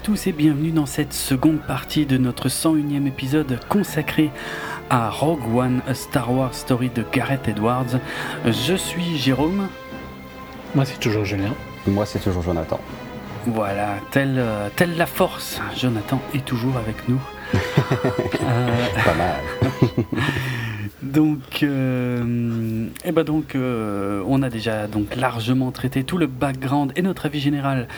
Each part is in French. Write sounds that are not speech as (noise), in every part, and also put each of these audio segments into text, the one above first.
À tous et bienvenue dans cette seconde partie de notre 101e épisode consacré à Rogue One, a Star Wars Story de Gareth Edwards. Je suis Jérôme. Moi c'est toujours Julien. Moi c'est toujours Jonathan. Voilà, telle, euh, telle la force, Jonathan est toujours avec nous. (laughs) Euh, Pas mal. (laughs) Donc, euh, eh ben donc, euh, on a déjà donc largement traité tout le background et notre avis général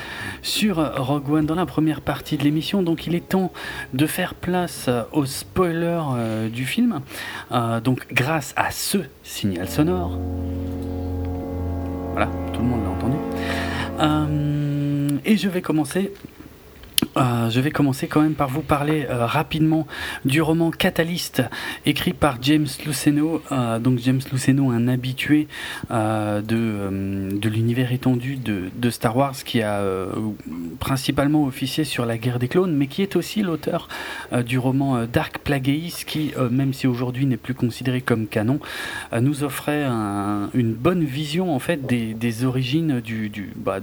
sur Rogue One dans la première partie de l'émission. Donc, il est temps de faire place aux spoilers euh, du film. Donc, grâce à ce signal sonore. Voilà, tout le monde l'a entendu. Et je vais commencer euh, je vais commencer quand même par vous parler euh, rapidement du roman Catalyst écrit par James Luceno. Euh, donc James Luceno, un habitué de, de l'univers étendu de, Star Wars qui a principalement officié sur la guerre des clones, mais qui est aussi l'auteur du roman Dark Plagueis qui, même si aujourd'hui n'est plus considéré comme canon, nous offrait un- une bonne vision en fait des, des origines du, du, bah,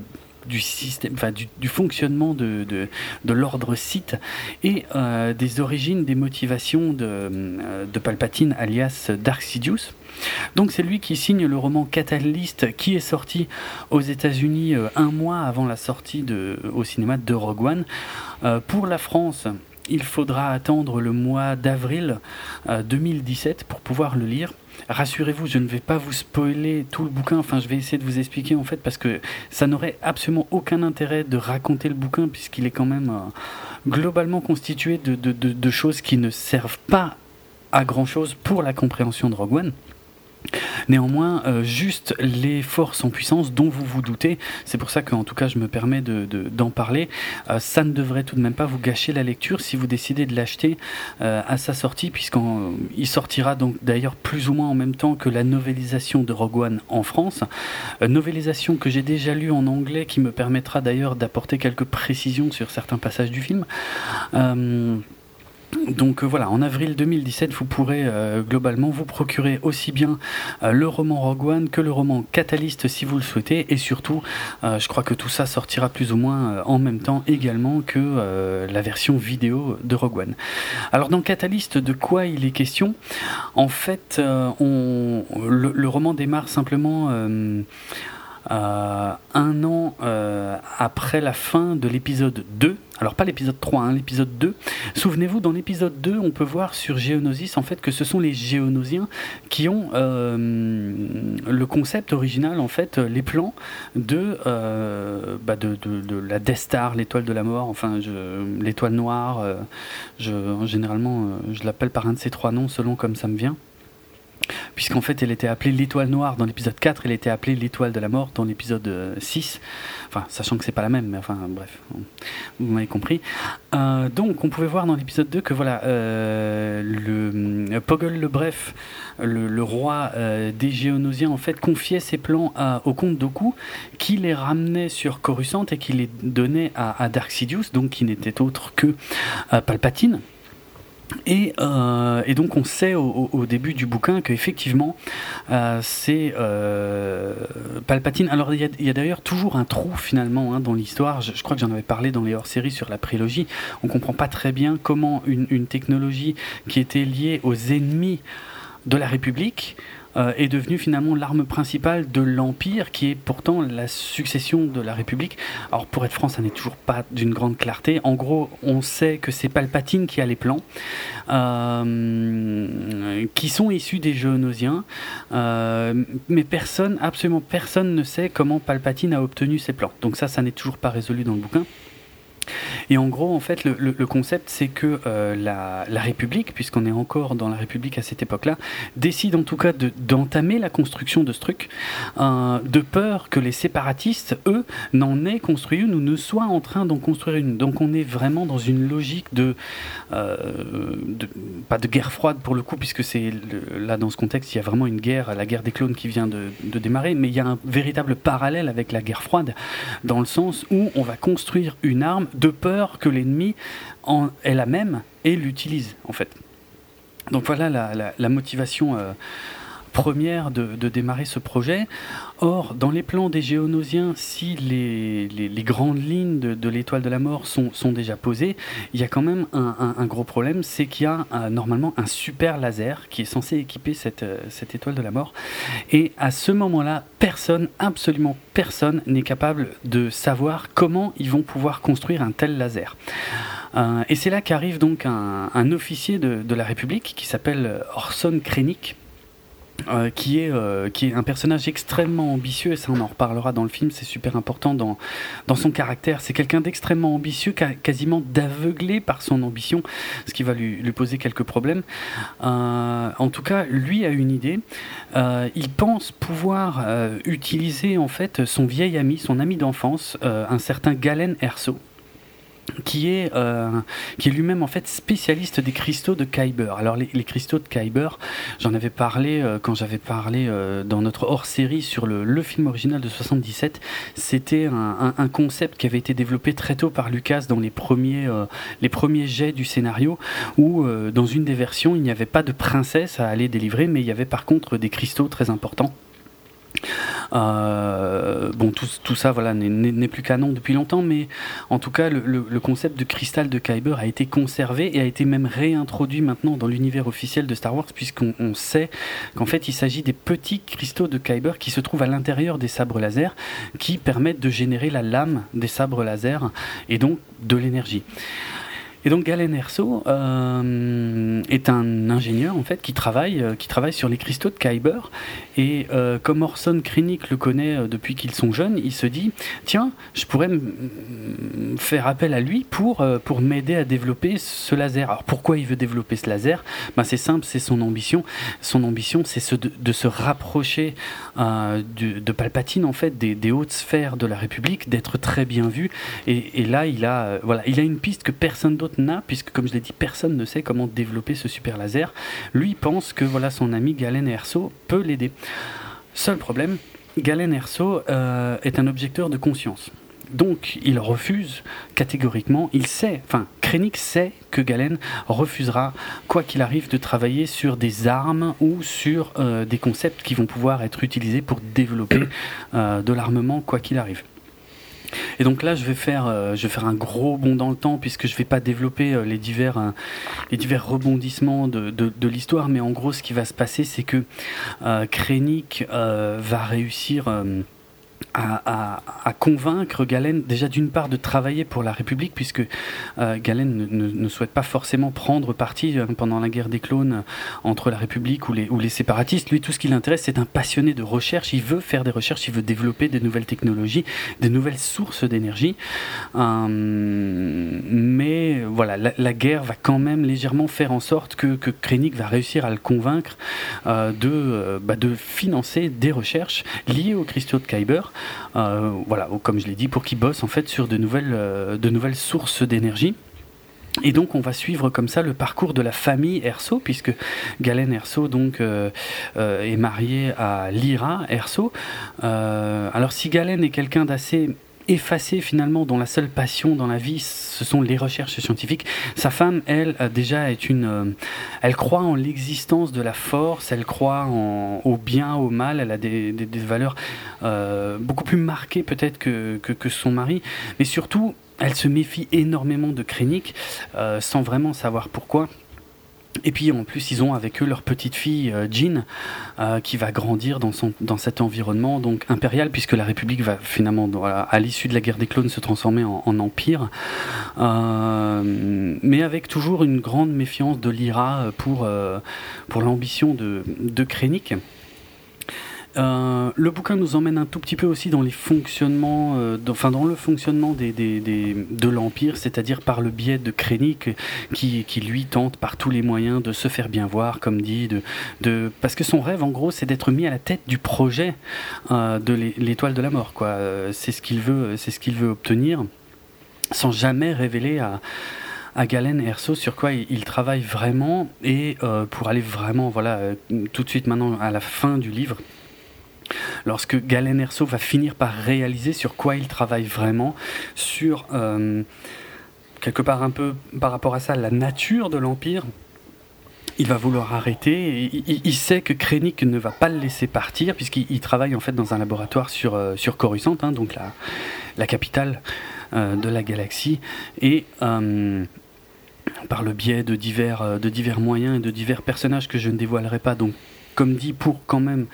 du système, du, fonctionnement de, l'ordre Sith et euh, des origines, des motivations de, euh, de Palpatine alias Dark Sidious. Donc c'est lui qui signe le roman Catalyst qui est sorti aux États-Unis euh, un mois avant la sortie au cinéma de Rogue One. Pour la France, il faudra attendre le mois d'avril euh, 2017 pour pouvoir le lire. Rassurez-vous, je ne vais pas vous spoiler tout le bouquin, enfin je vais essayer de vous expliquer en fait parce que ça n'aurait absolument aucun intérêt de raconter le bouquin puisqu'il est quand même euh, globalement constitué de, de- choses qui ne servent pas à grand chose pour la compréhension de Rogue One. Néanmoins, euh, juste les forces en puissance dont vous vous doutez, c'est pour ça qu'en tout cas je me permets de- de- d'en parler, euh, ça ne devrait tout de même pas vous gâcher la lecture si vous décidez de l'acheter euh, à sa sortie, puisqu'il sortira donc d'ailleurs plus ou moins en même temps que la novélisation de Rogue One en France. Novélisation que j'ai déjà lue en anglais, qui me permettra d'ailleurs d'apporter quelques précisions sur certains passages du film. Donc euh, voilà, en avril 2017, vous pourrez euh, globalement vous procurer aussi bien euh, le roman Rogue One que le roman Catalyst si vous le souhaitez. Et surtout, je crois que tout ça sortira plus ou moins en même temps également que la version vidéo de Rogue One. Alors dans Catalyst, de quoi il est question? En fait, le roman démarre simplement... euh, un an euh, après la fin de l'épisode 2, alors pas l'épisode 3, hein, l'épisode 2, souvenez-vous, dans l'épisode 2, on peut voir sur Geonosis en fait que ce sont les Géonosiens qui ont euh, le concept original, en fait, les plans de, bah, de, la Death Star, l'étoile de la mort, enfin l'étoile noire, généralement je l'appelle par un de ces trois noms selon comme ça me vient puisqu'en fait elle était appelée l'étoile noire dans l'épisode 4, elle était appelée l'étoile de la mort dans l'épisode euh, 6, enfin sachant que c'est pas la même, mais enfin bref, vous m'avez compris. Euh, donc on pouvait voir dans l'épisode 2 que voilà, euh, le euh, Poggle le Bref, le, roi euh, des Géonosiens en fait confiait ses plans au comte Doku, qui les ramenait sur Coruscant et qui les donnait à, à Dark Sidious, donc qui n'était autre que euh, Palpatine. Et, euh, et donc on sait au, au- début du bouquin qu'effectivement euh, c'est euh, Palpatine. Alors il y a, a d'ailleurs toujours un trou finalement hein, dans l'histoire. Je, je crois que j'en avais parlé dans les hors-séries sur la prélogie. On comprend pas très bien comment une, une technologie qui était liée aux ennemis de la République euh, est devenue finalement l'arme principale de l'Empire, qui est pourtant la succession de la République. Alors pour être franc, ça n'est toujours pas d'une grande clarté. En gros, on sait que c'est Palpatine qui a les plans, euh, qui sont issus des Géonosiens, euh, mais personne, absolument personne ne sait comment Palpatine a obtenu ces plans. Donc ça, ça n'est toujours pas résolu dans le bouquin. Et en gros, en fait, le, concept, c'est que euh, la, République, puisqu'on est encore dans la République à cette époque-là, décide en tout cas de- d'entamer la construction de ce truc, euh, de peur que les séparatistes, eux, n'en aient construit une ou ne soient en train d'en construire une. Donc on est vraiment dans une logique de, euh, pas de guerre froide pour le coup, puisque c'est là dans ce contexte, il y a vraiment une guerre, la guerre des clones qui vient de démarrer, mais il y a un véritable parallèle avec la guerre froide, dans le sens où on va construire une arme de peur que l'ennemi en est la même et l'utilise en fait. Donc voilà la motivation euh, première de, démarrer ce projet. Or, dans les plans des géonosiens, si les, grandes lignes de, l'étoile de la mort sont, déjà posées, il y a quand même un, gros problème, c'est qu'il y a normalement un super laser qui est censé équiper cette, cette étoile de la mort. Et à ce moment-là, personne, absolument personne, n'est capable de savoir comment ils vont pouvoir construire un tel laser. Euh, et c'est là qu'arrive donc un, officier de, la République qui s'appelle Orson Krennic. Euh, qui, est, euh, qui est un personnage extrêmement ambitieux, et ça on en reparlera dans le film, c'est super important dans, son caractère. C'est quelqu'un d'extrêmement ambitieux, quasiment d'aveuglé par son ambition, ce qui va lui, poser quelques problèmes. en tout cas, lui a une idée. il pense pouvoir utiliser en fait son vieil ami, son ami d'enfance, un certain Galen Erso, qui est, euh, est lui-même en fait spécialiste des cristaux de Kyber. Alors les, cristaux de Kyber, j'en avais parlé euh, quand j'avais parlé euh, dans notre hors-série sur le, le, film original de 77. C'était un, un, concept qui avait été développé très tôt par Lucas dans les premiers, les premiers jets du scénario, où dans une des versions il n'y avait pas de princesse à aller délivrer, mais il y avait par contre des cristaux très importants euh, bon, tout, ça voilà, n'est plus canon depuis longtemps, mais en tout cas, le, concept de cristal de Kyber a été conservé et a été même réintroduit maintenant dans l'univers officiel de Star Wars, puisqu'on sait qu'en fait, il s'agit des petits cristaux de Kyber qui se trouvent à l'intérieur des sabres laser, qui permettent de générer la lame des sabres laser et donc de l'énergie. Et donc Galen Erso euh, est un ingénieur en fait qui travaille, euh, qui travaille sur les cristaux de Kyber. Et euh, comme Orson Krennic le connaît depuis qu'ils sont jeunes, il se dit tiens, je pourrais faire appel à lui pour, pour m'aider à développer ce laser. Alors pourquoi il veut développer ce laser? Ben, C'est simple, c'est son ambition. Son ambition, c'est de, de, se rapprocher de, Palpatine en fait, des, des, hautes sphères de la République, d'être très bien vu. Et, et là, il a, voilà, il a une piste que personne d'autre puisque comme je l'ai dit, personne ne sait comment développer ce super laser. Lui pense que voilà son ami Galen Erso peut l'aider. Seul problème, Galen Erso euh, est un objecteur de conscience. Donc il refuse catégoriquement, il sait, enfin Krennic sait que Galen refusera, quoi qu'il arrive, de travailler sur des armes ou sur euh, des concepts qui vont pouvoir être utilisés pour développer euh, de l'armement, quoi qu'il arrive. Et donc là, je vais faire, euh, je vais faire un gros bond dans le temps puisque je vais pas développer euh, les divers, euh, les divers rebondissements de, de, l'histoire, mais en gros, ce qui va se passer, c'est que Krennic va réussir à, convaincre Galen déjà d'une part de travailler pour la République puisque euh, Galen ne, souhaite pas forcément prendre parti euh, pendant la guerre des clones euh, entre la République ou les, séparatistes. Lui, tout ce qui l'intéresse, c'est un passionné de recherche. Il veut faire des recherches, il veut développer des nouvelles technologies, des nouvelles sources d'énergie. mais voilà, la, guerre va quand même légèrement faire en sorte que, que va réussir à le convaincre de, bah, de financer des recherches liées aux cristaux de Kyber. Euh, voilà, comme je l'ai dit, pour qu'ils bossent en fait sur de nouvelles, euh, de nouvelles sources d'énergie. Et donc on va suivre comme ça le parcours de la famille Erso, puisque Galen Erso donc euh, est marié à Lyra Erso. alors si Galen est quelqu'un d'assez effacé finalement, dont la seule passion dans la vie, ce sont les recherches scientifiques. Sa femme, elle, déjà est une, euh, elle croit en l'existence de la force, elle croit en, au bien, au mal. Elle a des, des, valeurs euh, beaucoup plus marquées peut-être que, que, son mari, mais surtout, elle se méfie énormément de Krennic, euh, sans vraiment savoir pourquoi. Et puis en plus, ils ont avec eux leur petite fille euh, Jean, euh, qui va grandir dans, son, dans cet environnement donc impérial, puisque la République va finalement, à l'issue de la guerre des clones, se transformer en, empire, euh, mais avec toujours une grande méfiance de l'IRA pour, pour l'ambition de, de Krennic. Euh, le bouquin nous emmène un tout petit peu aussi dans les fonctionnements, euh, dans le fonctionnement de l'Empire, c'est-à-dire par le biais de Krennic, qui, lui tente par tous les moyens de se faire bien voir, comme dit, parce que son rêve en gros c'est d'être mis à la tête du projet euh, de l'étoile de la mort, quoi. c'est ce qu'il veut, c'est ce qu'il veut obtenir, sans jamais révéler à à Galen Erso sur quoi il, travaille vraiment et pour aller vraiment voilà tout de suite maintenant à la fin du livre lorsque Galen Erso va finir par réaliser sur quoi il travaille vraiment, sur euh, quelque part un peu par rapport à ça la nature de l'Empire il va vouloir arrêter. il, sait que Krennic ne va pas le laisser partir, puisqu'il travaille en fait dans un laboratoire sur, sur Coruscant, hein, donc la, la capitale de la galaxie. Et par le biais de divers, de divers moyens et de divers personnages que je ne dévoilerai pas, donc comme dit, pour quand même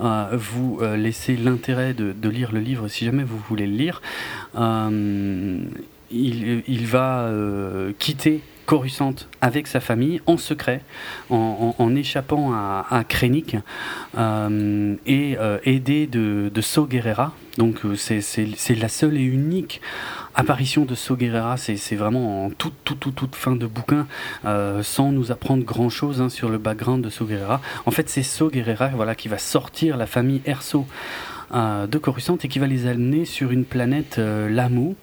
euh, vous euh, laisser l'intérêt de, lire le livre si jamais vous voulez le lire, euh, il, va quitter Coruscant avec sa famille en secret, en, échappant à, à et aidé de, de So Guerrera. Donc c'est la seule et unique apparition de So Guerrera, c'est vraiment en toute, toute, toute, fin de bouquin, euh, sans nous apprendre grand chose hein, sur le background de So Guerrera. En fait, c'est So Guerrera voilà, qui va sortir la famille Erso euh, de Coruscant et qui va les amener sur une planète euh, Lamu,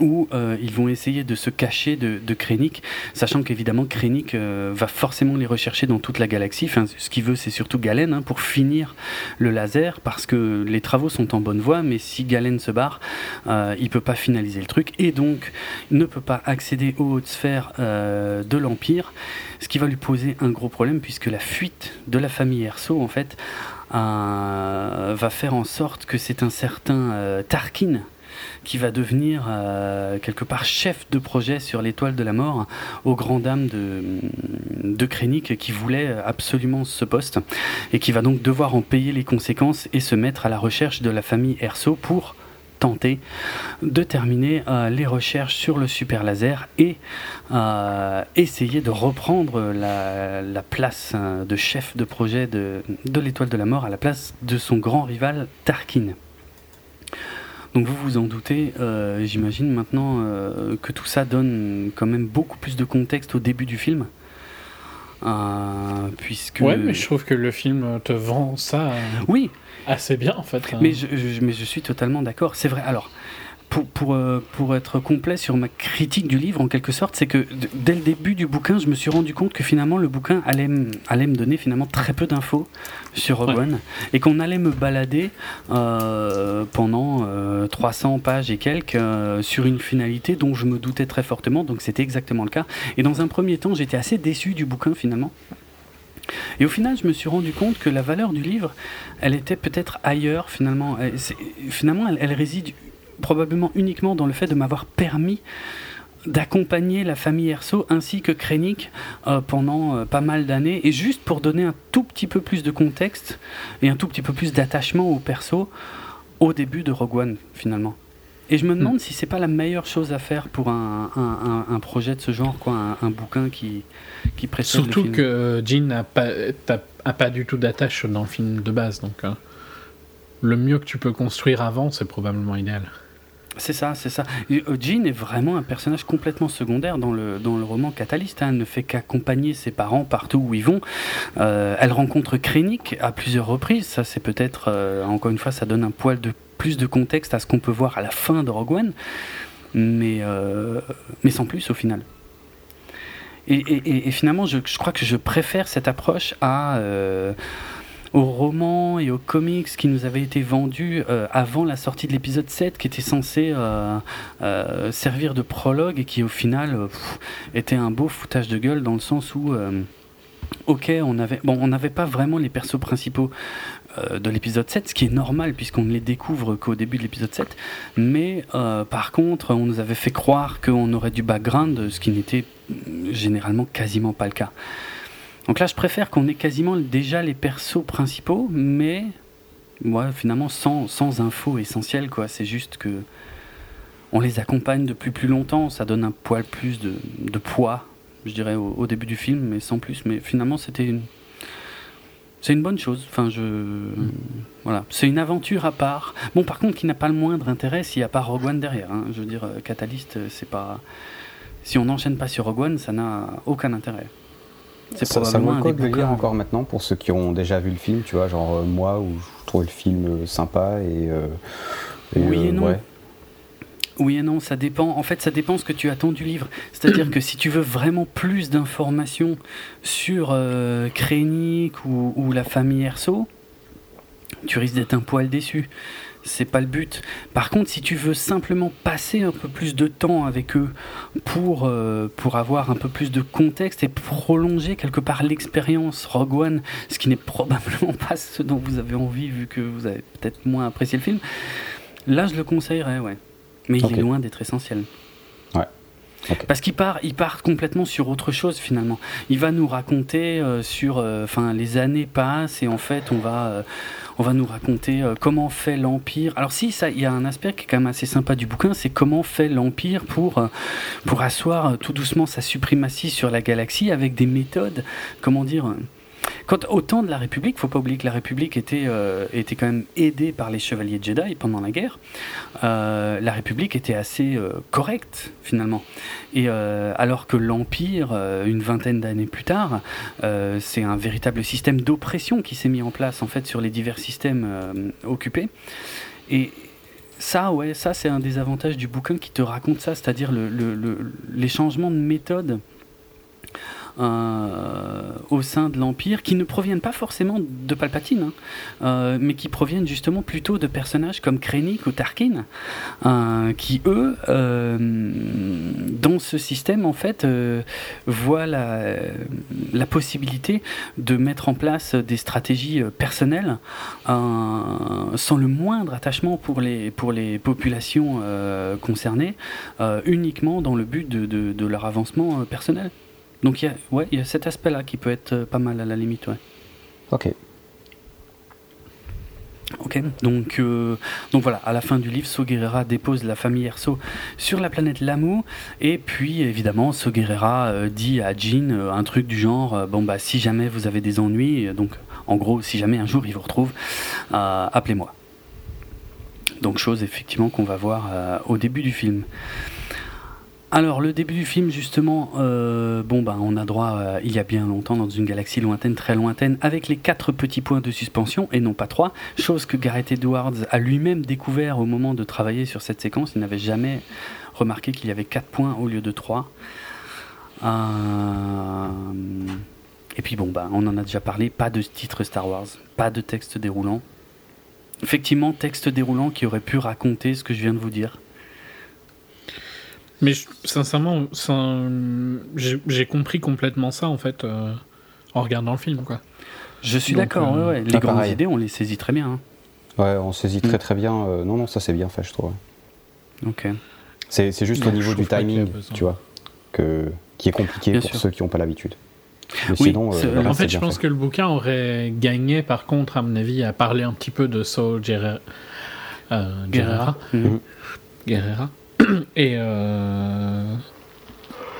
où euh, ils vont essayer de se cacher de, de Krennic, sachant qu'évidemment Krennic euh, va forcément les rechercher dans toute la galaxie. Enfin, ce qu'il veut, c'est surtout Galen hein, pour finir le laser, parce que les travaux sont en bonne voie, mais si Galen se barre, euh, il peut pas finaliser le truc, et donc ne peut pas accéder aux hautes sphères de l'Empire, ce qui va lui poser un gros problème, puisque la fuite de la famille Erso, en fait, va faire en sorte que c'est un certain Tarkin qui va devenir euh, quelque part chef de projet sur l'étoile de la mort aux grandes dames de, de Krennic qui voulait absolument ce poste et qui va donc devoir en payer les conséquences et se mettre à la recherche de la famille Erso pour tenter de terminer euh, les recherches sur le super laser et euh, essayer de reprendre la, la place de chef de projet de, de l'étoile de la mort à la place de son grand rival Tarkin. Donc vous vous en doutez, euh, j'imagine maintenant euh, que tout ça donne quand même beaucoup plus de contexte au début du film. Euh, puisque... Ouais, mais je trouve que le film te vend ça oui. assez bien en fait. Mais je, mais je suis totalement d'accord. C'est vrai. Alors, pour, pour, euh, pour, être complet sur ma critique du livre, en quelque sorte, c'est que dès le début du bouquin, je me suis rendu compte que finalement le bouquin allait, allait me donner finalement très peu d'infos sur One et qu'on allait me balader euh, pendant 300 euh, pages et quelques sur une finalité dont je me doutais très fortement, donc c'était exactement le cas. Et dans un premier temps, j'étais assez déçu du bouquin finalement. Et au final, je me suis rendu compte que la valeur du livre, elle était peut-être ailleurs finalement. finalement, elle, elle réside probablement uniquement dans le fait de m'avoir permis d'accompagner la famille Erso ainsi que Krennic euh, pendant euh, pas mal d'années et juste pour donner un tout petit peu plus de contexte et un tout petit peu plus d'attachement au perso au début de Rogue One finalement. Et je me demande hmm. si c'est pas la meilleure chose à faire pour un, un, projet de ce genre, quoi, un, bouquin qui, qui précède Surtout le film. que Jean n'a pas, a pas du tout d'attache dans le film de base, donc euh, le mieux que tu peux construire avant, c'est probablement idéal. C'est ça, c'est ça. Euh, Jean est vraiment un personnage complètement secondaire dans le, dans le roman Catalyst. Hein. Elle ne fait qu'accompagner ses parents partout où ils vont. Euh, elle rencontre Krennic à plusieurs reprises. Ça, c'est peut-être, euh, encore une fois, ça donne un poil de plus de contexte à ce qu'on peut voir à la fin de Rogue One. Mais, mais sans plus au final. Et, finalement, je, je, crois que je préfère cette approche à aux romans et aux comics qui nous avaient été vendus euh, avant la sortie de l'épisode 7, qui était censé euh, euh, servir de prologue et qui au final était un beau foutage de gueule dans le sens où ok, on avait, bon, on n'avait pas vraiment les persos principaux de l'épisode 7, ce qui est normal puisqu'on ne les découvre qu'au début de l'épisode 7, mais par contre, on nous avait fait croire qu'on aurait du background, ce qui n'était généralement quasiment pas le cas. Donc là, je préfère qu'on ait quasiment déjà les persos principaux, mais ouais, finalement sans, sans infos essentielles. Quoi. C'est juste que on les accompagne depuis plus longtemps, ça donne un poil plus de, de poids, je dirais, au, début du film, mais sans plus. Mais finalement, c'était une. C'est une bonne chose. Enfin, je. Voilà. C'est une aventure à part. Bon, par contre, qui n'a pas le moindre intérêt s'il n'y a pas Rogue One derrière. Hein. Je veux dire, euh, Catalyst, euh, c'est pas. Si on n'enchaîne pas sur Rogue One, ça n'a aucun intérêt. C'est ça, ça vaut le de lire encore maintenant pour ceux qui ont déjà vu le film, tu vois, genre euh, moi où je trouve le film euh, sympa et, euh, oui et non. Oui et non, ça dépend. En fait, ça dépend ce que tu attends du livre. C'est-à-dire (clears throat) que si tu veux vraiment plus d'informations sur Krennic ou, la famille Erso, tu risques d'être un poil déçu. C'est pas le but. Par contre, si tu veux simplement passer un peu plus de temps avec eux pour, euh, pour avoir un peu plus de contexte et prolonger quelque part l'expérience Rogue One, ce qui n'est probablement (laughs) pas ce dont vous avez envie vu que vous avez peut-être moins apprécié le film, là je le conseillerais, ouais. Mais il est loin d'être essentiel. Parce qu'il part, il part complètement sur autre chose finalement. Il va nous raconter euh, sur, euh, enfin, les années passent et en fait, on va, euh, on va nous raconter comment fait l'empire. Alors si, ça, il y a un aspect qui est quand même assez sympa du bouquin, c'est comment fait l'empire pour, pour asseoir tout doucement sa suprématie sur la galaxie avec des méthodes, comment dire quand, au temps de la République, faut pas oublier que la République était, euh, était quand même aidée par les chevaliers Jedi pendant la guerre. Euh, la République était assez euh, correcte finalement. Et alors que l'Empire, une vingtaine d'années plus tard, c'est un véritable système d'oppression qui s'est mis en place en fait sur les divers systèmes occupés. Et ça, ouais, ça c'est un des avantages du bouquin qui te raconte ça, c'est-à-dire le, le, les changements de méthode au sein de l'Empire qui ne proviennent pas forcément de Palpatine, hein, euh, mais qui proviennent justement plutôt de personnages comme Krennic ou Tarkin, euh, qui eux, dans ce système, en fait, voient la, possibilité de mettre en place des stratégies personnelles sans le moindre attachement pour les, pour les populations concernées, uniquement dans le but de, de leur avancement personnel. Donc il y a, ouais, y a cet aspect-là qui peut être euh, pas mal à la limite, ouais. Ok. Ok, donc, euh, donc voilà, à la fin du livre, So dépose la famille Erso sur la planète Lamu, et puis évidemment, So euh, dit à Jean un truc du genre bon bah si jamais vous avez des ennuis, donc en gros, si jamais un jour il vous retrouve, appelez-moi. Donc chose effectivement qu'on va voir au début du film. Alors le début du film justement, euh, bah on a droit euh, il y a bien longtemps dans une galaxie lointaine, très lointaine, avec les quatre petits points de suspension et non pas trois, chose que Gareth Edwards a lui-même découvert au moment de travailler sur cette séquence. Il n'avait jamais remarqué qu'il y avait quatre points au lieu de trois. Euh, et puis bon bah on en a déjà parlé, pas de titre Star Wars, pas de texte déroulant. Effectivement, texte déroulant qui aurait pu raconter ce que je viens de vous dire. Mais sincèrement, j'ai compris complètement ça en fait euh, en regardant le film. Quoi. Je suis d'accord, euh, les grandes idées, on les saisit très bien. Hein. Ouais, on saisit très mm. très bien. Euh, non, non, ça c'est bien fait, je trouve. Ok. C'est juste au niveau du timing, tu vois, que, qui est compliqué pour ceux qui n'ont pas l'habitude. sinon, en fait, je pense que le bouquin aurait gagné, par contre, à mon avis, à parler un petit peu de Saul Guerrera. Guerrera. Guerrera. (clears throat) Et euh,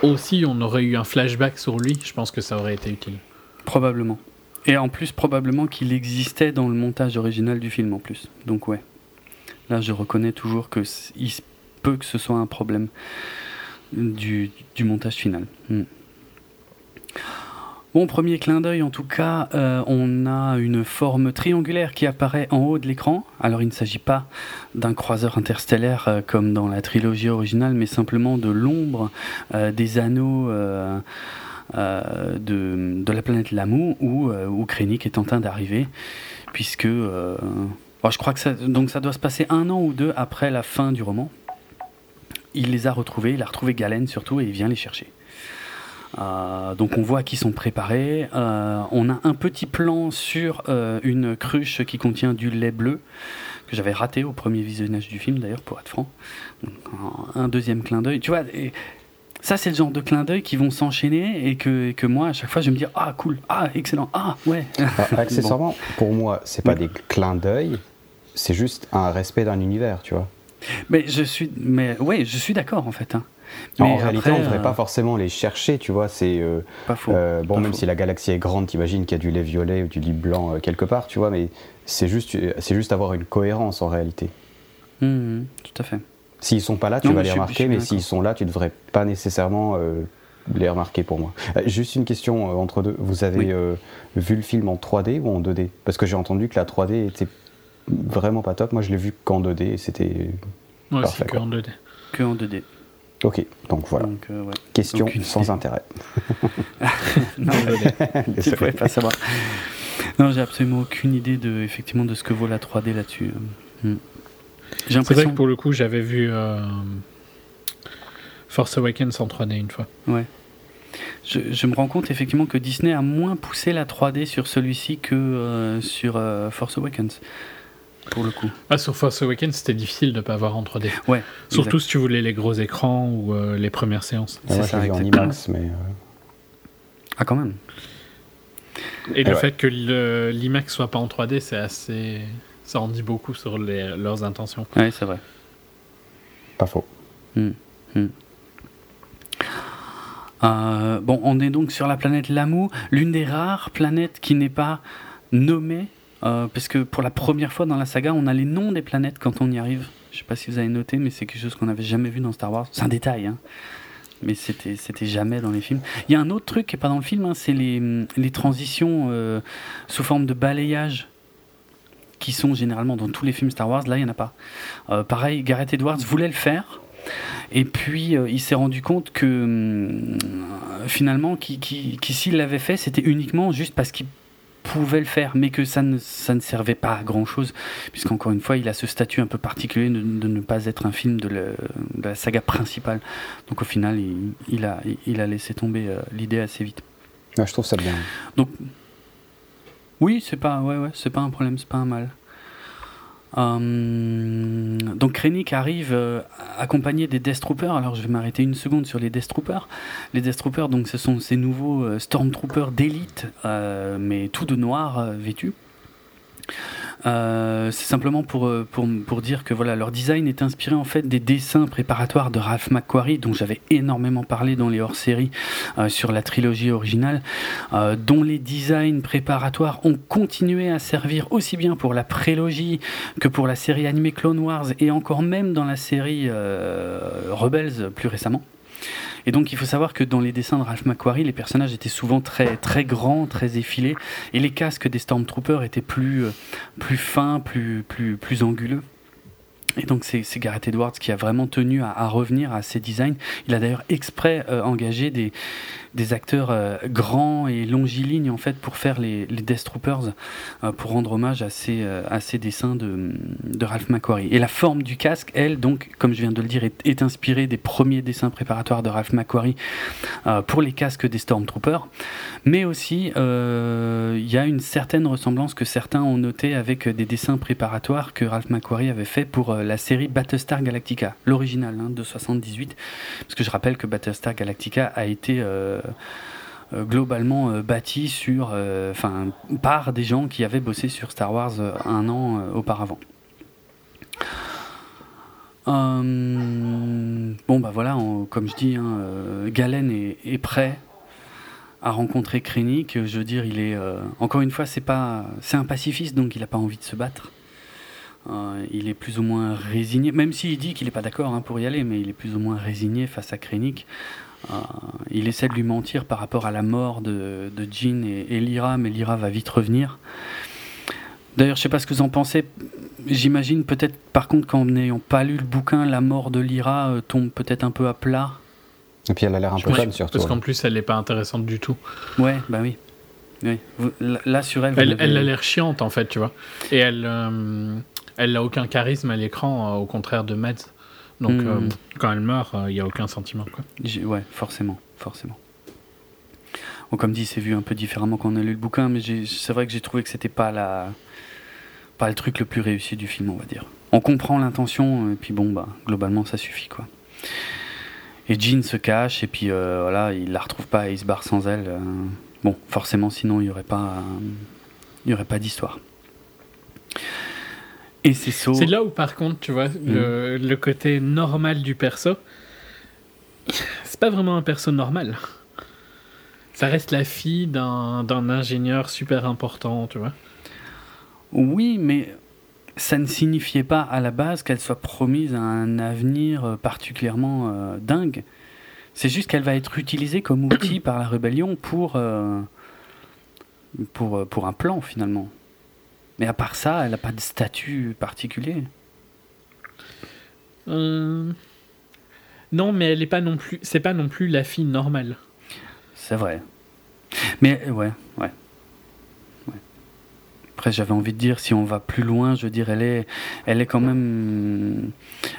aussi, on aurait eu un flashback sur lui. Je pense que ça aurait été utile. Probablement. Et en plus, probablement qu'il existait dans le montage original du film en plus. Donc ouais. Là, je reconnais toujours que il peut que ce soit un problème du, montage final. Hmm. Bon, premier clin d'œil en tout cas, euh, on a une forme triangulaire qui apparaît en haut de l'écran. Alors il ne s'agit pas d'un croiseur interstellaire euh, comme dans la trilogie originale, mais simplement de l'ombre euh, des anneaux de, la planète Lamu où, Krennic est en train d'arriver, puisque je crois que ça doit se passer un an ou deux après la fin du roman. Il les a retrouvés, il a retrouvé Galen surtout et il vient les chercher. Euh, donc on voit qu'ils sont préparés. Euh, on a un petit plan sur euh, une cruche qui contient du lait bleu que j'avais raté au premier visionnage du film d'ailleurs pour être franc. un deuxième clin d'œil. Tu vois, ça c'est le genre de clin d'œil qui vont s'enchaîner et que, que, moi à chaque fois je me dis ah cool, ah excellent, ah ouais. Ah, (laughs) accessoirement, pour moi c'est pas des clins d'œil, c'est juste un respect d'un univers, tu vois. Mais je suis, mais ouais, je suis d'accord en fait. Hein en réalité, on ne devrait pas euh, forcément les chercher, tu vois. C'est euh, euh, bon, même si la galaxie est grande, t'imagines qu'il y a du lait violet ou du lait blanc quelque part, tu vois. Mais c'est juste, c'est juste avoir une cohérence en réalité. Mmh, mmh, tout à fait. S'ils sont pas là, tu vas les remarquer, mais s'ils sont là, tu devrais pas nécessairement les remarquer pour moi. juste une question entre deux. Vous avez vu le film en 3D ou en 2D Parce que j'ai entendu que la 3D était vraiment pas top. Moi, je l'ai vu qu'en 2D et c'était. Moi aussi, que en 2D. Que en 2D. Ok, donc voilà. Euh, Question sans intérêt. (laughs) non, (laughs) tu ne pouvais pas savoir. Non, j'ai absolument aucune idée de, effectivement, de ce que vaut la 3D là-dessus. Hmm. C'est vrai que pour le coup, j'avais vu euh, Force Awakens en 3D une fois. Ouais. Je, me rends compte effectivement que Disney a moins poussé la 3D sur celui-ci que euh, sur euh, Force Awakens. Pour le coup. Ah, sur Force Awakens, c'était difficile de ne pas avoir en 3D. Ouais. Surtout si tu voulais les gros écrans ou les premières séances. c'est ça, en IMAX, mais. Ah, quand même. Et le fait que l'IMAX soit pas en 3D, c'est assez. Ça en dit beaucoup sur leurs intentions. Oui, c'est vrai. Pas faux. Hmm, hmm. Euh, bon, on est donc sur la planète Lamu, l'une des rares planètes qui n'est pas nommée, euh, parce que pour la première fois dans la saga, on a les noms des planètes quand on y arrive. Je sais pas si vous avez noté, mais c'est quelque chose qu'on n'avait jamais vu dans Star Wars. C'est un détail, hein mais c'était c'était jamais dans les films. Il y a un autre truc qui est pas dans le film, hein, c'est les, transitions euh, sous forme de balayage qui sont généralement dans tous les films Star Wars. Là, il y en a pas. Euh, pareil, Gareth Edwards voulait le faire. Et puis il s'est rendu compte que finalement, qui, qui, qui s'il l'avait fait, c'était uniquement juste parce qu'il pouvait le faire, mais que ça ne, ça ne servait pas à grand chose, puisqu'encore une fois, il a ce statut un peu particulier de, ne pas être un film de, la saga principale. Donc au final, il, a, il a laissé tomber euh, l'idée assez vite. je trouve ça bien. Donc, oui, c'est pas, ouais, ouais, c'est pas un problème, c'est pas un mal. Euh, donc Krennic arrive euh, accompagné des Death Troopers. Alors je vais m'arrêter une seconde sur les Death Troopers. Les Death Troopers, donc ce sont ces nouveaux euh, Stormtroopers d'élite, mais tout de noir vêtus. Euh, c'est simplement pour, euh, pour, dire que voilà, leur design est inspiré en fait des dessins préparatoires de Ralph McQuarrie, dont j'avais énormément parlé dans les hors-séries euh, sur la trilogie originale, dont les designs préparatoires ont continué à servir aussi bien pour la prélogie que pour la série animée Clone Wars et encore même dans la série Rebels plus récemment. Et donc il faut savoir que dans les dessins de Ralph McQuarrie, les personnages étaient souvent très, très grands, très effilés, et les casques des Stormtroopers étaient plus, euh, plus fins, plus, plus, plus anguleux. Et donc c'est Gareth Edwards qui a vraiment tenu à, revenir à ces designs. Il a d'ailleurs exprès euh, engagé des, des acteurs euh, grands et longilignes en fait pour faire les, les Death Troopers, euh, pour rendre hommage à ces, euh, à ces dessins de, de, Ralph McQuarrie. Et la forme du casque, elle, donc, comme je viens de le dire, est, inspirée des premiers dessins préparatoires de Ralph McQuarrie pour les casques des Stormtroopers. Mais aussi, il y a une certaine ressemblance que certains ont noté avec des dessins préparatoires que Ralph McQuarrie avait fait pour la série Battlestar Galactica, l'original hein, de 78. Parce que je rappelle que Battlestar Galactica a été globalement euh, bâti sur, euh, par des gens qui avaient bossé sur Star Wars un an auparavant. bon bah voilà, comme je dis, hein, Galen est, prêt à rencontrer Krennic. Je veux dire, il est encore une fois, c'est un pacifiste, donc il n'a pas envie de se battre. il est plus ou moins résigné, même s'il dit qu'il n'est pas d'accord hein, pour y aller, mais il est plus ou moins résigné face à Krennic. Euh, il essaie de lui mentir par rapport à la mort de, de Jean et, Lyra, mais Lyra va vite revenir. D'ailleurs, je sais pas ce que vous en pensez. J'imagine peut-être, par contre, qu'en n'ayant pas lu le bouquin, la mort de Lyra euh, tombe peut-être un peu à plat. Et puis elle a l'air un peu conne, surtout. Parce qu'en plus, elle n'est pas intéressante du tout. Ouais, bah oui. oui. Là, sur elle. Elle, a l'air chiante, en fait, tu vois. Et elle. Euh, elle n'a aucun charisme à l'écran, au contraire de Mads. Donc hmm. euh, quand elle meurt, il euh, n'y a aucun sentiment. Quoi. Ouais, forcément, forcément. Bon, comme dit, c'est vu un peu différemment quand on a lu le bouquin, mais c'est vrai que j'ai trouvé que c'était pas la, pas le truc le plus réussi du film, on va dire. On comprend l'intention, et puis bon, bah, globalement, ça suffit, quoi. Et Jean se cache, et puis euh, voilà, il la retrouve pas et il se barre sans elle. bon, forcément, sinon, il n'y aurait pas, il y aurait pas d'histoire. Et c'est C'est là où, par contre, tu vois, le, mm. le, côté normal du perso, c'est pas vraiment un perso normal. Ça reste la fille d'un ingénieur super important, tu vois. Oui, mais ça ne signifiait pas à la base qu'elle soit promise à un avenir particulièrement euh, dingue. C'est juste qu'elle va être utilisée comme outil (coughs) par la rébellion pour, euh, pour, euh, pour un plan, finalement. Mais à part ça, elle n'a pas de statut particulier. Euh, non, mais elle est pas non plus. C'est pas non plus la fille normale. C'est vrai. Mais ouais, ouais. après, j'avais envie de dire, si on va plus loin, je veux dire, elle est, elle est quand même,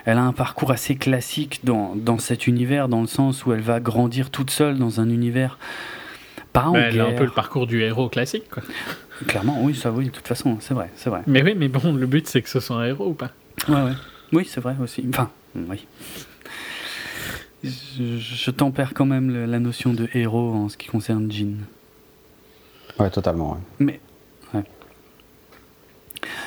elle a un parcours assez classique dans, dans cet univers, dans le sens où elle va grandir toute seule dans un univers pas en Elle a un peu le parcours du héros classique, quoi. Clairement, oui, ça, oui, de toute façon, c'est vrai, c'est vrai. Mais oui, mais bon, le but, c'est que ce soit un héros ou pas Ouais, ouais. Oui, c'est vrai aussi. Enfin, oui. Je, je tempère quand même la notion de héros en ce qui concerne Jean. Ouais, totalement. Ouais. Mais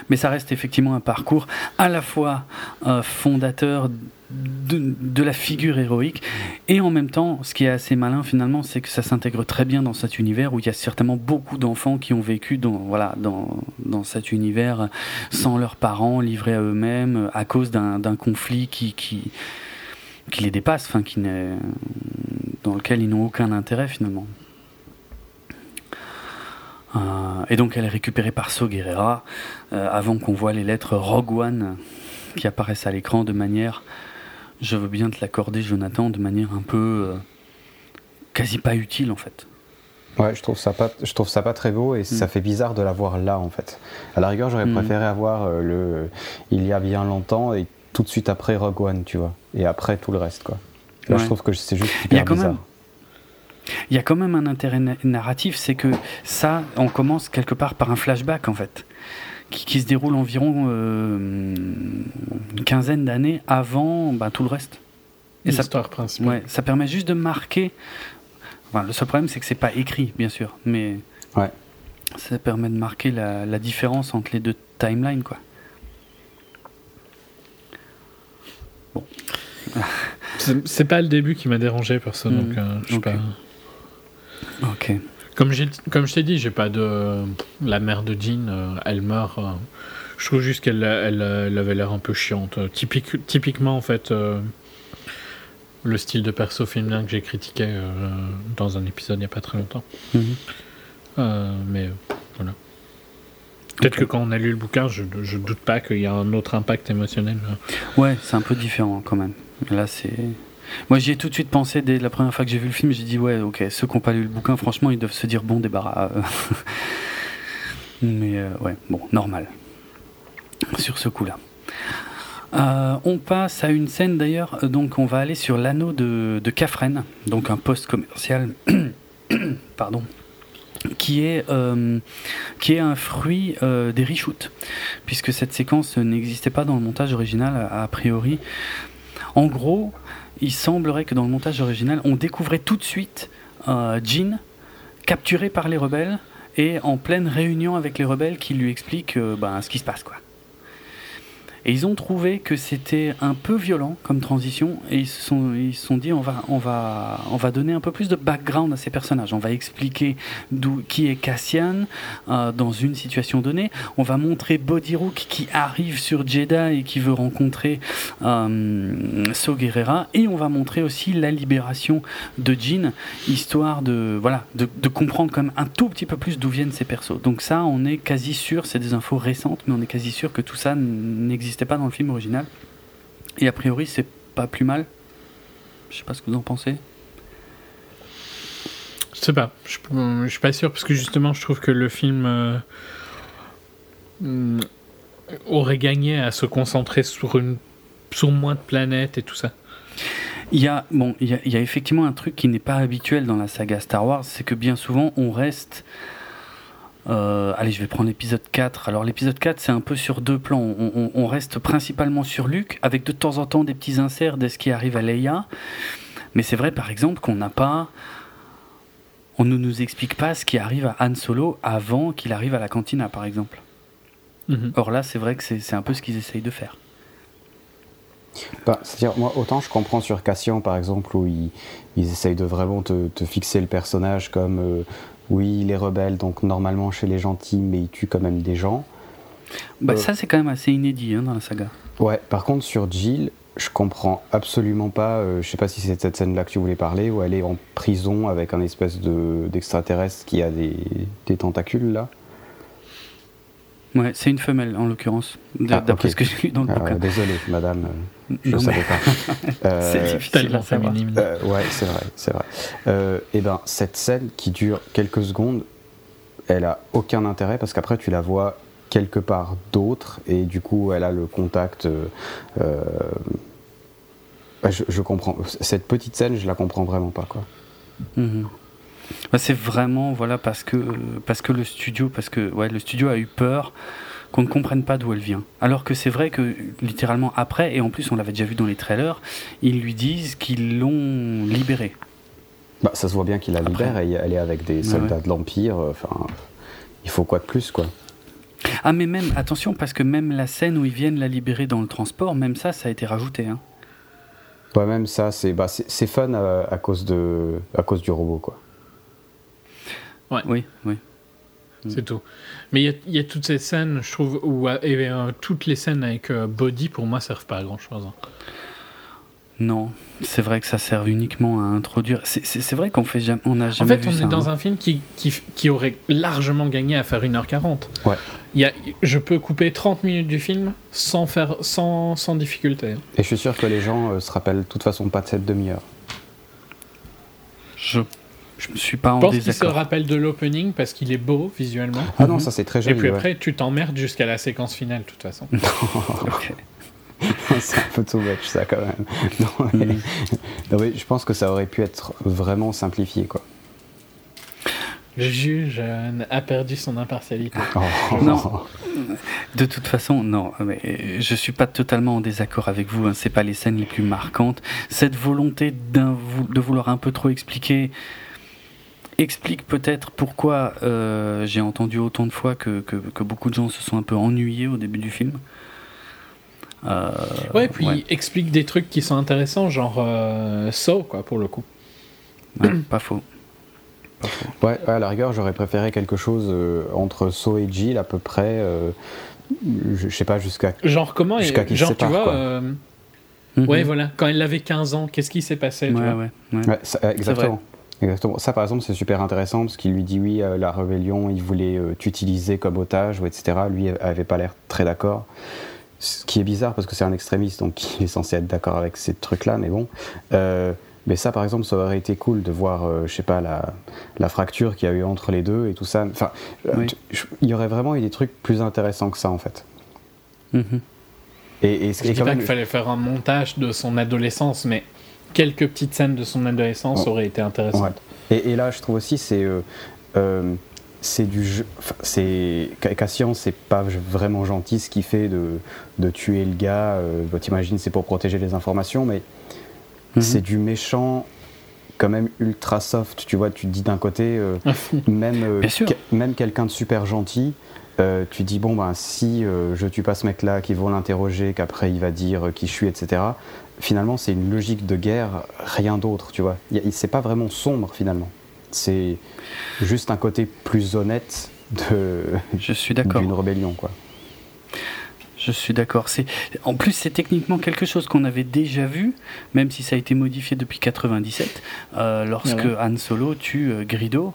mais ça reste effectivement un parcours à la fois euh, fondateur de, la figure héroïque et en même temps, ce qui est assez malin finalement, c'est que ça s'intègre très bien dans cet univers où il y a certainement beaucoup d'enfants qui ont vécu dans, voilà, dans, dans cet univers sans leurs parents, livrés à eux-mêmes, à cause d'un conflit qui, qui, qui les dépasse, enfin, qui dans lequel ils n'ont aucun intérêt finalement. Euh, et donc elle est récupérée par So Guerrera euh, avant qu'on voit les lettres Rogue One qui apparaissent à l'écran de manière, je veux bien te l'accorder Jonathan, de manière un peu euh, quasi pas utile en fait. Ouais, je trouve ça pas, je trouve ça pas très beau et ça mm. fait bizarre de l'avoir là en fait. À la rigueur, j'aurais mm. préféré avoir le il y a bien longtemps et tout de suite après Rogue One, tu vois, et après tout le reste quoi. Là, je trouve que c'est juste hyper bizarre. Il y a quand même un intérêt narratif, c'est que ça, on commence quelque part par un flashback en fait, qui, se déroule environ euh, une quinzaine d'années avant bah, tout le reste. Et L'histoire principale. Ouais, ça permet juste de marquer. Enfin, le seul problème, c'est que c'est pas écrit, bien sûr, mais ouais. ça permet de marquer la, la différence entre les deux timelines, quoi. Bon. C'est pas le début qui m'a dérangé, personne. Donc, euh, je pas... Ok. Comme, comme je t'ai dit, j'ai pas de. La mère de Jean, euh, elle meurt. Euh, je trouve juste qu'elle elle, avait l'air un peu chiante. Typique, typiquement, en fait, euh, le style de perso féminin que j'ai critiqué dans un épisode il n'y a pas très longtemps. Mhm. mais voilà. Peut-être que quand on a lu le bouquin, je, je doute pas qu'il y a un autre impact émotionnel. Ouais, c'est un peu différent quand même. Là, c'est. Moi, j'y ai tout de suite pensé dès la première fois que j'ai vu le film. J'ai dit, ouais, ok, ceux qui n'ont pas lu le bouquin, franchement, ils doivent se dire, bon, débarras. (laughs) Mais euh, ouais, bon, normal. Sur ce coup-là. Euh, on passe à une scène d'ailleurs, donc on va aller sur l'anneau de, de Cafren, donc un poste commercial, (coughs) pardon, qui est, euh, qui est un fruit des reshoots, puisque cette séquence n'existait pas dans le montage original a priori. En gros, il semblerait que dans le montage original, on découvrait tout de suite euh, Jean capturé par les rebelles et en pleine réunion avec les rebelles qui lui expliquent euh, ben, ce qui se passe. Et ils ont trouvé que c'était un peu violent comme transition et ils se sont, ils se sont dit on va, on, va, on va donner un peu plus de background à ces personnages. On va expliquer qui est Cassian euh, dans une situation donnée. On va montrer Bodirook qui arrive sur Jeddah et qui veut rencontrer euh, So Guerrera. Et on va montrer aussi la libération de Jean, histoire de, voilà, de, comprendre quand un tout petit peu plus d'où viennent ces persos. Donc ça, on est quasi sûr, c'est des infos récentes, mais on est quasi sûr que tout ça n'existe pas dans le film original. Et a priori, c'est pas plus mal. Je sais pas ce que vous en pensez. Je sais pas. Je, je suis pas sûr parce que justement, je trouve que le film euh, mm, aurait gagné à se concentrer sur une sur moins de planètes et tout ça. Il y a bon, il y a, il y a effectivement un truc qui n'est pas habituel dans la saga Star Wars, c'est que bien souvent on reste euh, allez, je vais prendre l'épisode 4. Alors l'épisode 4, c'est un peu sur deux plans. On, reste principalement sur Luke, avec de temps en temps des petits inserts de ce qui arrive à Leia. Mais c'est vrai, par exemple, qu'on n'a pas... On ne nous explique pas ce qui arrive à Han Solo avant qu'il arrive à la cantina, par exemple. Mhm. Or là, c'est vrai que c'est un peu ce qu'ils essayent de faire. Bah, C'est-à-dire, moi, autant je comprends sur Cassian, par exemple, où ils, ils essayent de vraiment te, fixer le personnage comme euh, oui, il est rebelle, donc normalement chez les gentils, mais il tue quand même des gens. Bah, euh, Ça, c'est quand même assez inédit hein, dans la saga. Ouais, par contre, sur Jill, je comprends absolument pas. Euh, je sais pas si c'est cette scène-là que tu voulais parler, où elle est en prison avec un espèce d'extraterrestre qui a des, des tentacules là. Ouais, c'est une femelle en l'occurrence, ah, d'après ce que j'ai lu dans le ah, bouquin. Désolé, madame, je ne savais pas. (laughs) c'est euh, difficilement féminin. Euh, ouais, c'est vrai, c'est vrai. et eh ben, cette scène qui dure quelques secondes, elle a aucun intérêt parce qu'après tu la vois quelque part d'autre et du coup elle a le contact. Je, comprends. Cette petite scène, je la comprends vraiment pas quoi. Mhm. Bah, c'est vraiment voilà parce que parce que le studio parce que ouais le studio a eu peur qu'on ne comprenne pas d'où elle vient. Alors que c'est vrai que littéralement après, et en plus on l'avait déjà vu dans les trailers, ils lui disent qu'ils l'ont libérée. Bah, ça se voit bien qu'il la libère et elle est avec des soldats de l'Empire. Euh, enfin, il faut quoi de plus, quoi? Ah, mais même, attention, parce que même la scène où ils viennent la libérer dans le transport, même ça, ça a été rajouté. Hein. Ouais, même ça, c'est bah, fun à, cause de, à cause du robot, quoi. Ouais. Oui, oui. C'est tout. Mais il y, y, a toutes ces scènes, je trouve, où et, euh, toutes les scènes avec euh, Body, pour moi, servent pas à grand chose. Hein. Non, c'est vrai que ça sert uniquement à introduire. C'est vrai qu'on fait jamais, on a jamais. En fait, on est dans hein. un film qui, qui, qui, aurait largement gagné à faire 1h40. Ouais. Il y a, je peux couper 30 minutes du film sans, faire, sans, sans difficulté. Et je suis sûr que les gens euh, se rappellent de toute façon pas de cette demi-heure. Je je me suis pas en je pense qu'il se rappelle de l'opening parce qu'il est beau visuellement. Ah non, ça c'est très joli. Et puis après, tu t'emmerdes jusqu'à la séquence finale, de toute façon. (laughs) (laughs) c'est un peu too much ça quand même. (laughs) Non, je pense que ça aurait pu être vraiment simplifié quoi. Le juge a perdu son impartialité. Oh. Non. De toute façon, non. Mais je suis pas totalement en désaccord avec vous. Hein. C'est pas les scènes les plus marquantes. Cette volonté de vouloir un peu trop expliquer explique peut-être pourquoi euh, j'ai entendu autant de fois que, que, beaucoup de gens se sont un peu ennuyés au début du film. Euh, ouais, puis explique des trucs qui sont intéressants, genre euh, Saw, quoi, pour le coup. pas faux. Ouais, à la rigueur, j'aurais préféré quelque chose euh, entre Saw et Jill, à peu près. je, sais pas jusqu'à. Genre comment Jusqu'à Genre, tu vois. Ouais, mhm. voilà. Quand elle avait 15 ans, qu'est-ce qui s'est passé ouais, ouais, ouais. exactement. Exactement. Ça, par exemple, c'est super intéressant parce qu'il lui dit oui, la rébellion, il voulait t'utiliser comme otage, ou etc. Lui avait pas l'air très d'accord. Ce qui est bizarre parce que c'est un extrémiste, donc (laughs) il est censé être d'accord avec ces trucs-là, mais bon. Euh, mais ça, par exemple, ça aurait été cool de voir, euh, je sais pas, la, la fracture qu'il y a eu entre les deux et tout ça. Enfin, euh, il y aurait vraiment eu des trucs plus intéressants que ça, en fait. Mm-hmm. Et, et, je dis pas qu'il fallait faire un montage de son adolescence, mais quelques petites scènes de son adolescence auraient été intéressantes. Et, et, là, je trouve aussi, c'est c'est du jeu. C'est Cassian, c'est pas vraiment gentil ce qu'il fait de, de, tuer le gars. Euh, T'imagines, c'est pour protéger les informations, mais mhm. c'est du méchant quand même ultra soft. Tu vois, tu te dis d'un côté, euh, (laughs) même, euh, même quelqu'un de super gentil. Euh, tu dis bon ben si je tue pas ce mec là qui vont l'interroger qu'après il va dire qui je suis etc finalement c'est une logique de guerre rien d'autre tu vois c'est pas vraiment sombre finalement c'est juste un côté plus honnête de je suis d'accord d'une rébellion quoi je suis d'accord. C'est en plus c'est techniquement quelque chose qu'on avait déjà vu, même si ça a été modifié depuis 97, euh, lorsque Han Solo tue euh, Grido.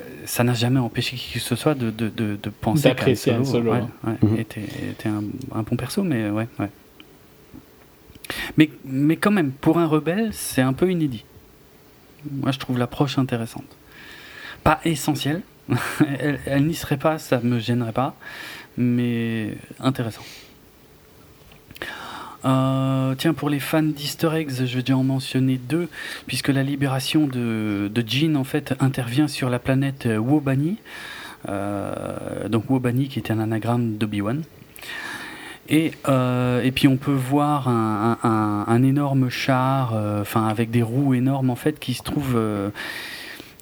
Euh, ça n'a jamais empêché qui que ce soit de, de, de, de penser qu'Han Solo, Solo mhm. était, était un, un, bon perso, mais ouais, ouais. Mais, mais quand même, pour un rebelle, c'est un peu inédit. Moi, je trouve l'approche intéressante. Pas essentielle, (laughs) elle, n'y serait pas, ça me gênerait pas, mais intéressant. Euh, tiens, pour les fans d'Easter eggs, je vais déjà en mentionner deux, puisque la libération de, de Jean en fait intervient sur la planète Wobani. Euh, donc Wobani qui était un anagramme d'Obi-Wan. Et, euh, et puis on peut voir un, énorme char, euh, enfin avec des roues énormes en fait, qui se trouve euh,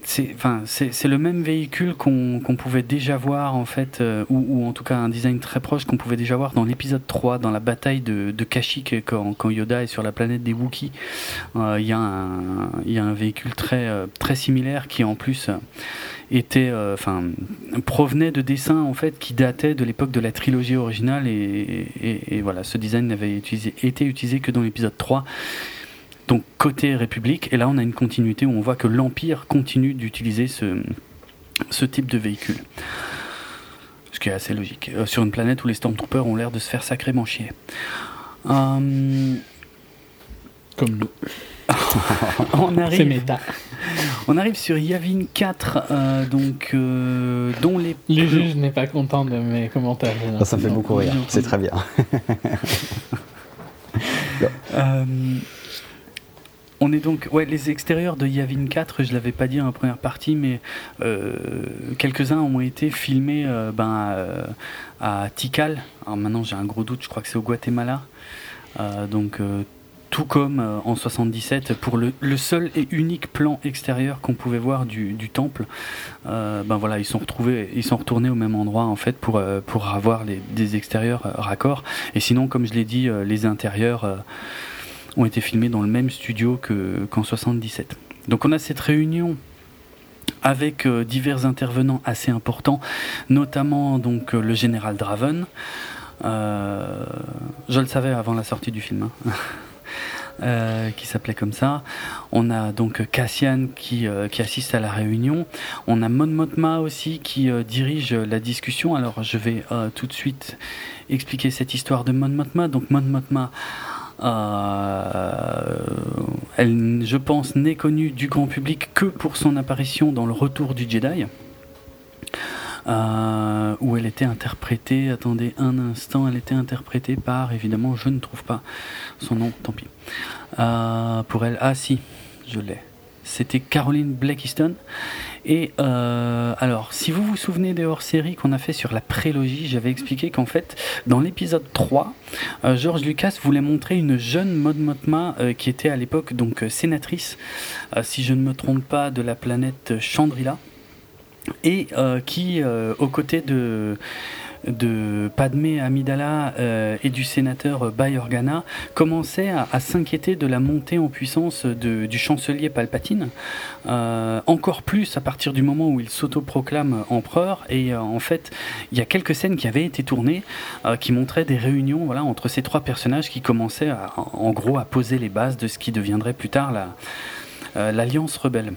c'est le même véhicule qu'on pouvait déjà voir en fait euh, ou, en tout cas un design très proche qu'on pouvait déjà voir dans l'épisode 3 dans la bataille de, de Kashyyyk quand, quand, Yoda est sur la planète des Wookiees. Il y, y, a un véhicule très très similaire qui en plus était, euh, enfin, provenait de dessins en fait qui dataient de l'époque de la trilogie originale et, voilà, ce design n'avait été utilisé que dans l'épisode 3. Donc côté République, et là on a une continuité où on voit que l'Empire continue d'utiliser ce, ce type de véhicule. Ce qui est assez logique. Euh, sur une planète où les Stormtroopers ont l'air de se faire sacrément chier. Euh, Comme nous. (laughs) on arrive. méta. On arrive sur Yavin 4, donc, dont les. Le juge n'est pas content de mes commentaires. Ça, me fait beaucoup rire, c'est très bien. (laughs) On est donc, ouais, les extérieurs de Yavin 4, je l'avais pas dit en première partie, mais euh, quelques-uns ont été filmés euh, ben, euh, à Tikal. Alors maintenant, j'ai un gros doute, je crois que c'est au Guatemala. donc, tout comme en 77, pour le, seul et unique plan extérieur qu'on pouvait voir du, temple, ben voilà, ils sont retrouvés, ils sont retournés au même endroit en fait pour pour avoir des extérieurs raccords. Et sinon, comme je l'ai dit, les intérieurs ont été filmés dans le même studio qu'en 77. Donc on a cette réunion avec euh, divers intervenants assez importants, notamment donc euh, le général Draven. Euh, je le savais avant la sortie du film. Hein. (laughs) qui s'appelait comme ça. On a donc Cassian qui, qui, assiste à la réunion. On a Mon Motma aussi qui dirige la discussion. Alors je vais tout de suite expliquer cette histoire de Mon Motma. Donc Mon Motma euh, elle, je pense, n'est connue du grand public que pour son apparition dans Le Retour du Jedi. Euh, où elle était interprétée, attendez un instant, elle était interprétée par, évidemment, je ne trouve pas son nom, tant pis. Euh, pour elle, ah si, je l'ai. C'était Caroline Blackiston. Et euh, alors, si vous vous souvenez des hors-séries qu'on a fait sur la prélogie, j'avais expliqué qu'en fait, dans l'épisode 3, euh, George Lucas voulait montrer une jeune Maud qui était à l'époque donc sénatrice, si je ne me trompe pas, de la planète Chandrila, et qui, aux côtés de de Padmé Amidala euh, et du sénateur Bayorgana commençait à, s'inquiéter de la montée en puissance du chancelier Palpatine, euh, encore plus à partir du moment où il s'autoproclame empereur. Et euh, en fait, il y a quelques scènes qui avaient été tournées qui montraient des réunions voilà, entre ces trois personnages qui commençaient en gros à poser les bases de ce qui deviendrait plus tard l'Alliance rebelle.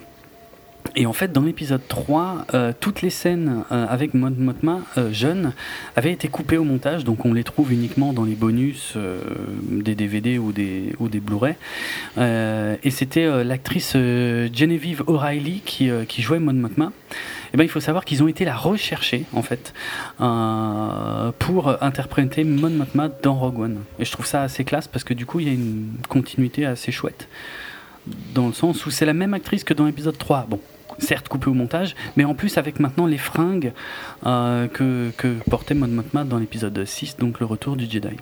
Et en fait, dans l'épisode 3, euh, toutes les scènes euh, avec Mon Motma euh, jeune avaient été coupées au montage, donc on les trouve uniquement dans les bonus des DVD ou des, ou des Blu-ray. et c'était l'actrice Genevieve O'Reilly qui, jouait Mon Motma. Et ben, il faut savoir qu'ils ont été la rechercher, en fait, pour interpréter Mon Motma dans Rogue One. Et je trouve ça assez classe parce que du coup, il y a une continuité assez chouette dans le sens où c'est la même actrice que dans l'épisode 3. Bon, certes coupé au montage, mais en plus avec maintenant les fringues euh, que, que, portait Mon Mothma dans l'épisode 6, donc le retour du Jedi.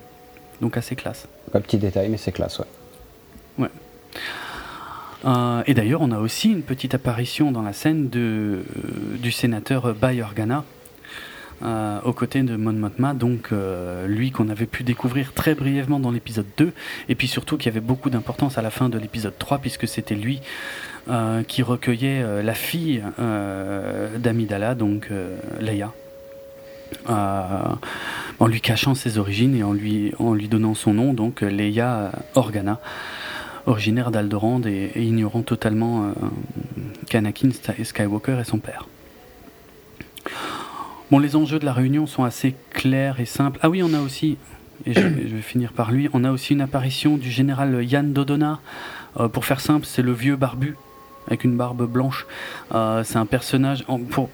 Donc assez classe. Pas petit détail, mais c'est classe, ouais. Ouais. Euh, et d'ailleurs, on a aussi une petite apparition dans la scène de, euh, du sénateur Bay Organa, euh, aux côtés de Mon Mothma, donc euh, lui qu'on avait pu découvrir très brièvement dans l'épisode 2, et puis surtout qui avait beaucoup d'importance à la fin de l'épisode 3, puisque c'était lui euh, qui recueillait la fille d'Amidala, donc Leia. en lui cachant ses origines et en lui, donnant son nom, donc Leia Organa, originaire d'Aldorand et, ignorant totalement qu'Anakin Skywalker est son père. Bon, les enjeux de la réunion sont assez clairs et simples. Ah oui, on a aussi, et je, vais finir par lui, on a aussi une apparition du général Yann Dodona. Euh, pour faire simple, c'est le vieux barbu avec une barbe blanche. Euh, c'est un personnage. pour,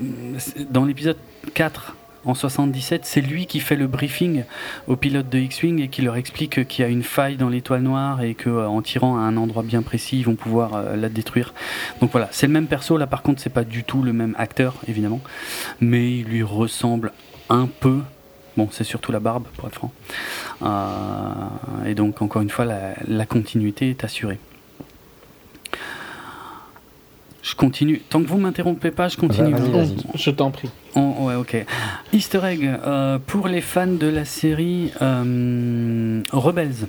dans l'épisode 4, en 77, c'est lui qui fait le briefing aux pilotes de X-Wing et qui leur explique qu'il y a une faille dans l'étoile noire et qu'en tirant à un endroit bien précis, ils vont pouvoir euh, la détruire. Donc voilà, c'est le même perso. Là, par contre, c'est pas du tout le même acteur, évidemment, mais il lui ressemble un peu. Bon, c'est surtout la barbe, pour être franc. Euh, et donc, encore une fois, la continuité est assurée. Je continue. Tant que vous m'interrompez pas, je continue. Je t'en prie. Oh, ouais, ok. Easter egg euh, pour les fans de la série euh, Rebels.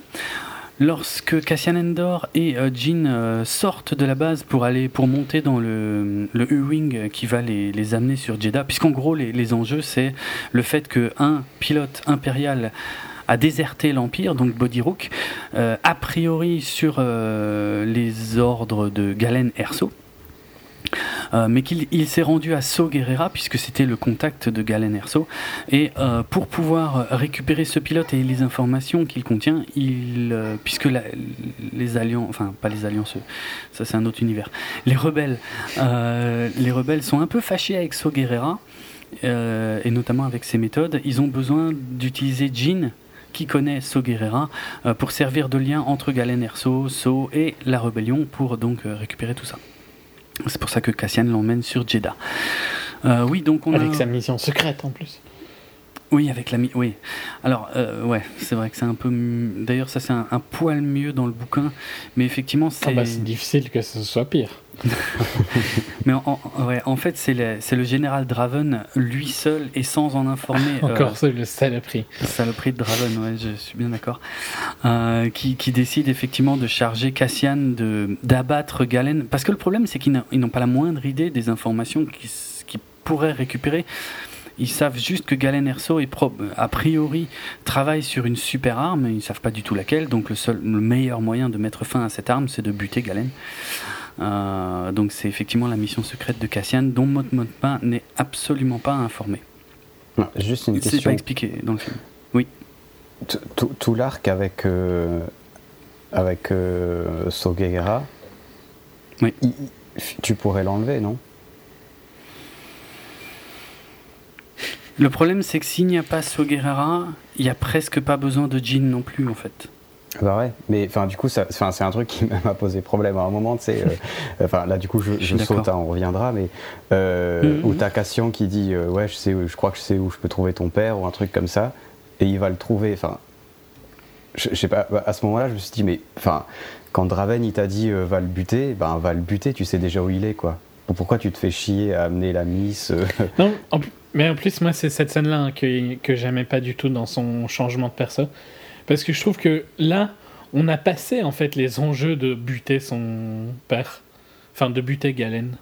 Lorsque Cassian Endor et euh, Jean sortent de la base pour aller pour monter dans le, le U-wing qui va les, les, amener sur Jeddah, puisqu'en gros les, les enjeux c'est le fait que un pilote impérial a déserté l'Empire, donc Body Rook, a priori sur les ordres de Galen Erso, Euh, mais qu'il s'est rendu à So Guerrera puisque c'était le contact de Galen Erso. Et euh, pour pouvoir récupérer ce pilote et les informations qu'il contient euh, puisque les alliances enfin pas les alliances ça c'est un autre univers. Les rebelles les rebelles sont un peu fâchés avec So Guerrera et notamment avec ses méthodes. Ils ont besoin d'utiliser Jean qui connaît So Guerrera pour servir de lien entre Galen Erso, So et la rébellion pour donc récupérer tout ça. C'est pour ça que Cassian l'emmène sur Jeddah. Euh, oui, donc on avec sa mission secrète en plus. Oui, avec la oui. Alors euh, ouais, c'est vrai que c'est un peu. D'ailleurs, ça c'est un, poil mieux dans le bouquin, mais effectivement c'est. Ah bah, c'est difficile que ce soit pire. (laughs) mais en, ouais, en fait, c'est le, le, général Draven lui seul et sans en informer. (laughs) Encore euh, le saloperie. Le saloperie de Draven, ouais, je suis bien d'accord. Euh, qui, qui, décide effectivement de charger Cassian d'abattre Galen. Parce que le problème, c'est qu'ils n'ont pas la moindre idée des informations qu'ils pourraient récupérer. Ils savent juste que Galen Erso est a priori travaille sur une super arme, ils ne savent pas du tout laquelle, donc le, seul, le meilleur moyen de mettre fin à cette arme, c'est de buter Galen. Euh, donc c'est effectivement la mission secrète de Cassian, dont Mot n'est absolument pas informé. juste une question. C'est pas expliqué dans le film. Oui. Tout l'arc avec euh, avec euh, oui. tu pourrais l'enlever, non? Le problème, c'est que s'il n'y a pas Soguerra, il n'y a presque pas besoin de Jean non plus, en fait. Bah ouais, mais enfin du coup, c'est un truc qui (laughs) m'a posé problème à un moment, tu sais. Euh, (laughs) enfin là, du coup, je, je saute, hein, on reviendra, mais euh, où t'as Cassian qui dit euh, ouais, je sais, je crois que je sais où je peux trouver ton père ou un truc comme ça, et il va le trouver. Enfin, je, sais pas. À ce moment-là, je me suis dit mais enfin, quand Draven il t'a dit va le buter, ben va le buter, tu sais déjà où il est quoi. Pourquoi tu te fais chier à amener la miss Non, en, mais en plus, moi, c'est cette scène-là hein, que, que j'aimais pas du tout dans son changement de perso. Parce que je trouve que là, on a passé en fait les enjeux de buter son père. Enfin, de buter Galen.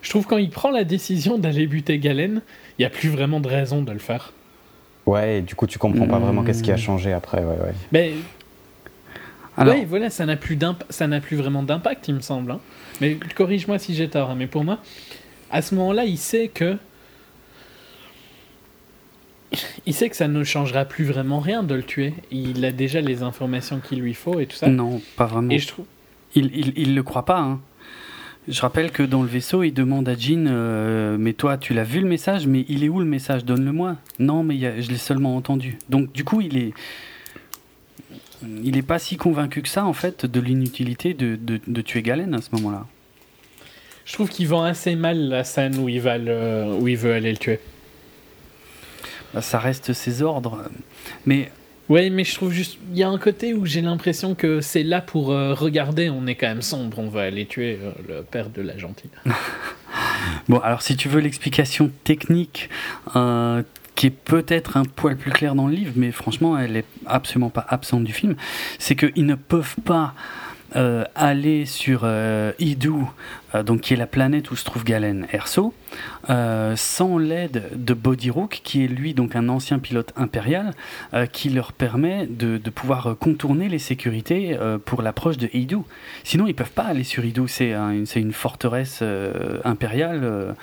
Je trouve quand il prend la décision d'aller buter Galen, il n'y a plus vraiment de raison de le faire. Ouais, et du coup, tu comprends pas vraiment qu'est-ce qui a changé après. Ouais, ouais. Mais. Alors... Ouais, voilà, ça n'a plus, ça n'a plus vraiment d'impact, il me semble. Hein. Mais corrige-moi si j'ai tort. Hein. Mais pour moi, à ce moment-là, il sait que il sait que ça ne changera plus vraiment rien de le tuer. Il a déjà les informations qu'il lui faut et tout ça. Non, pas vraiment. Et je trouve. Il, il, il le croit pas. Hein. Je rappelle que dans le vaisseau, il demande à Jean euh, Mais toi, tu l'as vu le message, mais il est où le message? Donne-le-moi. Non, mais je l'ai seulement entendu. Donc, du coup, il est. Il n'est pas si convaincu que ça, en fait, de l'inutilité de, de, de, tuer Galen à ce moment-là. Je trouve qu'il vend assez mal la scène où il, va où il veut aller le tuer. Ça reste ses ordres. Mais Ouais, mais je trouve juste. Il y a un côté où j'ai l'impression que c'est là pour euh, regarder, on est quand même sombre, on va aller tuer euh, le père de la gentille. (laughs) bon, alors si tu veux l'explication technique, euh, qui est peut-être un poil plus claire dans le livre, mais franchement, elle est absolument pas absente du film, c'est qu'ils ne peuvent pas euh, aller sur euh, euh, donc qui est la planète où se trouve Galen Erso, sans l'aide de Bodirook, qui est lui donc un ancien pilote impérial, qui leur permet de, pouvoir contourner les sécurités pour l'approche de Idou. Sinon, ils peuvent pas aller sur Idou. C'est une forteresse impériale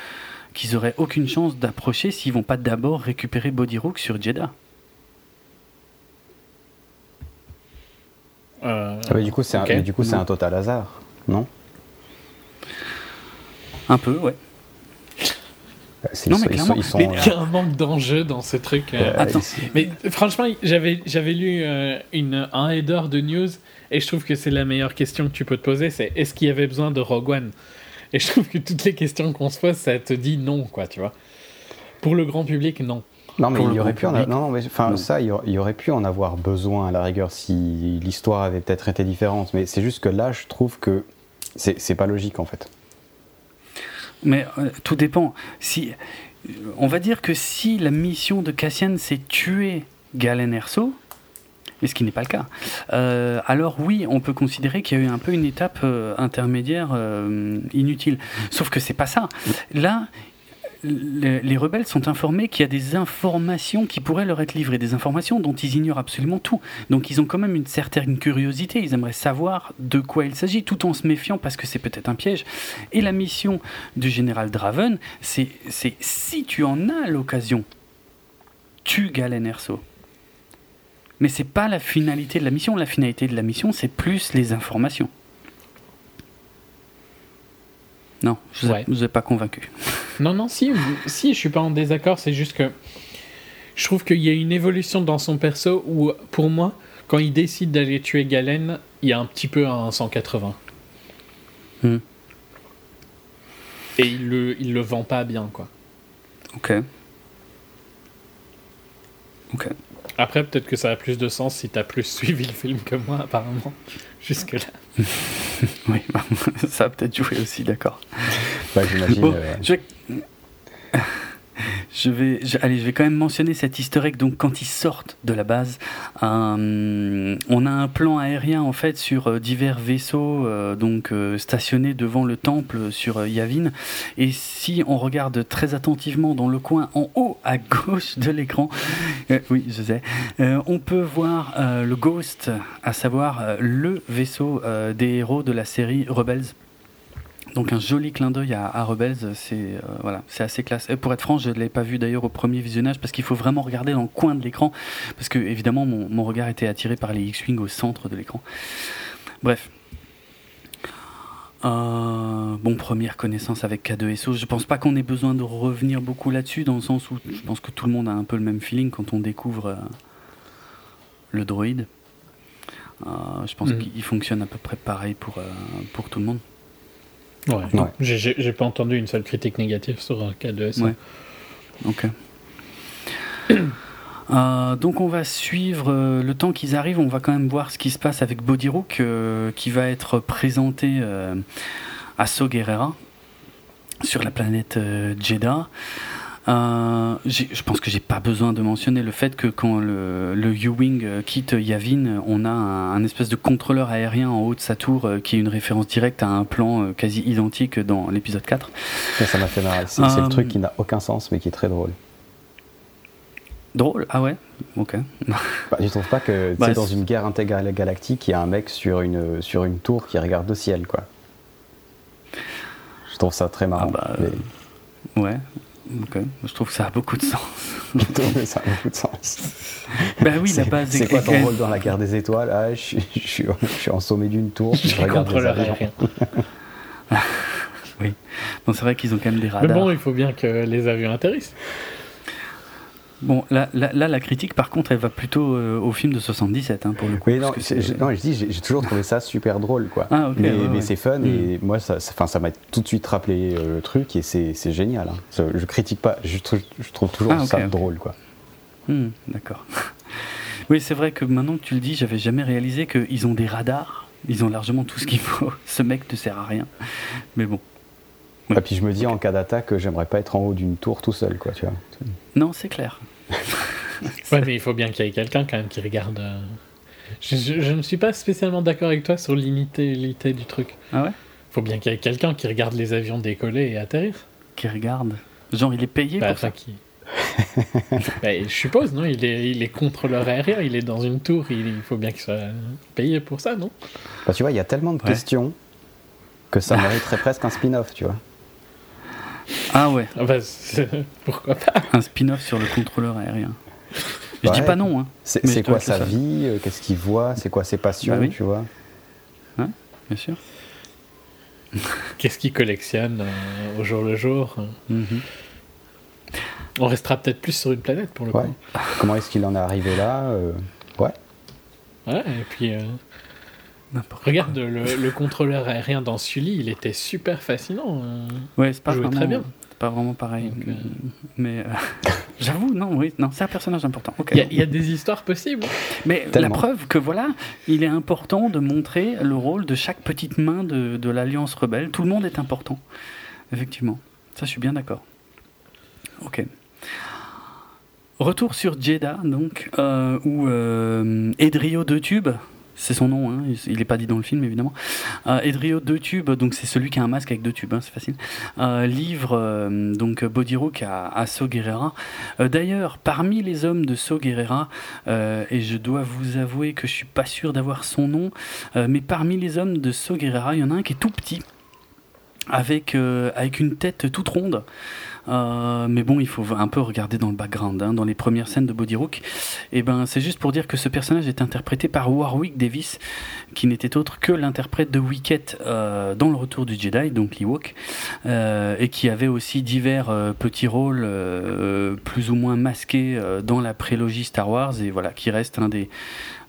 qu'ils auraient aucune chance d'approcher s'ils vont pas d'abord récupérer Bodirook sur Jeddah. Euh, ah, du coup, c'est un, du coup, c'est un total hasard, non? Un peu, ouais. non, mais clairement, il y a un manque d'enjeu dans ce truc. Euh. Attends, mais franchement, j'avais, j'avais lu euh, une, un header de news et je trouve que c'est la meilleure question que tu peux te poser c'est est-ce qu'il y avait besoin de Rogue One? Et je trouve que toutes les questions qu'on se pose, ça te dit non, quoi, tu vois. Pour le grand public, non. Non, mais il y aurait pu en non, mais enfin ça, il y aurait pu en avoir besoin à la rigueur si l'histoire avait peut-être été différente. Mais c'est juste que là, je trouve que c'est pas logique en fait. Mais euh, tout dépend. Si on va dire que si la mission de Cassian c'est tuer Galen Erso, mais ce qui n'est pas le cas. Euh, alors oui, on peut considérer qu'il y a eu un peu une étape euh, intermédiaire inutile. Sauf que c'est pas ça. Là, les, rebelles sont informés qu'il y a des informations qui pourraient leur être livrées, des informations dont ils ignorent absolument tout. Donc ils ont quand même une certaine curiosité, ils aimeraient savoir de quoi il s'agit, tout en se méfiant parce que c'est peut-être un piège. Et la mission du général Draven, c'est si tu en as l'occasion, tue Galen Erso. Mais c'est pas la finalité de la mission. La finalité de la mission, c'est plus les informations. Non, je ne vous ai pas convaincu. (laughs) Non, non, si, si, je suis pas en désaccord, c'est juste que je trouve qu'il y a une évolution dans son perso où, pour moi, quand il décide d'aller tuer Galen, il y a un petit peu un 180. Hmm. Et il le, il le vend pas bien, quoi. Ok. Ok. Après, peut-être que ça a plus de sens si tu as plus (laughs) suivi le film que moi, apparemment, jusque-là. (laughs) oui, (laughs) ça a peut-être joué aussi, d'accord. Bah, j'imagine. Euh, je vais, allez, je vais quand même mentionner cette historique. Donc, quand ils sortent de la base, euh, on a un plan aérien en fait sur euh, divers vaisseaux euh, donc stationnés devant le temple sur Yavin. Et si on regarde très attentivement dans le coin en haut à gauche de l'écran, je on peut voir le Ghost, à savoir le vaisseau des héros de la série Rebels. Donc un joli clin d'œil à, Rebels, c'est euh, voilà, c'est assez classe. Et pour être franc, je ne l'ai pas vu d'ailleurs au premier visionnage parce qu'il faut vraiment regarder dans le coin de l'écran parce que évidemment mon, regard était attiré par les X-wing au centre de l'écran. Bref. Euh, bon, première connaissance avec K2SO. Je pense pas qu'on ait besoin de revenir beaucoup là-dessus, dans le sens où je pense que tout le monde a un peu le même feeling quand on découvre euh, le droïde. je pense mm. qu'il fonctionne à peu près pareil pour, pour tout le monde. Ouais. J'ai pas entendu une seule critique négative sur K2S. Ouais. Ok. (coughs) Euh, donc on va suivre euh, le temps qu'ils arrivent, on va quand même voir ce qui se passe avec Bodirook euh, qui va être présenté à So sur la planète Jeddah. Euh, je pense que j'ai pas besoin de mentionner le fait que quand le, le U-Wing euh, quitte Yavin, on a un, espèce de contrôleur aérien en haut de sa tour euh, qui est une référence directe à un plan quasi identique dans l'épisode 4. Ça m'a fait marrer. C'est le truc qui n'a aucun sens mais qui est très drôle. Drôle? Ah ouais? Ok. bah, tu trouves pas que bah, dans une guerre intégrale galactique, il y a un mec sur une, sur une tour qui regarde le ciel, quoi Je trouve ça très marrant. Ah bah, Ouais, Je trouve que ça a beaucoup de sens. (laughs) ça a beaucoup de sens. Ben oui, la base C'est quoi ton rôle dans la guerre des étoiles? Ah, je, suis, je, suis, je, suis, en sommet d'une tour, je, regarde les avions. (laughs) oui, bon, c'est vrai qu'ils ont quand même des radars. Mais bon, il faut bien que les avions atterrissent. Bon, là, là, la critique, par contre, elle va plutôt euh, au film de 77, hein, pour le coup. Oui, non, je, dis, j'ai toujours trouvé ça super drôle, quoi. Ah, mais, c'est fun, et mm. moi, ça, ça m'a tout de suite rappelé euh, le truc, et c'est génial. Hein. Je critique pas, je, je trouve toujours ah, ça drôle, quoi. Hmm, d'accord. (laughs) oui, c'est vrai que maintenant que tu le dis, j'avais jamais réalisé qu'ils ont des radars. Ils ont largement tout ce qu'il faut. (laughs) Ce mec ne sert à rien. Mais bon. Et puis je me dis en cas d'attaque, j'aimerais pas être en haut d'une tour tout seul, quoi, tu vois. Non, c'est clair. (laughs) ouais, mais il faut bien qu'il y ait quelqu'un quand même qui regarde. Euh, je, ne suis pas spécialement d'accord avec toi sur l'inutilité du truc. Ah ouais? Faut bien qu'il y ait quelqu'un qui regarde les avions décoller et atterrir. Qui regarde Genre, il est payé bah, pour ça qui... (laughs) bah, Je suppose, non? Il est, il est contrôleur aérien, il est dans une tour, il, faut bien qu'il soit payé pour ça, non? Bah, Tu vois, il y a tellement de questions que ça mériterait presque un spin-off, tu vois. Ah ouais. Ah bah, (laughs) pourquoi pas Un spin-off sur le contrôleur aérien. Je dis pas non. Hein, c'est quoi sa vie euh, Qu'est-ce qu'il voit C'est quoi ses passions bah Tu vois? Ouais, Bien sûr. (laughs) Qu'est-ce qu'il collectionne euh, au jour le jour? Mhm. On restera peut-être plus sur une planète pour le coup. Comment est-ce qu'il en est arrivé là euh, Ouais. Ouais, et puis. Regarde le, contrôleur aérien dans Sully, il était super fascinant. ouais, c'est pas vraiment, très bien. Pas vraiment pareil. Euh, mais euh, (laughs) j'avoue, non, oui, non, c'est un personnage important. Il y, a des histoires possibles. Mais la preuve que voilà, il est important de montrer le rôle de chaque petite main de, de l'Alliance rebelle. Tout le monde est important, effectivement. Ça, je suis bien d'accord. Ok. Retour sur Jeddah, donc, euh, où Edrio de Tube c'est son nom, hein, il n'est pas dit dans le film évidemment. Euh, Edrio deux tubes, donc c'est celui qui a un masque avec deux tubes, hein, c'est facile. Euh, livre euh, donc Body Rook à, à Guerrera. D'ailleurs, parmi les hommes de So Guerrera, et je dois vous avouer que je suis pas sûr d'avoir son nom, mais parmi les hommes de So Guerrera, il y en a un qui est tout petit, avec avec une tête toute ronde. Euh, mais bon, il faut un peu regarder dans le background, hein, dans les premières scènes de Body Rook. Et ben, c'est juste pour dire que ce personnage est interprété par Warwick Davis, qui n'était autre que l'interprète de Wicket euh, dans le Retour du Jedi, donc l'Ewok, euh, et qui avait aussi divers petits rôles plus ou moins masqués dans la prélogie Star Wars, et voilà, qui reste un des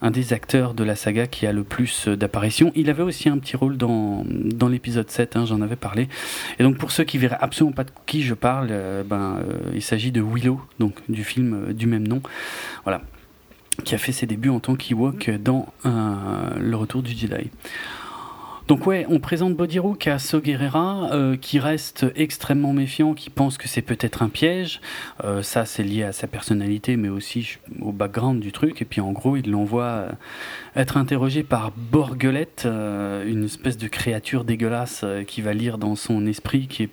un des acteurs de la saga qui a le plus d'apparitions. Il avait aussi un petit rôle dans, dans l'épisode 7, hein, j'en avais parlé. Et donc pour ceux qui verraient absolument pas de qui je parle, euh, ben, euh, il s'agit de Willow, donc du film euh, du même nom. Voilà qui a fait ses débuts en tant qu'Ewok dans Le Retour du Jedi. Donc ouais, on présente Body Rook à So euh, qui reste extrêmement méfiant, qui pense que c'est peut-être un piège. Euh, ça, c'est lié à sa personnalité, mais aussi au background du truc. Et puis en gros, il l'envoie euh, être interrogé par Borgelette, une espèce de créature dégueulasse qui va lire dans son esprit, qui est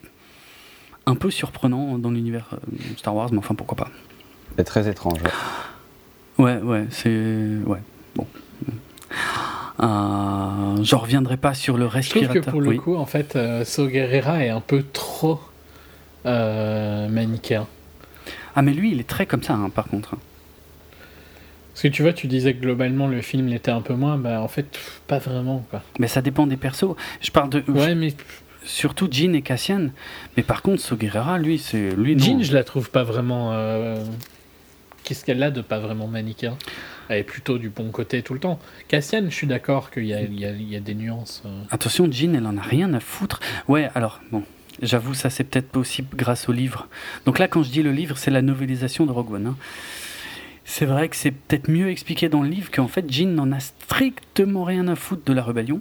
un peu surprenant dans l'univers Star Wars, mais enfin pourquoi pas. C'est très étrange. Ouais, ouais, c'est... Ouais, bon. Euh, J'en reviendrai pas sur le respirateur. Je trouve que pour le coup, en fait, euh, So Guerrera est un peu trop euh, manichéen. Ah, mais lui, il est très comme ça, hein, par contre. Parce que tu vois, tu disais que globalement le film l'était un peu moins, bah en fait, pas vraiment. Quoi. Mais ça dépend des persos. Je parle de. Ouais, mais. Surtout Jean et Cassian. Mais par contre, So Guerrera, lui, c'est. lui Jean, je la trouve pas vraiment. Euh, qu'est-ce qu'elle a de pas vraiment manichéen? Elle est plutôt du bon côté tout le temps. Cassian, je suis d'accord qu'il y, y, a des nuances. Euh. Attention, Jean, elle en a rien à foutre. Ouais, alors, bon, j'avoue, ça c'est peut-être possible grâce au livre. Donc là, quand je dis le livre, c'est la novélisation de Rogue One. Hein. C'est vrai que c'est peut-être mieux expliqué dans le livre qu'en fait, Jean n'en a strictement rien à foutre de la rébellion.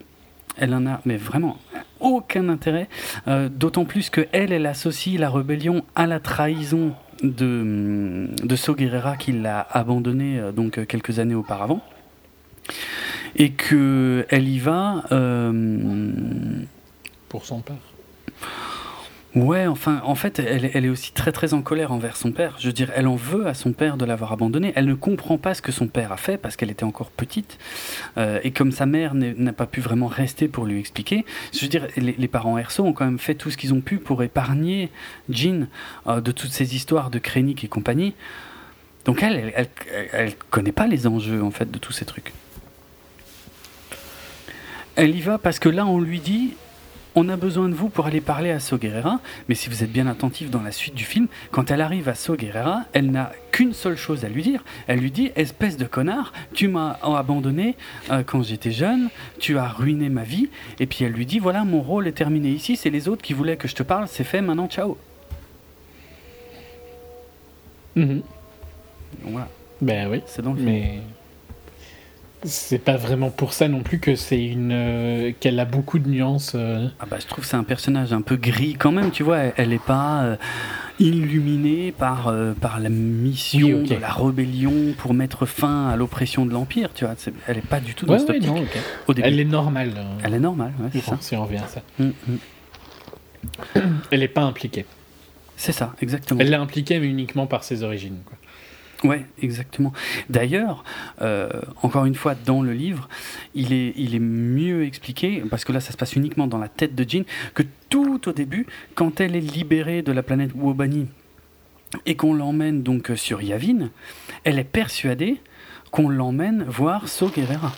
Elle en a, mais vraiment, aucun intérêt. Euh, d'autant plus que elle, elle associe la rébellion à la trahison de, de So Guerrera qui l'a abandonné euh, donc quelques années auparavant et que elle y va euh, pour son père. Ouais, enfin, en fait, elle, elle, est aussi très très en colère envers son père. Je veux dire, elle en veut à son père de l'avoir abandonné. Elle ne comprend pas ce que son père a fait parce qu'elle était encore petite. Euh, et comme sa mère n'a pas pu vraiment rester pour lui expliquer, je veux dire, les, parents Erso ont quand même fait tout ce qu'ils ont pu pour épargner Jean euh, de toutes ces histoires de Krennic et compagnie. Donc elle, elle, elle, connaît pas les enjeux en fait de tous ces trucs. Elle y va parce que là on lui dit on a besoin de vous pour aller parler à So Guerrera, mais si vous êtes bien attentif dans la suite du film, quand elle arrive à So Guerrera, elle n'a qu'une seule chose à lui dire. Elle lui dit Espèce de connard, tu m'as abandonné euh, quand j'étais jeune, tu as ruiné ma vie, et puis elle lui dit Voilà, mon rôle est terminé ici, c'est les autres qui voulaient que je te parle, c'est fait, maintenant ciao. Mhm. Voilà. Ben oui. C'est le mais c'est pas vraiment pour ça non plus que c'est une euh, qu'elle a beaucoup de nuances. Euh. Ah bah je trouve c'est un personnage un peu gris quand même, tu vois. Elle, n'est est pas euh, illuminée par par la mission de la rébellion pour mettre fin à l'oppression de l'empire, tu vois. elle est pas du tout dans cette non, Au début. Elle est normale. Elle est normale, ouais, c'est ça. Si on revient à ça. Mm, mm. Elle est pas impliquée. C'est ça, exactement. Elle est impliquée mais uniquement par ses origines. Quoi. Ouais, exactement. D'ailleurs, euh, encore une fois, dans le livre, il est, mieux expliqué, parce que là, ça se passe uniquement dans la tête de Jean, que tout au début, quand elle est libérée de la planète Wobani et qu'on l'emmène donc sur Yavin, elle est persuadée qu'on l'emmène voir So Guerrera.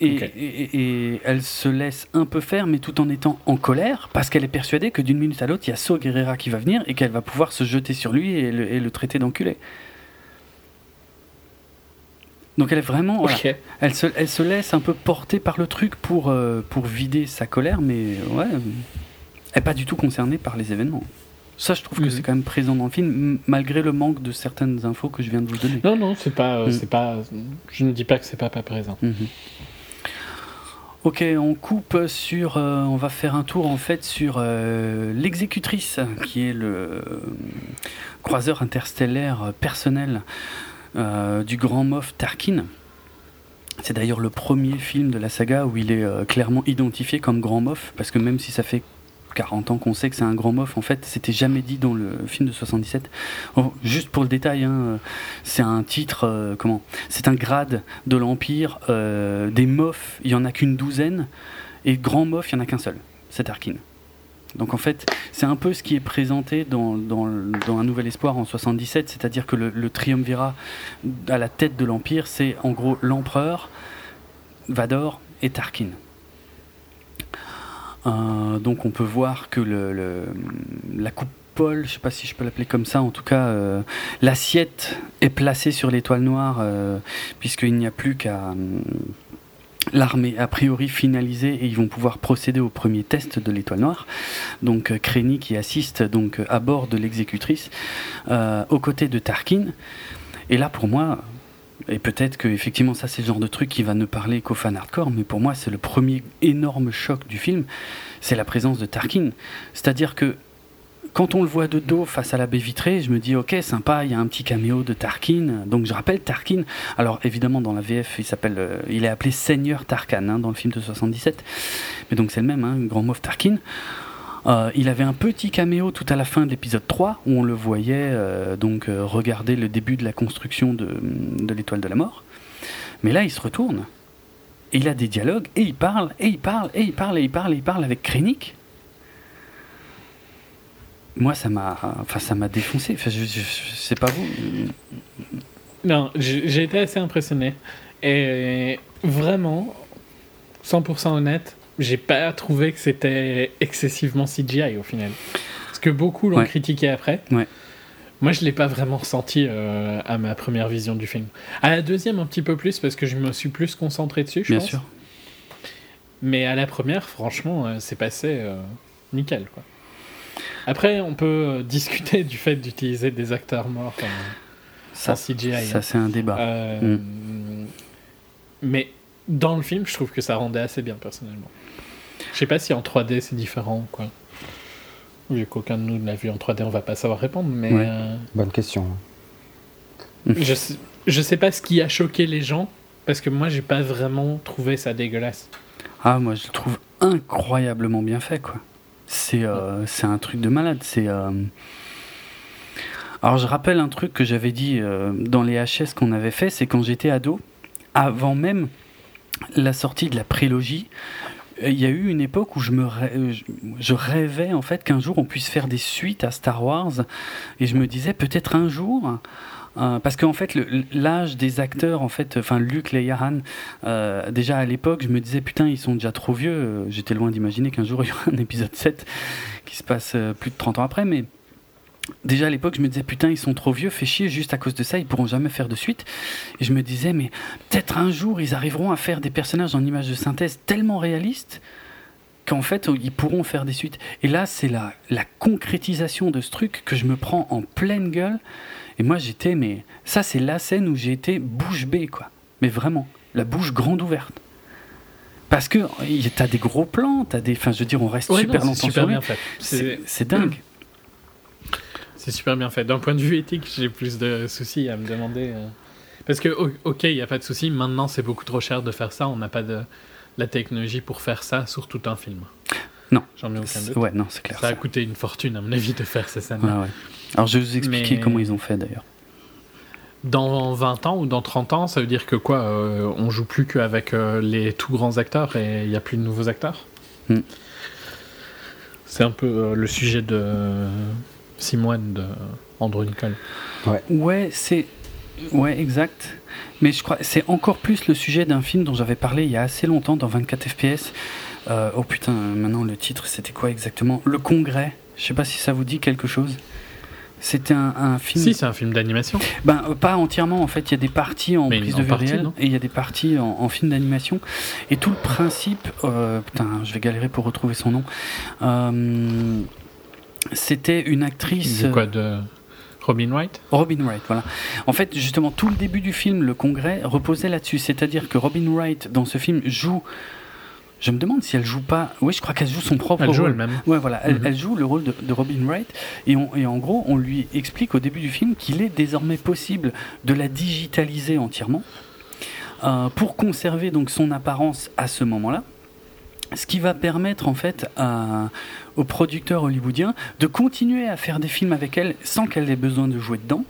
Et, elle se laisse un peu faire, mais tout en étant en colère, parce qu'elle est persuadée que d'une minute à l'autre, il y a So Guerrera qui va venir et qu'elle va pouvoir se jeter sur lui et le, traiter d'enculé. Donc elle est vraiment. elle, se, elle se laisse un peu porter par le truc pour, euh, pour vider sa colère, mais ouais. Elle n'est pas du tout concernée par les événements. Ça, je trouve que mhm. c'est quand même présent dans le film, malgré le manque de certaines infos que je viens de vous donner. Non, non, c'est pas, euh, mhm. c'est pas. Je ne dis pas que c'est pas, pas présent. Mhm. Ok, on coupe sur. Euh, on va faire un tour en fait sur euh, l'exécutrice, qui est le euh, croiseur interstellaire personnel du grand Moff Tarkin. C'est d'ailleurs le premier film de la saga où il est clairement identifié comme Grand Moff, parce que même si ça fait 40 ans qu'on sait que c'est un Grand Moff, en fait, c'était jamais dit dans le film de 77. juste pour le détail, hein, c'est un titre, euh, comment C'est un grade de l'Empire. Euh, des Moffs, il y en a qu'une douzaine, et Grand Moff, il y en a qu'un seul. C'est Tarkin. Donc en fait, c'est un peu ce qui est présenté dans, dans, Un Nouvel Espoir en 77, c'est-à-dire que le, le, triumvirat à la tête de l'Empire, c'est en gros l'empereur, Vador et Tarkin. Euh, donc on peut voir que la coupole, je ne sais pas si je peux l'appeler comme ça, en tout cas euh, l'assiette est placée sur l'étoile noire, euh, puisqu'il n'y a plus qu'à l'armée a priori finalisée et ils vont pouvoir procéder au premier test de l'étoile noire. Donc Krenny qui assiste donc à bord de l'exécutrice aux côtés de Tarkin. Et là pour moi, et peut-être que effectivement ça c'est le genre de truc qui va ne parler qu'aux fans hardcore, mais pour moi c'est le premier énorme choc du film, c'est la présence de Tarkin. C'est-à-dire que quand on le voit de dos face à la baie vitrée, je me dis ok sympa, il y a un petit caméo de Tarkin. Donc je rappelle Tarkin. Alors évidemment dans la VF il s'appelle, euh, il est appelé Seigneur Tarkan hein, dans le film de 77. Mais donc c'est le même, hein, grand mauve Tarkin. Euh, il avait un petit caméo tout à la fin de l'épisode 3 où on le voyait euh, donc regarder le début de la construction de, de l'étoile de la mort. Mais là il se retourne et il a des dialogues et il parle et il parle et il parle et il parle et il parle avec Krennic moi, ça m'a, enfin, ça m'a défoncé. Enfin, je, sais pas vous. Non, j'ai été assez impressionné. Et vraiment, 100% honnête, j'ai pas trouvé que c'était excessivement CGI au final. Parce que beaucoup l'ont critiqué après. Ouais. Moi, je l'ai pas vraiment ressenti euh, à ma première vision du film. À la deuxième, un petit peu plus, parce que je me suis plus concentré dessus, je Bien pense. sûr. Mais à la première, franchement, euh, c'est passé euh, nickel, quoi. Après, on peut (laughs) discuter du fait d'utiliser des acteurs morts ça, CGI. Ça, c'est un débat. Mm. Mais dans le film, je trouve que ça rendait assez bien, personnellement. Je sais pas si en 3D c'est différent quoi. Vu qu'aucun de nous ne l'a vu en 3D, on va pas savoir répondre. Mais Bonne question. (laughs) je, sais, je sais pas ce qui a choqué les gens, parce que moi j'ai pas vraiment trouvé ça dégueulasse. Ah, moi je le trouve incroyablement bien fait quoi. Euh, c'est un truc de malade. C'est. Euh, alors je rappelle un truc que j'avais dit euh, dans les HS qu'on avait fait, c'est quand j'étais ado, avant même la sortie de la prélogie, il y a eu une époque où je me je rêvais en fait qu'un jour on puisse faire des suites à Star Wars et je me disais peut-être un jour euh, parce qu'en fait, l'âge des acteurs, en fait, enfin, Luc, Leia Han, euh, déjà à l'époque, je me disais, putain, ils sont déjà trop vieux. Euh, j'étais loin d'imaginer qu'un jour (laughs) il y aura un épisode 7 qui se passe plus de 30 ans après, mais déjà à l'époque, je me disais, putain, ils sont trop vieux, fait chier, juste à cause de ça, ils pourront jamais faire de suite. Et je me disais, mais peut-être un jour, ils arriveront à faire des personnages en images de synthèse tellement réalistes qu'en fait, ils pourront faire des suites. Et là, c'est la, la concrétisation de ce truc que je me prends en pleine gueule. Et moi, j'étais, mais ça, c'est la scène où j'ai été bouche bée, quoi. Mais vraiment, la bouche grande ouverte. Parce que t'as des gros plans, t'as des. Enfin, je veux dire, on reste super longtemps super bien fait. C'est dingue. C'est super bien fait. D'un point de vue éthique, j'ai plus de soucis à me demander. Euh. Parce que, ok, il n'y a pas de souci. Maintenant, c'est beaucoup trop cher de faire ça. On n'a pas de la technologie pour faire ça sur tout un film. Non. J'en ai aucun doute. Ouais, non, c'est clair. Ça, a coûté une fortune, à mon avis, de faire ces scènes. Ouais, ouais. Alors je vais vous expliquer comment ils ont fait d'ailleurs. Dans 20 ans ou dans 30 ans, ça veut dire que quoi euh, On joue plus qu'avec euh, les tout grands acteurs et il n'y a plus de nouveaux acteurs? Hmm. C'est un peu euh, le sujet de Simone de Andrew Nicole. Ouais, ouais c'est. Ouais, exact. Mais je crois c'est encore plus le sujet d'un film dont j'avais parlé il y a assez longtemps dans 24 FPS. oh putain, maintenant le titre c'était quoi exactement? Le Congrès. Je sais pas si ça vous dit quelque chose. C'était un, film. Si, c'est un film d'animation. Ben, euh, pas entièrement, en fait. Il y a des parties en prise de vue réelle et il y a des parties en, film d'animation. Et tout le principe. Euh, putain, je vais galérer pour retrouver son nom. Euh, c'était une actrice. De quoi de. Robin Wright? Robin Wright, voilà. En fait, justement, tout le début du film, le congrès, reposait là-dessus. C'est-à-dire que Robin Wright, dans ce film, joue je me demande si elle joue pas. Oui, je crois qu'elle joue son propre elle rôle. Joue elle-même. Ouais, voilà. Elle, mhm. joue le rôle de, Robin Wright. Et, et, en gros, on lui explique au début du film qu'il est désormais possible de la digitaliser entièrement. pour conserver donc son apparence à ce moment-là ce qui va permettre en fait aux producteurs hollywoodiens de continuer à faire des films avec elle sans qu'elle ait besoin de jouer dedans.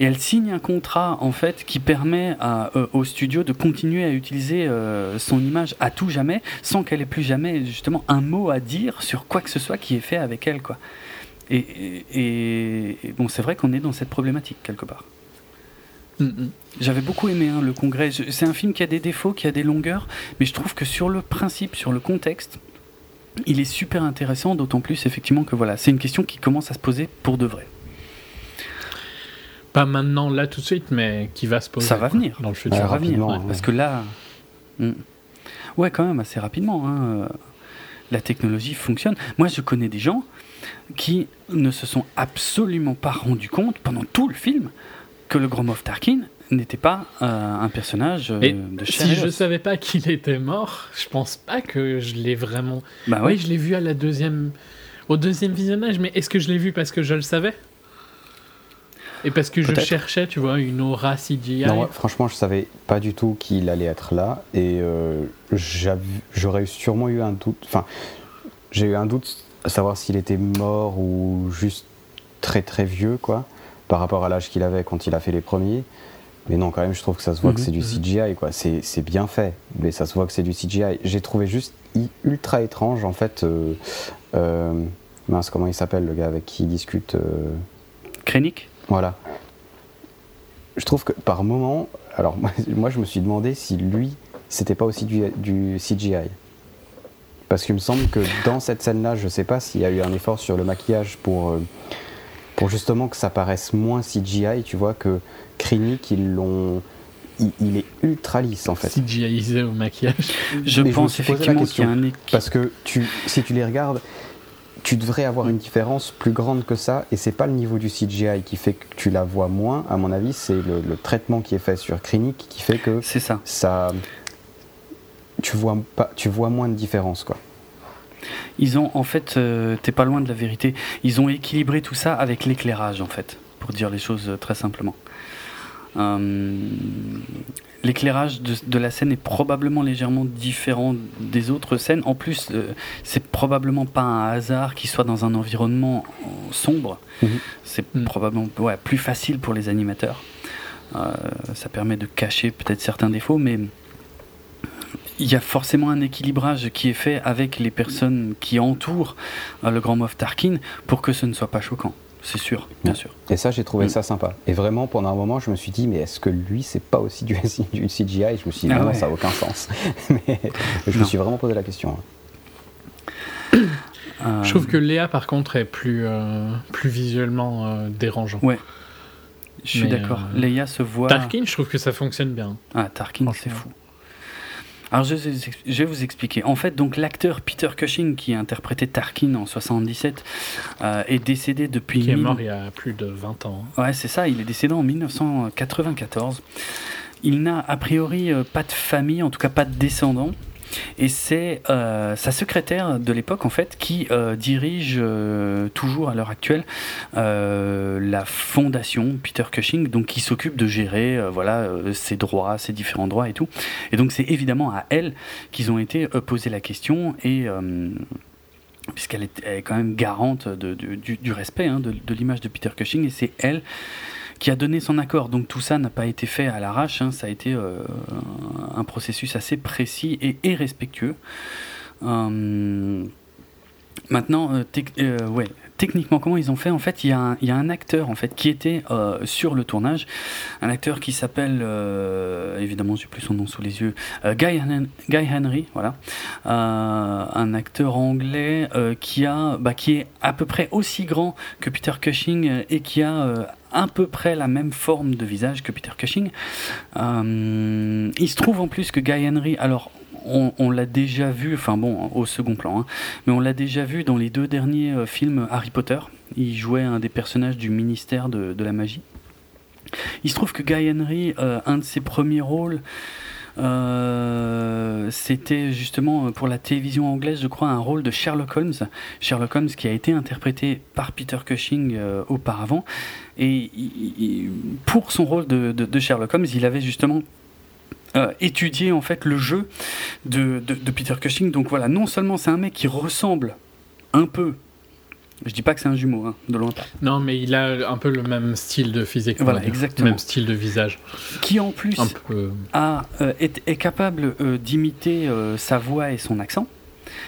Et elle signe un contrat en fait qui permet euh, au studio de continuer à utiliser euh, son image à tout jamais sans qu'elle ait plus jamais justement un mot à dire sur quoi que ce soit qui est fait avec elle quoi. Et, bon, c'est vrai qu'on est dans cette problématique quelque part. Mm, mm. J'avais beaucoup aimé hein, le Congrès. C'est un film qui a des défauts, qui a des longueurs, mais je trouve que sur le principe, sur le contexte, il est super intéressant, d'autant plus effectivement que voilà, c'est une question qui commence à se poser pour de vrai. Pas maintenant, là tout de suite, mais qui va se poser. Ça va venir. Dans le futur. Ça va venir, parce que là. Hmm. Ouais, quand même, assez rapidement. Hein, la technologie fonctionne. Moi, je connais des gens qui ne se sont absolument pas rendus compte pendant tout le film que le Grand Moff Tarkin n'était pas euh, un personnage euh, de Si je savais pas qu'il était mort, je pense pas que je l'ai vraiment. Bah oui, je l'ai vu à la deuxième, au deuxième visionnage, mais est-ce que je l'ai vu parce que je le savais? Et parce que je cherchais, tu vois, une aura CGI. Non, franchement, je savais pas du tout qu'il allait être là, et euh, j'aurais sûrement eu un doute. Enfin, j'ai eu un doute à savoir s'il était mort ou juste très très vieux, quoi, par rapport à l'âge qu'il avait quand il a fait les premiers. Mais non, quand même, je trouve que ça se voit que c'est du mhm. CGI, quoi. C'est bien fait, mais ça se voit que c'est du CGI. J'ai trouvé juste ultra étrange, en fait. Euh, euh, mince, comment il s'appelle, le gars avec qui il discute euh... Krennic? Voilà. Je trouve que par moment, alors (laughs) moi, je me suis demandé si lui, c'était pas aussi du, du CGI. Parce qu'il me semble que dans cette scène-là, je sais pas s'il y a eu un effort sur le maquillage pour, euh, pour justement que ça paraisse moins CGI, tu vois, que Krennic, ils l'ont. Il, est ultra lisse en fait. CGIisé au maquillage. Je pense effectivement qu'il y a un Parce que tu, si tu les regardes, tu devrais avoir une différence plus grande que ça, et c'est pas le niveau du CGI qui fait que tu la vois moins. À mon avis, c'est le, traitement qui est fait sur Krennic qui fait que c'est ça. Ça, tu vois pas, tu vois moins de différence quoi. Ils ont en fait, euh, t'es pas loin de la vérité. Ils ont équilibré tout ça avec l'éclairage en fait, pour dire les choses euh, très simplement. Euh, l'éclairage de, la scène est probablement légèrement différent des autres scènes. En plus, euh, c'est probablement pas un hasard qu'il soit dans un environnement sombre. Mhm. C'est mhm. probablement ouais, plus facile pour les animateurs. Euh, ça permet de cacher peut-être certains défauts, mais il y a forcément un équilibrage qui est fait avec les personnes qui entourent le grand Moff Tarkin pour que ce ne soit pas choquant c'est sûr, bien sûr. Et ça, j'ai trouvé mm. ça sympa. Et vraiment, pendant un moment, je me suis dit, mais est-ce que lui, c'est pas aussi du, (laughs) du CGI Je me suis dit, ah non, ça n'a aucun sens. (laughs) mais je me suis vraiment posé la question. Hein. Euh, je trouve que Léa, par contre, est plus, euh, plus visuellement euh, dérangeant. Ouais. Je suis d'accord. Léa se voit. Tarkin, je trouve que ça fonctionne bien. Ah, Tarkin, c'est fou. Alors je, vais vous expliquer. En fait, donc l'acteur Peter Cushing qui a interprété Tarkin en 77 euh, est décédé depuis. Qui est mort il y a plus de 20 ans. Ouais, c'est ça. Il est décédé en 1994. Il n'a a priori euh, pas de famille, en tout cas pas de descendants. Et c'est euh, sa secrétaire de l'époque, en fait, qui euh, dirige euh, toujours à l'heure actuelle la fondation Peter Cushing, donc qui s'occupe de gérer voilà, ses droits, ses différents droits et tout. Et donc c'est évidemment à elle qu'ils ont été posés la question et puisqu'elle est, quand même garante du, respect hein, de l'image de Peter Cushing, et c'est elle qui a donné son accord. Donc tout ça n'a pas été fait à l'arrache, hein. ça a été euh, un processus assez précis et, respectueux. Euh, maintenant, euh, ouais, techniquement, comment ils ont fait En fait, il y, a un, acteur en fait qui était sur le tournage, un acteur qui s'appelle, évidemment, j'ai plus son nom sous les yeux, Guy, Guy, Henry, voilà, un acteur anglais qui a, bah, qui est à peu près aussi grand que Peter Cushing et qui a à peu près la même forme de visage que Peter Cushing. Euh, il se trouve en plus que Guy Henry, alors on, l'a déjà vu, enfin bon, au second plan, hein, mais on l'a déjà vu dans les deux derniers euh, films Harry Potter. Il jouait un des personnages du ministère de, la magie. Il se trouve que Guy Henry, euh, un de ses premiers rôles, euh, c'était justement pour la télévision anglaise, je crois, un rôle de Sherlock Holmes. Sherlock Holmes qui a été interprété par Peter Cushing auparavant. Et pour son rôle de, Sherlock Holmes, il avait justement étudié en fait le jeu de, de Peter Cushing. Donc voilà, non seulement c'est un mec qui ressemble un peu je dis pas que c'est un jumeau, hein, de loin pas. Non, mais il a un peu le même style de physique. Voilà, exactement. Même style de visage. Qui en plus a, euh, est, capable euh, d'imiter euh, sa voix et son accent.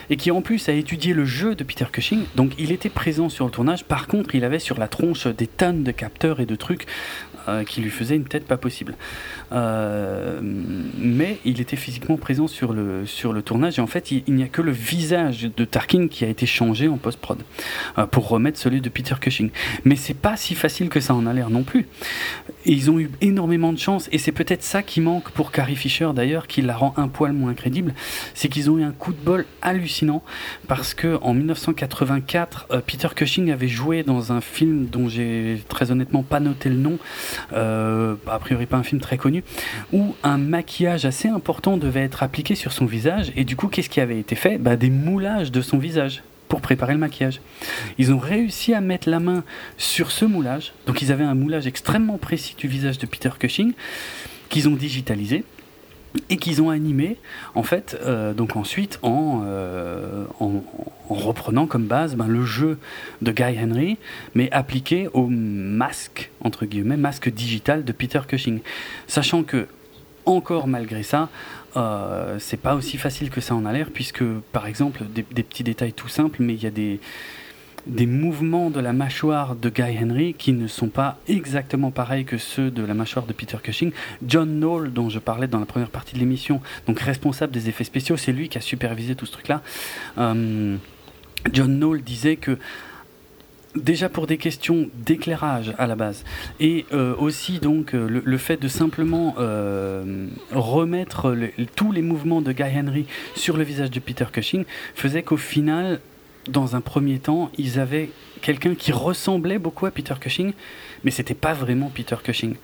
Et qui en plus a étudié le jeu de Peter Cushing. Donc il était présent sur le tournage. Par contre, il avait sur la tronche des tonnes de capteurs et de trucs qui lui faisaient une tête pas possible. Euh, mais il était physiquement présent sur le, sur le tournage et en fait il, n'y a que le visage de Tarkin qui a été changé en post-prod euh, pour remettre celui de Peter Cushing. Mais c'est pas si facile que ça en a l'air non plus. Ils ont eu énormément de chance et c'est peut-être ça qui manque pour Carrie Fisher d'ailleurs qui la rend un poil moins crédible, c'est qu'ils ont eu un coup de bol hallucinant parce que en 1984 euh, Peter Cushing avait joué dans un film dont j'ai très honnêtement pas noté le nom, a priori pas un film très connu où un maquillage assez important devait être appliqué sur son visage. Et du coup, qu'est-ce qui avait été fait? Bah, Des moulages de son visage pour préparer le maquillage. Ils ont réussi à mettre la main sur ce moulage. Donc ils avaient un moulage extrêmement précis du visage de Peter Cushing qu'ils ont digitalisé et qu'ils ont animé en fait euh, donc ensuite euh, en, en, reprenant comme base ben, le jeu de Guy Henry mais appliqué au masque entre guillemets masque digital de Peter Cushing. Sachant que encore malgré ça euh, c'est pas aussi facile que ça en a l'air puisque par exemple des petits détails tout simples mais il y a des des mouvements de la mâchoire de Guy Henry qui ne sont pas exactement pareils que ceux de la mâchoire de Peter Cushing. John Knoll, dont je parlais dans la première partie de l'émission, donc responsable des effets spéciaux, c'est lui qui a supervisé tout ce truc-là. Euh, John Knoll disait que déjà pour des questions d'éclairage à la base et euh, aussi donc euh, le, fait de simplement remettre tous les mouvements de Guy Henry sur le visage de Peter Cushing faisait qu'au final dans un premier temps, ils avaient quelqu'un qui ressemblait beaucoup à Peter Cushing, mais c'était pas vraiment Peter Cushing.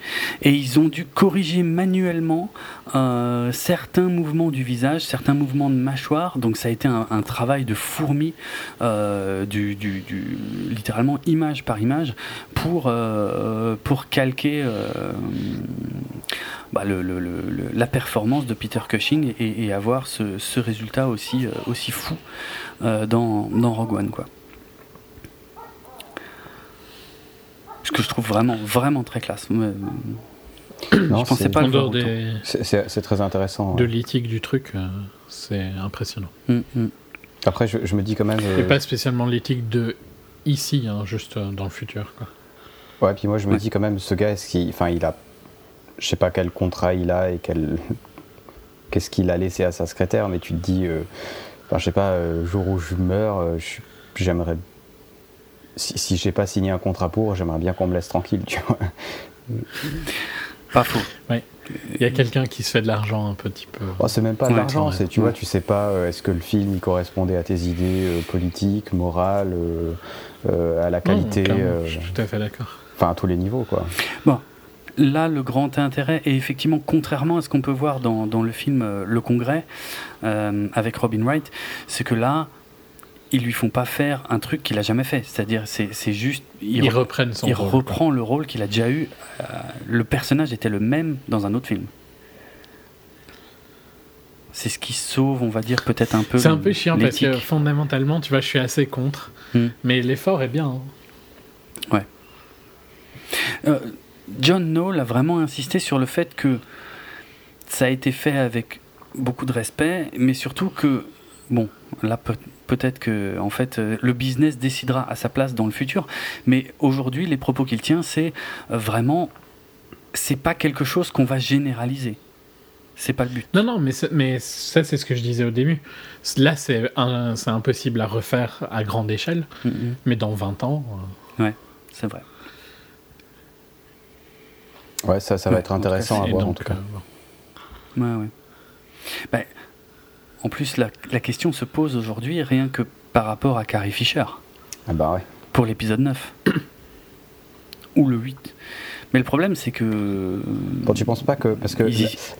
Et ils ont dû corriger manuellement euh, certains mouvements du visage, certains mouvements de mâchoire. Donc ça a été un, travail de fourmi, euh, littéralement image par image, pour, euh, pour calquer bah, la performance de Peter Cushing et, et avoir ce, ce, résultat aussi, aussi fou dans, dans Rogue One. Quoi. Ce que je trouve vraiment, vraiment très classe. non, je pensais pas le des... C'est très intéressant. De l'éthique du truc, euh, c'est impressionnant. Mm, mm. Après, je, me dis quand même. Et euh, pas spécialement l'éthique de ici, hein, juste euh, dans le futur. Quoi. Ouais, puis moi je me dis quand même, ce gars, est-ce qu'il, enfin, il a, je sais pas quel contrat il a et quel, (laughs) qu'est-ce qu'il a laissé à sa secrétaire, mais tu te dis, enfin, je sais pas, jour où je meurs, j'aimerais si, si j'ai pas signé un contrat pour, j'aimerais bien qu'on me laisse tranquille, tu vois. Pas faux. Oui. Il y a quelqu'un qui se fait de l'argent un petit peu. Oh, c'est même pas de l'argent, c'est tu vois, tu sais pas euh, est-ce que le film il correspondait à tes idées euh, politiques, morales, euh, à la qualité. je suis tout à fait d'accord. Enfin, à tous les niveaux, quoi. Bon. Là, le grand intérêt, et effectivement, contrairement à ce qu'on peut voir dans, dans le film Le Congrès avec Robin Wright, c'est que là, ils lui font pas faire un truc qu'il a jamais fait. C'est-à-dire, c'est juste. Il, il son il reprend le rôle qu'il a déjà eu. Euh, le personnage était le même dans un autre film. C'est ce qui sauve, on va dire, peut-être un peu. C'est un peu chiant parce que fondamentalement, tu vois, je suis assez contre. Hmm. Mais l'effort est bien. Hein. Ouais. Euh, John Knoll a vraiment insisté sur le fait que ça a été fait avec beaucoup de respect, mais surtout que, bon, là peut peut-être que en fait euh, le business décidera à sa place dans le futur. Mais aujourd'hui, les propos qu'il tient, c'est euh, vraiment, c'est pas quelque chose qu'on va généraliser. C'est pas le but. Non, non, mais, mais ça, c'est ce que je disais au début. Là, c'est c'est impossible à refaire à grande échelle, mm-hmm. mais dans 20 ans. Euh, ouais, c'est vrai. Ouais, ça, ça va être intéressant à voir en tout cas. Ouais, ouais. Ben, en plus, la, question se pose aujourd'hui rien que par rapport à Carrie Fisher. Ah bah ouais. Pour l'épisode 9. Ou le 8. Mais le problème, c'est que. Bon, tu penses pas que. Parce que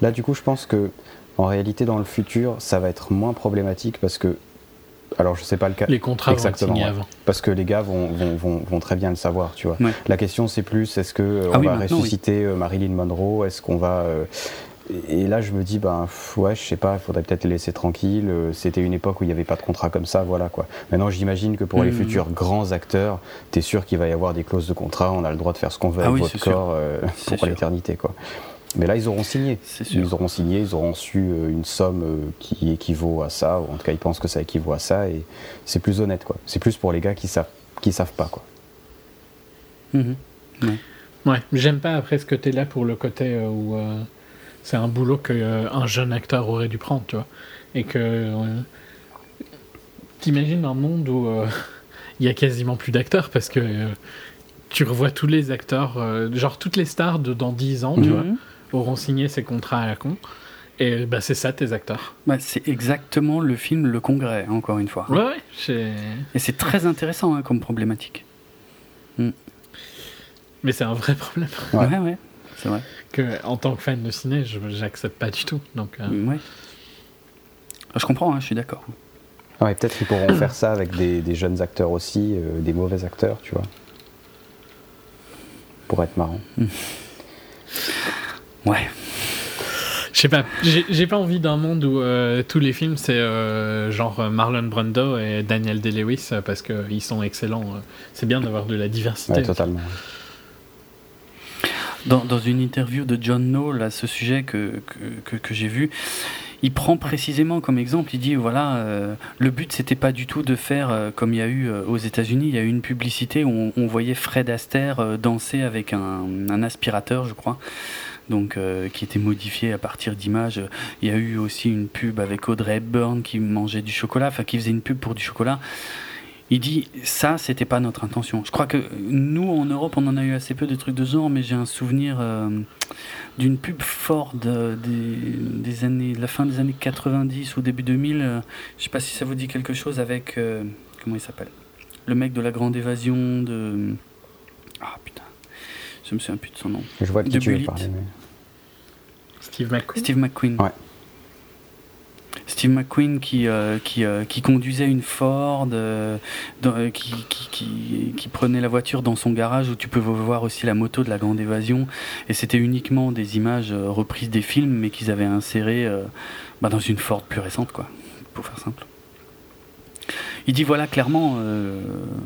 là, du coup, je pense que en réalité, dans le futur, ça va être moins problématique parce que. Alors, je sais pas le cas. Les contrats exactement. Vont avant. Parce que les gars vont, vont, vont, très bien le savoir, tu vois. La question, c'est plus est-ce qu'on euh, ah va ressusciter euh, Marilyn Monroe? Est-ce qu'on va. Euh, et, là, je me dis, ben, ouais, je sais pas, il faudrait peut-être les laisser tranquilles. C'était une époque où il n'y avait pas de contrat comme ça, voilà quoi. Maintenant, j'imagine que pour les hmm. futurs grands acteurs, tu es sûr qu'il va y avoir des clauses de contrat, on a le droit de faire ce qu'on veut ah avec votre corps (laughs) pour l'éternité, quoi. Mais là, ils auront signé. Ils auront signé, ils auront su une somme qui équivaut à ça, ou en tout cas, ils pensent que ça équivaut à ça, et c'est plus honnête, quoi. C'est plus pour les gars qui savent, qui savent pas, quoi. Mhm. Ouais. j'aime pas après ce côté-là pour le côté euh, où euh, c'est un boulot qu'un euh, jeune acteur aurait dû prendre, tu vois. Et que. T'imagines un monde où (laughs) il y a quasiment plus d'acteurs parce que tu revois tous les acteurs, genre toutes les stars de dans 10 ans, tu mhm. vois, auront signé ces contrats à la con. Et bah, c'est ça, tes acteurs. Bah, c'est exactement le film Le Congrès, encore une fois. Ouais, ouais. Et c'est très intéressant hein, comme problématique. Mm. Mais c'est un vrai problème. Ouais, ouais, c'est vrai. Que, en tant que fan de ciné, je n'accepte pas du tout. Donc, euh... ouais. Je comprends, hein, je suis d'accord. Ouais, peut-être qu'ils pourront faire ça avec des, des, jeunes acteurs aussi, euh, des mauvais acteurs, tu vois. Pour être marrant. Hmm. Ouais. Je sais pas, j'ai pas envie d'un monde où euh, tous les films c'est euh, genre Marlon Brando et Daniel Day-Lewis parce qu'ils sont excellents. C'est bien d'avoir de la diversité. Ouais, totalement. Dans, dans, une interview de John Knoll à ce sujet que, que, que, j'ai vu, il prend précisément comme exemple, il dit voilà, euh, le but c'était pas du tout de faire euh, comme il y a eu euh, aux États-Unis, il y a eu une publicité où on, voyait Fred Astaire danser avec un, un, aspirateur, je crois. Donc, qui était modifié à partir d'images. Il y a eu aussi une pub avec Audrey Hepburn qui mangeait du chocolat, enfin qui faisait une pub pour du chocolat. Il dit ça, c'était pas notre intention. Je crois que nous en Europe, on en a eu assez peu de trucs de genre, mais j'ai un souvenir euh, d'une pub Ford des, années, la fin des années 90 ou début 2000. Euh, je sais pas si ça vous dit quelque chose avec euh, comment il s'appelle, le mec de la Grande Évasion de ah putain, je me souviens plus de son nom. Je vois de qui tu veux parler. Steve McQueen. Steve McQueen. Ouais. Steve McQueen qui, euh, qui, euh, qui, conduisait une Ford, euh, qui, qui, qui, prenait la voiture dans son garage où tu peux voir aussi la moto de la Grande Évasion. Et c'était uniquement des images reprises des films, mais qu'ils avaient insérées bah, dans une Ford plus récente, quoi, pour faire simple. Il dit voilà clairement,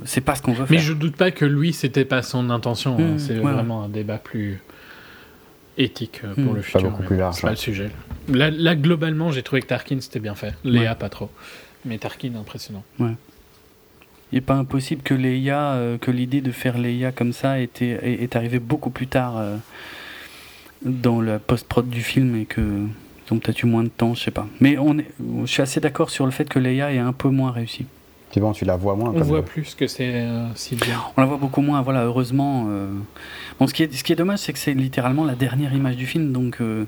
c'est pas ce qu'on veut faire. Mais je doute pas que lui, c'était pas son intention. Hein. Mmh, c'est vraiment un débat plus éthique euh, pour hmm. le futur. C'est pas le sujet. Là, globalement, j'ai trouvé que Tarkin c'était bien fait. Léa, pas trop. Mais Tarkin, impressionnant. Ouais. Il n'est pas impossible que Leia, euh, que l'idée de faire Leia comme ça était, est, arrivée beaucoup plus tard euh, dans la post-prod du film et que ils ont peut-être eu moins de temps, je sais pas. Mais on est, je suis assez d'accord sur le fait que Leia est un peu moins réussie. C'est bon, tu la vois moins. On voit plus que c'est si bien. On la voit beaucoup moins, voilà, heureusement ce qui est, ce qui est dommage, c'est que c'est littéralement la dernière image du film, donc euh,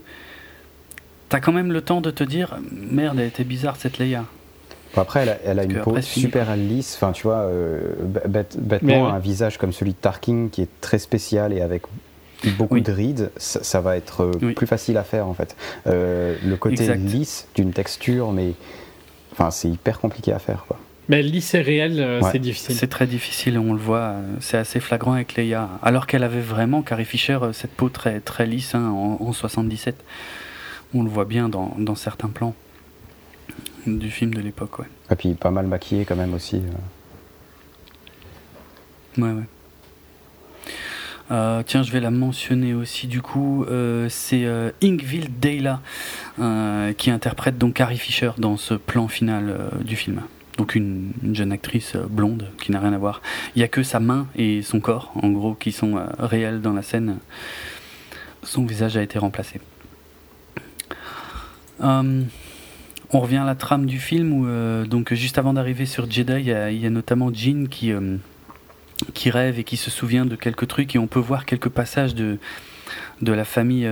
t'as quand même le temps de te dire merde, elle était bizarre cette Leia. après, elle a, une peau super lisse. Enfin, tu vois, euh, bêtement, un visage comme celui de Tarkin qui est très spécial et avec beaucoup de rides, ça, va être euh, plus facile à faire en fait. le côté lisse d'une texture, mais enfin, c'est hyper compliqué à faire quoi. Mais lycée réel, euh, c'est difficile. C'est très difficile, on le voit. Euh, c'est assez flagrant avec Leia. Alors qu'elle avait vraiment, Carrie Fisher, euh, cette peau très, très lisse hein, en, 77. On le voit bien dans, dans, certains plans du film de l'époque. Ouais. Et puis pas mal maquillée quand même aussi. Ouais, ouais. tiens, je vais la mentionner aussi du coup. c'est Inkville Dayla qui interprète donc Carrie Fisher dans ce plan final du film donc une, jeune actrice euh, blonde qui n'a rien à voir. Il n'y a que sa main et son corps, en gros, qui sont euh, réels dans la scène. Son visage a été remplacé. Euh, on revient à la trame du film où, donc, juste avant d'arriver sur Jedi, il y, a, notamment Jean qui, qui rêve et qui se souvient de quelques trucs et on peut voir quelques passages de, de la famille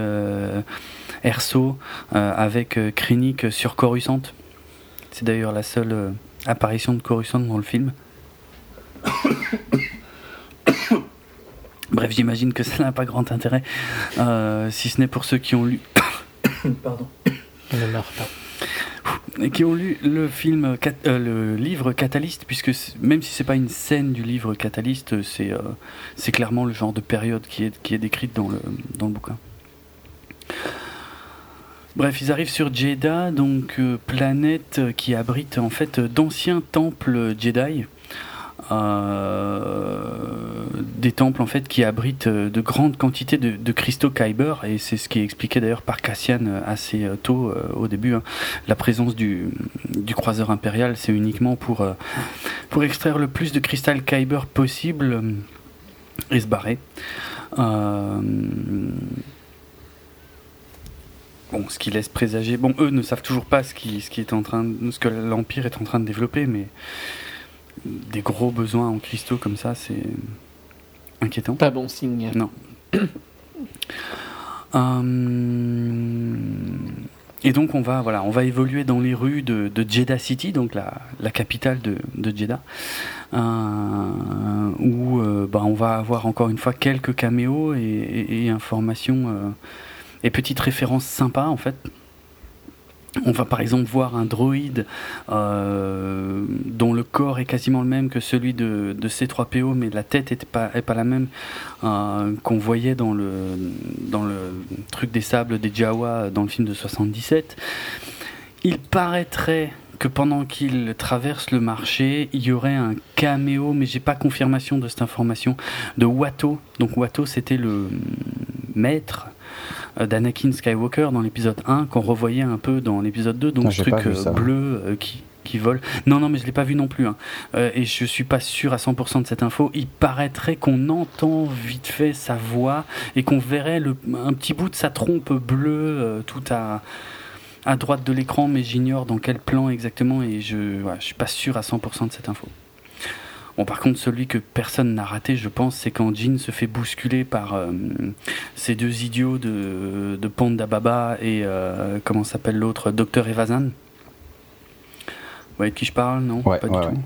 Erso avec Krennic sur Coruscant. C'est d'ailleurs la seule apparition de Coruscant dans le film. (coughs) Bref, j'imagine que ça n'a pas grand intérêt, euh, si ce n'est pour ceux qui ont lu. (coughs) Pardon. Ne meurs pas. Et qui ont lu le film, euh, le livre Catalyst, puisque même si c'est pas une scène du livre Catalyst, c'est euh, c'est clairement le genre de période qui est, qui est décrite dans le, dans le bouquin. Bref, ils arrivent sur Jeddah, donc planète qui abrite en fait d'anciens temples Jedi. Euh, des temples en fait qui abritent euh, de grandes quantités de, cristaux Kyber et c'est ce qui est expliqué d'ailleurs par Cassian euh, assez tôt au début. Hein. La présence du, du croiseur impérial, c'est uniquement pour, pour extraire le plus de cristal Kyber possible et se barrer. Bon, ce qui laisse présager. Bon, eux ne savent toujours pas ce qui, ce qui est en train, ce que l'empire est en train de développer, mais des gros besoins en cristaux comme ça, c'est inquiétant. Pas bon signe. Non. Hum, (coughs) et donc on va voilà, on va évoluer dans les rues de, Jeddah City, donc la, la capitale de, de Jeddah, euh, où euh, bah, on va avoir encore une fois quelques caméos et, informations euh, et petites références sympas en fait on va par exemple voir un droïde euh, dont le corps est quasiment le même que celui de, C3PO, mais la tête n'est pas, la même euh, qu'on voyait dans le, truc des sables des Jawa dans le film de 77. Il paraîtrait que pendant qu'il traverse le marché, il y aurait un caméo, mais j'ai pas confirmation de cette information, de Watto. Donc Watto, c'était le maître d'Anakin Skywalker dans l'épisode 1 qu'on revoyait un peu dans l'épisode 2, donc ce truc euh, bleu euh, qui, qui vole. Non, non, mais je l'ai pas vu non plus. Hein. et je suis pas sûr à 100% de cette info. Il paraîtrait qu'on entend vite fait sa voix et qu'on verrait le, un petit bout de sa trompe bleue tout à, à droite de l'écran, mais j'ignore dans quel plan exactement et je ne je suis pas sûr à 100% de cette info. Bon, par contre, celui que personne n'a raté, je pense, c'est quand Jean se fait bousculer par euh, ces deux idiots de, de Panda Baba et euh, comment s'appelle l'autre, Docteur Evazan. Vous voyez de qui je parle, non? Pas du tout.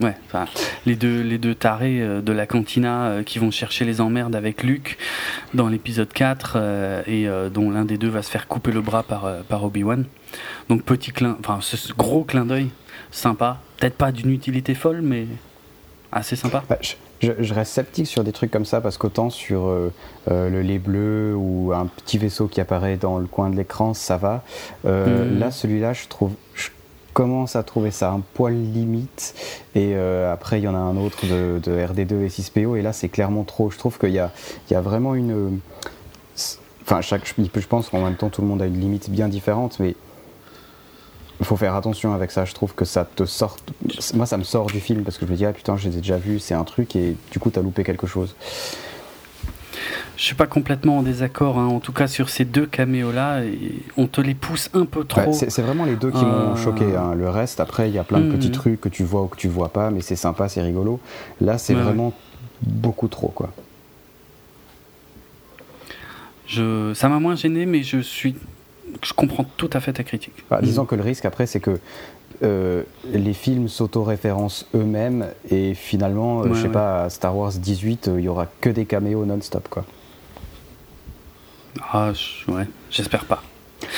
Ouais, enfin, les deux, les deux tarés euh, de la cantina qui vont chercher les emmerdes avec Luke dans l'épisode 4 et dont l'un des deux va se faire couper le bras par, par Obi-Wan. Donc petit clin, enfin ce gros clin d'œil sympa. Peut-être pas d'une utilité folle, mais assez sympa. Bah, je, reste sceptique sur des trucs comme ça parce qu'autant sur euh, euh, le lait bleu ou un petit vaisseau qui apparaît dans le coin de l'écran, ça va. Euh, hmm. Là, celui-là, je trouve. Je commence à trouver ça un poil limite. Et après, il y en a un autre de, RD2 et 6PO. Et là, c'est clairement trop. Je trouve qu'il y a, il y a vraiment une. Enfin, chaque, je pense qu'en même temps, tout le monde a une limite bien différente, mais il faut faire attention avec ça. Je trouve que ça te sort. Moi, ça me sort du film parce que je me dis, ah putain, je les ai déjà vus, c'est un truc, et du coup, t'as loupé quelque chose. Je suis pas complètement en désaccord, hein. en tout cas sur ces deux caméos-là, on te les pousse un peu trop. c'est vraiment les deux qui m'ont euh. choqué. Hein. Le reste, après, il y a plein de petits mhm. trucs que tu vois ou que tu vois pas, mais c'est sympa, c'est rigolo. Là, c'est vraiment beaucoup trop, quoi. Je... Ça m'a moins gêné, mais je suis je comprends tout à fait ta critique. Bah, disons que le risque après, c'est que euh, les films s'auto-référencent eux-mêmes et finalement, euh, je sais pas, à Star Wars 18, euh, il y aura que des caméos non-stop, quoi. Ah, ouais, j'espère pas.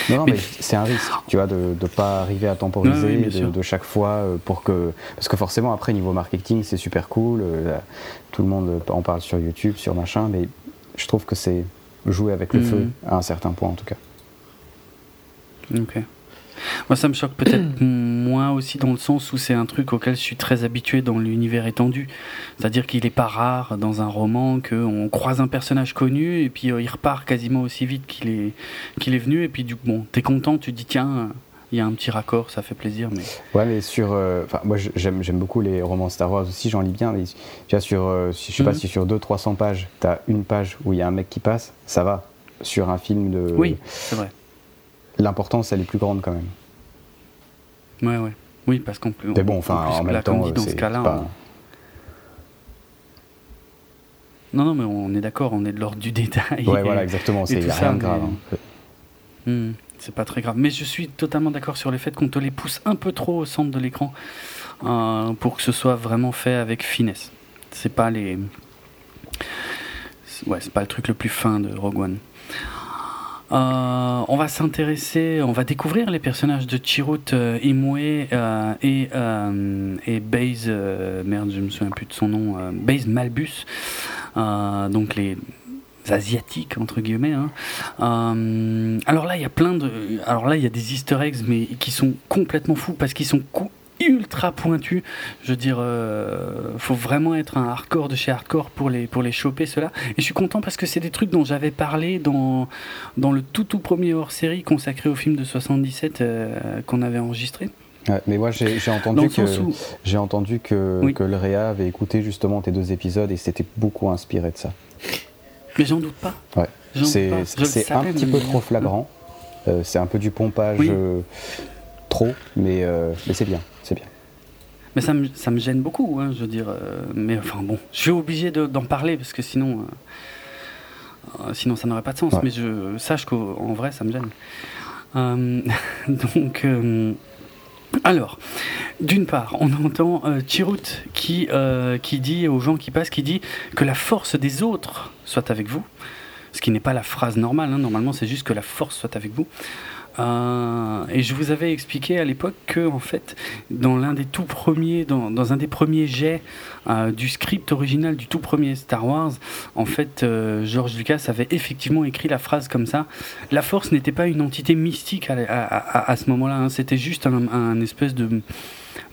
Non, mais, c'est un risque, tu vois, de ne pas arriver à temporiser de, chaque fois pour que. Parce que forcément, après, niveau marketing, c'est super cool. tout le monde en parle sur YouTube, sur machin, mais je trouve que c'est jouer avec le mm. feu à un certain point, en tout cas. Ok. Moi, ça me choque peut-être (clears throat) moins aussi dans le sens où c'est un truc auquel je suis très habitué dans l'univers étendu. C'est-à-dire qu'il n'est pas rare dans un roman qu'on croise un personnage connu et puis euh, il repart quasiment aussi vite qu'il est, qu'il est venu. Et puis, du bon, t'es content, tu te dis tiens, il y a un petit raccord, ça fait plaisir. Mais... Ouais, mais sur. Euh, enfin, moi, j'aime, j'aime beaucoup les romans Star Wars aussi, j'en lis bien. Mais tu vois, sur. Euh, je sais pas mhm. si sur 200-300 pages, t'as une page où il y a un mec qui passe, ça va. Sur un film de. Oui, c'est vrai l'importance elle est plus grande quand même. Ouais, ouais. Oui, parce qu'on peut. Mais bon, enfin, en même temps, dans ce cas-là. Non, non, mais on est d'accord, on est de l'ordre du détail. Ouais, voilà, exactement, (laughs) c'est rien de grave. Hein. Hmm, c'est pas très grave. Mais je suis totalement d'accord sur le fait qu'on te les pousse un peu trop au centre de l'écran euh, pour que ce soit vraiment fait avec finesse. C'est pas les. Ouais, c'est pas le truc le plus fin de Rogue One. Euh, on va s'intéresser, on va découvrir les personnages de Chirut euh, Imwe euh, et, et merde, je me souviens plus de son nom, Baze Malbus. donc les asiatiques entre guillemets. Hein. alors là, il y a plein de, alors là, il y a des Easter eggs, mais qui sont complètement fous parce qu'ils sont ultra pointus. Je veux dire, euh, faut vraiment être un hardcore de chez hardcore pour les, pour les choper, cela. Et je suis content parce que c'est des trucs dont j'avais parlé dans, dans le tout tout premier hors-série consacré au film de 77 euh, qu'on avait enregistré. mais moi j'ai entendu, j'ai entendu que, que le Réa avait écouté justement tes deux épisodes et c'était beaucoup inspiré de ça. Mais j'en doute pas. Ouais. C'est un petit peu trop flagrant. Euh, c'est un peu du pompage trop, mais, mais c'est bien. Mais ça me, ça me gêne beaucoup, hein, je veux dire. Euh, mais enfin bon, je suis obligé d'en parler parce que sinon, euh, euh, sinon ça n'aurait pas de sens. Mais je sache qu'en vrai, ça me gêne. (laughs) donc. Alors, d'une part, on entend Chirut qui, qui dit aux gens qui passent, qui dit que la force des autres soit avec vous, ce qui n'est pas la phrase normale, hein. normalement c'est juste que la force soit avec vous. Euh, et je vous avais expliqué à l'époque que, en fait, dans l'un des tout premiers, dans, un des premiers jets euh, du script original du tout premier Star Wars, en fait, euh, George Lucas avait effectivement écrit la phrase comme ça. La Force n'était pas une entité mystique à, ce moment-là, hein. c'était juste un, espèce de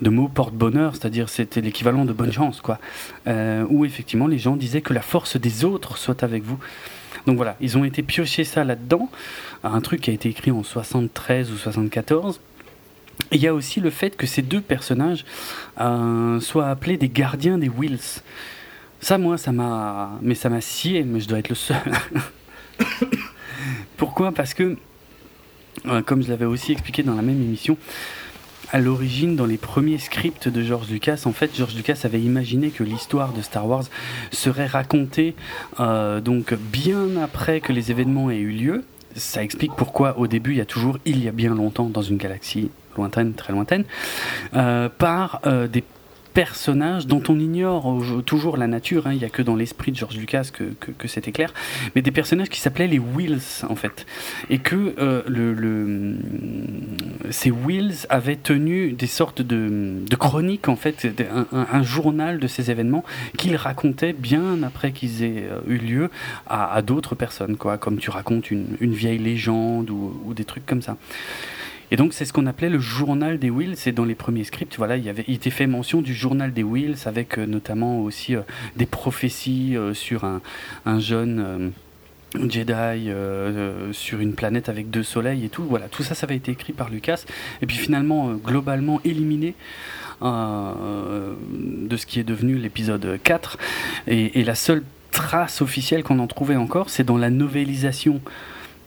de mot porte-bonheur, c'est-à-dire c'était l'équivalent de bonne chance, quoi. où effectivement les gens disaient que la force des autres soit avec vous. Donc voilà, ils ont été piochés ça là-dedans un truc qui a été écrit en 73 ou 74. il y a aussi le fait que ces deux personnages euh, soient appelés des gardiens des Wills. Ça, moi, ça m'a. Mais ça m'a scié, mais je dois être le seul. (coughs) Pourquoi? Parce que, euh, comme je l'avais aussi expliqué dans la même émission, à l'origine, dans les premiers scripts de George Lucas, en fait, George Lucas avait imaginé que l'histoire de Star Wars serait racontée euh, donc bien après que les événements aient eu lieu, ça explique pourquoi au début il y a toujours il y a bien longtemps dans une galaxie lointaine, très lointaine, euh, par euh, des personnages dont on ignore toujours la nature, hein. il n'y a que dans l'esprit de George Lucas que, c'était clair, mais des personnages qui s'appelaient les Wills en fait, et que euh, ces Wills avaient tenu des sortes de, chroniques en fait, un, journal de ces événements qu'ils racontaient bien après qu'ils aient euh, eu lieu à, d'autres personnes, quoi, comme tu racontes une, vieille légende ou des trucs comme ça. Et donc c'est ce qu'on appelait le journal des Wills. C'est dans les premiers scripts, voilà, il y avait, il était fait mention du journal des Wills avec euh, notamment aussi euh, des prophéties euh, sur un, un jeune. Jedi sur une planète avec deux soleils et tout. Voilà, tout ça, ça avait été écrit par Lucas. Et puis finalement, globalement éliminé de ce qui est devenu l'épisode 4. Et, et, la seule trace officielle qu'on en trouvait encore, c'est dans la novélisation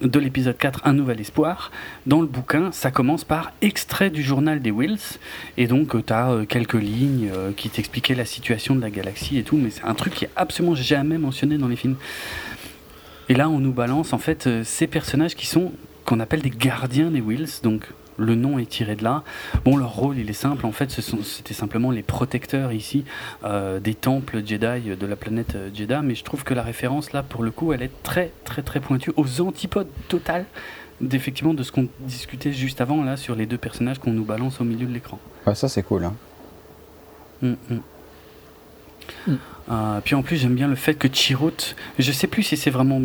de l'épisode 4, Un Nouvel Espoir. Dans le bouquin, ça commence par extrait du journal des Wills. Et donc, euh, tu as euh, quelques lignes euh, qui t'expliquaient la situation de la galaxie et tout. Mais c'est un truc qui est absolument jamais mentionné dans les films. Et là, on nous balance en fait ces personnages qui sont qu'on appelle des gardiens des Wills. Donc, le nom est tiré de là. Bon, leur rôle, il est simple. En fait, c'était simplement les protecteurs ici euh, des temples Jedi de la planète euh, Jeddah. Mais je trouve que la référence, là, pour le coup, elle est très, très, très pointue aux antipodes totales d'effectivement de ce qu'on discutait juste avant, là, sur les deux personnages qu'on nous balance au milieu de l'écran. ça, c'est cool. Hein. Hum, hum. Mm. Euh, puis en plus, j'aime bien le fait que Chirrut, je sais plus si c'est vraiment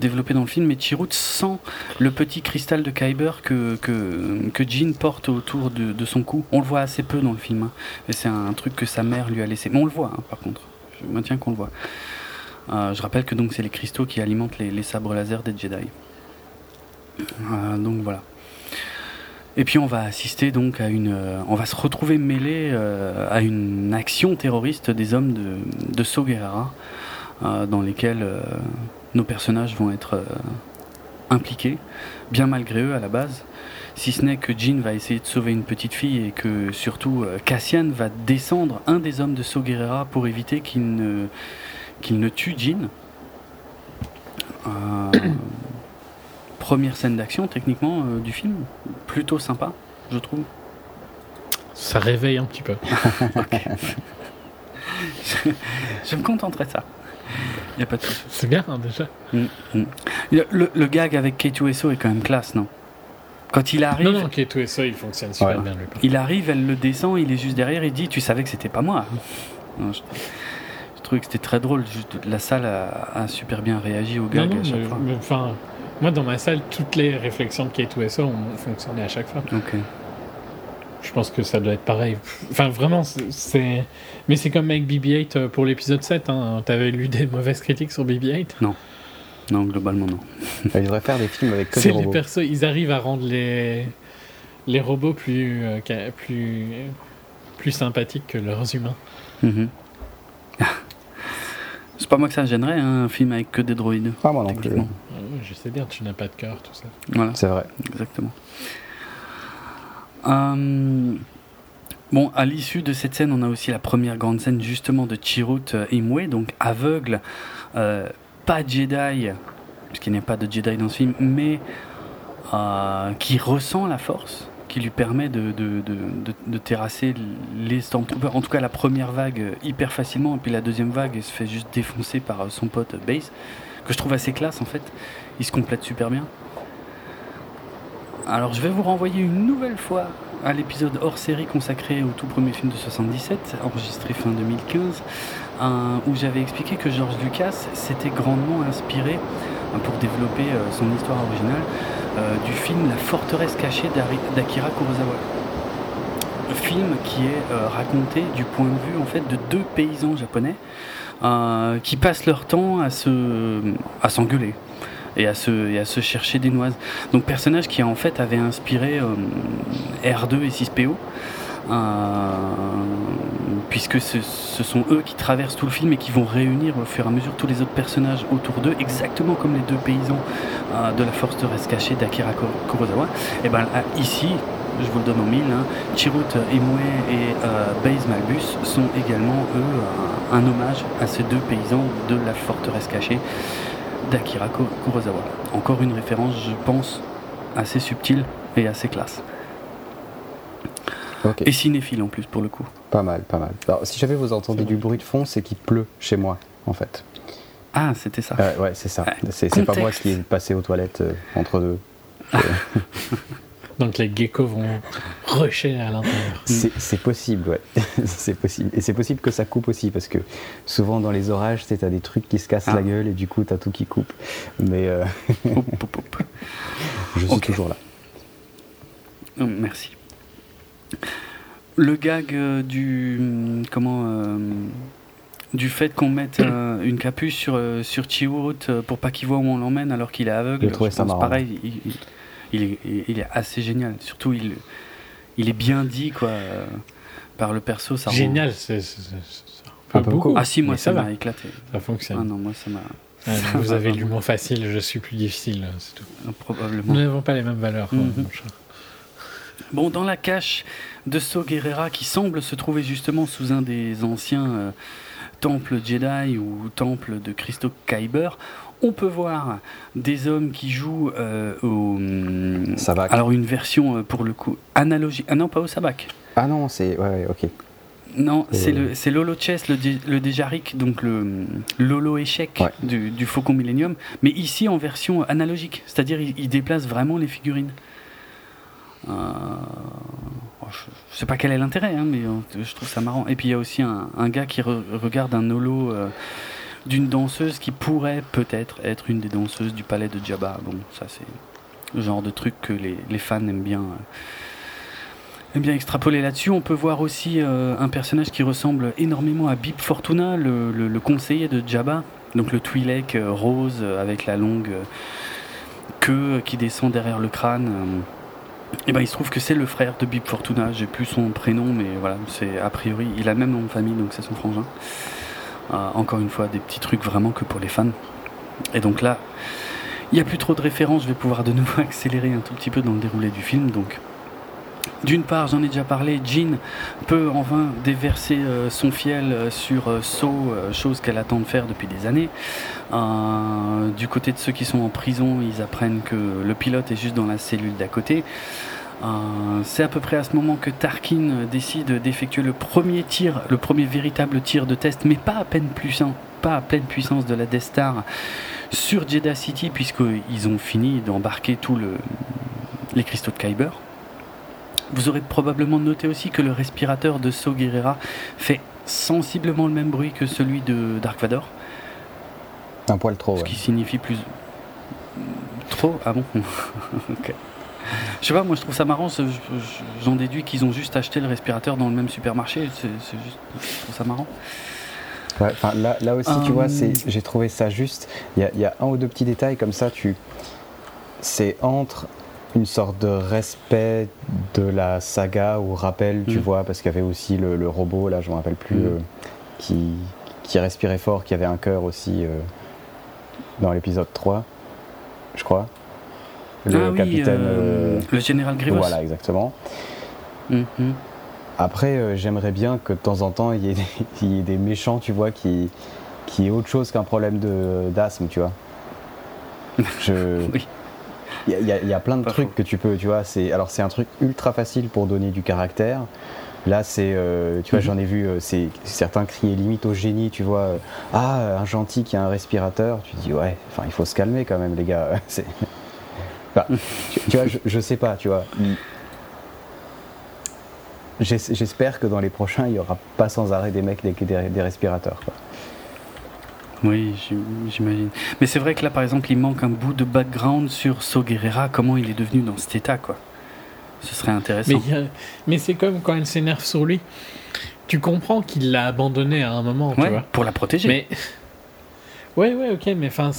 développé dans le film, mais Chirrut sent le petit cristal de Kyber que, que, Jean porte autour de, son cou. On le voit assez peu dans le film, hein. c'est un truc que sa mère lui a laissé. On le voit, hein, par contre. Je maintiens qu'on le voit. Euh, je rappelle que donc c'est les cristaux qui alimentent les, sabres laser des Jedi. Euh, donc voilà. Et puis on va assister donc à une, euh, on va se retrouver mêlé euh, à une action terroriste des hommes de, de Soguerra, euh, dans lesquels nos personnages vont être impliqués, bien malgré eux à la base. Si ce n'est que Jean va essayer de sauver une petite fille et que surtout Cassian va descendre un des hommes de Soguerra pour éviter qu'il ne, qu'il ne tue Jean première scène d'action, techniquement, euh, du film. Plutôt sympa, je trouve. Ça réveille un petit peu. (laughs) je, me contenterai de ça. Il a pas de C'est bien, hein, déjà. Mm, mm. Le, gag avec K2SO est quand même classe, non? Quand il arrive. Non, non, K2SO, il fonctionne super bien, lui. Il arrive, elle le descend, il est juste derrière, il dit Tu savais que c'était pas moi. je trouvé que c'était très drôle. Juste, la salle a, super bien réagi au gag à chaque fois. enfin, moi, dans ma salle, toutes les réflexions de K2SO ont fonctionné à chaque fois. Ok. Je pense que ça doit être pareil. Enfin, vraiment, c'est. Mais c'est comme avec BB-8 euh, pour l'épisode 7. Hein. T'avais lu des mauvaises critiques sur BB-8 Non. Non, globalement, non. Ils devraient faire des films avec que des robots. Les persos, ils arrivent à rendre les, les robots plus, euh, plus, plus sympathiques que leurs humains. Mhm. C'est pas moi que ça gênerait, hein, un film avec que des droïdes. Pas moi non plus. Je sais bien, tu n'as pas de cœur, tout ça. Voilà. C'est vrai. Exactement. Euh, bon, à l'issue de cette scène, on a aussi la première grande scène justement de Chirrut euh, Imwe, donc aveugle, euh, pas Jedi, puisqu'il n'y a pas de Jedi dans ce film, mais qui ressent la force, qui lui permet de, de, de, de, terrasser les Stormtroopers, en tout cas la première vague hyper facilement, et puis la deuxième vague elle se fait juste défoncer par son pote Base, que je trouve assez classe en fait, il se complète super bien. Alors je vais vous renvoyer une nouvelle fois à l'épisode hors série consacré au tout premier film de 77, enregistré fin 2015, où j'avais expliqué que George Lucas s'était grandement inspiré hein, pour développer euh, son histoire originale euh, du film La forteresse cachée d'Akira Kurosawa. Film qui est euh, raconté du point de vue en fait de deux paysans japonais qui passent leur temps à se à s'engueuler et à se, chercher des noises. Donc personnage qui en fait avait inspiré euh, R2 et 6PO. Euh, puisque ce, sont eux qui traversent tout le film et qui vont réunir au fur et à mesure tous les autres personnages autour d'eux, exactement comme les deux paysans euh, de la reste cachée d'Akira Kurosawa. Et ben ici, je vous le donne en mille, hein, Chirut Imwe et Base Malbus sont également eux un hommage à ces deux paysans de la forteresse cachée d'Akira Kurosawa. Encore une référence, je pense, assez subtile et assez classe. Et cinéphile en plus pour le coup. Pas mal, pas mal. Alors, si j'avais vous entendu du bruit de fond, c'est qu'il pleut chez moi en fait. Ah, c'était ça. Euh, ouais, c'est ça. c'est pas moi qui est passé aux toilettes euh, entre deux. (laughs) Donc les geckos vont rusher à l'intérieur. C'est possible, ouais. (laughs) c'est possible. Et c'est possible que ça coupe aussi, parce que souvent dans les orages, tu as des trucs qui se cassent la ah. gueule et du coup, tu as tout qui coupe. Mais euh, (laughs) je suis toujours là. Oh, merci. Le gag euh, du comment euh, du fait qu'on mette une capuche sur sur pour pas qu'il voit où on l'emmène alors qu'il est aveugle. Je, ça pareil. Il, est, il, est, assez génial. Surtout il il est bien dit quoi par le perso. Ça génial, c'est un peu beaucoup. Ah si, moi ça m'a éclaté. Ça fonctionne. Ah non, moi ça m'a. (laughs) vous avez l'humour facile, je suis plus difficile, c'est tout. Ah, probablement. Nous n'avons pas les mêmes valeurs, mhm. mon chat. Bon, dans la cache de So Guerrera, qui semble se trouver justement sous un des anciens euh, temples Jedi ou temples de Christo Kyber, on peut voir des hommes qui jouent euh, au. Sabac. Alors, une version euh, pour le coup analogique. Ah non, pas au Sabac. Ah non, c'est. Ouais, ok. Non, c'est le c'est Lolo Chess, le, le Déjaric, donc le Lolo échec du, du, Faucon Millennium, mais ici en version analogique, c'est-à-dire il, déplace vraiment les figurines. Euh, je sais pas quel est l'intérêt, hein, mais je trouve ça marrant. Et puis il y a aussi un, gars qui regarde un Lolo d'une danseuse qui pourrait peut-être être une des danseuses du palais de Jabba. Bon, ça c'est le genre de truc que les, fans aiment bien, euh, aiment bien extrapoler là-dessus. On peut voir aussi euh, un personnage qui ressemble énormément à Bib Fortuna, le, conseiller de Jabba, donc le Twi'lek euh, rose avec la longue queue qui descend derrière le crâne. Et ben, il se trouve que c'est le frère de Bib Fortuna. J'ai plus son prénom, mais voilà, c'est a priori, il a même nom de famille, donc c'est son frangin. Euh, encore une fois, des petits trucs vraiment que pour les fans. Et donc là, il n'y a plus trop de références, je vais pouvoir de nouveau (laughs) accélérer un tout petit peu dans le déroulé du film. Donc, d'une part, j'en ai déjà parlé, Jean peut enfin déverser euh, son fiel euh, sur Saw, chose qu'elle attend de faire depuis des années. du côté de ceux qui sont en prison, ils apprennent que le pilote est juste dans la cellule d'à côté. Euh, c'est à peu près à ce moment que Tarkin décide d'effectuer le premier tir, le premier véritable tir de test, mais pas à peine puissant, pas à pleine puissance de la Death Star sur Jeddah City, puisqu'ils ont fini d'embarquer tous le, les cristaux de Kyber. Vous aurez probablement noté aussi que le respirateur de So Guerrera fait sensiblement le même bruit que celui de Dark Vador. Un poil trop. Ce qui signifie plus. Trop Ah bon? (laughs) Ok. Je sais pas, moi je trouve ça marrant. J'en déduis qu'ils ont juste acheté le respirateur dans le même supermarché. C'est juste, je trouve ça marrant. Ouais, là, là aussi, tu vois, euh. j'ai trouvé ça juste. Il y, y a, un ou deux petits détails comme ça. Tu, c'est entre une sorte de respect de la saga ou rappel, tu mm. vois, parce qu'il y avait aussi le, robot, là, je me rappelle plus, mm. euh, qui, qui respirait fort, qui avait un cœur aussi euh, dans l'épisode 3, je crois. Le ah capitaine. Euh, le général Grievous. Voilà, exactement. Mm-hmm. Après, j'aimerais bien que de temps en temps, (laughs) il y, ait des, méchants, tu vois, qui, qui aient autre chose qu'un problème d'asthme, tu vois. (laughs) Je... oui. Il y, a plein de trucs que tu peux, tu vois. C'est alors c'est un truc ultra facile pour donner du caractère. Là, c'est, euh, tu vois, mhm. j'en ai vu, euh, c'est certains crier limite au génie, tu vois. Euh, ah, un gentil qui a un respirateur. Tu dis ouais, enfin, il faut se calmer quand même, les gars. (laughs) tu, vois, je, sais pas, tu vois. J'espère que dans les prochains, il y aura pas sans arrêt des mecs avec des, des respirateurs. Quoi. Oui, j'imagine. Mais c'est vrai que là, par exemple, il manque un bout de background sur So comment il est devenu dans cet état, quoi. Ce serait intéressant. Mais, c'est comme quand elle s'énerve sur lui. Tu comprends qu'il l'a abandonné à un moment, tu vois. Pour la protéger. Mais... Ouais, ouais, ok, mais enfin,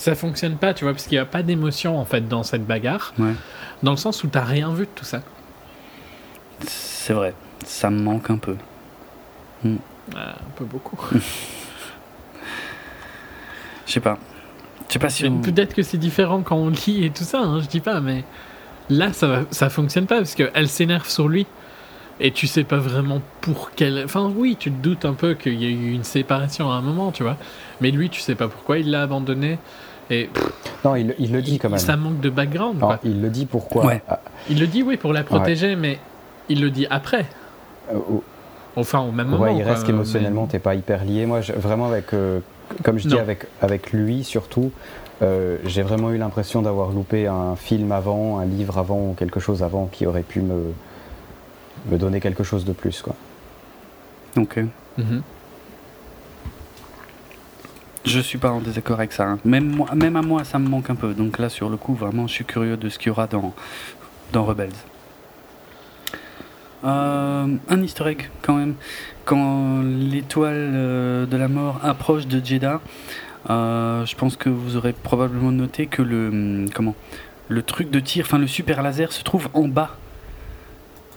ça fonctionne pas, tu vois, parce qu'il n'y a pas d'émotion, en fait, dans cette bagarre. Ouais. Dans le sens où t'as rien vu de tout ça. C'est vrai, ça me manque un peu. Hmm. Ah, un peu beaucoup. (laughs) Je sais pas. Je sais pas si. Peut-être que c'est différent quand on lit et tout ça, hein, je dis pas, mais là, ça, va, ça fonctionne pas parce qu'elle s'énerve sur lui et tu sais pas vraiment pour quelle. Enfin, oui, tu te doutes un peu qu'il y a eu une séparation à un moment, tu vois, mais lui, tu sais pas pourquoi il l'a abandonné. Et non, il, il, le dit quand même. Ça manque de background. quoi. Il le dit pourquoi? Ouais. Ah. Il le dit, oui, pour la protéger, mais il le dit après. Euh, enfin, au même moment. Ouais, il reste qu'émotionnellement, t'es pas hyper lié. Moi, vraiment, avec. Euh, comme je dis avec, avec lui surtout, euh, j'ai vraiment eu l'impression d'avoir loupé un film avant, un livre avant, ou quelque chose avant qui aurait pu me, me donner quelque chose de plus. Quoi. Ok. Mhm. Je suis pas en désaccord avec ça. Hein. Même, à moi, ça me manque un peu. Donc là, sur le coup, vraiment, je suis curieux de ce qu'il y aura dans, dans Rebels. Euh, un easter egg quand même. Quand l'étoile euh, de la mort approche de Jeddah, euh, je pense que vous aurez probablement noté que le hum, comment le truc de tir, enfin le super laser se trouve en bas.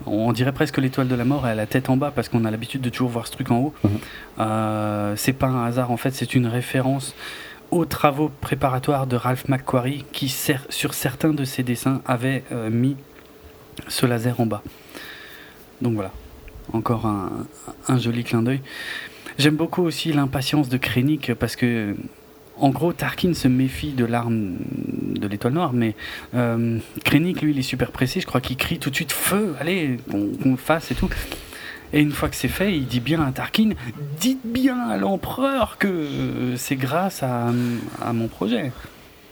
On dirait presque l'étoile de la mort, elle a la tête en bas parce qu'on a l'habitude de toujours voir ce truc en haut. Mhm. c'est pas un hasard en fait, c'est une référence aux travaux préparatoires de Ralph McQuarrie qui, sur certains de ses dessins, avait mis ce laser en bas. Donc voilà, encore un, joli clin d'œil. J'aime beaucoup aussi l'impatience de Krennic parce que, en gros, Tarkin se méfie de l'arme de l'étoile noire, mais euh, Krennic, lui, il est super précis. Je crois qu'il crie tout de suite feu, allez, qu'on fasse et tout. Et une fois que c'est fait, il dit bien à Tarkin Dites bien à l'empereur que c'est grâce à, à, mon projet.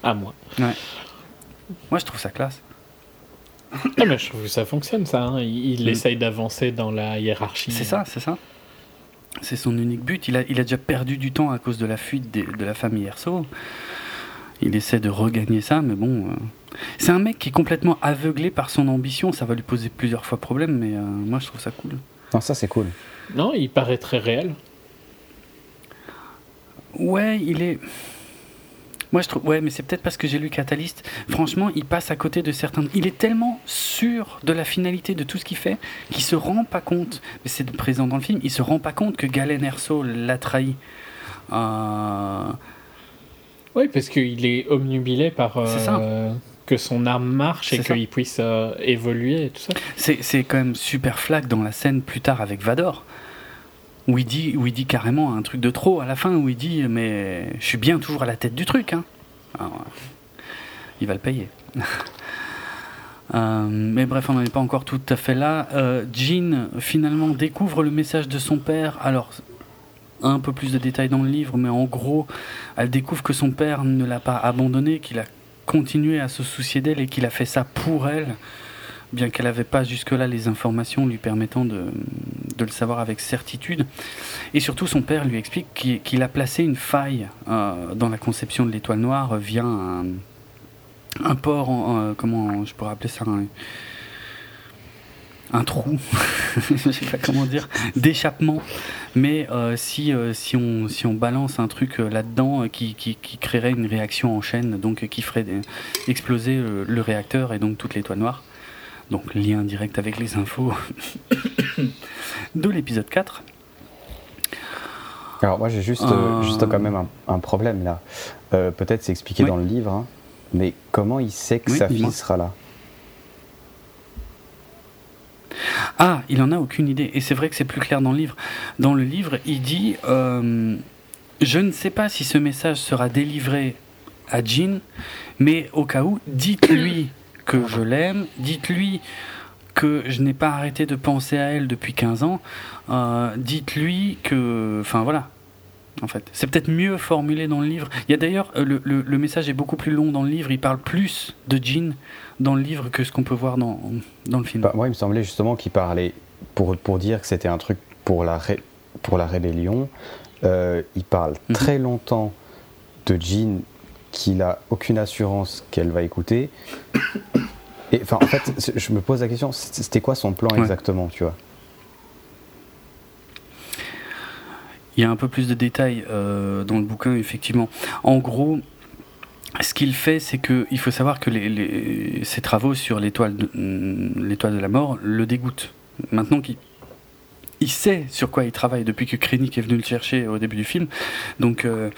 À moi. Ouais. Moi, je trouve ça classe. Ah, mais je trouve que ça fonctionne, ça. Hein. Il, mm. essaye d'avancer dans la hiérarchie. C'est ça, c'est ça. C'est son unique but. Il a, il a déjà perdu du temps à cause de la fuite de, la famille Erso. Il essaie de regagner ça, mais bon. Euh, c'est un mec qui est complètement aveuglé par son ambition. Ça va lui poser plusieurs fois problème, mais euh, moi je trouve ça cool. Non, ça c'est cool. Non, il paraît très réel. Ouais, il est. Moi, je trouve, ouais, mais c'est peut-être parce que j'ai lu Catalyst. Franchement, il passe à côté de certains. Il est tellement sûr de la finalité de tout ce qu'il fait qu'il se rend pas compte. Mais c'est présent dans le film. Il se rend pas compte que Galen Erso l'a trahi. Euh, oui, parce qu'il est omnubilé par. Euh, que son arme marche et qu'il puisse euh, évoluer et tout ça. C'est quand même super flag dans la scène plus tard avec Vador où il dit, dit carrément un truc de trop à la fin, où il dit mais je suis bien toujours à la tête du truc. Hein. il va le payer. (laughs) Euh, mais bref, on n'en est pas encore tout à fait là. Euh, Jean finalement découvre le message de son père. Alors, un peu plus de détails dans le livre, mais en gros, elle découvre que son père ne l'a pas abandonnée, qu'il a continué à se soucier d'elle et qu'il a fait ça pour elle bien qu'elle n'avait pas jusque-là les informations lui permettant de, de le savoir avec certitude. Et surtout, son père lui explique qu'il a placé une faille dans la conception de l'étoile noire via un, port, comment je pourrais appeler ça un trou, (laughs) je sais pas comment dire, d'échappement. Mais euh, si, euh, si, on, si on balance un truc euh, là-dedans qui, qui, créerait une réaction en chaîne, donc qui ferait exploser le, réacteur et donc toute l'étoile noire. Donc lien direct avec les infos (coughs) de l'épisode 4. Alors moi j'ai juste, juste quand même un, problème là. Peut-être c'est expliqué dans le livre, hein, mais comment il sait que sa fille sera là? Ah, il en a aucune idée. Et c'est vrai que c'est plus clair dans le livre. Dans le livre, il dit euh, Je ne sais pas si ce message sera délivré à Jean, mais au cas où, dites-lui que je l'aime, dites-lui que je n'ai pas arrêté de penser à elle depuis 15 ans, euh, dites-lui que. Enfin voilà, en fait. C'est peut-être mieux formulé dans le livre. Il y a d'ailleurs, euh, le, le, message est beaucoup plus long dans le livre, il parle plus de Jean dans le livre que ce qu'on peut voir dans, dans le film. Bah, moi, il me semblait justement qu'il parlait, pour, pour dire que c'était un truc pour la, pour la rébellion, euh, il parle mhm. très longtemps de Jean qu'il n'a aucune assurance qu'elle va écouter. Et enfin, en fait, je me pose la question, c'était quoi son plan exactement, tu vois? Il y a un peu plus de détails euh, dans le bouquin, effectivement. En gros, ce qu'il fait, c'est qu'il faut savoir que les, ses travaux sur l'étoile de, de la mort le dégoûtent. Maintenant qu'il il sait sur quoi il travaille depuis que Krennic est venu le chercher au début du film. Donc euh,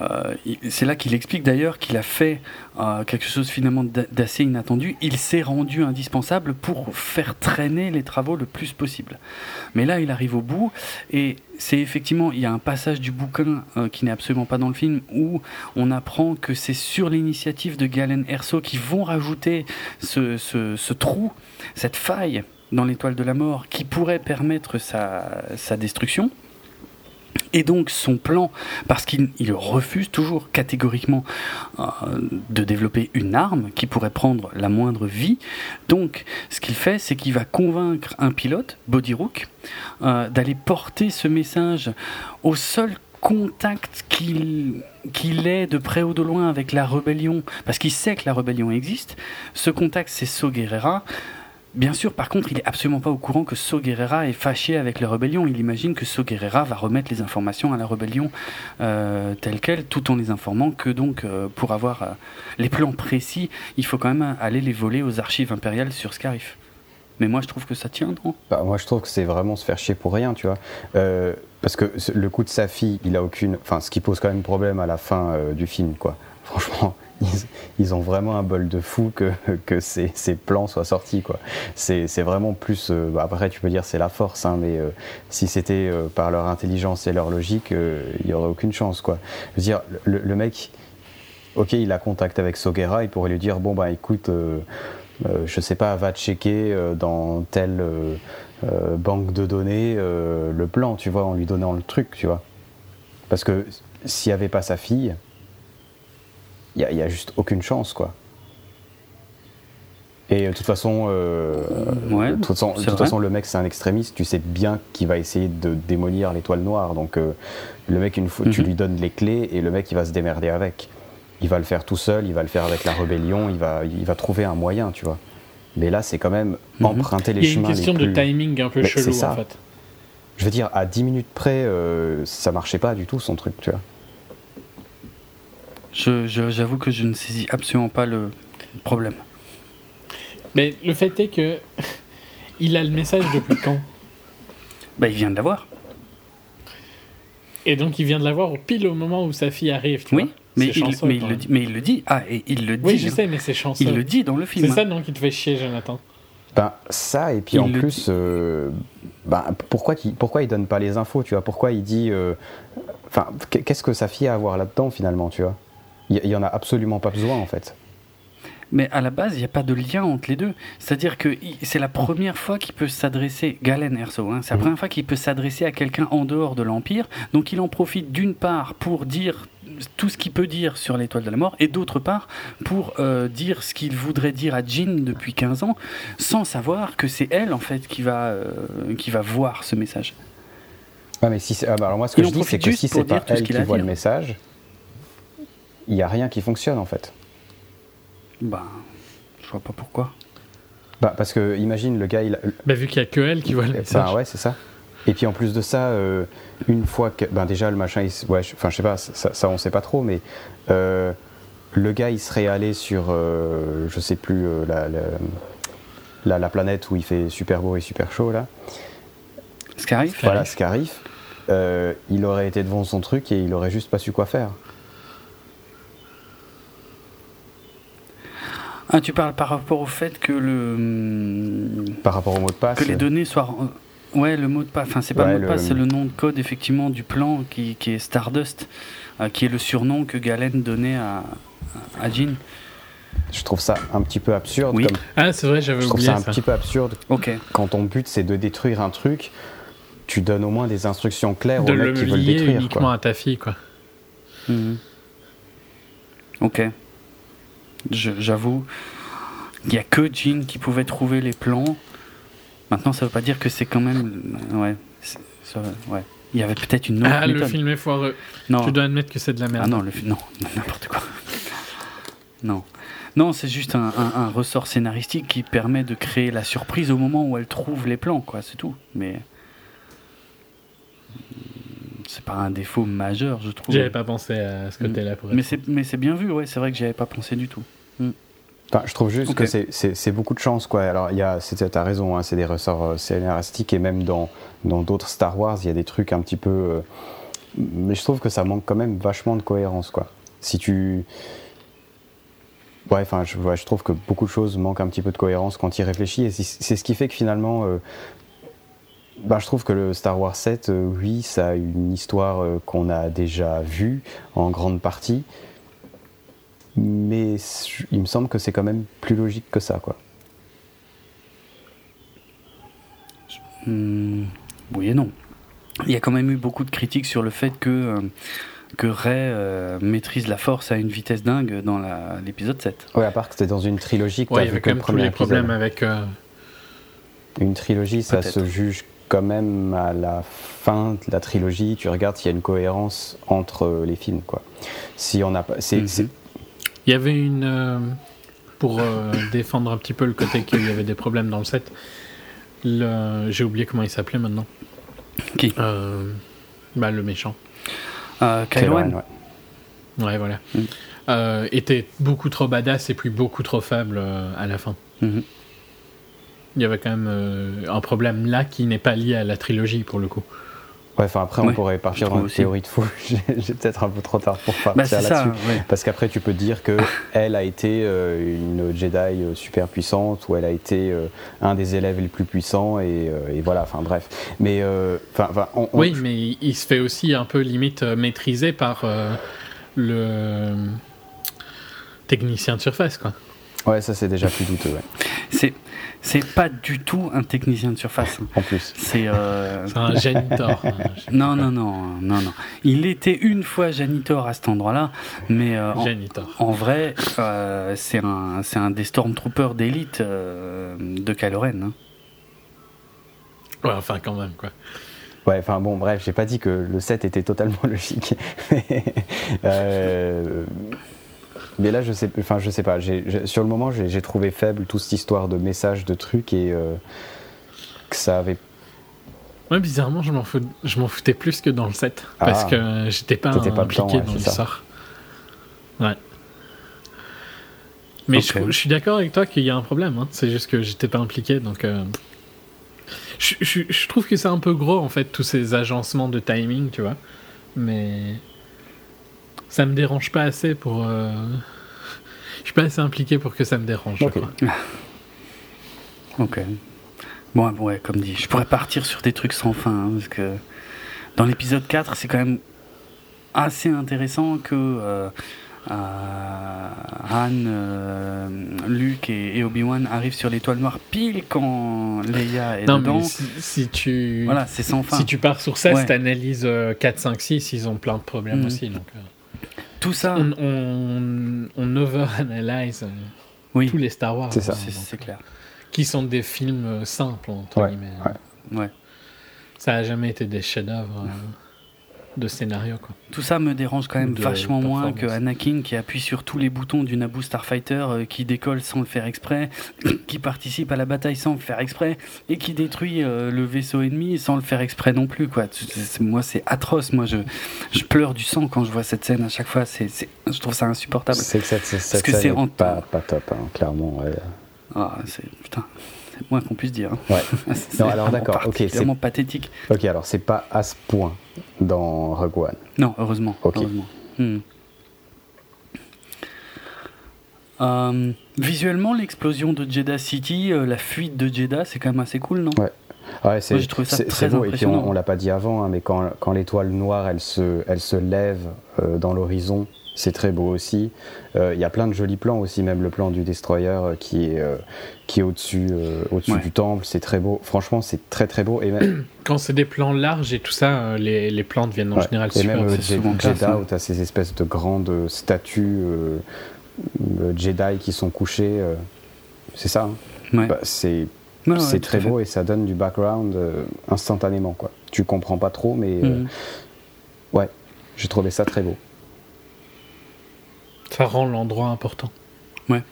euh, c'est là qu'il explique d'ailleurs qu'il a fait euh, quelque chose finalement d'assez inattendu. Il s'est rendu indispensable pour faire traîner les travaux le plus possible. Mais là, il arrive au bout et c'est effectivement, il y a un passage du bouquin qui n'est absolument pas dans le film où on apprend que c'est sur l'initiative de Galen Erso qui vont rajouter ce, ce trou, cette faille dans l'étoile de la mort qui pourrait permettre sa, destruction. Et donc son plan, parce qu'il refuse toujours catégoriquement euh, de développer une arme qui pourrait prendre la moindre vie, donc ce qu'il fait, c'est qu'il va convaincre un pilote, Bodyrook, euh, d'aller porter ce message au seul contact qu'il qu'il ait de près ou de loin avec la rébellion, parce qu'il sait que la rébellion existe. Ce contact, c'est So Bien sûr, par contre, il est absolument pas au courant que So Guerrera est fâché avec la rébellion. Il imagine que So Guerrera va remettre les informations à la rébellion euh, telles quelles, tout en les informant que donc, euh, pour avoir euh, les plans précis, il faut quand même aller les voler aux archives impériales sur Scarif. Mais moi, je trouve que ça tient, non? Bah, Moi, je trouve que c'est vraiment se faire chier pour rien, tu vois. parce que le coup de sa fille, il a aucune. Enfin, ce qui pose quand même problème à la fin du film, quoi. Franchement, ils, ont vraiment un bol de fou que, ces, plans soient sortis. C'est, vraiment plus. Euh, bah, après, tu peux dire c'est la force, hein, mais euh, si c'était euh, par leur intelligence et leur logique, il n'y aurait aucune chance. Je veux dire, le, mec, ok, il a contact avec Sogera, il pourrait lui dire bon, bah écoute, je sais pas, va checker dans telle banque de données le plan, tu vois, en lui donnant le truc, tu vois. Parce que s'il n'y avait pas sa fille, il n'y a, juste aucune chance, quoi. Et de toute façon, euh, de toute façon, de toute façon le mec c'est un extrémiste, tu sais bien qu'il va essayer de démolir l'étoile noire. Donc euh, le mec, une fois, tu mhm. lui donnes les clés et le mec il va se démerder avec. Il va le faire tout seul, il va le faire avec la rébellion, il va, il va trouver un moyen, tu vois. Mais là, c'est quand même mhm. emprunter les chemins. Il y a une question de timing un peu chelou en fait. Je veux dire, à 10 minutes près, euh, ça marchait pas du tout son truc, tu vois. J'avoue que je ne saisis absolument pas le problème. Mais le fait est que (laughs) il a le message depuis quand? Bah, il vient de l'avoir. Et donc il vient de l'avoir pile au moment où sa fille arrive. Tu oui, vois mais, il, mais, il le dit, mais il le dit. Ah, et il le dit. Oui, je sais, mais c'est chanceux. Il le dit dans le film. C'est ça donc qui te fait chier, Jonathan? Ben, ça, et puis en plus, euh, ben, pourquoi, il, pourquoi il donne pas les infos, tu vois? Pourquoi il dit. Euh, enfin, qu'est-ce que sa fille a à voir là-dedans finalement, tu vois? Il n'y en a absolument pas besoin en fait. Mais à la base, il n'y a pas de lien entre les deux. C'est-à-dire que c'est la première fois qu'il peut s'adresser, Galen Erso, hein, c'est la mhm. première fois qu'il peut s'adresser à quelqu'un en dehors de l'Empire. Donc il en profite d'une part pour dire tout ce qu'il peut dire sur l'étoile de la mort, et d'autre part pour euh, dire ce qu'il voudrait dire à Jean depuis 15 ans, sans savoir que c'est elle en fait qui va, euh, qui va voir ce message. mais si ah, bah, alors moi ce que je dis c'est que si c'est pas elle qui voit le message, il n'y a rien qui fonctionne en fait. Bah, je vois pas pourquoi. Bah, parce que imagine le gars, il. Bah, vu qu'il n'y a que elle qui voit le message. ouais, c'est ça. Et puis en plus de ça, euh, une fois que. Ben déjà, le machin, ouais, enfin, je sais pas, ça, ça, on sait pas trop, mais euh, le gars, il serait allé sur, euh, je sais plus, la, la, la, planète où il fait super beau et super chaud, là. Scarif? Voilà, Scarif. il aurait été devant son truc et il aurait juste pas su quoi faire. Ah, tu parles par rapport au fait que le. Par rapport au mot de passe. Que les données soient. Ouais, le mot de passe. Enfin, c'est pas le mot de passe, c'est le nom de code effectivement du plan qui, qui est Stardust, euh, qui est le surnom que Galen donnait à, à Jean. Je trouve ça un petit peu absurde. Oui. Ah, c'est vrai, j'avais oublié. Je trouve ça un petit peu absurde. Ok. Quand ton but c'est de détruire un truc, tu donnes au moins des instructions claires aux mecs qui veulent le détruire. uniquement à ta fille, quoi. Mhm. Ok. J'avoue, il n'y a que Jean qui pouvait trouver les plans. Maintenant, ça veut pas dire que c'est quand même. Ouais. ouais. Il y avait peut-être une autre. Ah, le film est foireux. Non. Tu dois admettre que c'est de la merde. Ah non, le non, (laughs) n'importe quoi. non. Non, c'est juste un, un, ressort scénaristique qui permet de créer la surprise au moment où elle trouve les plans, quoi, c'est tout. Mais. C'est pas un défaut majeur, je trouve. J'avais pas pensé à ce côté-là pour Mais c'est bien vu, ouais, c'est vrai que j'avais pas pensé du tout. Mm je trouve juste que c'est beaucoup de chance, quoi. Alors, il y a, as raison, hein, c'est des ressorts euh, scénaristiques et même dans d'autres Star Wars, il y a des trucs un petit peu. Euh, mais je trouve que ça manque quand même vachement de cohérence, quoi. Si tu. Ouais, enfin, je, je trouve que beaucoup de choses manquent un petit peu de cohérence quand il réfléchit et c'est ce qui fait que finalement. Euh, bah, je trouve que le Star Wars 7, oui, ça a une histoire qu'on a déjà vue en grande partie, mais il me semble que c'est quand même plus logique que ça, quoi. Hmm, oui et non. Il y a quand même eu beaucoup de critiques sur le fait que, euh, que Ray euh, maîtrise la force à une vitesse dingue dans l'épisode 7. Oui, à part que c'était dans une trilogie. Que ouais, il y avait quand même tous les problèmes avec. Euh, une trilogie, ça se juge quand même à la fin de la trilogie. Tu regardes s'il y a une cohérence entre les films, quoi. Si on a pas, c'est mhm. Il y avait une. Euh, pour euh, (laughs) défendre un petit peu le côté qu'il y avait des problèmes dans le set, j'ai oublié comment il s'appelait maintenant. Qui? Euh, bah, Le méchant. Kylo Ren. Ouais. voilà. Mm. était beaucoup trop badass et puis beaucoup trop faible à la fin. Mm-hmm. Il y avait quand même un problème là qui n'est pas lié à la trilogie pour le coup enfin après, on pourrait partir dans une théorie de fou. (laughs) J'ai peut-être un peu trop tard pour partir bah, là-dessus. Parce qu'après, tu peux dire que (laughs) elle a été euh, une Jedi euh, super puissante ou elle a été euh, un des élèves les plus puissants et, voilà. Enfin bref. Mais enfin, oui, mais il se fait aussi un peu limite maîtrisé par le technicien de surface, quoi. Ouais, ça c'est déjà plus douteux. C'est c'est pas du tout un technicien de surface. En plus. C'est euh... un janitor. non, non, non, non, non. Il était une fois janitor à cet endroit-là, mais euh, en, vrai, euh, c'est un, c'est un des Stormtroopers d'élite euh, de Kylo Hein. Ouais, enfin quand même quoi. Ouais, enfin bon, bref, j'ai pas dit que le set était totalement (laughs) logique. euh, mais là, je sais, enfin, je sais pas. sur le moment, j'ai trouvé faible toute cette histoire de messages, de trucs et euh, que ça avait. Ouais, bizarrement, je m'en je m'en foutais plus que dans le set parce ah. que j'étais pas impliqué dans l'histoire. Ouais. Mais je, suis d'accord avec toi qu'il y a un problème. Hein. C'est juste que j'étais pas impliqué, donc. Euh, je, je, trouve que c'est un peu gros en fait tous ces agencements de timing, tu vois. Mais ça me dérange pas assez pour. Euh, je suis pas assez impliqué pour que ça me dérange. Ok. (laughs) ok. Bon, ouais, comme dit, je pourrais partir sur des trucs sans fin, hein, parce que dans l'épisode 4, c'est quand même assez intéressant que euh, Han, Luke et, Obi-Wan arrivent sur l'étoile noire pile quand Leia est non, dedans. Mais si, tu voilà, c'est sans fin. Si tu pars sur ça, ouais. si tu analyses 4, 5, 6, ils ont plein de problèmes mm. aussi. Donc, Tout ça. On, on, on over-analyse oui. tous les Star Wars. C'est ça. C'est clair. Qui sont des films simples, entre ouais, guillemets. Ouais. ouais. Ça n'a jamais été des chefs-d'œuvre de scénario. Quoi. Tout ça me dérange quand même vachement moins que Anakin qui appuie sur tous les boutons du Naboo Starfighter, euh, qui décolle sans le faire exprès, (coughs) qui participe à la bataille sans le faire exprès, et qui détruit euh, le vaisseau ennemi sans le faire exprès non plus. Quoi. Moi, c'est atroce. Moi, je, je pleure du sang quand je vois cette scène à chaque fois. C'est, je trouve ça insupportable. C'est que cette, cette Parce que pas, pas top, hein, clairement. Ah, c'est putain moins qu'on puisse dire. Ouais. (laughs) non, alors d'accord. Ok, c'est vraiment pathétique. Ok, alors c'est pas à ce point dans Rogue One. Non, heureusement. Ok. Heureusement. Hmm. Euh, visuellement, l'explosion de Jeddah City, euh, la fuite de Jeddah, c'est quand même assez cool, non? Ouais. Ouais, c'est, j'ai trouvé ça très beau. impressionnant. Et puis on, on l'a pas dit avant, hein, mais quand, quand l'étoile noire, elle se, elle se lève euh, dans l'horizon, c'est très beau aussi. Il y a plein de jolis plans aussi, même le plan du destroyer qui est qui est au-dessus au-dessus Ouais. du temple, c'est très beau. Franchement, c'est très très beau. Et même, (clears throat) Quand c'est des plans larges et tout ça, euh, les, les plans deviennent en Ouais. général et super. même euh, Jeddah, hein. où tu as ces espèces de grandes statues euh, euh, Jedi qui sont couchées. euh, c'est ça. hein. Ouais. Bah, c'est c'est très fait. beau et ça donne du background euh, instantanément. Quoi. Tu comprends pas trop, mais euh, Mhm. ouais, j'ai trouvé ça très beau. Ça rend l'endroit important. Ouais, ouais.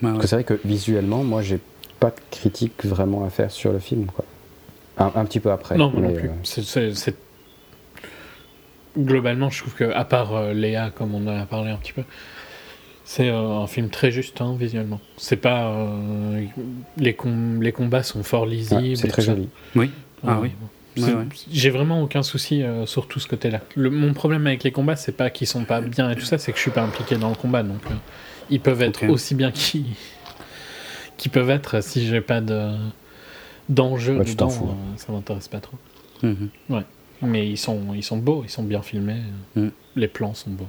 Parce que c'est vrai que visuellement, moi, j'ai pas de critique vraiment à faire sur le film. Quoi. Un, un petit peu après. non, moi non mais, plus. euh, Globalement, je trouve que, à part euh, Léa, comme on en a parlé un petit peu, c'est euh, un film très juste hein, visuellement. C'est pas. euh, les, com- les combats sont fort lisibles. ouais, c'est très joli. Oui. Ah oui. Ouais, ouais. J'ai vraiment aucun souci euh, sur tout ce côté-là. Mon problème avec les combats, c'est pas qu'ils sont pas bien et tout ça, c'est que je suis pas impliqué dans le combat. Donc, euh, ils peuvent être aussi bien qu'ils qu'ils peuvent être si j'ai pas de d'enjeu Ouais, dedans. fous. euh, ça m'intéresse pas trop. Mhm. Mais ils sont, ils sont beaux, ils sont bien filmés. Mm. Les plans sont beaux.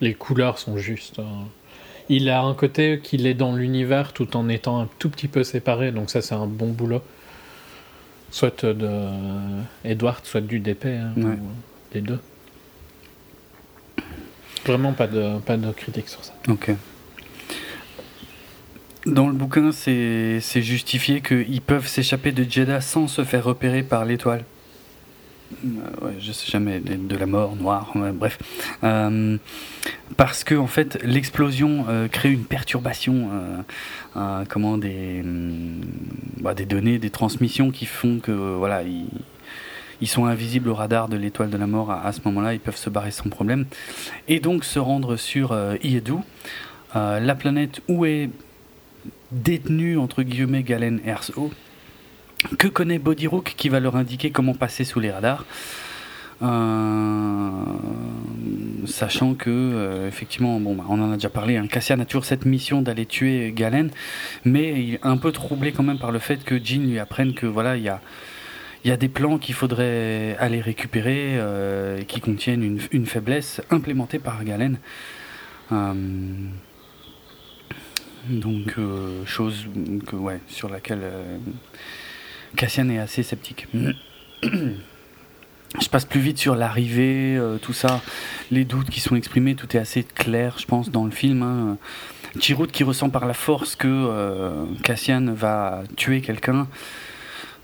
Les couleurs sont justes. hein. Il a un côté qu'il est dans l'univers tout en étant un tout petit peu séparé, donc ça c'est un bon boulot. Soit de Edward, soit du DP, hein, Ouais. les deux. Vraiment pas de, pas de critique sur ça. Ok. Dans le bouquin, c'est c'est justifié qu'ils peuvent s'échapper de Jeddah sans se faire repérer par l'étoile. Euh, ouais, je sais jamais, de la mort noire, bref. Euh, parce que en fait, l'explosion euh, crée une perturbation, comment des, hum, bah, des données, des transmissions qui font que voilà, ils, sont invisibles au radar de l'étoile de la mort à, ce moment-là, ils peuvent se barrer sans problème et donc se rendre sur Iedu, la planète où est détenu entre guillemets Galen Erso. Que connaît Bodyrook qui va leur indiquer comment passer sous les radars Euh, sachant que euh, effectivement bon bah, on en a déjà parlé hein, Cassian a toujours cette mission d'aller tuer Galen mais il est un peu troublé quand même par le fait que Jean lui apprenne que voilà il y a des plans qu'il faudrait aller récupérer euh, qui contiennent une, faiblesse implémentée par Galen. Euh, donc chose sur laquelle Cassian est assez sceptique. (clears throat) Je passe plus vite sur l'arrivée, euh, tout ça, les doutes qui sont exprimés, tout est assez clair, je pense, dans le film. Hein. Chirrut qui ressent par la force que euh, Cassian va tuer quelqu'un,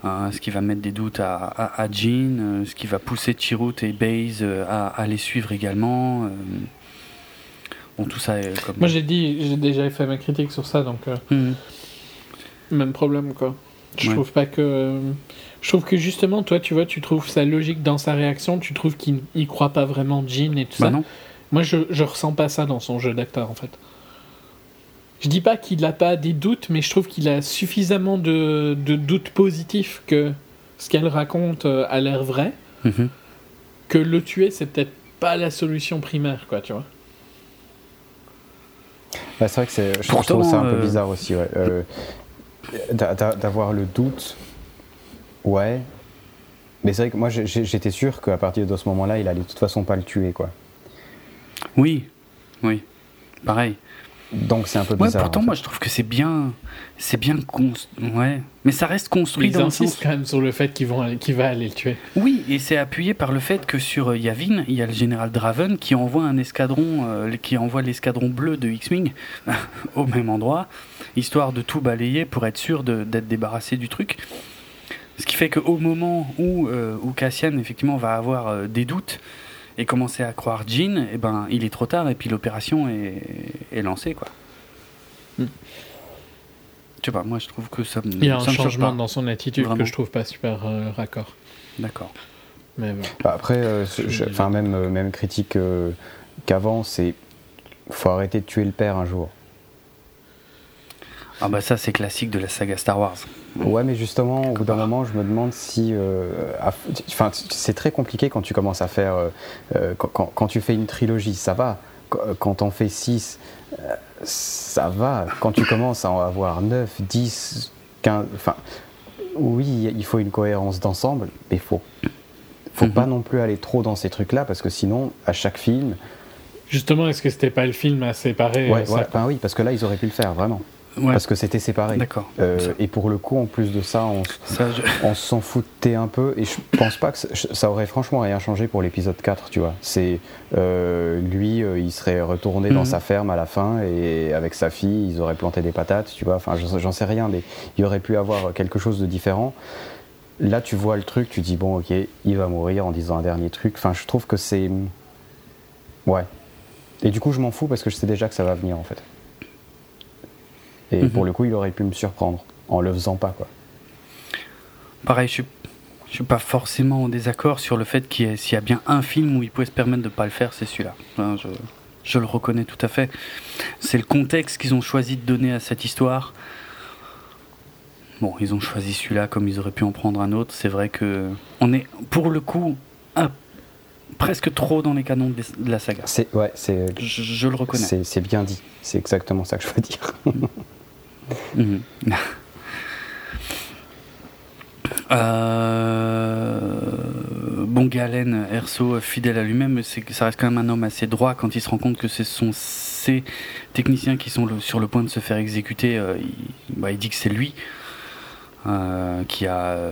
euh, ce qui va mettre des doutes à, à, à Jean, euh, ce qui va pousser Chirrut et Baze euh, à, à les suivre également. Bon, tout ça est comme. Moi j'ai dit, j'ai déjà fait ma critique sur ça, donc Mhm. même problème quoi. Je Ouais. trouve pas que. Je trouve que justement, toi, tu vois, tu trouves ça logique dans sa réaction, tu trouves qu'il y croit pas vraiment Jean et tout Bah ça. non. Moi, je, je ressens pas ça dans son jeu d'acteur, en fait. Je dis pas qu'il a pas des doutes, mais je trouve qu'il a suffisamment de, de doutes positifs que ce qu'elle raconte euh, a l'air vrai, Mhm. que le tuer, c'est peut-être pas la solution primaire, quoi, tu vois. Ouais, c'est vrai que c'est, je, Pourtant, trouve ça un peu euh, bizarre aussi. Ouais. Euh, d'avoir le doute, ouais. Mais c'est vrai que moi j'étais sûr qu'à partir de ce moment-là, il allait de toute façon pas le tuer, quoi. Oui, oui, pareil. Donc c'est un peu bizarre. Ouais, pourtant, moi je trouve que c'est bien, c'est bien ouais, mais ça reste construit dans le sens. quand même sur le fait qu'il va aller le tuer. Oui, et c'est appuyé par le fait que sur euh, Yavin, il y a le général Draven qui envoie un escadron, euh, qui envoie l'escadron bleu de X-wing (laughs) au même endroit, histoire de tout balayer pour être sûr d'être débarrassé du truc. Ce qui fait qu'au moment où, euh, où Cassian effectivement va avoir des doutes et commencer à croire Jean, et eh ben il est trop tard et puis l'opération est, est, lancée quoi. Hmm. Je sais pas, moi je trouve que ça. Il y a un changement dans son attitude que je trouve pas super euh, raccord. D'accord. Mais bah, après, euh, enfin même euh, même critique qu'avant, c'est faut arrêter de tuer le père un jour. Ah bah ça c'est classique de la saga Star Wars. Ouais mais justement au bout d'un moment je me demande si... Euh, enfin c'est très compliqué quand tu commences à faire... Euh, euh, quand, quand, tu fais une trilogie ça va. Quand on fait 6 ça va. Quand tu commences à en avoir 9, 10, 15... Enfin oui il faut une cohérence d'ensemble mais faut... Faut mhm. pas non plus aller trop dans ces trucs là parce que sinon à chaque film... Justement, est-ce que c'était pas le film à séparer Ouais, ouais ben oui, parce que là, ils auraient pu le faire, vraiment parce que c'était séparé. D'accord. Euh, et pour le coup, en plus de ça, on, s'en foutait un peu. Et je pense pas que ça aurait franchement rien changé pour l'épisode 4, tu vois. C'est euh, lui, euh, il serait retourné dans mhm. sa ferme à la fin et avec sa fille, ils auraient planté des patates, tu vois. Enfin, j'en sais rien, mais il aurait pu avoir quelque chose de différent. Là, tu vois le truc, tu dis bon, ok, il va mourir en disant un dernier truc. Enfin, je trouve que c'est ouais. Et du coup, je m'en fous parce que je sais déjà que ça va venir en fait. Et mhm. pour le coup, il aurait pu me surprendre en le faisant pas. Quoi. Pareil, je suis, suis pas forcément en désaccord sur le fait qu'il y a bien un film où il pouvait se permettre de ne pas le faire, c'est celui-là. je, je, le reconnais tout à fait. C'est le contexte qu'ils ont choisi de donner à cette histoire. Bon, ils ont choisi celui-là comme ils auraient pu en prendre un autre. C'est vrai que on est, pour le coup, presque trop dans les canons de la saga. C'est ouais, c'est. Je, je, le reconnais. C'est bien dit. C'est exactement ça que je veux dire. Euh, bon, Galen, Erso, fidèle à lui-même, ça reste quand même un homme assez droit quand il se rend compte que ce sont ces techniciens qui sont sur le point de se faire exécuter. Euh, bah, il, dit que c'est lui euh, qui a.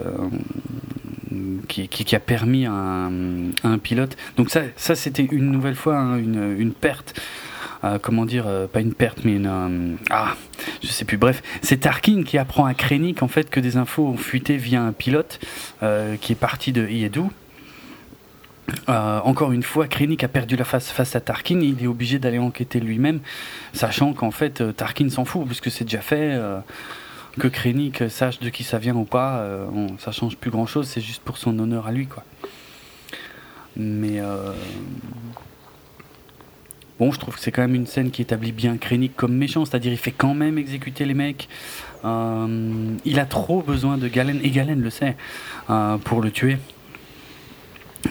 Permis à un, pilote. Donc ça, c'était une nouvelle fois hein, une, perte comment dire, euh, pas une perte, mais une. Euh, ah, je sais plus. Bref, c'est Tarkin qui apprend à Krennic en fait que des infos ont fuité via un pilote euh, qui est parti de Iedu. encore une fois, Krennic a perdu la face face à Tarkin. Il est obligé d'aller enquêter lui-même, sachant qu'en fait Tarkin s'en fout puisque c'est déjà fait. que Krennic sache de qui ça vient ou pas, ça change plus grand chose. C'est juste pour son honneur à lui, quoi. Mais Bon, je trouve que c'est quand même une scène qui établit bien Krennic comme méchant, c'est-à-dire il fait quand même exécuter les mecs. Euh, il a trop besoin de Galen, et Galen le sait, euh, pour le tuer.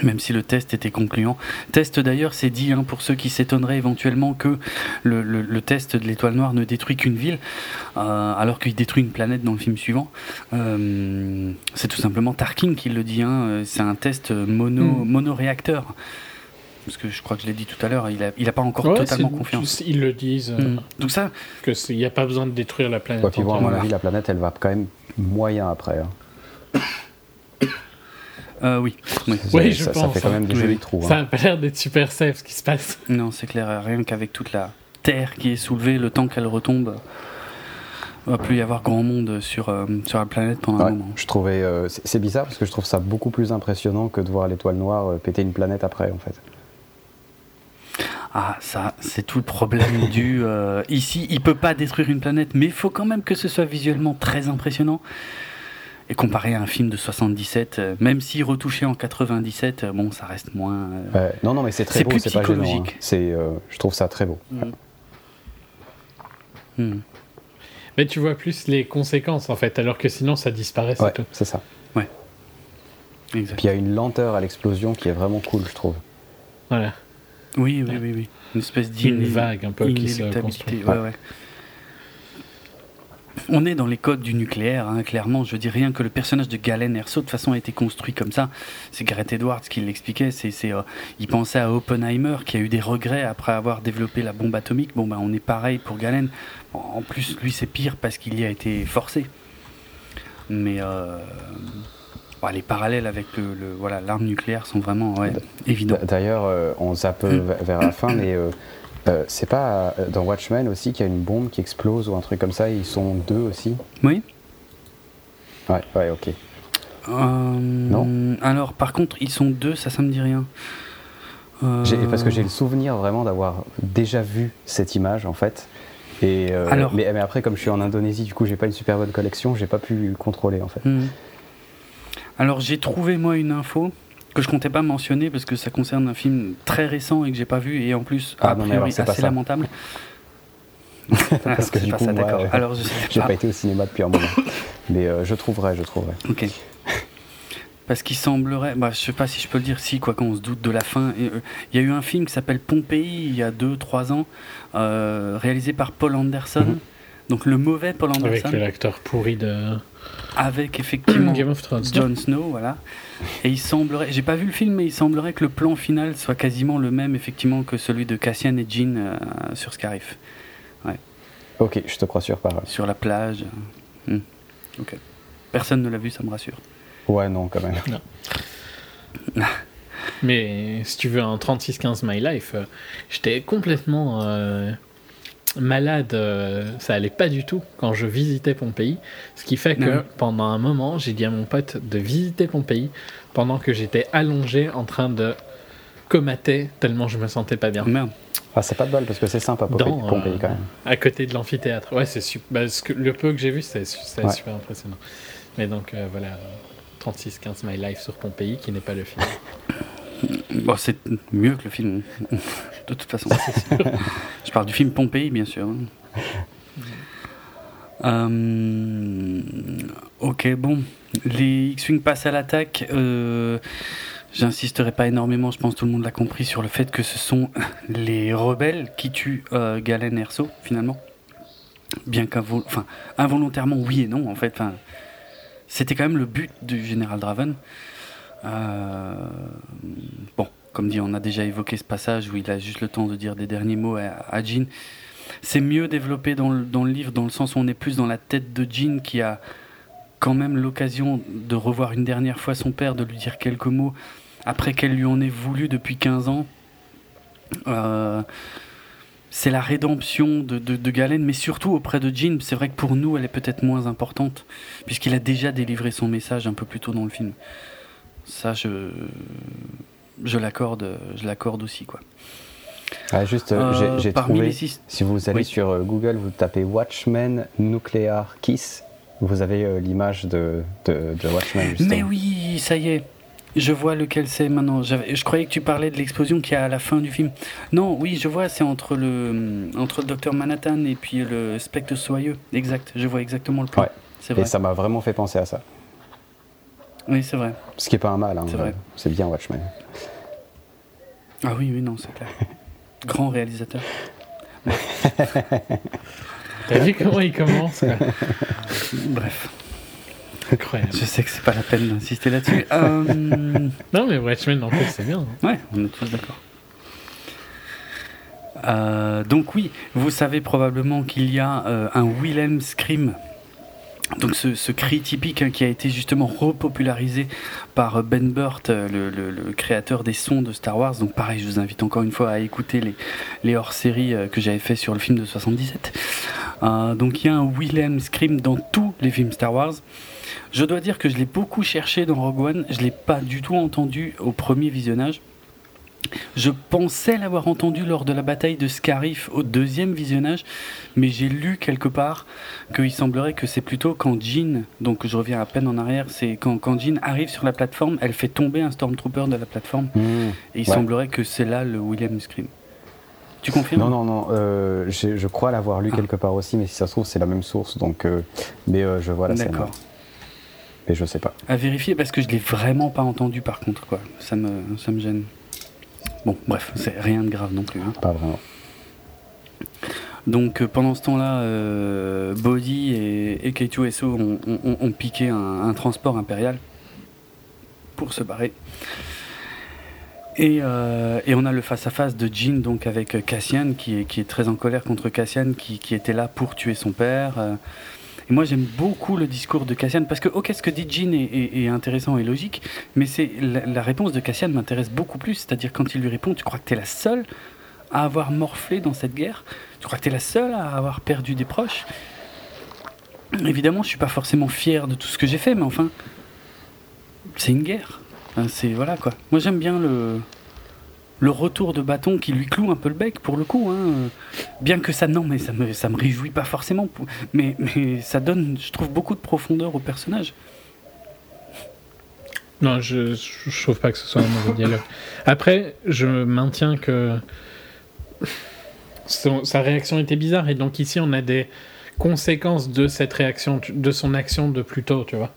Même si le test était concluant. Test d'ailleurs, c'est dit hein, pour ceux qui s'étonneraient éventuellement que le, test de l'étoile noire ne détruit qu'une ville, euh, alors qu'il détruit une planète dans le film suivant. c'est tout simplement Tarkin qui le dit. Hein, c'est un test mono, hmm. monoréacteur parce que je crois que je l'ai dit tout à l'heure, il n'a il a pas encore totalement confiance. Ils le disent. Euh, mm. Donc ça, que il n'y a pas besoin de détruire la planète. puis bon, à mon avis, la planète, elle va quand même moyen après. Hein. (coughs) Euh, oui, oui. je ça, pense. Ça fait quand même des jolis trous. Ça n'a pas l'air d'être super safe ce qui se passe. (laughs) Non, c'est clair. Rien qu'avec toute la terre qui est soulevée, le temps qu'elle retombe, il va plus y avoir grand monde sur, euh, sur la planète pendant un moment. Je trouvais, c'est bizarre parce que je trouve ça beaucoup plus impressionnant que de voir l'étoile noire péter une planète après, en fait. Ah, ça, c'est tout le problème (laughs) du. Euh, ici, il peut pas détruire une planète, mais il faut quand même que ce soit visuellement très impressionnant. Et comparé à un film de 77, euh, même si retouché en 97, euh, bon, ça reste moins. non, non, mais c'est très beau, c'est pas gênant. Hein. C'est, je trouve ça très beau. Mm. Mm. Mais tu vois plus les conséquences en fait, alors que sinon ça disparaît. Ouais, c'est ça. Ouais. Puis il y a une lenteur à l'explosion qui est vraiment cool, je trouve. Voilà. Oui, oui, oui, oui. Une espèce d'une vague un peu qui se construit. Ouais, ouais. on est dans les codes du nucléaire, hein, clairement. Je dis rien que le personnage de Galen Erso, de toute façon, a été construit comme ça. C'est Gareth Edwards qui l'expliquait. C'est, euh, il pensait à Oppenheimer, qui a eu des regrets après avoir développé la bombe atomique. Bon, ben, on est pareil pour Galen. en plus, lui, c'est pire parce qu'il y a été forcé. Mais euh, les parallèles avec le, voilà, l'arme nucléaire sont vraiment évidents. D'ailleurs, euh, on zappe hum. vers la fin, mais euh, c'est pas euh, dans Watchmen aussi qu'il y a une bombe qui explose ou un truc comme ça, ils sont deux aussi? Oui. Ouais, ouais, ok. Euh, non Alors, par contre, ils sont deux, ça, ça me dit rien. Parce que j'ai le souvenir vraiment d'avoir déjà vu cette image en fait. Et, mais, après, comme je suis en Indonésie, du coup, j'ai pas une super bonne collection, j'ai pas pu contrôler en fait. Hmm. Alors, j'ai trouvé moi une info que je comptais pas mentionner parce que ça concerne un film très récent et que j'ai pas vu et en plus ah, a priori assez lamentable. (laughs) (laughs) parce que du coup, ça, moi, alors je (laughs) j'ai pas. été au cinéma depuis un moment, mais euh, je trouverai, je trouverai. Ok. Parce qu'il semblerait, bah, je sais pas si je peux le dire, si quoi qu'on se doute de la fin. Euh, il y a eu un film qui s'appelle Pompéi il y a 2-3 ans, euh, réalisé par Paul Anderson. Mhm. Donc le mauvais Paul Anderson. Avec l'acteur pourri de avec effectivement (clears throat) Game of Thrones, Jon Snow, voilà. Et il semblerait, j'ai pas vu le film, mais il semblerait que le plan final soit quasiment le même effectivement que celui de Cassian et Jean euh, sur Scarif. Ouais. Ok, je te crois sur parole. Sur la plage. Hmm. Ok. Personne ne l'a vu, ça me rassure. Ouais, non, quand même. Non. mais si tu veux un 36-15 My Life, euh, j'étais complètement euh, malade, euh, ça allait pas du tout quand je visitais Pompéi. Ce qui fait que pendant un moment, j'ai dit à mon pote de visiter Pompéi pendant que j'étais allongé en train de comater tellement je me sentais pas bien. Merde. Ah, c'est pas de bol parce que c'est sympa Pompéi, Pompéi quand même. À côté de l'amphithéâtre. Ouais, c'est super. Bah, que, le peu que j'ai vu, c'est super impressionnant. Mais donc euh, voilà, 36-15 My Life sur Pompéi qui n'est pas le film. (laughs) Bon, c'est mieux que le film, (laughs) de toute façon. (laughs) Je parle du film Pompéi, bien sûr. Euh, ok, bon. Les X-Wing passent à l'attaque. Euh, J'insisterai pas énormément, je pense que tout le monde l'a compris, sur le fait que ce sont (laughs) les rebelles qui tuent euh, Galen Erso, finalement. Bien qu'involontairement, enfin, oui et non, en fait. C'était quand même le but du général Draven. Euh, bon, comme dit, on a déjà évoqué ce passage où il a juste le temps de dire des derniers mots à, Jean. C'est mieux développé dans le, livre, dans le sens où on est plus dans la tête de Jean qui a quand même l'occasion de revoir une dernière fois son père, de lui dire quelques mots, après qu'elle lui en ait voulu depuis 15 ans. Euh, c'est la rédemption de, de, de, Galen, mais surtout auprès de Jean. C'est vrai que pour nous, elle est peut-être moins importante, puisqu'il a déjà délivré son message un peu plus tôt dans le film. Ça, je, je l'accorde, je l'accorde aussi, quoi. Ah, juste, euh, j'ai trouvé. Si vous allez sur euh, Google, vous tapez Watchmen Nuclear Kiss, vous avez euh, l'image de, de, Watchmen. Justement. Mais oui, ça y est. Je vois lequel c'est maintenant. Je croyais que tu parlais de l'explosion qui a à la fin du film. Non, oui, je vois, c'est entre le, entre le docteur Manhattan et puis le spectre soyeux. Exact, je vois exactement le plan. Ouais. Et ça m'a vraiment fait penser à ça. Oui, c'est vrai. Ce qui est pas un mal, hein, c'est vrai. C'est bien Watchmen. Ah oui, oui, non, c'est clair. (laughs) Grand réalisateur. (laughs) T'as vu comment il commence (laughs) Bref. Incroyable. Je sais que c'est pas la peine d'insister là-dessus. Euh, non, mais Watchmen, en fait, c'est bien. Ouais, on est tous d'accord. Euh, donc oui, vous savez probablement qu'il y a euh, un Wilhelm Scream donc ce, cri typique hein, qui a été justement repopularisé par Ben Burt, euh, le, créateur des sons de Star Wars. Donc pareil, je vous invite encore une fois à écouter les, hors-séries euh, que j'avais fait sur le film de 77. Euh, donc il y a un Wilhelm Scream dans tous les films Star Wars. Je dois dire que je l'ai beaucoup cherché dans Rogue One, je l'ai pas du tout entendu au premier visionnage. Je pensais l'avoir entendu lors de la bataille de Scarif au deuxième visionnage, mais j'ai lu quelque part qu'il semblerait que c'est plutôt quand Jean, donc je reviens à peine en arrière, c'est quand, quand Jean arrive sur la plateforme, elle fait tomber un Stormtrooper de la plateforme, mmh. et il semblerait que c'est là le William Scream. Tu confirmes Non, non, non. Euh, je crois l'avoir lu ah. quelque part aussi, mais si ça se trouve, c'est la même source. Donc, euh, mais euh, je vois la scène. D'accord. Mais je sais pas. À vérifier parce que je l'ai vraiment pas entendu par contre, quoi. Ça me, ça me gêne. Bon, bref, c'est rien de grave non plus. Hein. Pas vraiment. Donc pendant ce temps-là, Body et, et K2SO ont, piqué un, transport impérial pour se barrer. Et, on a le face-à-face de Jean donc avec Cassian qui est, qui est, très en colère contre Cassian qui, qui était là pour tuer son père. Et moi, j'aime beaucoup le discours de Cassian parce que, ok, ce que dit Jean est, intéressant et logique, mais c'est la, réponse de Cassian m'intéresse beaucoup plus. C'est-à-dire, quand il lui répond, tu crois que tu es la seule à avoir morflé dans cette guerre? Tu crois que tu es la seule à avoir perdu des proches? Évidemment, je suis pas forcément fier de tout ce que j'ai fait, mais enfin, c'est une guerre. c'est voilà quoi. Moi, j'aime bien le le retour de bâton qui lui cloue un peu le bec pour le coup. Hein. Bien que ça, non, mais ça me, ça me réjouit pas forcément. Mais, mais ça donne, je trouve, beaucoup de profondeur au personnage. Non, je, je trouve pas que ce soit un mauvais dialogue. Après, je maintiens que sa réaction était bizarre et donc ici on a des conséquences de cette réaction, de son action de plus tôt, tu vois.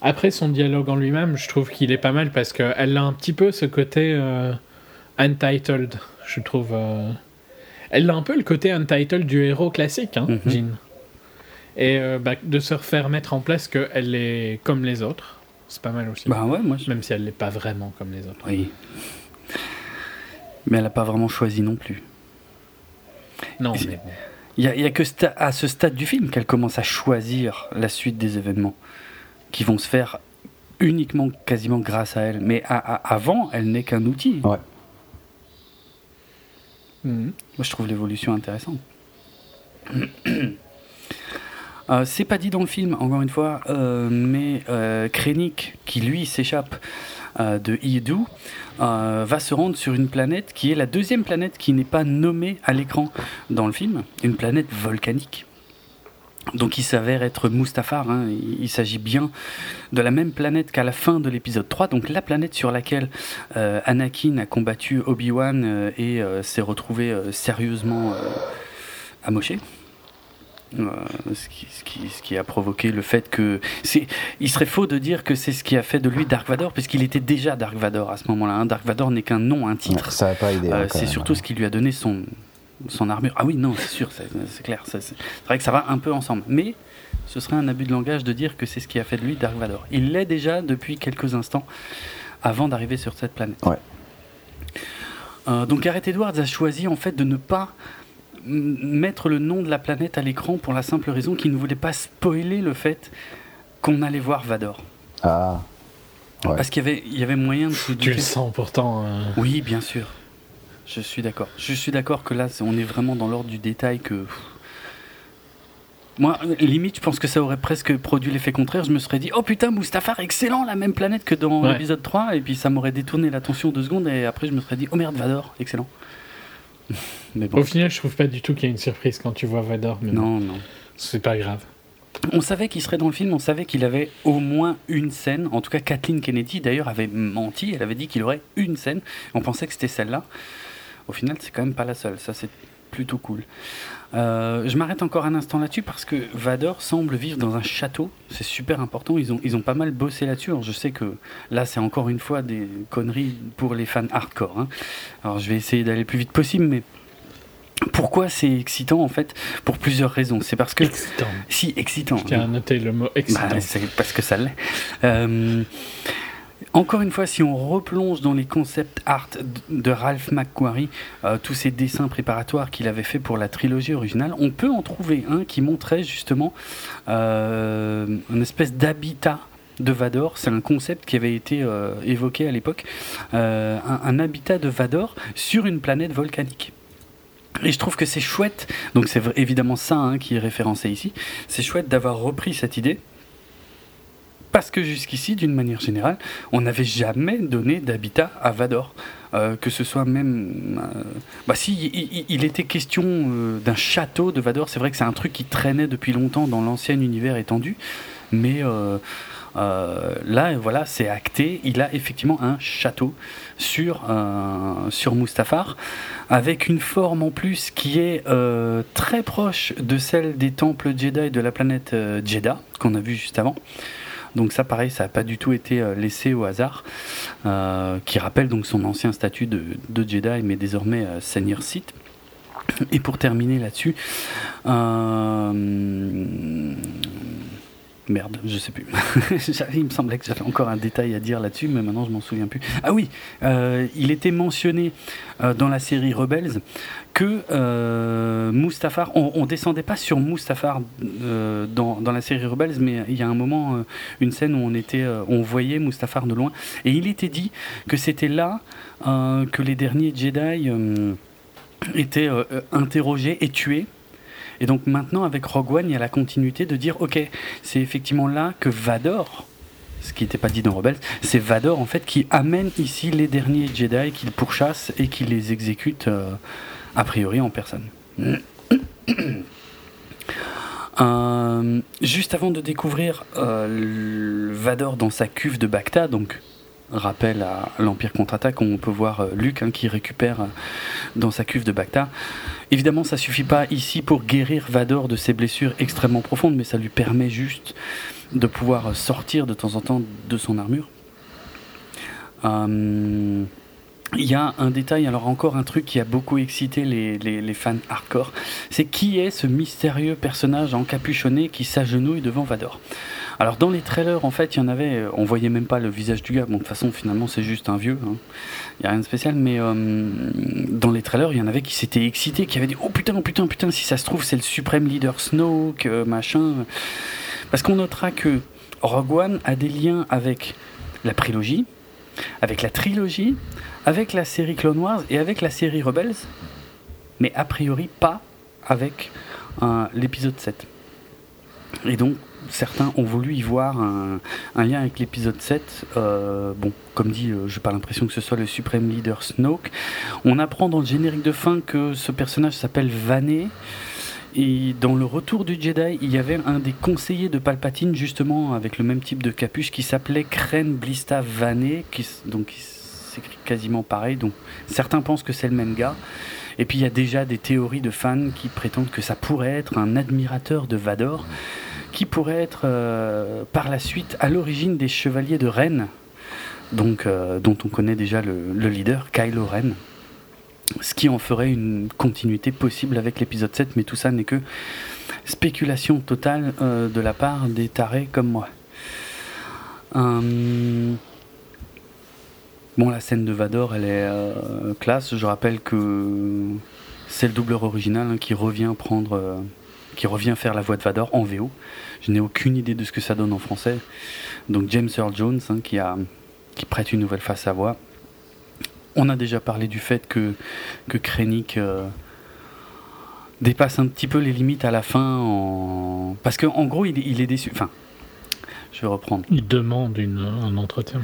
Après son dialogue en lui-même, je trouve qu'il est pas mal parce qu'elle a un petit peu ce côté euh, untitled, je trouve. Euh. Elle a un peu le côté untitled du héros classique, hein, mhm. Jean. Et euh, bah, de se refaire mettre en place qu'elle est comme les autres, c'est pas mal aussi. Bah ouais, moi Même si elle n'est pas vraiment comme les autres. Oui. Mais elle n'a pas vraiment choisi non plus. Non, mais Il n'y a, a, que à ce stade du film qu'elle commence à choisir la suite des événements qui vont se faire uniquement, quasiment grâce à elle. Mais avant, elle n'est qu'un outil. Ouais. Mhm. Moi, je trouve l'évolution intéressante. (clears throat) Euh, c'est pas dit dans le film, encore une fois, euh, mais euh, Krennic, qui lui s'échappe euh, de Idu, va se rendre sur une planète qui est la deuxième planète qui n'est pas nommée à l'écran dans le film, une planète volcanique. Donc il s'avère être Mustafar, hein. il, s'agit bien de la même planète qu'à la fin de l'épisode 3, donc la planète sur laquelle euh, Anakin a combattu Obi-Wan euh, et euh, s'est retrouvé sérieusement amoché. Ce qui, ce, qui, ce, qui, a provoqué le fait que il serait faux de dire que c'est ce qui a fait de lui Dark Vador puisqu'il était déjà Dark Vador à ce moment-là hein. Dark Vador n'est qu'un nom un titre ça pas hein, c'est surtout ce qui lui a donné son son armure. Ah oui, non, c'est sûr, c'est clair. C'est vrai que ça va un peu ensemble. Mais ce serait un abus de langage de dire que c'est ce qui a fait de lui Dark Vador. Il l'est déjà depuis quelques instants avant d'arriver sur cette planète. Ouais. Euh, donc Gareth Edwards a choisi en fait de ne pas mettre le nom de la planète à l'écran pour la simple raison qu'il ne voulait pas spoiler le fait qu'on allait voir Vador. Ah. Parce qu'il y avait, il y avait moyen de se Tu le sens pourtant. Euh. Oui, bien sûr. Je suis d'accord. Je suis d'accord que là, on est vraiment dans l'ordre du détail que. Moi, limite, je pense que ça aurait presque produit l'effet contraire. Je me serais dit, oh putain, Mustafar, excellent, la même planète que dans l'épisode 3. Et puis ça m'aurait détourné l'attention deux secondes. Et après, je me serais dit, oh merde, Vador, excellent. (laughs) Mais Au final, je trouve pas du tout qu'il y ait une surprise quand tu vois Vador. Mais non, non. C'est pas grave. On savait qu'il serait dans le film, on savait qu'il avait au moins une scène. En tout cas, Kathleen Kennedy, d'ailleurs, avait menti. Elle avait dit qu'il aurait une scène. On pensait que c'était celle-là. Au final, c'est quand même pas la seule. Ça, c'est plutôt cool. Euh, je m'arrête encore un instant là-dessus parce que Vador semble vivre dans un château. C'est super important. Ils ont, ils ont pas mal bossé là-dessus. je sais que là, c'est encore une fois des conneries pour les fans hardcore. Hein. Alors, je vais essayer d'aller le plus vite possible, mais pourquoi c'est excitant en fait Pour plusieurs raisons? C'est parce que. Excitant. Si, excitant. Je tiens à noter le mot excitant. Bah, c'est parce que ça l'est. Euh, encore une fois, si on replonge dans les concepts art de Ralph McQuarrie, euh, tous ces dessins préparatoires qu'il avait fait pour la trilogie originale, on peut en trouver un qui montrait justement euh, une espèce d'habitat de Vador. C'est un concept qui avait été euh, évoqué à l'époque, un, habitat de Vador sur une planète volcanique. Et je trouve que c'est chouette, donc c'est évidemment ça hein, qui est référencé ici, c'est chouette d'avoir repris cette idée parce que jusqu'ici, d'une manière générale, on n'avait jamais donné d'habitat à Vador. Euh, que ce soit même. Euh, bah, si, il, était question euh, d'un château de Vador, c'est vrai que c'est un truc qui traînait depuis longtemps dans l'ancien univers étendu, mais là, voilà, c'est acté. Il a effectivement un château sur, sur Mustafar, avec une forme en plus qui est très proche de celle des temples Jedi de la planète Jeddah, qu'on a vu juste avant. Donc ça, pareil, ça n'a pas du tout été euh, laissé au hasard, euh, qui rappelle donc son ancien statut de, Jedi, mais désormais euh, Seigneur Sith. Et pour terminer là-dessus, Merde, je sais plus. (laughs) il me semblait que j'avais encore un détail à dire là-dessus, mais maintenant je m'en souviens plus. Ah oui, euh, il était mentionné euh, dans la série Rebels que euh, Mustafar, on, ne descendait pas sur Mustafar dans, dans, la série Rebels, mais il y a un moment, une scène où on était, on voyait Mustafar de loin, et il était dit que c'était là que les derniers Jedi étaient interrogés et tués et donc maintenant, avec Rogue One, il y a la continuité de dire, ok, c'est effectivement là que Vador, ce qui n'était pas dit dans Rebels, c'est Vador en fait qui amène ici les derniers Jedi qu'il pourchasse et qui les exécute euh, a priori en personne. (coughs) Euh, juste avant de découvrir euh, Vador dans sa cuve de Bacta, donc rappel à l'Empire contre-attaque, on peut voir euh, Luke hein, qui récupère euh, dans sa cuve de Bacta. Évidemment, ça suffit pas ici pour guérir Vador de ses blessures extrêmement profondes, mais ça lui permet juste de pouvoir sortir de temps en temps de son armure. Euh, il y a un détail, alors encore un truc qui a beaucoup excité les, les fans hardcore, c'est qui est ce mystérieux personnage encapuchonné qui s'agenouille devant Vador alors dans les trailers, en fait, il y en avait, on voyait même pas le visage du gars. Bon, de toute façon, finalement, c'est juste un vieux. Il hein. n'y a rien de spécial. Mais euh, dans les trailers, il y en avait qui s'étaient excités, qui avaient dit Oh putain, putain, putain, si ça se trouve, c'est le suprême leader Snoke, euh, machin. Parce qu'on notera que Rogue One a des liens avec la prélogie, avec la trilogie, avec la série Clone Wars et avec la série Rebels, mais a priori pas avec euh, l'épisode 7. Et donc, certains ont voulu y voir un, lien avec l'épisode 7. Euh, bon, comme dit, euh, je n'ai pas l'impression que ce soit le suprême leader Snoke. On apprend dans le générique de fin que ce personnage s'appelle Vané. Et dans le retour du Jedi, il y avait un des conseillers de Palpatine, justement, avec le même type de capuche, qui s'appelait Kren Blista Vané, qui, s'écrit quasiment pareil. Donc certains pensent que c'est le même gars. Et puis il y a déjà des théories de fans qui prétendent que ça pourrait être un admirateur de Vador qui pourrait être euh, par la suite à l'origine des Chevaliers de Rennes, euh, dont on connaît déjà le, leader, Kylo Ren. Ce qui en ferait une continuité possible avec l'épisode 7, mais tout ça n'est que spéculation totale euh, de la part des tarés comme moi. Bon, la scène de Vador, elle est classe. Je rappelle que c'est le doubleur original hein, qui revient prendre qui revient faire la voix de Vador en VO. Je n'ai aucune idée de ce que ça donne en français. Donc James Earl Jones hein, qui, a, qui prête une nouvelle face à voix. On a déjà parlé du fait que, que Krennic euh, dépasse un petit peu les limites à la fin. En... Parce qu'en gros, il, est déçu. Enfin, je vais reprendre. Il demande un entretien.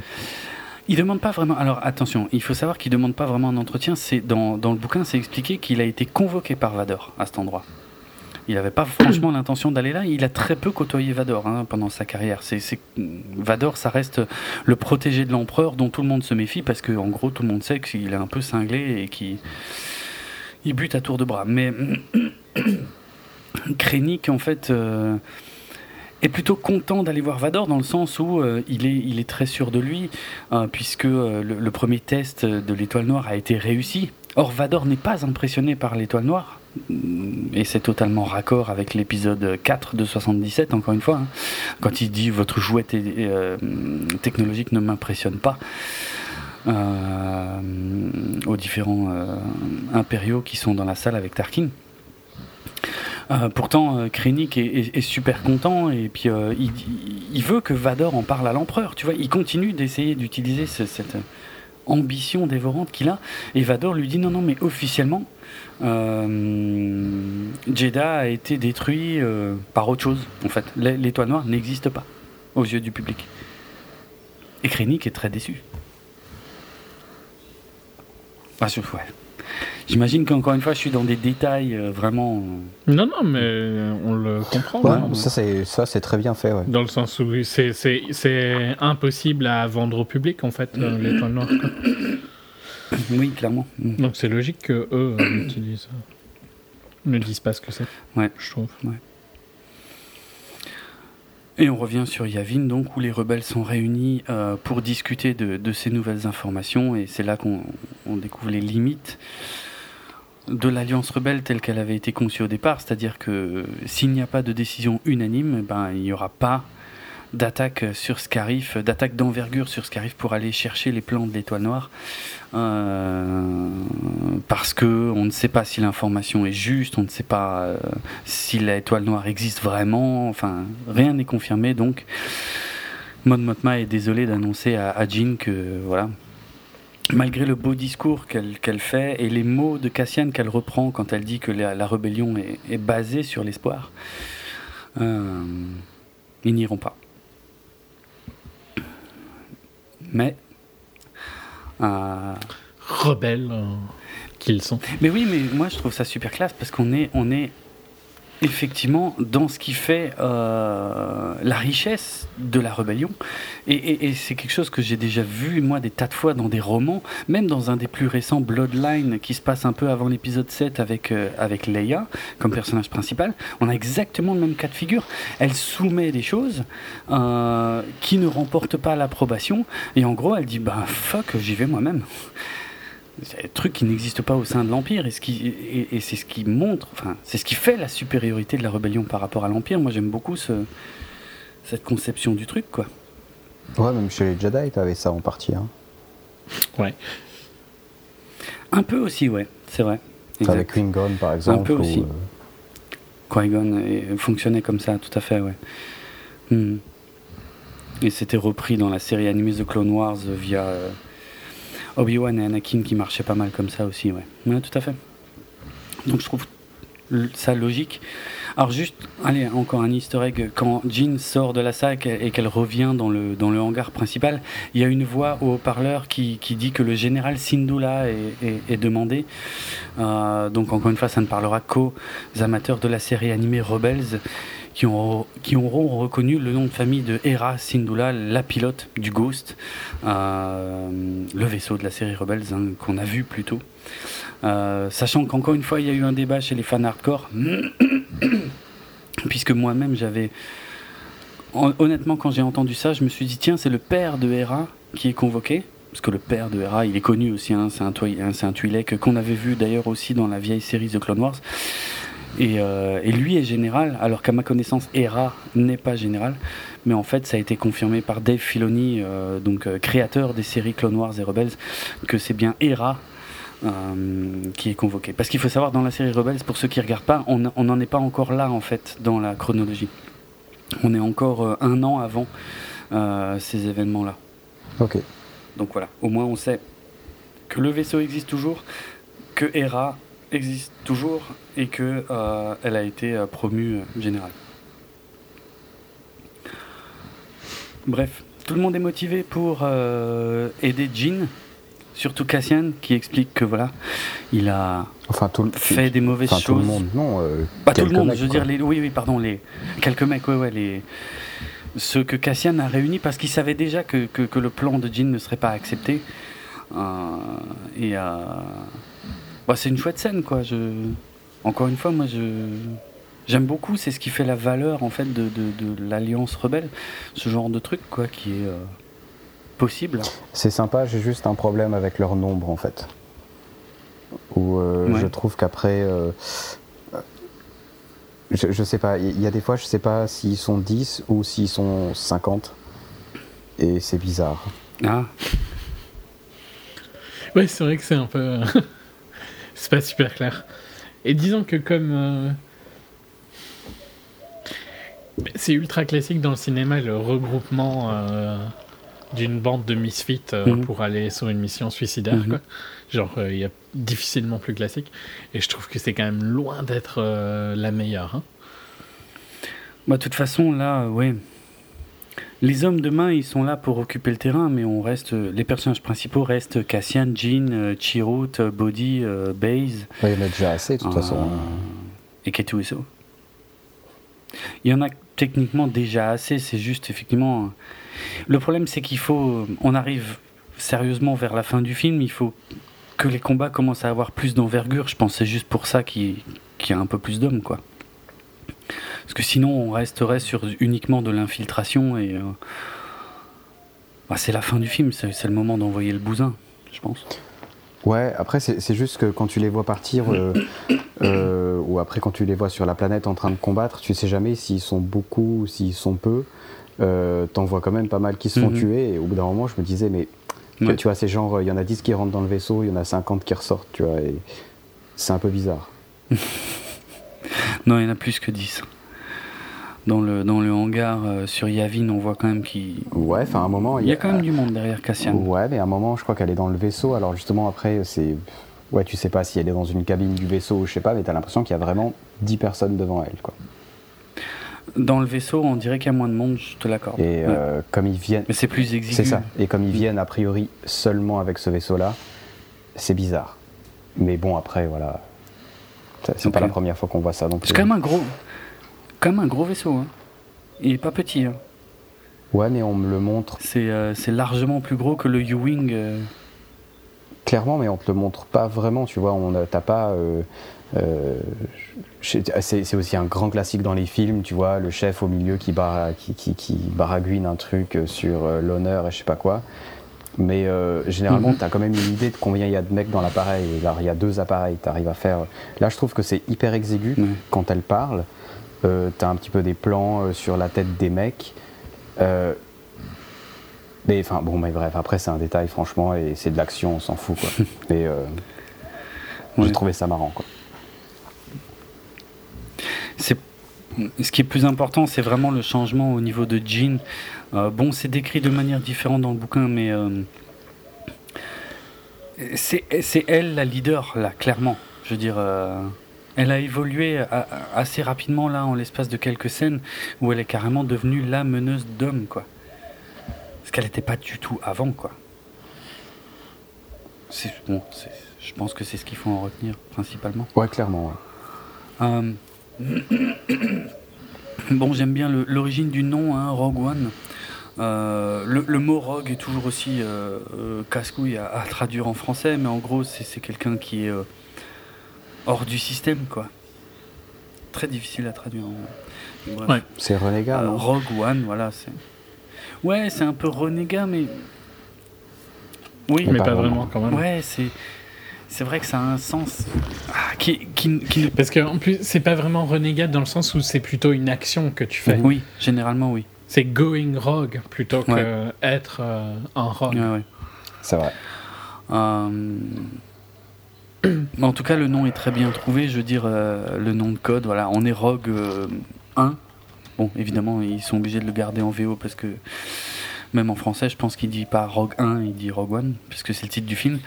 Il demande pas vraiment. Alors attention, il faut savoir qu'il demande pas vraiment un entretien. C'est dans, dans le bouquin, c'est expliqué qu'il a été convoqué par Vador à cet endroit. Il n'avait pas franchement (clears throat) l'intention d'aller là. Il a très peu côtoyé Vador hein, pendant sa carrière. C'est, Vador, ça reste le protégé de l'empereur dont tout le monde se méfie parce que, en gros, tout le monde sait qu'il est un peu cinglé et qu'il il bute à tour de bras. Mais (clears throat) Krennic, en fait. Euh, est plutôt content d'aller voir Vador dans le sens où euh, il, est, il est très sûr de lui, euh, puisque le, premier test de l'étoile noire a été réussi. Or, Vador n'est pas impressionné par l'étoile noire et c'est totalement raccord avec l'épisode 4 de 77, encore une fois, hein. quand il dit votre jouet euh, technologique ne m'impressionne pas. Euh, aux différents euh, impériaux qui sont dans la salle avec Tarkin. Pourtant, Krennic est, super content et puis il, veut que Vador en parle à l'empereur. Tu vois, il continue d'essayer d'utiliser cette ambition dévorante qu'il a. Et Vador lui dit non, non, mais officiellement, euh, Jeddah a été détruit euh, par autre chose. En fait, l'étoile noire n'existe pas aux yeux du public. Et Krennic est très déçu. Ah, ouais. J'imagine qu'encore une fois, je suis dans des détails euh, vraiment. Non, non, mais on le comprend. Ouais, ça, c'est, ça, c'est très bien fait. Ouais. Dans le sens où c'est, c'est, c'est impossible à vendre au public, en fait, l'étoile noire. (coughs) Oui, clairement. Mm. Donc c'est logique que eux euh, (coughs) utilisent, ne disent pas ce que c'est. Ouais. Je trouve. Ouais. Et on revient sur Yavin, donc, où les rebelles sont réunis euh, pour discuter de, de, ces nouvelles informations, et c'est là qu'on découvre les limites de l'Alliance rebelle telle qu'elle avait été conçue au départ, c'est-à-dire que s'il n'y a pas de décision unanime, eh ben, il n'y aura pas d'attaque sur Scarif, d'attaque d'envergure sur Scarif pour aller chercher les plans de l'étoile noire. Euh, parce que on ne sait pas si l'information est juste, on ne sait pas euh, si l'étoile noire existe vraiment, enfin rien n'est confirmé donc Mon Motma est désolé d'annoncer à, à, que voilà malgré le beau discours qu'elle fait et les mots de Cassian qu'elle reprend quand elle dit que la, rébellion est, basée sur l'espoir, euh, ils n'iront pas. Mais. Euh, Rebelles euh, qu'ils sont. Mais oui, mais moi je trouve ça super classe parce qu'on est, on est effectivement dans ce qui fait euh, la richesse de la rébellion. Et, c'est quelque chose que j'ai déjà vu, moi, des tas de fois dans des romans, même dans un des plus récents, Bloodline, qui se passe un peu avant l'épisode 7 avec, euh, avec Leia comme personnage principal. On a exactement le même cas de figure. Elle soumet des choses euh, qui ne remportent pas l'approbation. Et en gros, elle dit, bah fuck, j'y vais moi-même c'est un truc qui n'existe pas au sein de l'Empire et, ce qui, et, c'est ce qui montre, enfin, c'est ce qui fait la supériorité de la rébellion par rapport à l'Empire. Moi, j'aime beaucoup ce, cette conception du truc, quoi. Ouais, même chez les Jedi, t'avais ça en partie. Hein. Ouais. Un peu aussi, ouais, c'est vrai. Avec Qui-Gon, par exemple. Un peu aussi. Euh, Qui-Gon fonctionnait comme ça, tout à fait, ouais. Hmm. Et c'était repris dans la série animée The Clone Wars via. Euh, Obi-Wan et Anakin qui marchaient pas mal comme ça aussi, ouais. Ouais, tout à fait. Donc je trouve ça logique. Alors juste, allez, encore un easter egg, quand Jean sort de la sac et qu'elle revient dans le, dans le hangar principal, il y a une voix au haut-parleur qui, qui, dit que le général Syndulla est, est, demandé. Euh, donc encore une fois, ça ne parlera qu'aux amateurs de la série animée Rebels qui, ont, qui auront reconnu le nom de famille de Hera Syndulla, la pilote du Ghost, euh, le vaisseau de la série Rebels hein, qu'on a vu plus tôt. Euh, sachant qu'encore une fois, il y a eu un débat chez les fans hardcore, (coughs) puisque moi-même j'avais. Honnêtement, quand j'ai entendu ça, je me suis dit tiens, c'est le père de Hera qui est convoqué parce que le père de Hera, il est connu aussi, hein, c'est un, un qu'on avait vu d'ailleurs aussi dans la vieille série The Clone Wars. Euh, et, lui est général, alors qu'à ma connaissance, Hera n'est pas général. Mais en fait, ça a été confirmé par Dave Filoni, euh, donc euh, créateur des séries Clone Wars et Rebels, que c'est bien Hera qui est convoqué. Parce qu'il faut savoir, dans la série Rebels, pour ceux qui ne regardent pas, on n'en est pas encore là, en fait, dans la chronologie. On est encore un an avant ces événements-là. Ok. Donc voilà, au moins on sait que le vaisseau existe toujours, que Hera existe toujours et que euh, elle a été euh, promue euh, générale. Bref, tout le monde est motivé pour aider Jean, surtout Cassian qui explique que voilà, il a enfin, tout, fait des mauvaises choses. Tout le monde, non. pas tout le monde, je veux dire les, oui, oui, pardon, les quelques mecs, ouais, ouais, les ceux que Cassian a réunis parce qu'il savait déjà que, que, que, le plan de Jean ne serait pas accepté. et bah, c'est une chouette scène, quoi. Je... Encore une fois, moi, je... J'aime beaucoup, c'est ce qui fait la valeur en fait de, de, l'alliance rebelle, ce genre de truc quoi, qui est euh, possible. C'est sympa, j'ai juste un problème avec leur nombre en fait. Où euh, je trouve qu'après, euh, je, je, sais pas, il y a des fois je sais pas s'ils sont 10 ou s'ils sont 50. Et c'est bizarre. Ah. Oui, c'est vrai que c'est un peu. C'est pas super clair. Et disons que comme euh, c'est ultra classique dans le cinéma le regroupement euh, d'une bande de misfits euh, mhm. pour aller sur une mission suicidaire, mhm. quoi. Genre, il y a difficilement plus classique. Et je trouve que c'est quand même loin d'être la meilleure. Hein. Bah, de toute façon, là, ouais les hommes de main, ils sont là pour occuper le terrain, mais on reste, les personnages principaux restent Cassian, Jean, euh, Chirrut, euh, Body, euh, Baze. il y en a déjà assez, de toute façon. Et Ketuiso. Il y en a techniquement déjà assez, c'est juste effectivement. Le problème, c'est qu'il faut. On arrive sérieusement vers la fin du film, il faut que les combats commencent à avoir plus d'envergure. Je pense c'est juste pour ça qu'il y a un peu plus d'hommes, quoi. Parce que sinon, on resterait sur uniquement de l'infiltration et. Euh, bah, c'est la fin du film, c'est le moment d'envoyer le bousin, je pense. Ouais, après, c'est juste que quand tu les vois partir, ou après quand tu les vois sur la planète en train de combattre, tu sais jamais s'ils sont beaucoup ou s'ils sont peu. T'en vois quand même pas mal qui se font mhm. tuer, et au bout d'un moment, je me disais, mais tu vois, c'est genre, il y en a 10 qui rentrent dans le vaisseau, il y en a 50 qui ressortent, tu vois, et c'est un peu bizarre. (laughs) non, il y en a plus que 10 dans le, dans le hangar euh, sur Yavin, on voit quand même qu'il. Ouais, enfin, un moment. Il y, a quand même du monde derrière Cassian. Ouais, mais à un moment, je crois qu'elle est dans le vaisseau. Alors, justement, après, c'est. Ouais, tu sais pas si elle est dans une cabine du vaisseau ou je sais pas, mais t'as l'impression qu'il y a vraiment 10 personnes devant elle, quoi. Dans le vaisseau, on dirait qu'il y a moins de monde, je te l'accorde. Et euh, comme ils viennent. Mais c'est plus exigu. C'est ça. Et comme ils viennent a priori seulement avec ce vaisseau-là, c'est bizarre. Mais bon, après, voilà. C'est pas la première fois qu'on voit ça non plus. C'est quand même un gros, comme un gros vaisseau. Hein. Il est pas petit. Hein. Ouais, mais on me le montre. C'est euh, largement plus gros que le U-Wing. Euh. Clairement, mais on te le montre pas vraiment, tu vois. On t'as pas. Euh, c'est aussi un grand classique dans les films, tu vois, le chef au milieu qui, qui, qui, qui baragouine un truc sur l'honneur et je sais pas quoi. Mais généralement, mhm. tu as quand même une idée de combien il y a de mecs dans l'appareil. Il y a deux appareils, tu arrives à faire. Là, je trouve que c'est hyper exigu quand elle parle. Euh, t'as un petit peu des plans euh, sur la tête des mecs. Euh, mais enfin, bon, mais bref, après, c'est un détail, franchement, et c'est de l'action, on s'en fout, quoi. (laughs) mais j'ai trouvé ça marrant, quoi. C'est ce qui est plus important, c'est vraiment le changement au niveau de Jean. bon, c'est décrit de manière différente dans le bouquin, mais c'est elle la leader, là, clairement. Je veux dire, elle a évolué assez rapidement là en l'espace de quelques scènes où elle est carrément devenue la meneuse d'hommes quoi. Ce qu'elle n'était pas du tout avant quoi. C'est bon, je pense que c'est ce qu'il faut en retenir principalement. Ouais, clairement. Euh, (coughs) bon, j'aime bien l'origine du nom, hein, Rogue One. Euh, le, mot rogue est toujours aussi euh, casse-couille à, traduire en français, mais en gros, c'est quelqu'un qui est hors du système, quoi. Très difficile à traduire. Ouais. C'est renégat. Euh, Rogue One, voilà. C'est... Ouais, c'est un peu renégat, mais. Oui, mais, pas, vraiment quand même. Ouais, c'est. C'est vrai que ça a un sens ah, qui, qui, qui... Parce qu'en plus, c'est pas vraiment renégat dans le sens où c'est plutôt une action que tu fais. Oui, généralement, oui. C'est going rogue plutôt que être euh, un rogue. Ouais, ouais. C'est vrai. Euh, (clears throat) en tout cas, le nom est très bien trouvé. Je veux dire, euh, le nom de code, voilà, on est Rogue 1. Euh, bon, évidemment, ils sont obligés de le garder en VO parce que même en français, je pense qu'il dit pas Rogue 1, il dit Rogue One, puisque c'est le titre du film.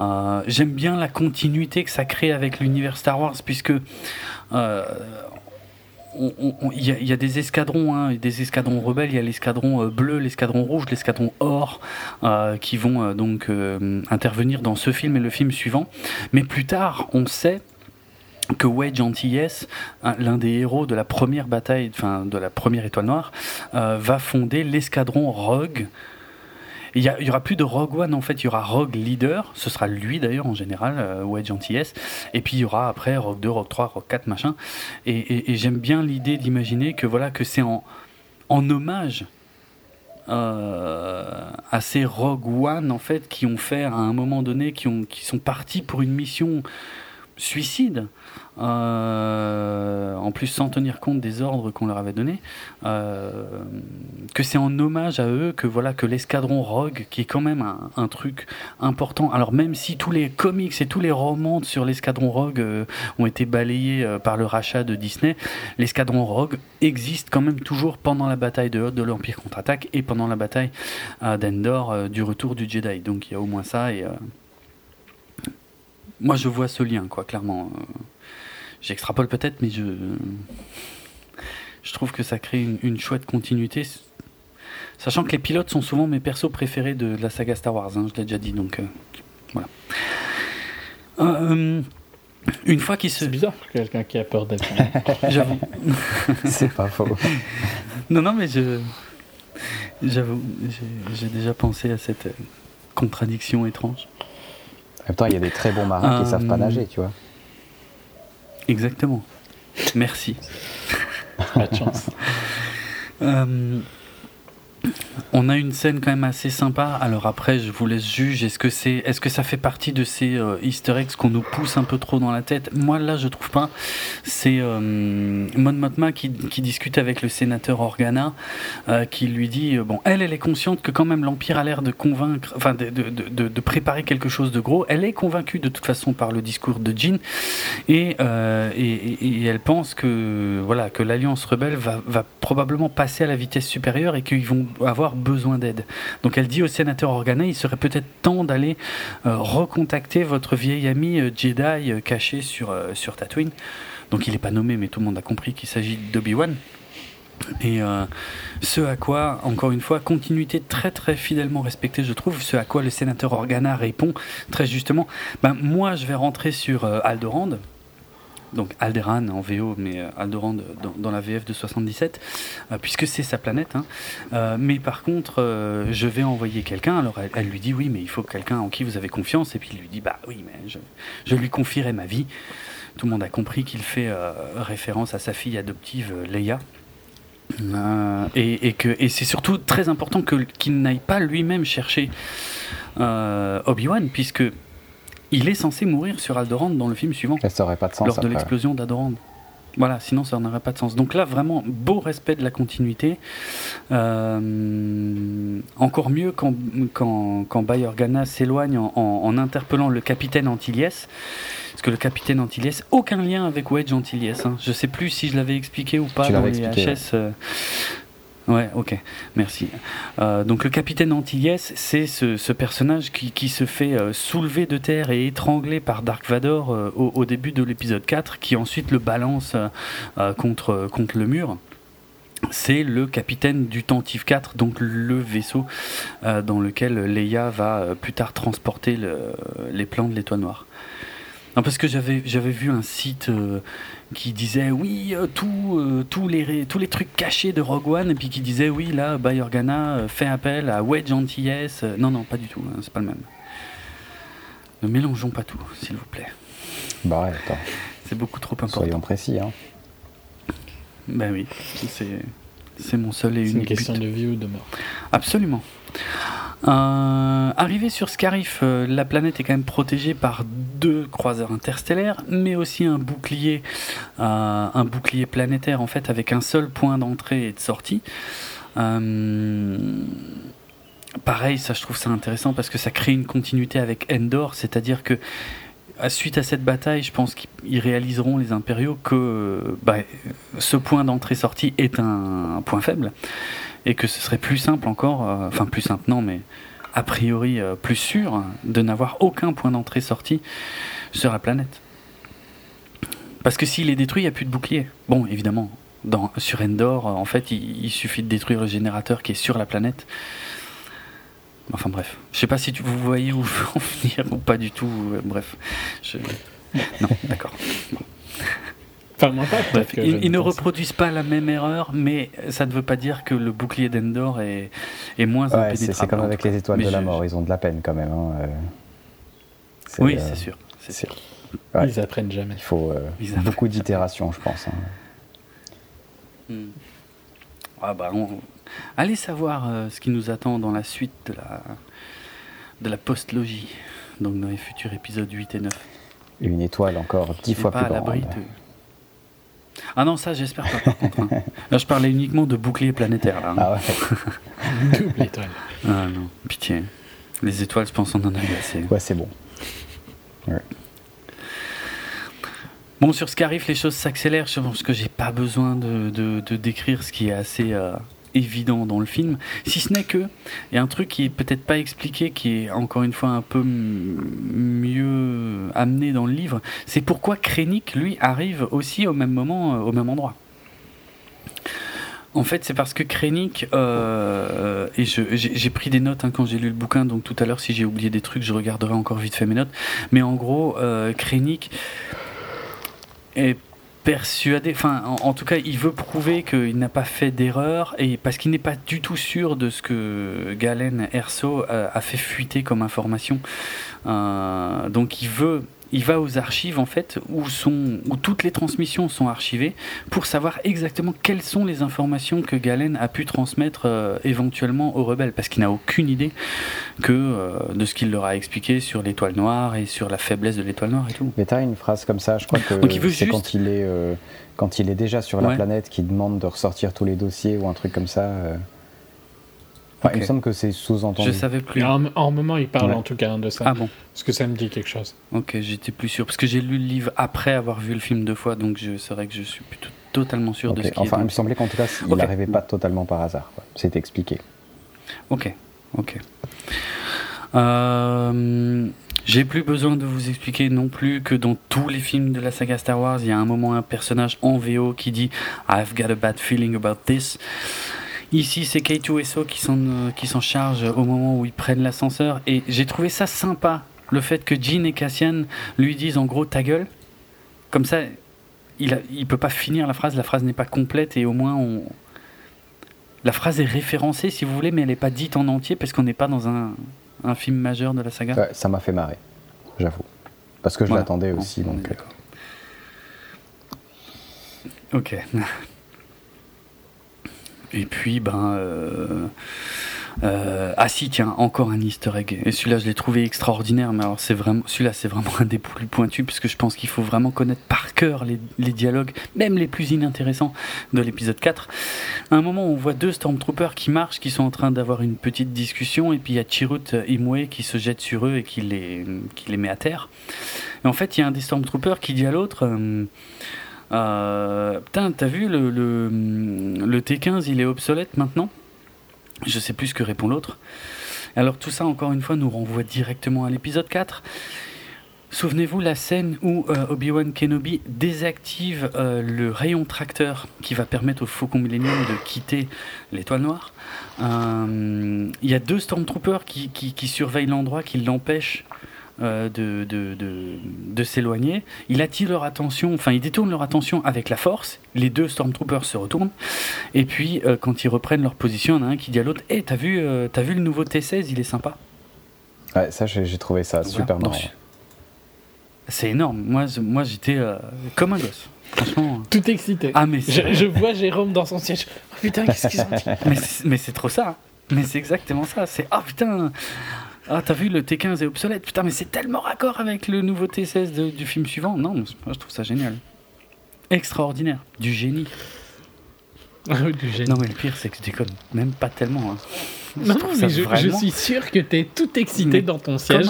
Euh, j'aime bien la continuité que ça crée avec l'univers Star Wars, puisque il y, a des escadrons, hein, des escadrons rebelles. Il y a l'escadron euh, bleu, l'escadron rouge, l'escadron or, euh, qui vont euh, donc intervenir dans ce film et le film suivant. Mais plus tard, on sait que Wedge Antilles, l'un des héros de la première bataille, enfin de la première étoile noire, va fonder l'escadron Rogue il y, aura plus de Rogue One en fait, il y aura Rogue Leader, ce sera lui d'ailleurs en général, euh, Wedge Antilles, et puis il y aura après Rogue 2, Rogue 3, Rogue 4, machin. Et, j'aime bien l'idée d'imaginer que voilà que c'est en, en hommage euh, à ces Rogue One en fait qui ont fait à un moment donné, qui, ont, qui sont partis pour une mission suicide euh, en plus sans tenir compte des ordres qu'on leur avait donnés, euh, que c'est en hommage à eux que voilà que l'escadron Rogue, qui est quand même un, truc important. Alors même si tous les comics et tous les romans sur l'escadron Rogue euh, ont été balayés par le rachat de Disney, l'escadron Rogue existe quand même toujours pendant la bataille de, de l'Empire contre-attaque et pendant la bataille d'Endor du retour du Jedi. Donc il y a au moins ça et moi je vois ce lien quoi clairement. J'extrapole peut-être, mais je, je trouve que ça crée une, chouette continuité. Sachant que les pilotes sont souvent mes persos préférés de, la saga Star Wars, hein, je l'ai déjà dit, donc euh, voilà. Euh, une fois qu'il se. C'est bizarre pour quelqu'un qui a peur d'être. (laughs) J'avoue. (laughs) C'est pas faux. Non, non, mais je. J'avoue, j'ai déjà pensé à cette euh, contradiction étrange. En même temps, il y a des très bons marins qui savent pas nager, tu vois. Exactement. Merci. Pas de chance. (laughs) Euh, On a une scène quand même assez sympa. Alors après, je vous laisse juger. Est-ce que c'est, est-ce que ça fait partie de ces euh, Easter eggs qu'on nous pousse un peu trop dans la tête? Moi, là, je trouve pas. C'est euh, Mon Motma qui, discute avec le sénateur Organa, euh, qui lui dit euh, bon, elle, elle est consciente que quand même l'Empire a l'air de convaincre, enfin, de, préparer quelque chose de gros. Elle est convaincue de toute façon par le discours de Jean, et, et, elle pense que voilà que l'Alliance rebelle va probablement passer à la vitesse supérieure et qu'ils vont avoir besoin d'aide. Donc elle dit au sénateur Organa, il serait peut-être temps d'aller euh, recontacter votre vieil ami euh, Jedi euh, caché sur, sur Tatooine. Donc il n'est pas nommé, mais tout le monde a compris qu'il s'agit d'Obi-Wan. Et ce à quoi, encore une fois, continuité très très fidèlement respectée, je trouve, ce à quoi le sénateur Organa répond très justement, ben, moi je vais rentrer sur Aldorand, donc Alderan en VO, mais euh, Alderan dans, la VF de 77, euh, puisque c'est sa planète. Hein. Euh, mais par contre, je vais envoyer quelqu'un. Alors elle, lui dit oui, mais il faut quelqu'un en qui vous avez confiance. Et puis il lui dit bah oui, mais je, lui confierai ma vie. Tout le monde a compris qu'il fait référence à sa fille adoptive Leia. et, que, et c'est surtout très important qu'il n'aille pas lui-même chercher Obi-Wan, puisque il est censé mourir sur Aldorand dans le film suivant. ça n'aurait pas de sens. Lors de l'explosion d'Aldorand. Voilà, sinon ça n'aurait pas de sens. Donc là, vraiment, beau respect de la continuité. Euh, encore mieux quand, quand, quand Bayorgana s'éloigne en, interpellant le capitaine Antilles. Parce que le capitaine Antilles, aucun lien avec Wedge Antilles. Hein. Je sais plus si je l'avais expliqué ou pas dans les HS. Ouais, ok, merci. Euh, donc le capitaine Antilles, c'est ce, personnage qui, se fait euh, soulever de terre et étrangler par Dark Vador euh, au, début de l'épisode 4, qui ensuite le balance contre, le mur. C'est le capitaine du Tantive 4, donc le vaisseau dans lequel Leia va plus tard transporter les plans de l'étoile noire. Parce que j'avais vu un site qui disait oui euh, tout, euh, tous les tous les trucs cachés de Rogue One et puis qui disait oui là Bayorgana fait appel à Wedge Antilles non non pas du tout hein, c'est pas le même. Ne mélangeons pas tout s'il vous plaît. Bah ouais attends. C'est beaucoup trop important. soyons précis hein. Ben oui c'est c'est mon seul et unique une question de vie ou de mort. Absolument euh, arrivé sur Scarif, euh, la planète est quand même protégée par deux croiseurs interstellaires, mais aussi un bouclier, euh, un bouclier planétaire en fait avec un seul point d'entrée et de sortie. pareil, ça je trouve ça intéressant parce que ça crée une continuité avec Endor, c'est-à-dire que suite à cette bataille, je pense qu'ils réaliseront les impériaux que bah, ce point d'entrée-sortie est un point faible et que ce serait plus simple encore, euh, enfin plus simple non, mais a priori euh, plus sûr de n'avoir aucun point d'entrée-sortie sur la planète. Parce que s'il est détruit, il n'y a plus de bouclier. Bon, évidemment, sur Endor, en fait, il, suffit de détruire le générateur qui est sur la planète. Enfin bref, je sais pas si vous voyez où en venir ou pas du tout. Euh, bref, non, d'accord. Ils, ne reproduisent pas la même erreur, mais ça ne veut pas dire que le bouclier d'Endor est, est moins ouais, C'est comme avec les étoiles de la mort, ils ont de la peine quand même. Hein, euh. Oui, c'est sûr. C'est sûr. Ils apprennent jamais. Il faut euh, beaucoup d'itérations, je pense. Hein. Hmm. Ah bah, Allez savoir euh, ce qui nous attend dans la suite de la, de la post-logie, donc dans les futurs épisodes 8 et 9. Une étoile encore dix fois plus grande. Ah non, ça j'espère pas par contre. Hein. Là je parlais uniquement de bouclier planétaire. Là, hein. Ah ouais. (laughs) Double étoile. Ah non, pitié. Les étoiles, je pense on en a assez. Ouais, c'est bon. Ouais. Bon, sur Scarif, les choses s'accélèrent. Je pense que j'ai pas besoin de, de, de, décrire ce qui est assez, euh, évident dans le film, si ce n'est que il y a un truc qui est peut-être pas expliqué, qui est encore une fois un peu mieux amené dans le livre, c'est pourquoi Krennic lui arrive aussi au même moment, euh, au même endroit. En fait, c'est parce que Krennic, euh, et j'ai pris des notes hein, quand j'ai lu le bouquin, donc tout à l'heure, si j'ai oublié des trucs, je regarderai encore vite fait mes notes. Mais en gros, euh, Krennic est persuadé, enfin en, tout cas il veut prouver qu'il n'a pas fait d'erreur et parce qu'il n'est pas du tout sûr de ce que Galen Erso a, fait fuiter comme information. Euh, donc il veut il va aux archives en fait où, sont, où toutes les transmissions sont archivées pour savoir exactement quelles sont les informations que Galen a pu transmettre euh, éventuellement aux rebelles parce qu'il n'a aucune idée que euh, de ce qu'il leur a expliqué sur l'étoile noire et sur la faiblesse de l'étoile noire et tout. Mais tu as une phrase comme ça, je crois que c'est quand il est euh, quand il est déjà sur la planète qui demande de ressortir tous les dossiers ou un truc comme ça. Il me semble que c'est sous-entendu. Je savais plus. En, moment, il parle en tout cas de ça. Ah bon Parce que ça me dit quelque chose. Ok, j'étais plus sûr. Parce que j'ai lu le livre après avoir vu le film deux fois, donc c'est vrai que je suis plutôt totalement sûr de ce Enfin, il me semblait qu'en tout cas, il n'arrivait pas totalement par hasard. C'est expliqué. Ok, ok. Euh, j'ai plus besoin de vous expliquer non plus que dans tous les films de la saga Star Wars, il y a un moment un personnage en VO qui dit I've got a bad feeling about this. Ici, c'est K2SO qui s'en euh, qui s'en charge au moment où ils prennent l'ascenseur. Et j'ai trouvé ça sympa, le fait que Jean et Cassian lui disent en gros ta gueule. Comme ça, il, a, il peut pas finir la phrase, la phrase n'est pas complète et au moins on. La phrase est référencée si vous voulez, mais elle n'est pas dite en entier parce qu'on n'est pas dans un, un, film majeur de la saga. ça m'a fait marrer, j'avoue. Parce que je l'attendais aussi. donc... Euh. Ok. (laughs) Et puis, ben. Euh, euh, ah si, tiens, encore un easter egg. Et celui-là, je l'ai trouvé extraordinaire. Mais alors, celui-là, c'est vraiment un des plus pointus, puisque je pense qu'il faut vraiment connaître par cœur les, dialogues, même les plus inintéressants de l'épisode 4. À un moment, on voit deux Stormtroopers qui marchent, qui sont en train d'avoir une petite discussion, et puis il y a Chirrut Imwe qui se jette sur eux et qui les, qui les met à terre. Et en fait, il y a un des Stormtroopers qui dit à l'autre. Euh, putain, t'as vu le, le, T15, il est obsolète maintenant? Je sais plus ce que répond l'autre. Alors tout ça, encore une fois, nous renvoie directement à l'épisode 4. Souvenez-vous la scène où euh, Obi-Wan Kenobi désactive euh, le rayon tracteur qui va permettre au Faucon Millennium de quitter l'étoile noire. Il y a deux Stormtroopers qui, qui surveillent l'endroit, qui l'empêchent euh, de, de, de, s'éloigner. Il attire leur attention, enfin il détourne leur attention avec la force. Les deux Stormtroopers se retournent. Et puis euh, quand ils reprennent leur position, il y en a un qui dit à l'autre Hé, t'as vu, euh, vu le nouveau T16 Il est sympa. Ouais, ça j'ai trouvé ça super marrant. C'est énorme. Moi, moi j'étais comme un gosse. Franchement. Tout excité. Ah, mais je, vois Jérôme dans son siège. Oh, putain, qu'est-ce qu'ils ont dit? (laughs) Mais c'est trop ça. Mais c'est exactement ça. C'est ah putain. Ah, t'as vu, le T15 est obsolète. Putain, mais c'est tellement raccord avec le nouveau T16 du film suivant. Non, moi, je trouve ça génial. Extraordinaire. Du génie. Ah (laughs) du génie. Non, mais le pire, c'est que je déconne même pas tellement. Hein. non, mais je, suis sûr que t'es tout excité dans ton siège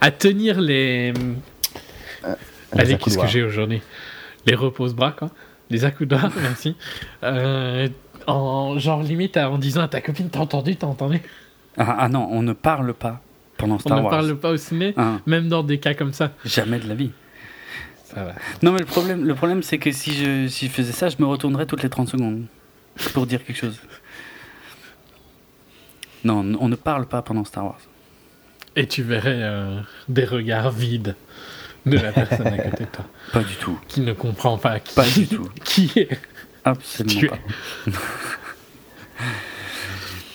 à tenir les. Euh, Allez, qu'est-ce que j'ai aujourd'hui? Les repose-bras, quoi. Les accoudoirs, (laughs) merci. Euh, en, genre limite en disant à ta copine, t'as entendu, t'as entendu? Ah, ah, non, on ne parle pas pendant Star On ne parle pas au ciné, ah. même dans des cas comme ça. Jamais de la vie. Non, mais le problème, le problème c'est que si je, si je faisais ça, je me retournerais toutes les 30 secondes pour dire quelque chose. Non, on ne parle pas pendant Star Wars. Et tu verrais euh, des regards vides de la personne à côté de toi. (laughs) Pas du tout. Qui ne comprend pas. Qui, pas du tout. (laughs) Qui est. Absolument pas. (laughs)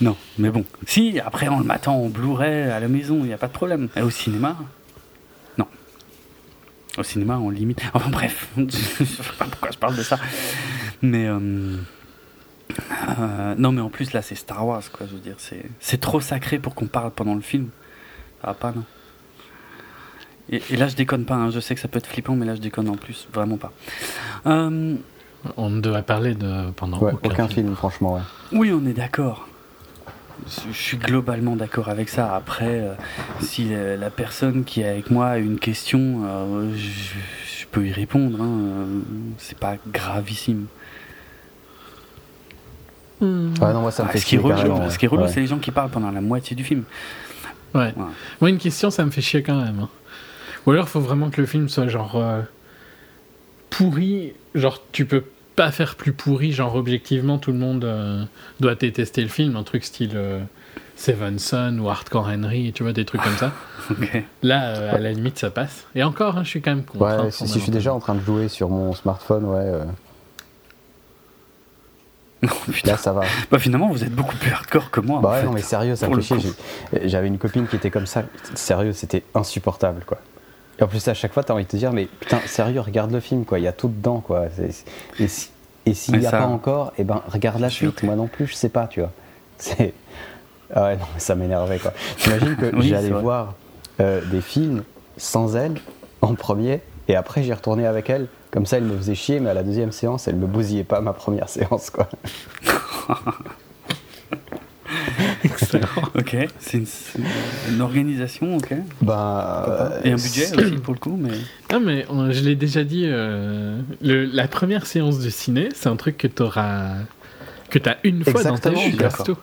Non, mais bon. Si, après on le m'attend en Blu-ray à la maison, il n'y a pas de problème. Et au cinéma Non. Au cinéma, on limite. Enfin bref, (laughs) je ne sais pas pourquoi je parle de ça. Mais. Euh, euh, non, mais en plus, là, c'est Star Wars, quoi. Je veux dire, c'est trop sacré pour qu'on parle pendant le film. Ça va pas, non et, là, je déconne pas. Hein. Je sais que ça peut être flippant, mais là, je déconne en plus. Vraiment pas. Euh, on ne devrait parler de pendant aucun, film. film, franchement. Ouais. Oui, on est d'accord je suis globalement d'accord avec ça. Après, euh, si la, personne qui est avec moi a une question, euh, je, peux y répondre. Hein, euh, c'est pas gravissime. Hmm. non, moi, ça me ah, fait ce qui est relou, ce qui est relou c'est les gens qui parlent pendant la moitié du film. Ouais. Moi, une question, ça me fait chier quand même. Hein. Ou alors, il faut vraiment que le film soit genre pourri. Genre, tu peux pas faire plus pourri, genre objectivement tout le monde euh, doit détester le film, un truc style euh, Seven Son ou Hardcore Henry, tu vois, des trucs comme ça. (laughs) Là, euh, à la limite, ça passe. Et encore, hein, je suis quand même content. Ouais, si, je suis déjà en train de jouer sur mon smartphone, ouais. Non, (laughs) putain. Là, ça va. Bah, finalement, vous êtes beaucoup plus hardcore que moi. Bah ouais, non, mais sérieux, ça me. J'avais une copine qui était comme ça. Sérieux, c'était insupportable, quoi. Et en plus, à chaque fois, tu as envie de te dire, mais putain, sérieux, regarde le film, quoi. Il y a tout dedans, quoi. Et, et s'il n'y a pas encore, eh ben, regarde la suite. Moi non plus, je sais pas, tu vois. C'est. Ah ouais, non, ça m'énervait, quoi. T'imagines que (laughs) j'allais voir euh, des films sans elle, en premier, et après, j'y retournais avec elle. Comme ça, elle me faisait chier, mais à la deuxième séance, elle me bousillait pas ma première (laughs) séance, quoi. (laughs) Excellent. ok, c'est une, organisation, ok. Bah, Et un budget aussi pour le coup, mais. Ah, mais je l'ai déjà dit, euh, le, la première séance de ciné, c'est un truc que tu auras. Que tu as une fois dans ta vie,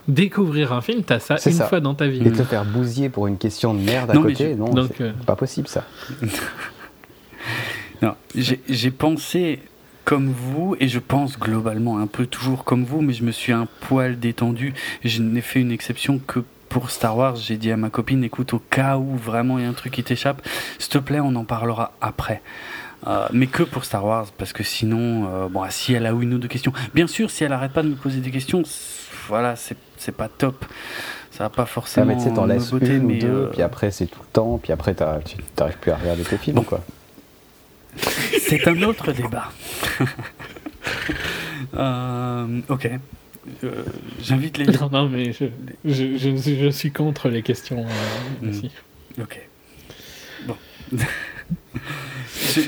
Découvrir un film, tu as ça une fois dans ta vie. Et te faire bousiller pour une question de merde à côté, non, c'est euh, pas possible ça. (laughs) non, j'ai pensé comme vous, et je pense globalement un peu toujours comme vous, mais je me suis un poil détendu. Je n'ai fait une exception que pour Star Wars. J'ai dit à ma copine, écoute, au cas où vraiment il y a un truc qui t'échappe, s'il te plaît, on en parlera après. Euh, mais que pour Star Wars, parce que sinon, euh, bon, si elle a une ou deux questions, bien sûr, si elle arrête pas de me poser des questions, voilà, c'est pas top. Ça va pas forcément. Ah, mais t'en laisses une ou deux, euh, puis après c'est tout le temps, puis après tu n'arrives plus à regarder tes films, quoi. C'est un autre débat. Euh, ok. Euh, j'invite les. Non, non, mais je, je, je, suis contre les questions euh, hmm. Ok. Bon.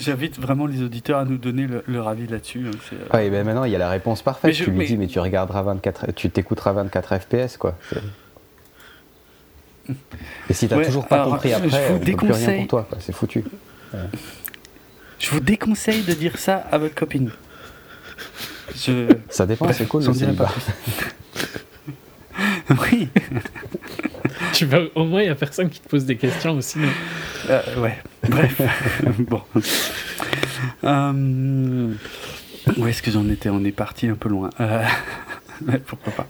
J'invite vraiment les auditeurs à nous donner leur avis là-dessus. Hein, oui, ben maintenant il y a la réponse parfaite. tu lui dis, mais tu regarderas 24, tu t'écouteras 24 FPS, quoi. Et si t'as toujours pas compris après, on peut plus rien pour toi, c'est foutu. Je vous déconseille de dire ça à votre copine. Ça dépend, c'est cool. le pas (laughs) oui. (laughs) tu vas, au moins, il n'y a personne qui te pose des questions aussi. Euh, ouais. Bref. (laughs) bon. Euh, où est-ce que j'en étais? On est parti un peu loin. Euh, pourquoi pas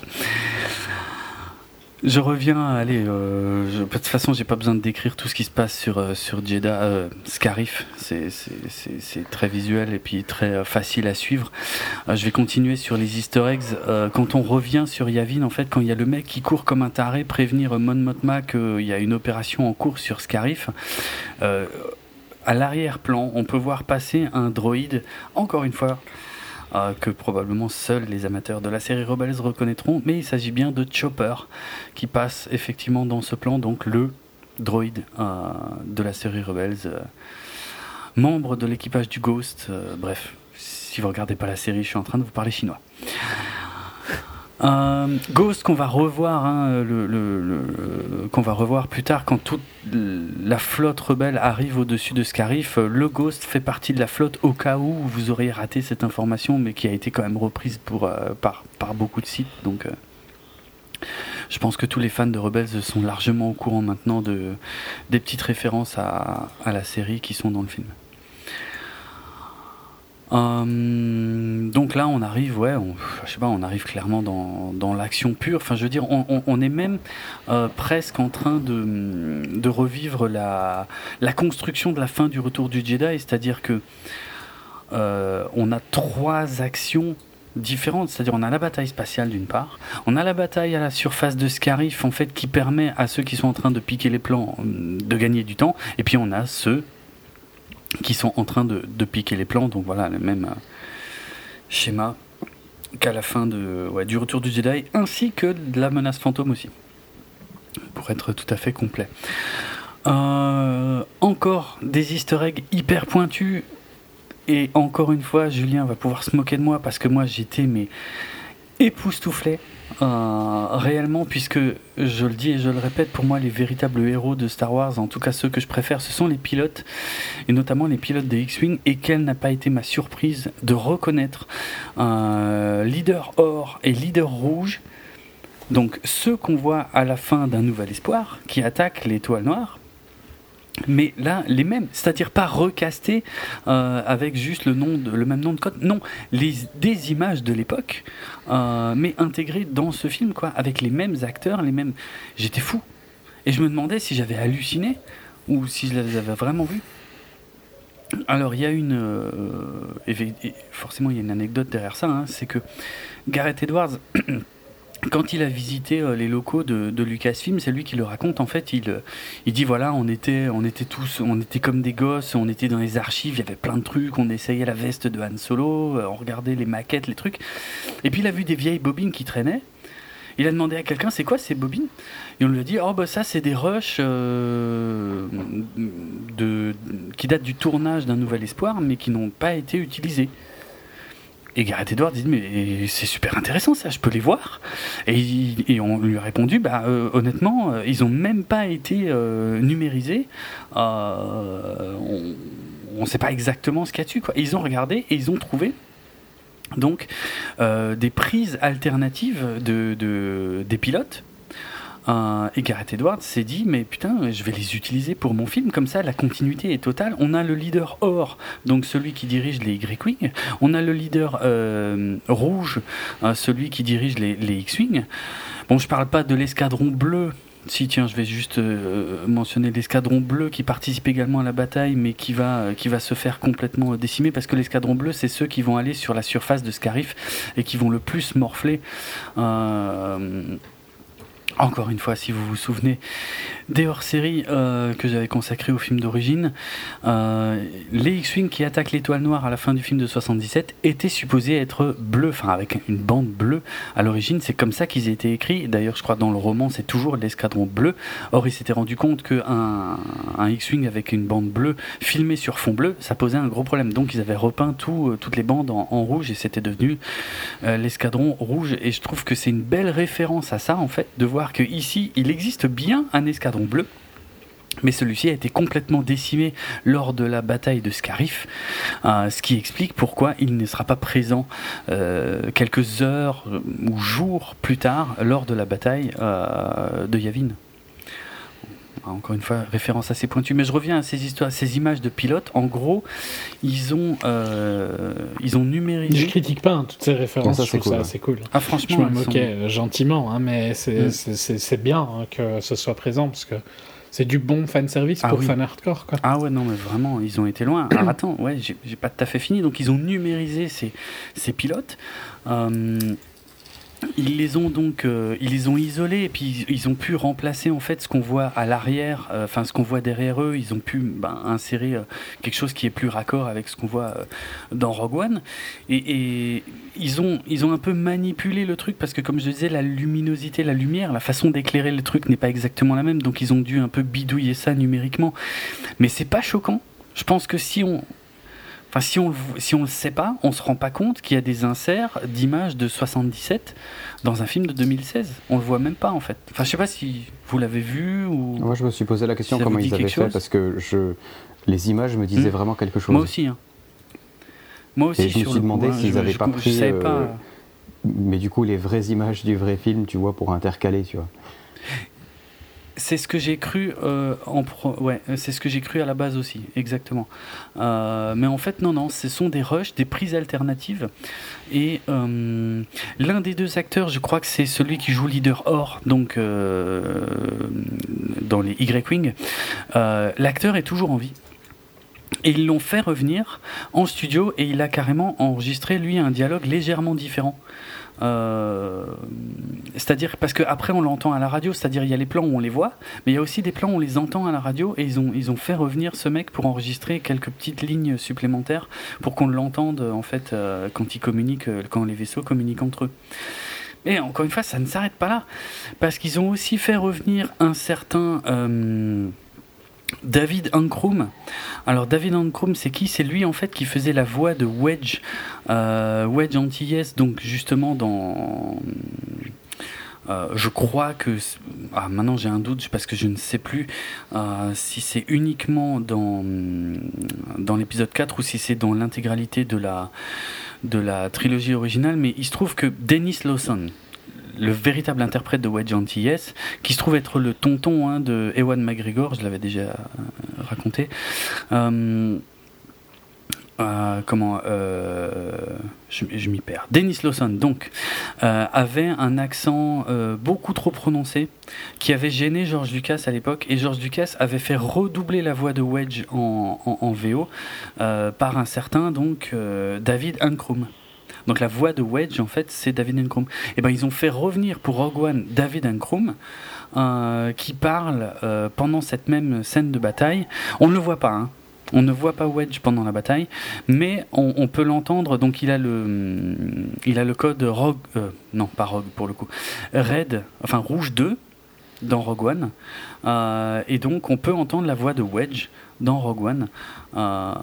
je reviens, allez, euh, de toute façon, j'ai pas besoin de décrire tout ce qui se passe sur, euh, sur Jeddah, euh, Scarif, c'est très visuel et puis très facile à suivre. je vais continuer sur les easter eggs. quand on revient sur Yavin, en fait, quand il y a le mec qui court comme un taré, prévenir Mon Mothma qu'il y a une opération en cours sur Scarif, à l'arrière-plan, on peut voir passer un droïde, encore une fois, que probablement seuls les amateurs de la série Rebels reconnaîtront, mais il s'agit bien de Chopper qui passe effectivement dans ce plan, donc le droïde euh, de la série Rebels, euh, membre de l'équipage du Ghost, bref, si vous regardez pas la série, je suis en train de vous parler chinois. Euh, Ghost qu'on va revoir, hein, le, qu'on va revoir plus tard quand toute la flotte rebelle arrive au-dessus de Scarif. Le Ghost fait partie de la flotte au cas où vous auriez raté cette information, mais qui a été quand même reprise pour, euh, par, par beaucoup de sites. Donc, euh, je pense que tous les fans de Rebels sont largement au courant maintenant de, des petites références à, à la série qui sont dans le film. Euh, donc là, on arrive, ouais, je sais pas, on arrive clairement dans, dans l'action pure. Enfin, je veux dire, on, on, est même euh, presque en train de, de revivre la, la, construction de la fin du Retour du Jedi, c'est-à-dire que euh, on a trois actions différentes, c'est-à-dire on a la bataille spatiale d'une part, on a la bataille à la surface de Scarif en fait qui permet à ceux qui sont en train de piquer les plans de gagner du temps, et puis on a ceux qui sont en train de, piquer les plans. Donc voilà, le même euh, schéma qu'à la fin de, du retour du Jedi, ainsi que de la menace fantôme aussi, pour être tout à fait complet. Euh, encore des easter eggs hyper pointus. Et encore une fois, Julien va pouvoir se moquer de moi parce que moi j'étais mais époustouflé euh, réellement, puisque je le dis et je le répète, pour moi, les véritables héros de Star Wars, en tout cas ceux que je préfère, ce sont les pilotes, et notamment les pilotes des X-Wing, et quelle n'a pas été ma surprise de reconnaître un leader or et leader rouge, donc ceux qu'on voit à la fin d'un Nouvel Espoir, qui attaquent l'étoile noire, mais là, les mêmes, c'est-à-dire pas recastés euh, avec juste le, nom le même nom de code, non, les, des images de l'époque, euh, mais intégrées dans ce film, quoi, avec les mêmes acteurs, les mêmes. J'étais fou. Et je me demandais si j'avais halluciné ou si je les avais vraiment vus. Alors, il y a une. Euh, forcément, il y a une anecdote derrière ça, hein, c'est que Gareth Edwards (clears throat) quand il a visité euh, les locaux de, Lucasfilm, c'est lui qui le raconte. En fait, il, il dit voilà, on était, on était tous, on était comme des gosses, on était dans les archives, il y avait plein de trucs, on essayait la veste de Han Solo, euh, on regardait les maquettes, les trucs. Et puis il a vu des vieilles bobines qui traînaient. Il a demandé à quelqu'un c'est quoi ces bobines? Et on lui a dit oh bah ça c'est des rushs euh, de, qui datent du tournage d'un Nouvel Espoir mais qui n'ont pas été utilisés. Et Gareth Edwards dit mais c'est super intéressant ça, je peux les voir. Et, on lui a répondu bah euh, honnêtement euh, ils ont même pas été euh, numérisés. on ne sait pas exactement ce qu'il y a dessus quoi. ils ont regardé et ils ont trouvé donc des prises alternatives de, des pilotes euh, et Gareth Edwards s'est dit mais putain je vais les utiliser pour mon film comme ça la continuité est totale. On a le leader or donc celui qui dirige les Y-Wing on a le leader euh, rouge euh, celui qui dirige les, X-Wing. Bon je parle pas de l'escadron bleu. Si tiens, je vais juste mentionner l'escadron bleu qui participe également à la bataille, mais qui va qui va se faire complètement décimer parce que l'escadron bleu, c'est ceux qui vont aller sur la surface de Scarif et qui vont le plus morfler. Encore une fois, si vous vous souvenez des hors-séries euh, que j'avais consacrées au film d'origine, euh, les X-Wing qui attaquent l'étoile noire à la fin du film de 77 étaient supposés être bleus, enfin avec une bande bleue à l'origine. C'est comme ça qu'ils étaient écrits. D'ailleurs, je crois dans le roman, c'est toujours l'escadron bleu. Or, ils s'étaient rendu compte qu'un un X-Wing avec une bande bleue filmée sur fond bleu, ça posait un gros problème. Donc, ils avaient repeint tout, euh, toutes les bandes en, en rouge et c'était devenu l'escadron rouge. Et je trouve que c'est une belle référence à ça, en fait, de voir que ici, il existe bien un escadron bleu. Mais celui-ci a été complètement décimé lors de la bataille de Scarif, euh, ce qui explique pourquoi il ne sera pas présent euh, quelques heures ou jours plus tard lors de la bataille euh, de Yavin encore une fois, référence assez pointue. Mais je reviens à ces histoires, ces images de pilotes. En gros, ils ont, euh, ils ont numérisé. Je critique pas hein, toutes ces références. ça, c'est cool. assez cool. Ah, franchement, je me moquais euh, gentiment, hein, mais mm. c'est bien hein, que ce soit présent parce que c'est du bon fan service ah pour fan hardcore. Quoi. Ah ouais, non, mais vraiment, ils ont été loin. Alors attends, ouais, j'ai pas tout à fait fini. Donc, ils ont numérisé ces, ces pilotes. Euh, ils les ont donc euh, ils les ont isolés et puis ils ont pu remplacer en fait ce qu'on voit à l'arrière euh, enfin ce qu'on voit derrière eux. Ils ont pu ben, insérer euh, quelque chose qui est plus raccord avec ce qu'on voit dans Rogue One. Et, ils ont ils ont un peu manipulé le truc parce que comme je disais la luminosité la lumière la façon d'éclairer le truc n'est pas exactement la même. Donc ils ont dû un peu bidouiller ça numériquement. Mais c'est pas choquant. Je pense que si on Enfin, si on si on le sait pas, on se rend pas compte qu'il y a des inserts d'images de 77 dans un film de 2016. On le voit même pas en fait. Enfin, je sais pas si vous l'avez vu ou. Moi, je me suis posé la question comment ils avaient fait parce que je les images me disaient hmm. vraiment quelque chose. Moi aussi. Hein. Moi aussi. Et je me suis demandé s'ils avaient pas pris. Euh, mais du coup, les vraies images du vrai film, tu vois, pour intercaler, tu vois. C'est ce que j'ai cru euh, en ouais, c'est ce que j'ai cru à la base aussi, exactement. Euh, mais en fait, non, non, ce sont des rushs, des prises alternatives. Et euh, l'un des deux acteurs, je crois que c'est celui qui joue leader or, donc dans les Y-Wing. L'acteur est toujours en vie. Et ils l'ont fait revenir en studio et il a carrément enregistré lui un dialogue légèrement différent. Euh, c'est-à-dire parce qu'après on l'entend à la radio, c'est-à-dire il y a les plans où on les voit, mais il y a aussi des plans où on les entend à la radio et ils ont, ils ont fait revenir ce mec pour enregistrer quelques petites lignes supplémentaires pour qu'on l'entende en fait euh, quand ils communiquent, euh, quand les vaisseaux communiquent entre eux. Et encore une fois, ça ne s'arrête pas là, parce qu'ils ont aussi fait revenir un certain David Ankrum. Alors David Ankrum, c'est qui? C'est lui en fait qui faisait la voix de Wedge, euh, Wedge Antilles, donc justement dans. Euh, je crois que ah, maintenant j'ai un doute parce que je ne sais plus euh, si c'est uniquement dans l'épisode 4 ou si c'est dans l'intégralité de la de la trilogie originale mais il se trouve que Dennis Lawson le véritable interprète de Wedge Antilles, qui se trouve être le tonton hein, de Ewan McGregor, je l'avais déjà euh, raconté. Euh, euh, comment je, m'y perds. Dennis Lawson donc avait un accent beaucoup trop prononcé qui avait gêné George Lucas à l'époque et George Lucas avait fait redoubler la voix de Wedge en, VO par un certain donc David Ankrum. Donc la voix de Wedge, en fait, c'est David Ankrum. Et eh ben ils ont fait revenir pour Rogue One David Ankrum, euh, qui parle euh, pendant cette même scène de bataille. On ne le voit pas, hein. On ne voit pas Wedge pendant la bataille, mais on, peut l'entendre. Donc il a le, il a le code Rogue, euh, non pas Rogue pour le coup, Red, enfin Rouge 2 dans Rogue One, et donc on peut entendre la voix de Wedge dans Rogue One, euh,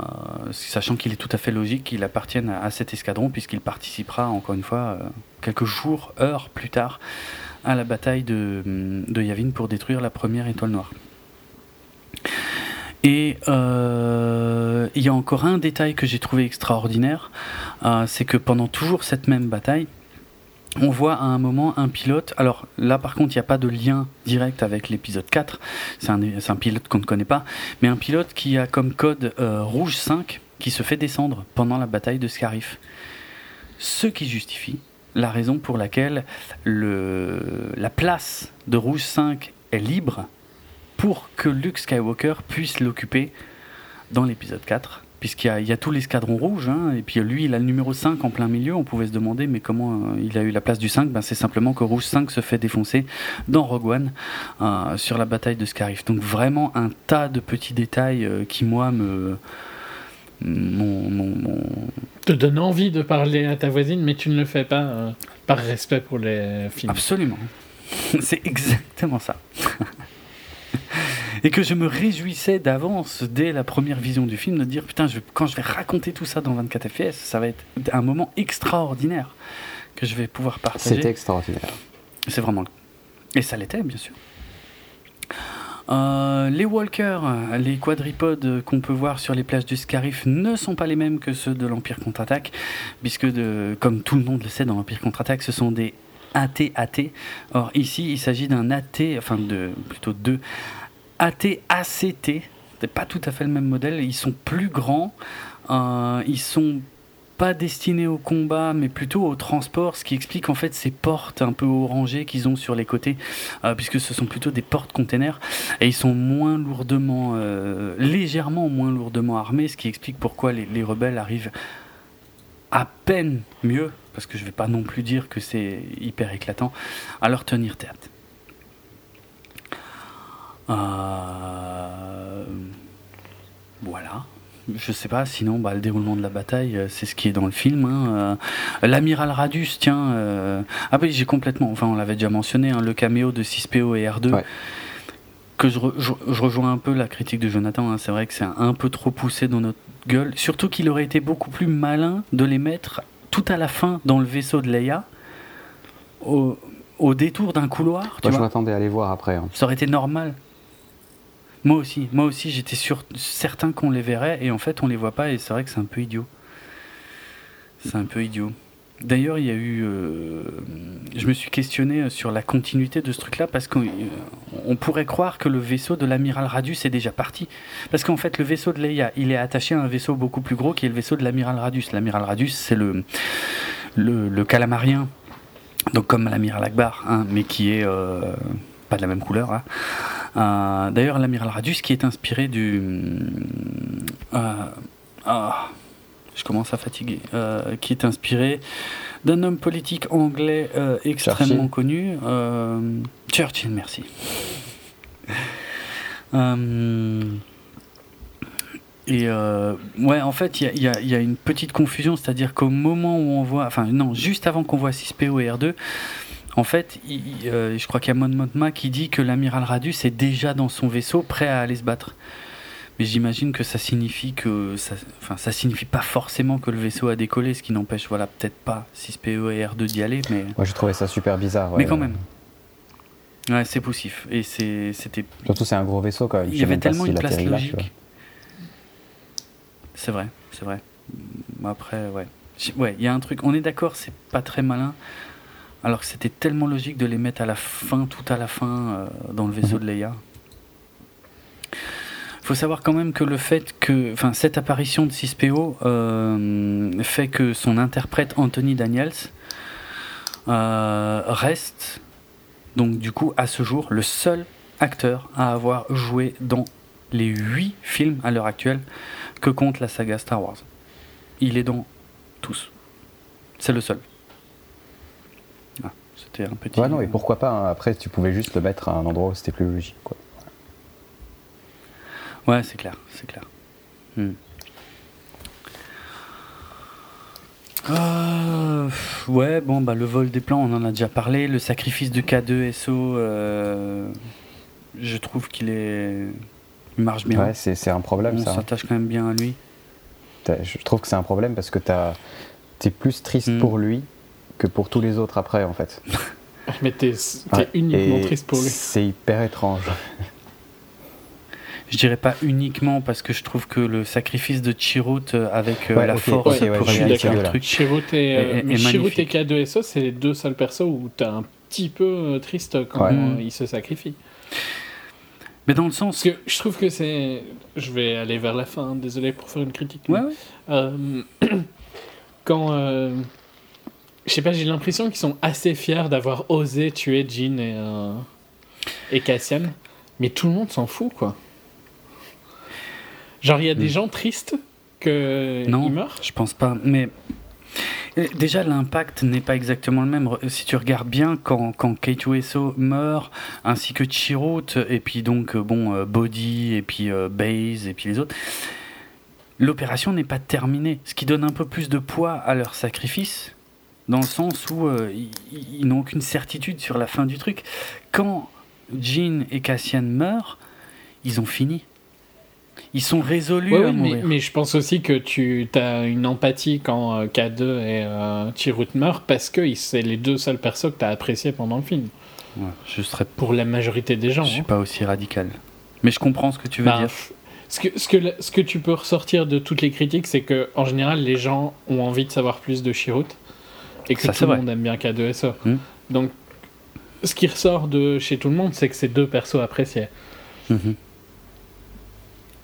sachant qu'il est tout à fait logique qu'il appartienne à, cet escadron, puisqu'il participera, encore une fois, euh, quelques jours, heures plus tard, à la bataille de, Yavin pour détruire la première étoile noire. Et euh, il y a encore un détail que j'ai trouvé extraordinaire, c'est que pendant toujours cette même bataille, on voit à un moment un pilote. Alors là, par contre, il n'y a pas de lien direct avec l'épisode 4. C'est un, pilote qu'on ne connaît pas. Mais un pilote qui a comme code euh, Rouge 5 qui se fait descendre pendant la bataille de Scarif. Ce qui justifie la raison pour laquelle la place de Rouge 5 est libre pour que Luke Skywalker puisse l'occuper dans l'épisode 4 puisqu'il y, a tous les l'escadron rouge, hein, et puis lui, il a le numéro 5 en plein milieu. On pouvait se demander, mais comment euh, il a eu la place du 5 ben, C'est simplement que Rouge 5 se fait défoncer dans Rogue One euh, sur la bataille de Scarif. Donc vraiment un tas de petits détails euh, qui, moi, me. te donne envie de parler à ta voisine, mais tu ne le fais pas par respect pour les films. Absolument. (laughs) C'est exactement ça (laughs) et que je me réjouissais d'avance dès la première vision du film de dire putain quand je vais raconter tout ça dans 24 FPS ça va être un moment extraordinaire que je vais pouvoir partager. C'était extraordinaire. C'est vraiment et ça l'était bien sûr. Euh, les walkers, les quadripodes qu'on peut voir sur les plages du Scarif ne sont pas les mêmes que ceux de l'Empire contre-attaque, puisque de, comme tout le monde le sait dans l'Empire contre-attaque, ce sont des AT-AT. Or ici, il s'agit d'un AT, enfin de plutôt deux AT-ACT. C'est pas tout à fait le même modèle. Ils sont plus grands. Euh, ils sont pas destinés au combat, mais plutôt au transport, ce qui explique en fait ces portes un peu orangées qu'ils ont sur les côtés, euh, puisque ce sont plutôt des portes containers, et ils sont moins lourdement, euh, légèrement moins lourdement armés, ce qui explique pourquoi les, rebelles arrivent à peine mieux, parce que je vais pas non plus dire que c'est hyper éclatant, à leur tenir tête. Euh, voilà. Je sais pas, sinon bah, le déroulement de la bataille, euh, c'est ce qui est dans le film. Hein. Euh, l'amiral Radius, tiens. Ah oui, j'ai complètement. Enfin, on l'avait déjà mentionné, hein, le caméo de 6PO et R2. Que je, rejoins un peu la critique de Jonathan. Hein. C'est vrai que c'est un, peu trop poussé dans notre gueule. Surtout qu'il aurait été beaucoup plus malin de les mettre tout à la fin dans le vaisseau de Leia. Au, détour d'un couloir. Moi, je m'attendais à les voir après. Ça aurait été normal. Moi aussi, moi aussi j'étais sûr, certain qu'on les verrait et en fait on les voit pas et c'est vrai que c'est un peu idiot. C'est un peu idiot. D'ailleurs, il y a eu. Euh, je me suis questionné sur la continuité de ce truc-là parce qu'on euh, pourrait croire que le vaisseau de l'amiral Radius est déjà parti. Parce qu'en fait, le vaisseau de Leia, il est attaché à un vaisseau beaucoup plus gros qui est le vaisseau de l'amiral Radius. L'amiral Radius, c'est le, le, calamarien, donc comme l'amiral Akbar, hein, mais qui est. Euh, pas de la même couleur. Hein. D'ailleurs, l'amiral Radius qui est inspiré du. Ah, je commence à fatiguer. Euh, qui est inspiré d'un homme politique anglais extrêmement connu. Churchill, merci. Et ouais, en fait, il y, y a, une petite confusion, c'est-à-dire qu'au moment où on voit, enfin non, juste avant qu'on voit 6PO et R2, en fait, euh, je crois qu'il y a Mon Mothma qui dit que l'amiral Radius est déjà dans son vaisseau, prêt à aller se battre. Mais j'imagine que ça signifie que, ça, enfin, ça signifie pas forcément que le vaisseau a décollé, ce qui n'empêche, voilà, peut-être pas 6PE et R2 d'y aller, mais. Moi, je trouvais ça super bizarre. Mais quand même. Ouais, c'est poussif. Et c'était. Surtout, c'est un gros vaisseau, quand même. Il y avait tellement une place logique. C'est vrai, c'est vrai. Après, ouais. Ouais, il y a un truc. On est d'accord, c'est pas très malin alors que c'était tellement logique de les mettre à la fin, tout à la fin, euh, dans le vaisseau de Leia. Faut savoir quand même que le fait que, enfin, cette apparition de 6PO euh, fait que son interprète Anthony Daniels euh, reste, donc du coup, à ce jour, le seul acteur à avoir joué dans les 8 films à l'heure actuelle que compte la saga Star Wars. Il est dans tous. C'est le seul. Ah, c'était un petit. Ouais, non, et pourquoi pas hein. Après, tu pouvais juste le mettre à un endroit où c'était plus logique, quoi. Ouais, c'est clair, c'est clair. Hmm. Euh, ouais, bon, bah, le vol des plans, on en a déjà parlé. Le sacrifice de K2SO, euh, je trouve qu'il est. Il marche bien. Ouais, c'est un problème on ça. On s'attache quand même bien à lui. Je trouve que c'est un problème parce que t'es plus triste hmm. pour lui que pour tous les autres après, en fait. (laughs) Mais t'es uniquement triste pour lui. C'est hyper étrange. (laughs) je dirais pas uniquement parce que je trouve que le sacrifice de Chirrut euh, avec euh, la force pour réaliser le truc. Chirrut et, et, K2SO, c'est les deux seuls persos où t'es un petit peu euh, triste quand ils se sacrifient. Mais dans le sens. que je trouve que c'est. Je vais aller vers la fin, désolé pour faire une critique. Ouais, ouais. (clears throat) quand. Je sais pas, j'ai l'impression qu'ils sont assez fiers d'avoir osé tuer Jean et, et Cassian. Mais tout le monde s'en fout, quoi. Genre, il y a des hmm. gens tristes que non, meurent Je pense pas. Mais euh, déjà, l'impact n'est pas exactement le même. Si tu regardes bien, quand, quand K2SO meurt, ainsi que Chirrut, et puis donc, euh, bon, euh, Body, et puis Base, et puis les autres, l'opération n'est pas terminée. Ce qui donne un peu plus de poids à leur sacrifice, dans le sens où ils, n'ont aucune certitude sur la fin du truc. Quand Jean et Cassian meurent, ils ont fini. Ils sont résolus à mourir. Mais, je pense aussi que tu as une empathie quand euh, K2 et euh, meurent parce que c'est les deux seuls persos que tu as appréciés pendant le film. je serais... Pour la majorité des gens. Je suis hein. pas aussi radical. Mais je comprends ce que tu veux bah, dire. Ce que, ce, que, ce que tu peux ressortir de toutes les critiques, c'est que en général, les gens ont envie de savoir plus de Chirrut et que tout le monde aime bien K2SO. Hmm. Donc, ce qui ressort de chez tout le monde, c'est que c'est deux persos appréciés. Mhm.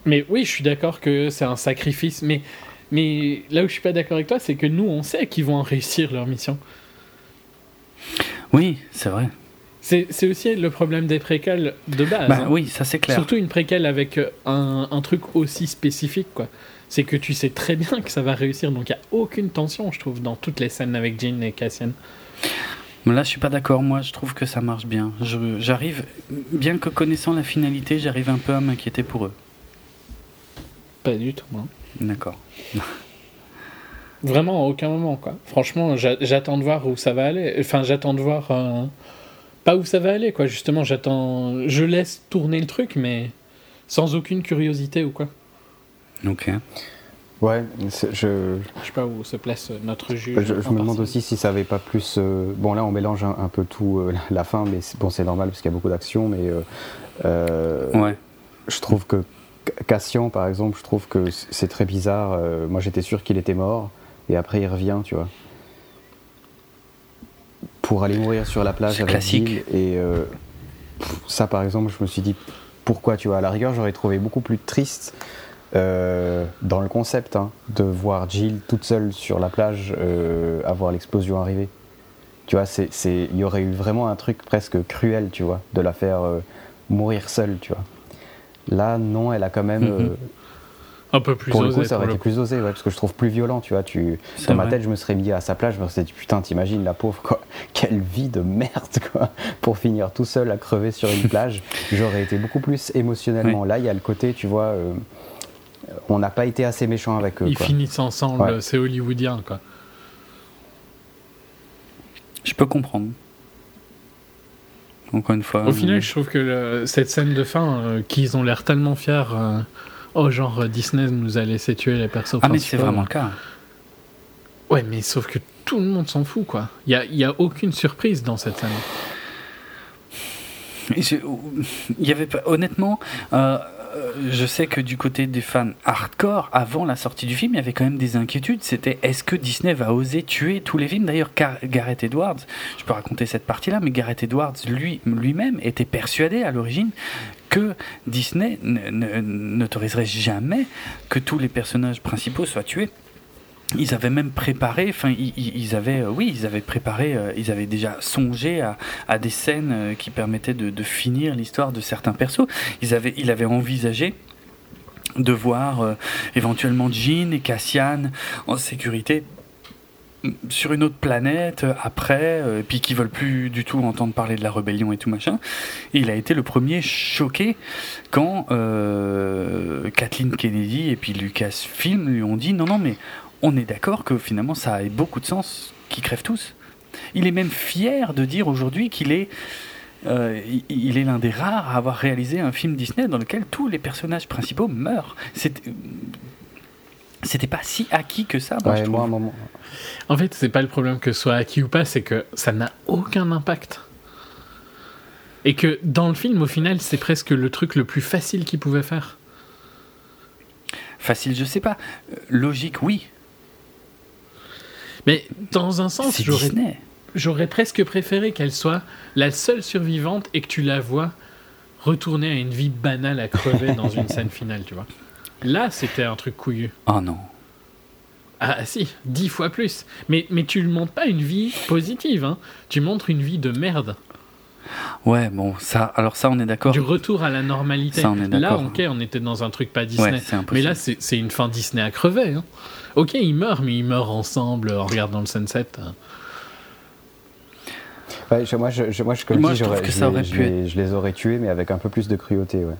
Mais oui, je suis d'accord que c'est un sacrifice. Mais, mais là où je suis pas d'accord avec toi, c'est que nous, on sait qu'ils vont réussir leur mission. Oui, c'est vrai. C'est aussi le problème des préquels de base. Bah, hein. Oui, ça c'est clair. Surtout une préquelle avec un, un truc aussi spécifique, quoi. C'est que tu sais très bien que ça va réussir, donc il n'y a aucune tension, je trouve, dans toutes les scènes avec Jean et Cassian. Là, je suis pas d'accord. Moi, je trouve que ça marche bien. J'arrive, bien que connaissant la finalité, j'arrive un peu à m'inquiéter pour eux. Pas du tout, moi. D'accord. (laughs) Vraiment, à aucun moment, quoi. Franchement, j'attends de voir où ça va aller. Enfin, j'attends de voir. Euh, pas où ça va aller, quoi. Justement, j'attends. Je laisse tourner le truc, mais sans aucune curiosité ou quoi. Ok. Ouais, je. Je sais pas où se place notre juge. Je, me demande aussi si ça avait pas plus. Euh, bon, là, on mélange un, peu tout euh, la fin, mais bon, c'est normal parce qu'il y a beaucoup d'action, mais. ouais. Je trouve que Cassian, par exemple, je trouve que c'est très bizarre. Euh, moi, j'étais sûr qu'il était mort, et après, il revient, tu vois. Pour aller mourir sur la plage avec classique. et euh, ça, par exemple, je me suis dit, pourquoi, tu vois, à la rigueur, j'aurais trouvé beaucoup plus triste euh, dans le concept hein, de voir Jill toute seule sur la plage avoir l'explosion arriver. Tu vois, il y aurait eu vraiment un truc presque cruel, tu vois, de la faire mourir seule, tu vois. Là, non, elle a quand même. Mhm. Euh, un peu plus pour osé. Le coup, ça aurait été plus osé, parce que je trouve plus violent, tu vois. Tu, dans ma tête, je me serais mis à sa place, je me serais dit, putain, t'imagines la pauvre, quoi. (laughs) Quelle vie de merde, quoi. (laughs) Pour finir tout seul à crever sur une plage. (laughs) J'aurais été beaucoup plus émotionnellement. Là, il y a le côté, tu vois, euh, on n'a pas été assez méchant avec eux. Ils finissent ensemble, c'est hollywoodien, quoi. Je peux comprendre. Encore une fois. Au final, je trouve que cette scène de fin, euh, qu'ils ont l'air tellement fiers. Euh, oh, genre Disney nous a laissé tuer les personnages. Ah, mais c'est vraiment le cas. Ouais, mais sauf que tout le monde s'en fout, quoi. Il n'y a, a aucune surprise dans cette scène. Il y avait pas, honnêtement, euh, euh, je sais que du côté des fans hardcore, avant la sortie du film, il y avait quand même des inquiétudes. C'était est-ce que Disney va oser tuer tous les films? D'ailleurs, Gareth Edwards, je peux raconter cette partie-là, mais Gareth Edwards lui, lui-même était persuadé à l'origine que Disney n'autoriserait jamais que tous les personnages principaux soient tués ils avaient même préparé, enfin, ils, avaient, euh, oui, ils avaient préparé, euh, ils avaient déjà songé à, des scènes euh, qui permettaient de, finir l'histoire de certains persos. Ils avaient, il avait envisagé de voir éventuellement Jean et Cassian en sécurité sur une autre planète après, et puis qui veulent plus du tout entendre parler de la rébellion et tout machin. Il a été le premier choqué quand Kathleen Kennedy et puis Lucasfilm lui ont dit non, non, mais on est d'accord que finalement ça a beaucoup de sens qu'ils crèvent tous. Il est même fier de dire aujourd'hui qu'il est euh, il est l'un des rares à avoir réalisé un film Disney dans lequel tous les personnages principaux meurent. C'était pas si acquis que ça. Moi, En fait, c'est pas le problème que ce soit acquis ou pas, c'est que ça n'a aucun impact. Et que dans le film, au final, c'est presque le truc le plus facile qu'il pouvait faire. Facile, je sais pas. Euh, logique, oui. Mais dans un sens, j'aurais j'aurais presque préféré qu'elle soit la seule survivante et que tu la vois retourner à une vie banale à crever dans une (laughs) scène finale, tu vois. Là, c'était un truc couillu. Oh non. Ah si, dix fois plus. Mais, mais tu ne montres pas une vie positive, hein. tu montres une vie de merde. Ouais, bon, ça, alors ça, on est d'accord. Du retour à la normalité. Ça, on est là, ok, on était dans un truc pas Disney. mais là, c'est une fin Disney à crever. Hein. Ok, ils meurent, mais ils meurent ensemble en regardant le sunset. Moi, je, moi, je, comme je, je, les aurais tués, mais avec un peu plus de cruauté, ouais.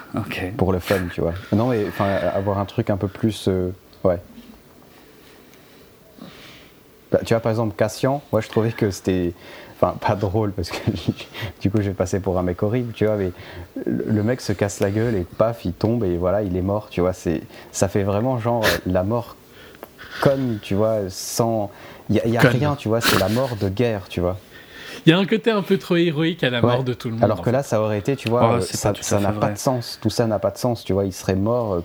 (laughs) ok. Pour le fun, tu vois. Non, mais enfin, avoir un truc un peu plus. Euh, ouais. Bah, tu vois, par exemple, Cassian, moi, je trouvais que c'était. Enfin, pas drôle, parce que (laughs) du coup, j'ai passé pour un mec horrible, tu vois, mais le mec se casse la gueule et paf, il tombe et voilà, il est mort, tu vois. Ça fait vraiment genre la mort conne, tu vois, sans il n'y a, rien, tu vois, c'est la mort de guerre, tu vois. Il y a un côté un peu trop héroïque à la mort de tout le monde. Alors que là, ça aurait été, tu vois, ça n'a pas, de sens. Tout ça n'a pas de sens, tu vois. Il serait mort euh,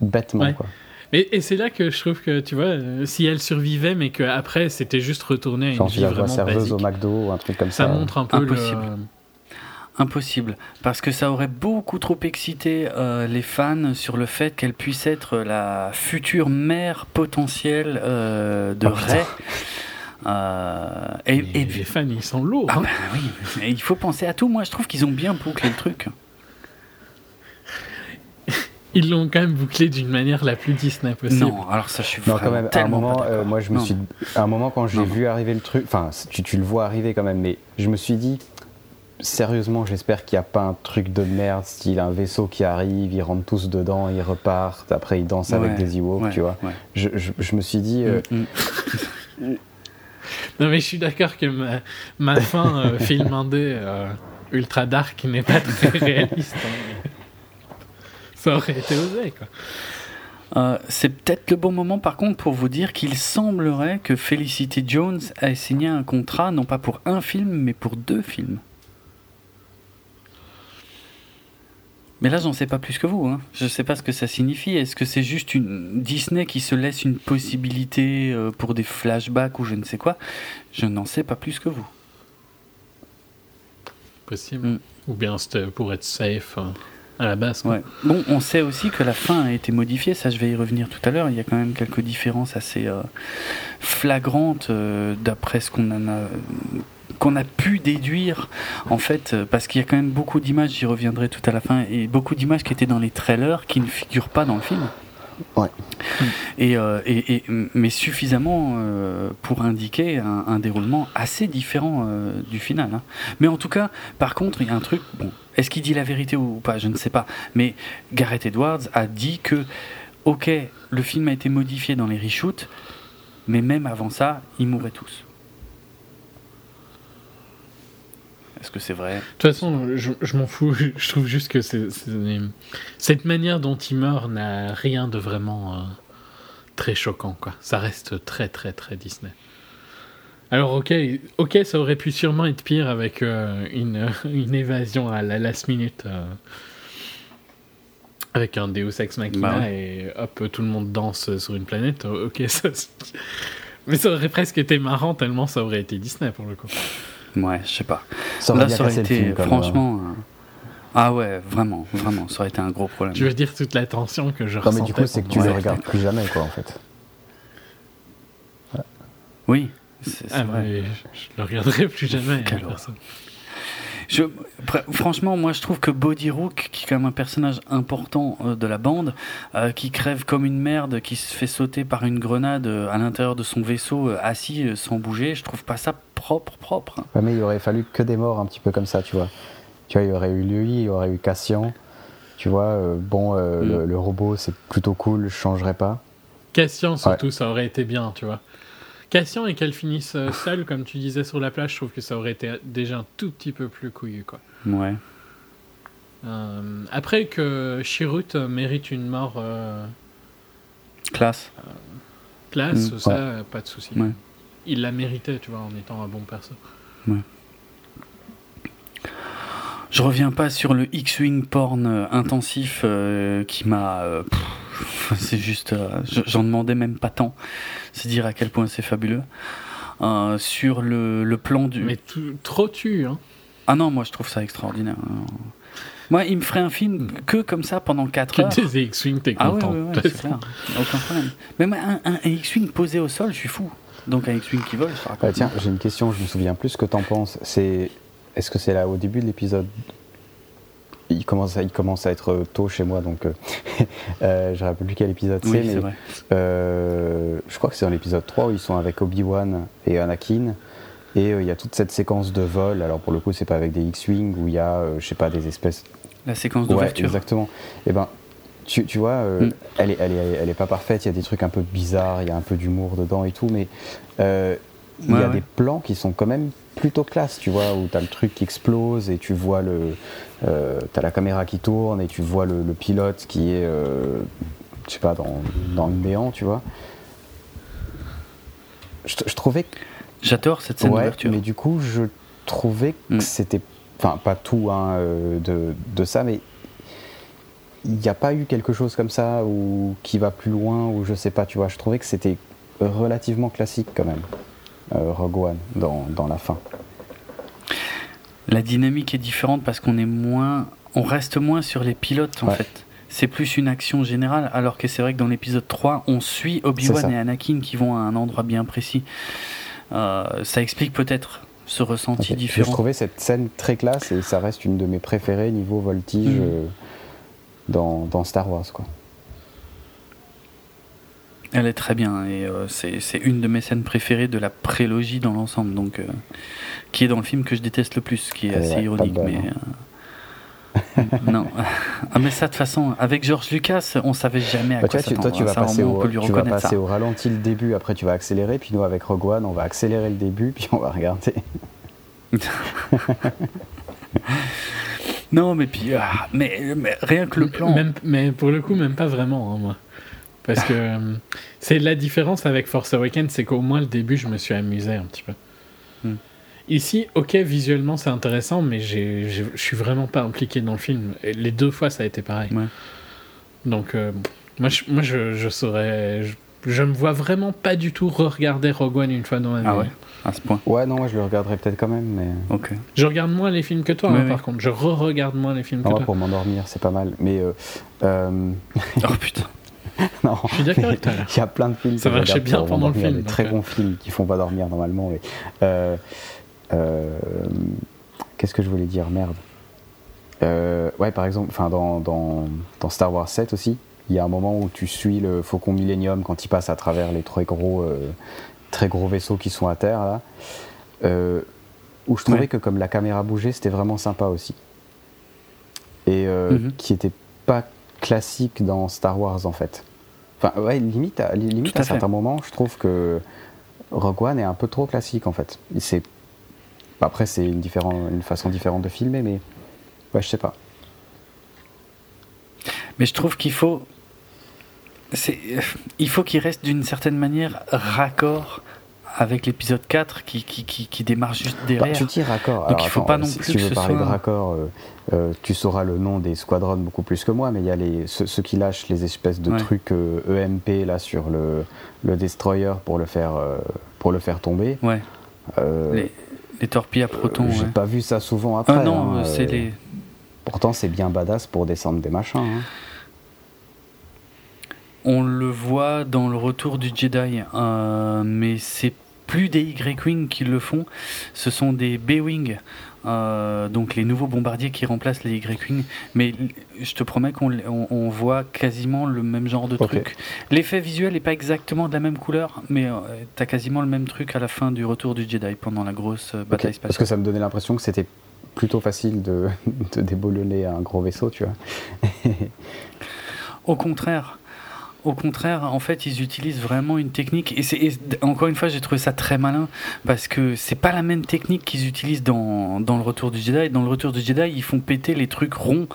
bêtement, quoi. Et, c'est là que je trouve que, tu vois, euh, si elle survivait, mais qu'après, c'était juste retourné à une vie vraiment serveuse au McDo ou un truc comme ça. Ça montre un peu Impossible. Impossible, parce que ça aurait beaucoup trop excité euh, les fans sur le fait qu'elle puisse être la future mère potentielle euh, de oh, Ray. Euh, et, les fans, ils sont lourds. Ah hein. bah oui, il faut penser à tout. Moi, je trouve qu'ils ont bien bouclé le truc. Ils l'ont quand même bouclé d'une manière la plus Disney possible. Non, alors ça, je suis non, quand même, à un moment, moi, je me suis, à un moment quand j'ai vu arriver le truc, enfin, tu, tu, le vois arriver quand même, mais je me suis dit, sérieusement, j'espère qu'il n'y a pas un truc de merde, style un vaisseau qui arrive, ils rentrent tous dedans, ils repartent, après ils dansent avec des Ewoks, tu vois. Je, je, me suis dit. Euh, mm, mm. non, mais je suis d'accord que ma, ma fin euh, film indé euh, ultra dark n'est pas très (laughs) réaliste. Hein, ça aurait été osé, quoi. Euh, c'est peut-être le bon moment par contre pour vous dire qu'il semblerait que Felicity Jones ait signé un contrat non pas pour un film mais pour deux films. Mais là, j'en sais pas plus que vous. Hein. Je sais pas ce que ça signifie. Est-ce que c'est juste une Disney qui se laisse une possibilité euh, pour des flashbacks ou je ne sais quoi? Je n'en sais pas plus que vous. Possible. Mm. Ou bien c'était pour être safe euh, à la base. On sait aussi que la fin a été modifiée. Ça, je vais y revenir tout à l'heure. Il y a quand même quelques différences assez euh, flagrantes d'après ce qu'on a qu'on a pu déduire, en fait, euh, parce qu'il y a quand même beaucoup d'images, j'y reviendrai tout à la fin, et beaucoup d'images qui étaient dans les trailers qui ne figurent pas dans le film. Ouais. Euh, mais suffisamment euh, pour indiquer un, déroulement assez différent du final. Hein. Mais en tout cas, par contre, il y a un truc. Bon, est-ce qu'il dit la vérité ou pas Je ne sais pas. Mais Gareth Edwards a dit que, ok, le film a été modifié dans les reshoots, mais même avant ça, ils mourraient tous. Est-ce que c'est vrai? De toute façon, je, m'en fous. (laughs) Je trouve juste que c'est, cette manière dont il meurt n'a rien de vraiment euh, très choquant. Quoi. Ça reste très, très, très Disney. Alors, ok, ok, ça aurait pu sûrement être pire avec euh, une, (laughs) une, évasion à la last minute. Euh, avec un Deus Ex Machina bah et hop, tout le monde danse sur une planète. Ok, (laughs) ça. Mais ça aurait presque été marrant tellement ça aurait été Disney pour le coup. Ouais, je sais pas. Ça Là, ça aurait été, franchement. Euh, ah ouais, vraiment, vraiment, ça aurait été un gros problème. Je veux dire toute la tension que je ressens. mais du coup, c'est que tu le regardes plus jamais, quoi, en fait. Oui, c'est ah, vrai. je, le regarderai plus jamais. Je, franchement, moi je trouve que Body Rook, qui est quand même un personnage important euh, de la bande, euh, qui crève comme une merde, qui se fait sauter par une grenade à l'intérieur de son vaisseau, assis sans bouger, je trouve pas ça propre, propre. mais il aurait fallu que des morts un petit peu comme ça, tu vois. Tu vois, il y aurait eu lui, il y aurait eu Cassian. Tu vois, bon, mm. le, robot c'est plutôt cool, je changerais pas. Cassian surtout, ça aurait été bien, tu vois. Cassian et qu'elle finisse euh, seule, comme tu disais sur la plage, je trouve que ça aurait été déjà un tout petit peu plus couillu, quoi. Ouais. Euh, après que Chirut mérite une mort. Euh, classe. classe, mm. ça, pas de souci. Il la méritait, tu vois, en étant un bon perso. Ouais. Je reviens pas sur le X-Wing porn intensif qui m'a. (laughs) c'est juste. J'en demandais même pas tant. C'est dire à quel point c'est fabuleux. Euh, sur le, le, plan du. Mais trop tu, hein. Ah non, moi je trouve ça extraordinaire. Moi, il me ferait un film que comme ça pendant 4 heures. Que des X-Wing, t'es ah content. Ouais, c'est clair. Aucun problème. Mais moi, un, un, X-Wing posé au sol, je suis fou. Donc un X-Wing qui vole, ça ah, Tiens, j'ai une question, je me souviens plus ce que t'en penses. C'est. Est-ce que c'est là au début de l'épisode il commence, à, il commence à être tôt chez moi, donc euh, (laughs) euh, je ne rappelle plus quel épisode c'est, mais euh, je crois que c'est dans l'épisode 3 où ils sont avec Obi-Wan et Anakin. Et il y a toute cette séquence de vol. Alors pour le coup, c'est pas avec des X-Wing où il y a, je sais pas, des espèces. La séquence d'ouverture. Ouais, exactement. Et eh ben, tu, tu vois, mm. elle, est, elle, est, elle est pas parfaite. Il y a des trucs un peu bizarres, il y a un peu d'humour dedans et tout, mais il y a des plans qui sont quand même plutôt classe, tu vois, où tu as le truc qui explose et tu vois le. Euh, tu as la caméra qui tourne et tu vois le, pilote qui est, euh, je sais pas, dans, dans, le néant, tu vois. Je, trouvais que. J'adore cette scène ouais, Mais du coup, je trouvais que mm. c'était. Enfin, pas tout hein, euh, de, de, ça, mais il n'y a pas eu quelque chose comme ça ou qui va plus loin ou je sais pas, tu vois. Je trouvais que c'était relativement classique quand même. Euh, Rogue One dans, dans, la fin. La dynamique est différente parce qu'on est moins, on reste moins sur les pilotes en fait. C'est plus une action générale, alors que c'est vrai que dans l'épisode 3, on suit Obi-Wan et Anakin qui vont à un endroit bien précis. Euh, ça explique peut-être ce ressenti différent. Je trouvais cette scène très classe et ça reste une de mes préférées niveau voltige mm. euh, dans, dans, Star Wars. Quoi. Elle est très bien et euh, c'est une de mes scènes préférées de la prélogie dans l'ensemble, donc euh, qui est dans le film que je déteste le plus, qui est assez ironique, mais euh, non. (laughs) ah mais ça de toute façon, avec George Lucas, on savait jamais à bah, quoi s'attendre. Toi, tu vas passer, au, tu vas passer au ralenti le début, après tu vas accélérer, puis nous avec Rogue One, on va accélérer le début, (laughs) puis on va regarder. (laughs) non, mais puis, ah, mais, rien que le plan. Même, mais pour le coup, même pas vraiment, hein, moi. Parce que euh, c'est la différence avec Force Awakens, c'est qu'au moins le début, je me suis amusé un petit peu. Hmm. Ici, ok, visuellement c'est intéressant, mais je suis vraiment pas impliqué dans le film. Et les deux fois, ça a été pareil. Donc, euh, moi, je, moi je, je saurais. Je, me vois vraiment pas du tout re-regarder Rogue One une fois dans ma ah vie. Ah ouais, à ce point. Ouais, non, moi je le regarderai peut-être quand même, mais. Ok. Je regarde moins les films que toi, hein, par contre. Je re-regarde moins les films que toi. Pour m'endormir, c'est pas mal. Mais. Euh, oh putain. (laughs) (laughs) non. Je suis d'accord avec toi. Il y a plein de films. Ça marchait bien pendant le film. Des très bons films qui font pas dormir normalement. Euh, euh, qu'est-ce que je voulais dire Merde. Euh, ouais, par exemple, dans, dans, dans, Star Wars 7 aussi, il y a un moment où tu suis le Faucon Millennium quand il passe à travers les très gros, très gros vaisseaux qui sont à terre là. où je trouvais que comme la caméra bougeait, c'était vraiment sympa aussi. Et mhm. qui était pas classique dans Star Wars en fait. Enfin, ouais, limite, à, limite à, certains moments, je trouve que Rogue One est un peu trop classique en fait. C'est après c'est une, une façon différente de filmer, mais ouais, je sais pas. Mais je trouve qu'il faut, il faut qu'il reste d'une certaine manière raccord avec l'épisode 4 qui, qui, qui, démarre juste bah, derrière. tu dis raccord. Donc il faut pas non si, plus. Si tu veux parler de raccord, euh, euh, tu sauras le nom des squadrons beaucoup plus que moi, mais il y a les, ceux, qui lâchent les espèces de trucs EMP euh, e là sur le, le destroyer pour le faire, pour le faire tomber. Ouais. Les, les, torpilles à protons. J'ai pas vu ça souvent après. Ah non, hein, c'est les. Pourtant, c'est bien badass pour descendre des machins. Hein. On le voit dans le retour du Jedi, mais c'est plus des Y-Wing qui le font, ce sont des B-Wing donc les nouveaux bombardiers qui remplacent les Y-Wing. Mais je te promets qu'on on, voit quasiment le même genre de truc. L'effet visuel n'est pas exactement de la même couleur, mais tu as quasiment le même truc à la fin du retour du Jedi pendant la grosse bataille spatiale. Parce que ça me donnait l'impression que c'était plutôt facile de, (laughs) de déboulonner un gros vaisseau, tu vois. Au contraire, au contraire, en fait, ils utilisent vraiment une technique. Et, c'est, encore une fois, j'ai trouvé ça très malin parce que c'est pas la même technique qu'ils utilisent dans, dans, le Retour du Jedi. Dans le Retour du Jedi, ils font péter les trucs ronds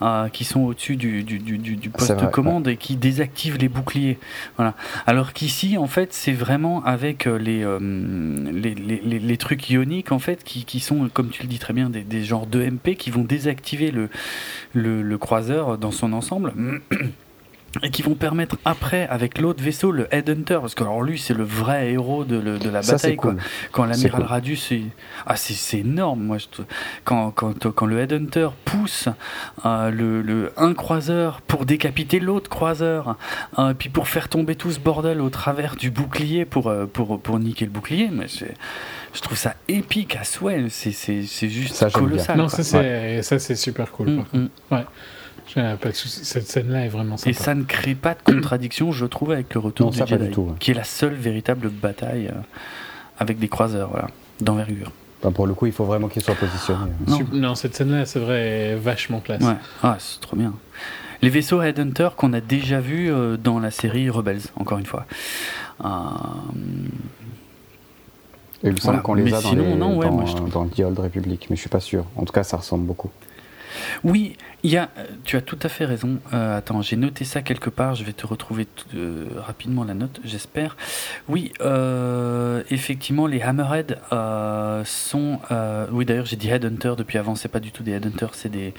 euh, qui sont au-dessus du, du, du, du poste de commande et qui désactivent les boucliers. Voilà. Alors qu'ici, en fait, c'est vraiment avec euh, euh, les, les, les, les, trucs ioniques, en fait, qui, qui, sont, comme tu le dis très bien, des, des genres de MP qui vont désactiver le, le, le croiseur dans son ensemble. (clears throat) et qui vont permettre après avec l'autre vaisseau le Headhunter parce que alors lui c'est le vrai héros de, de la bataille quoi. quand l'amiral Radius c'est ah c'est énorme moi je... quand, quand, quand le Headhunter pousse euh, le, le, un croiseur pour décapiter l'autre croiseur euh, puis pour faire tomber tout ce bordel au travers du bouclier pour euh, pour, pour niquer le bouclier mais c'est je trouve ça épique à souhait c'est c'est juste ça, colossal non ça c'est ça c'est super cool mm, mm. ouais cette scène-là est vraiment sympa. Et ça ne crée pas de contradiction, je trouve, avec le retour du Jedi, qui est la seule véritable bataille euh, avec des croiseurs, voilà, d'envergure. Bah, pour le coup, il faut vraiment qu'il soit positionné. Non, cette scène-là, c'est vrai, vachement classe. Ouais. Ah, c'est trop bien. Les vaisseaux Headhunter qu'on a déjà vus euh, dans la série Rebels, encore une fois. Euh... Et il me semble qu'on les a dans, sinon, non, ouais, dans, dans The Old Republic, mais je suis pas sûr. En tout cas, ça ressemble beaucoup. Oui, y a, tu as tout à fait raison. Euh, attends, j'ai noté ça quelque part. Je vais te retrouver euh, rapidement la note, j'espère. Oui, euh, effectivement, les Hammerhead sont. oui, d'ailleurs, j'ai dit Headhunter depuis avant. C'est pas du tout des Headhunters, c'est des.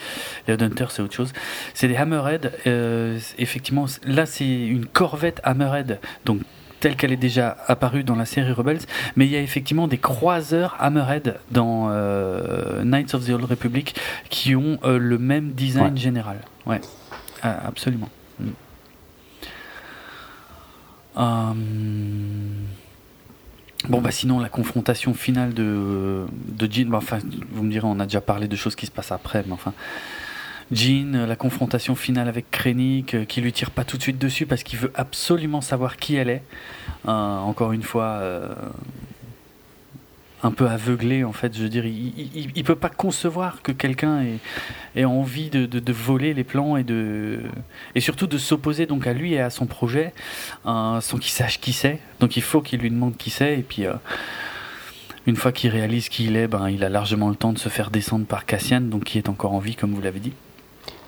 Les Headhunters, c'est autre chose. C'est des Hammerhead. effectivement, là, c'est une corvette Hammerhead. Donc, telle qu'elle est déjà apparue dans la série Rebels, mais il y a effectivement des croiseurs Hammerhead dans euh, Knights of the Old Republic qui ont euh, le même design général. Ouais, euh, absolument. Mm. Bon bah sinon la confrontation finale de de Jean, bah, enfin vous me direz on a déjà parlé de choses qui se passent après, mais enfin Jean, euh, la confrontation finale avec Krennic, euh, qui lui tire pas tout de suite dessus parce qu'il veut absolument savoir qui elle est. Euh, encore une fois, un peu aveuglé en fait. Je veux dire, il, il, peut pas concevoir que quelqu'un ait, envie de, voler les plans et surtout de s'opposer donc à lui et à son projet sans qu'il sache qui c'est. Donc il faut qu'il lui demande qui c'est et puis. une fois qu'il réalise qui il est, ben, il a largement le temps de se faire descendre par Cassian, donc qui est encore en vie, comme vous l'avez dit.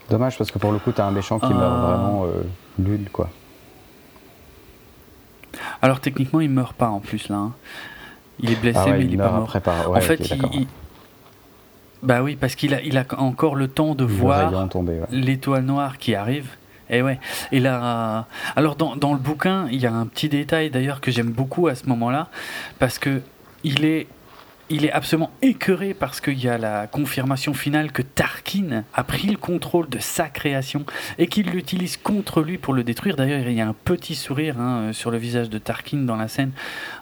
Dommage parce que pour le coup, t'as un méchant qui meurt euh. vraiment euh, nul, quoi. Alors techniquement, il meurt pas en plus là. Hein. Il est blessé, ah mais il, est pas mort. en fait, il, bah oui, parce qu'il a, il a encore le temps de voir l'étoile noire qui arrive. Et ouais. Et là, alors dans, dans le bouquin, il y a un petit détail d'ailleurs que j'aime beaucoup à ce moment-là, parce que il est il est absolument écœuré parce qu'il y a la confirmation finale que Tarkin a pris le contrôle de sa création et qu'il l'utilise contre lui pour le détruire. D'ailleurs, il y a un petit sourire hein, sur le visage de Tarkin dans la scène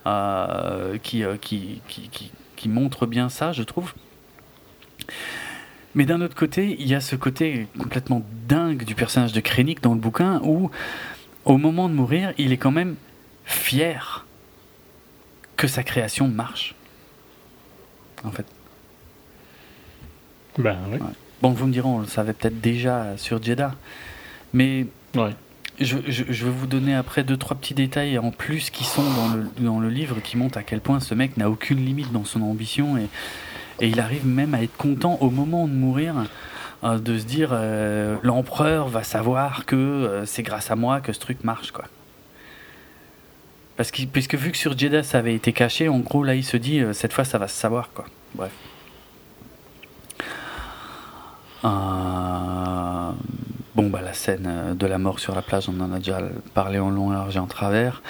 euh, qui, euh, qui, qui, montre bien ça, je trouve. Mais d'un autre côté, il y a ce côté complètement dingue du personnage de Krennic dans le bouquin où, au moment de mourir, il est quand même fier que sa création marche en fait. Ben oui. Bon, vous me direz, on le savait peut-être déjà sur Jeddah, mais je, je, vais vous donner après deux trois petits détails en plus qui sont dans le, dans le livre qui montrent à quel point ce mec n'a aucune limite dans son ambition et, et il arrive même à être content au moment de mourir euh, de se dire euh, l'empereur va savoir que euh, c'est grâce à moi que ce truc marche quoi. Parce que, puisque vu que sur Jeddah ça avait été caché, en gros là il se dit euh, cette fois ça va se savoir quoi. Bref. Euh, bon bah la scène euh, de la mort sur la plage, on en a déjà parlé en long, large et en travers.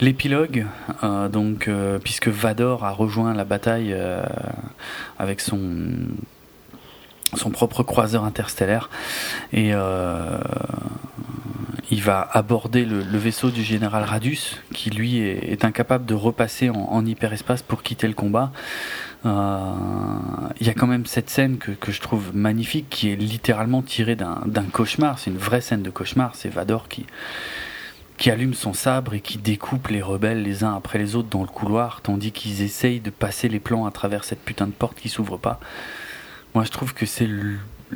L'épilogue, donc puisque Vador a rejoint la bataille avec son son propre croiseur interstellaire et il va aborder le, vaisseau du général Radius, qui lui est, incapable de repasser en, hyperespace pour quitter le combat. Euh, il y a quand même cette scène que, que, je trouve magnifique, qui est littéralement tirée d'un cauchemar. C'est une vraie scène de cauchemar. C'est Vador qui, qui allume son sabre et qui découpe les rebelles les uns après les autres dans le couloir, tandis qu'ils essayent de passer les plans à travers cette putain de porte qui s'ouvre pas. Moi, je trouve que c'est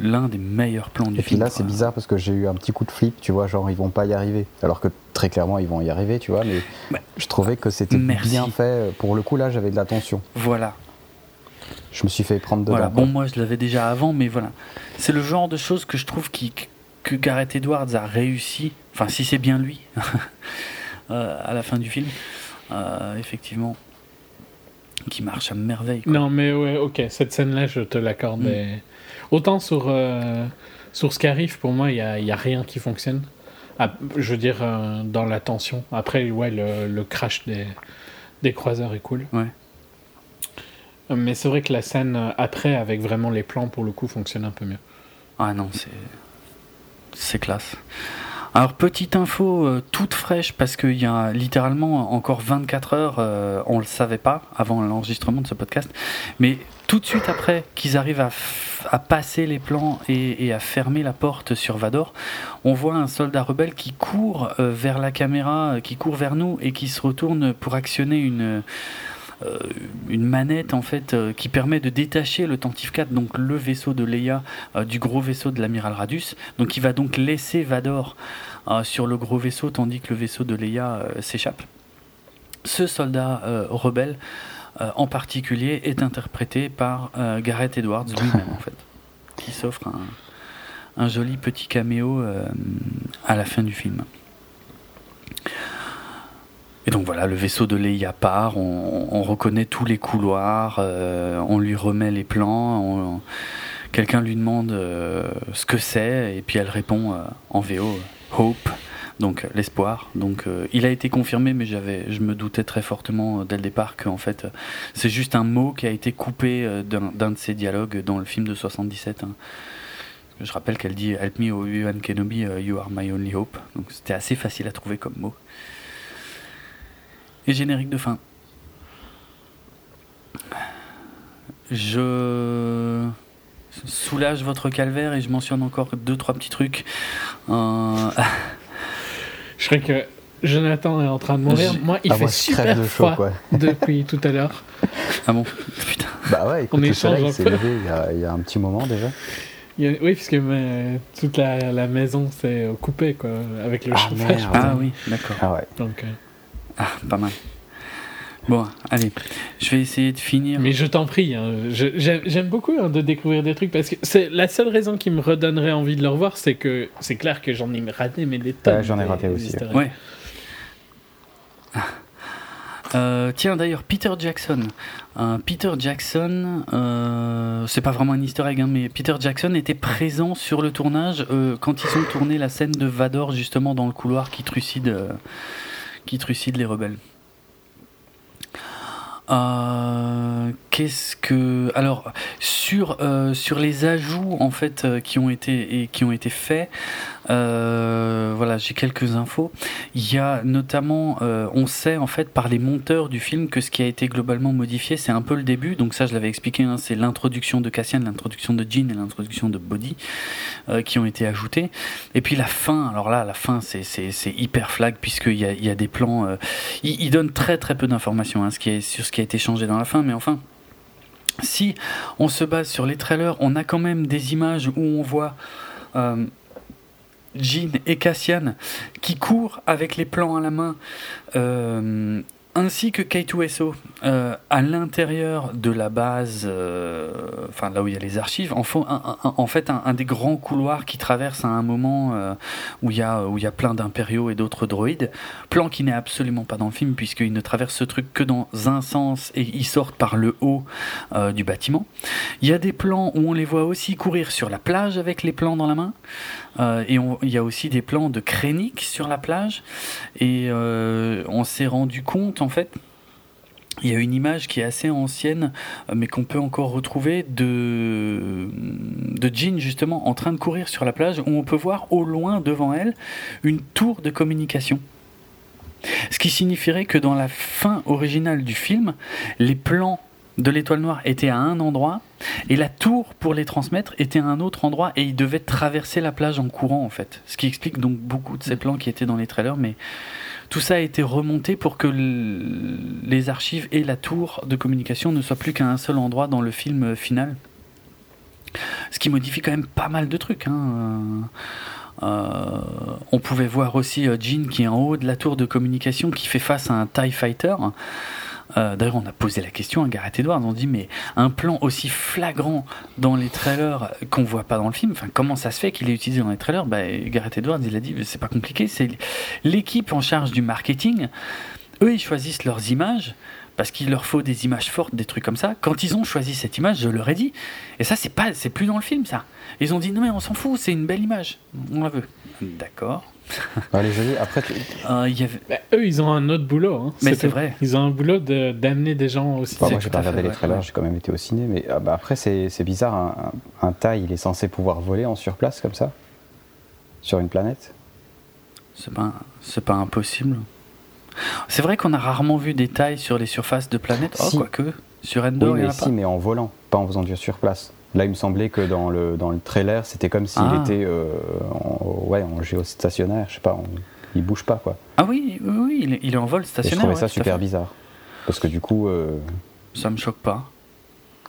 l'un des meilleurs plans du film. Et puis là, c'est bizarre parce que j'ai eu un petit coup de flip, tu vois, genre ils vont pas y arriver. Alors que très clairement, ils vont y arriver, tu vois, mais je trouvais que c'était bien fait. Pour le coup, là, j'avais de la tension. Voilà. Je me suis fait prendre de Voilà, bon, moi, je l'avais déjà avant, mais voilà. C'est le genre de choses que je trouve qui, que Gareth Edwards a réussi, enfin, si c'est bien lui, (laughs) euh, à la fin du film, euh, effectivement qui marche à merveille. Non, mais ouais, ok, cette scène-là, je te l'accorde. Mm. Autant sur, euh, sur ce qui arrive, pour moi, il n'y a, y a, rien qui fonctionne. Ah, je veux dire, euh, dans la tension. Après, ouais, le, le crash des, des, croiseurs est cool. Ouais. Mais c'est vrai que la scène euh, après, avec vraiment les plans, pour le coup, fonctionne un peu mieux. Ah non, c'est. C'est classe. Alors, petite info euh, toute fraîche, parce qu'il y a littéralement encore 24 heures, euh, on le savait pas avant l'enregistrement de ce podcast, mais tout de suite après qu'ils arrivent à, passer les plans et, à fermer la porte sur Vador, on voit un soldat rebelle qui court euh, vers la caméra, qui court vers nous et qui se retourne pour actionner une euh, une manette en fait euh, qui permet de détacher le Tantif 4, donc le vaisseau de Leia, euh, du gros vaisseau de l'amiral Radius. Donc il va donc laisser Vador sur le gros vaisseau tandis que le vaisseau de Leia s'échappe. Ce soldat rebelle en particulier est interprété par Gareth Edwards lui-même en fait, (laughs) qui s'offre un, un, joli petit caméo à la fin du film. Et donc voilà, le vaisseau de Leia part, on, reconnaît tous les couloirs, euh, on lui remet les plans, quelqu'un lui demande euh, ce que c'est, et puis elle répond euh, en VO Hope, donc l'espoir. Donc il a été confirmé, mais j'avais, je me doutais très fortement dès le départ qu'en fait c'est juste un mot qui a été coupé d'un, de ses dialogues dans le film de 77. Hein. Je rappelle qu'elle dit Help me, Obi-Wan Kenobi, you are my only hope. Donc c'était assez facile à trouver comme mot. Et générique de fin. Je soulage votre calvaire et je mentionne encore deux, trois petits trucs. Euh, je crois que Jonathan est en train de mourir. Moi, il ah, fait super de froid (laughs) depuis tout à l'heure. Ah bon (laughs) Putain. Bah ouais, écoute, On le soleil s'est levé il y, a, un petit moment déjà. oui, parce que toute la, maison s'est coupée quoi, avec le ah, chauffage. Ah oui, d'accord. Ah ouais. Donc, euh, ah, pas mal. Bon, allez, je vais essayer de finir. Mais je t'en prie, hein, j'aime beaucoup hein, de découvrir des trucs parce que c'est la seule raison qui me redonnerait envie de le revoir, c'est que c'est clair que j'en ai raté, mais des tonnes. j'en ai raté aussi. Ouais. Euh, tiens, d'ailleurs, Peter Jackson. Euh, Peter Jackson, euh, c'est pas vraiment un easter egg, hein, mais Peter Jackson était présent sur le tournage quand ils ont tourné la scène de Vador, justement, dans le couloir qui trucide qui trucide les rebelles. Euh, qu'est-ce que alors sur euh, sur les ajouts en fait euh, qui ont été et qui ont été faits euh, voilà, j'ai quelques infos. Il y a notamment, euh, on sait en fait par les monteurs du film que ce qui a été globalement modifié, c'est un peu le début. Donc ça, je l'avais expliqué, hein, c'est l'introduction de Cassian, l'introduction de Jean et l'introduction de Body euh, qui ont été ajoutés. Et puis la fin, alors là, la fin, c'est hyper flag puisqu'il y a, il y a des plans. il, il, donne très très peu d'informations hein, sur ce qui a été changé dans la fin, mais enfin. Si on se base sur les trailers, on a quand même des images où on voit Jean et Cassian qui courent avec les plans à la main euh, ainsi que K2SO euh, à l'intérieur de la base, euh, enfin là où il y a les archives, en, en fait un, des grands couloirs qui traverse à un moment où il y a où il y a plein d'impériaux et d'autres droïdes, plan qui n'est absolument pas dans le film puisqu'ils ne traversent ce truc que dans un sens et ils sortent par le haut du bâtiment. Il y a des plans où on les voit aussi courir sur la plage avec les plans dans la main. Et il y a aussi des plans de Krennic sur la plage et on s'est rendu compte en fait il y a une image qui est assez ancienne, euh, mais qu'on peut encore retrouver de, de Jean justement en train de courir sur la plage, où on peut voir au loin devant elle une tour de communication. Ce qui signifierait que dans la fin originale du film, les plans de l'étoile noire étaient à un endroit et la tour pour les transmettre était à un autre endroit et ils devaient traverser la plage en courant en fait. Ce qui explique donc beaucoup de ces plans qui étaient dans les trailers, mais tout ça a été remonté pour que les archives et la tour de communication ne soient plus qu'à un seul endroit dans le film final. Ce qui modifie quand même pas mal de trucs. Hein. Euh, on pouvait voir aussi euh, Jean qui est en haut de la tour de communication qui fait face à un TIE Fighter. Euh, d'ailleurs, on a posé la question à Gareth Edwards. On dit, mais un plan aussi flagrant dans les trailers qu'on voit pas dans le film, enfin, comment ça se fait qu'il est utilisé dans les trailers? Bah, Gareth Edwards, il a dit, c'est pas compliqué, c'est l'équipe en charge du marketing. Eux, ils choisissent leurs images parce qu'il leur faut des images fortes, des trucs comme ça. Quand ils ont choisi cette image, je leur ai dit, et ça, c'est pas, c'est plus dans le film, ça. Ils ont dit, non mais on s'en fout, c'est une belle image, on la veut. D'accord. (laughs) les après, euh, y avait... Bah, eux, ils ont un autre boulot. Hein. Mais c'est vrai. Ils ont un boulot d'amener des gens aussi. moi, j'ai pas regardé les trailers, j'ai quand même été au ciné. Mais ah, bah, après, c'est bizarre. Un, un, taille, il est censé pouvoir voler en surplace comme ça? Sur une planète? C'est pas, pas impossible. C'est vrai qu'on a rarement vu des tailles sur les surfaces de planètes? Oh, quoique. Sur Endor, oui, mais si, mais en volant, pas en faisant du surplace. Là, il me semblait que dans le, dans le trailer, c'était comme s'il ah. était euh, en, ouais, en géostationnaire, je sais pas, il bouge pas quoi. Ah oui, oui, il, est, en vol stationnaire. je trouvais ça super bizarre. Parce que du coup. Euh, ça me choque pas.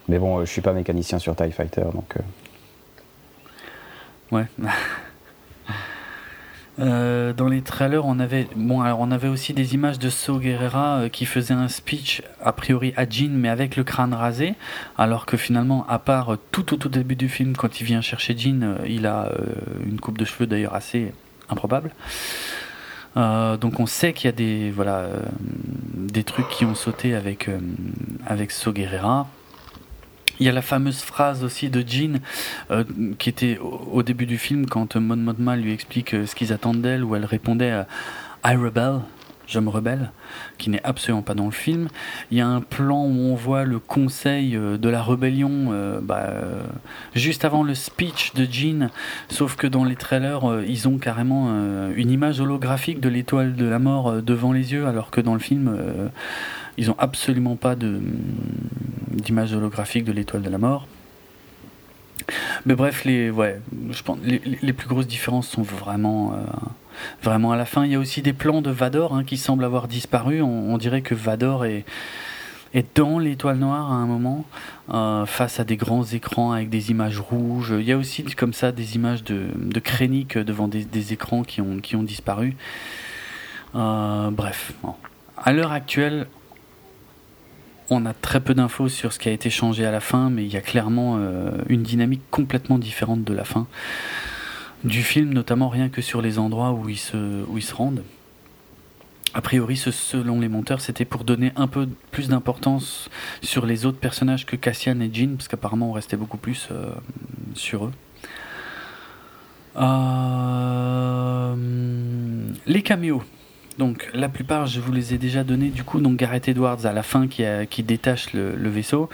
Mais bon, je suis pas mécanicien sur TIE Fighter donc. Euh. Ouais. (laughs) Euh, dans les trailers, on avait, bon, alors on avait aussi des images de So Guerrera euh, qui faisait un speech a priori à Jean, mais avec le crâne rasé, alors que finalement, à part euh, tout au tout début du film, quand il vient chercher Jean, il a une coupe de cheveux d'ailleurs assez improbable. donc on sait qu'il y a des voilà des trucs qui ont sauté avec avec So Guerrera. Il y a la fameuse phrase aussi de Jean euh, qui était au, début du film quand Mon Mothma lui explique euh, ce qu'ils attendent d'elle, où elle répondait à I rebel, je me rebelle, qui n'est absolument pas dans le film. Il y a un plan où on voit le conseil euh, de la rébellion bah, juste avant le speech de Jean, sauf que dans les trailers, ils ont carrément une image holographique de l'étoile de la mort devant les yeux, alors que dans le film ils ont absolument pas d'image holographique de l'étoile de la mort. Mais bref, les, ouais, je pense, les plus grosses différences sont vraiment, euh, vraiment à la fin. Il y a aussi des plans de Vador hein, qui semblent avoir disparu. On, dirait que Vador est, est dans l'étoile noire à un moment, euh, face à des grands écrans avec des images rouges. Il y a aussi comme ça des images de, de Krennic devant des, des, écrans qui ont, qui ont disparu. Euh, bref, à l'heure actuelle, on a très peu d'infos sur ce qui a été changé à la fin, mais il y a clairement euh, une dynamique complètement différente de la fin du film, notamment rien que sur les endroits où ils se, rendent. A priori, selon les monteurs, c'était pour donner un peu plus d'importance sur les autres personnages que Cassian et Jean, parce qu'apparemment on restait beaucoup plus euh, sur eux. Euh, les caméos. Donc la plupart, je vous les ai déjà donnés. Du coup, donc Gareth Edwards à la fin qui, détache le, vaisseau.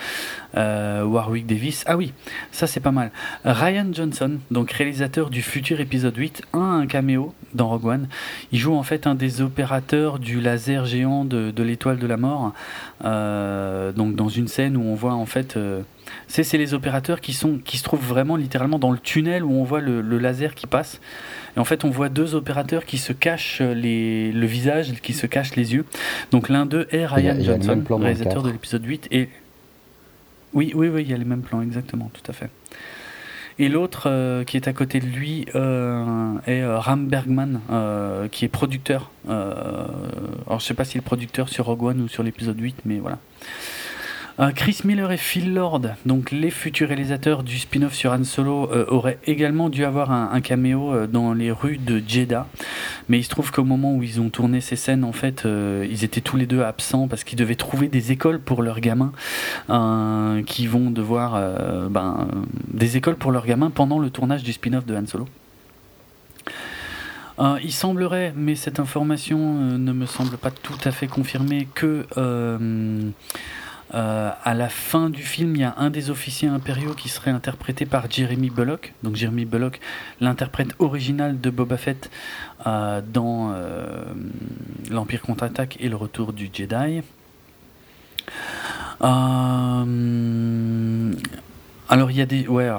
Euh, Warwick Davis. Ah oui, ça c'est pas mal. Ryan Johnson, donc réalisateur du futur épisode 8, a un caméo dans Rogue One. Il joue en fait un des opérateurs du laser géant de, l'étoile de la mort. Euh, donc dans une scène où on voit en fait... Euh, c'est les opérateurs qui, sont, qui se trouvent vraiment littéralement dans le tunnel où on voit le, laser qui passe. Et en fait, on voit deux opérateurs qui se cachent les, le visage, qui se cachent les yeux. Donc l'un d'eux est Ryan Johnson, réalisateur de l'épisode 8. Et... Oui, oui, oui, il y a les mêmes plans, exactement, tout à fait. Et l'autre euh, qui est à côté de lui euh, est euh, Ram Bergman, qui est producteur. alors je sais pas s'il est producteur sur Rogue One ou sur l'épisode 8, mais voilà. Euh, Chris Miller et Phil Lord, donc les futurs réalisateurs du spin-off sur Han Solo, euh, auraient également dû avoir un, caméo euh, dans les rues de Jeddah. Mais il se trouve qu'au moment où ils ont tourné ces scènes, en fait, ils étaient tous les deux absents parce qu'ils devaient trouver des écoles pour leurs gamins qui vont devoir ben, des écoles pour leurs gamins pendant le tournage du spin-off de Han Solo. il semblerait, mais cette information ne me semble pas tout à fait confirmée, que euh, à la fin du film, il y a un des officiers impériaux qui serait interprété par Jeremy Bullock. Donc Jeremy Bullock, l'interprète original de Boba Fett euh, dans euh, l'Empire contre-attaque et le retour du Jedi. Alors il y a des... Ouais,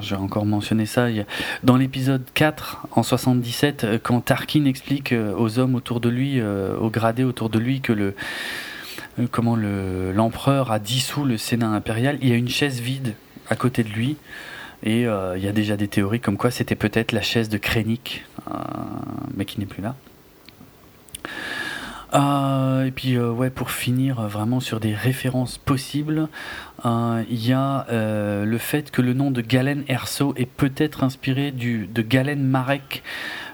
j'ai encore mentionné ça. Dans l'épisode 4, en 77, quand Tarkin explique aux hommes autour de lui, aux gradés autour de lui, que le euh, comment l'empereur a dissous le Sénat impérial. Il y a une chaise vide à côté de lui. Et euh, il y a déjà des théories comme quoi c'était peut-être la chaise de Krennic, euh, mais qui n'est plus là. et puis ouais, pour finir vraiment sur des références possibles, il y a le fait que le nom de Galen Erso est peut-être inspiré du, de Galen Marek,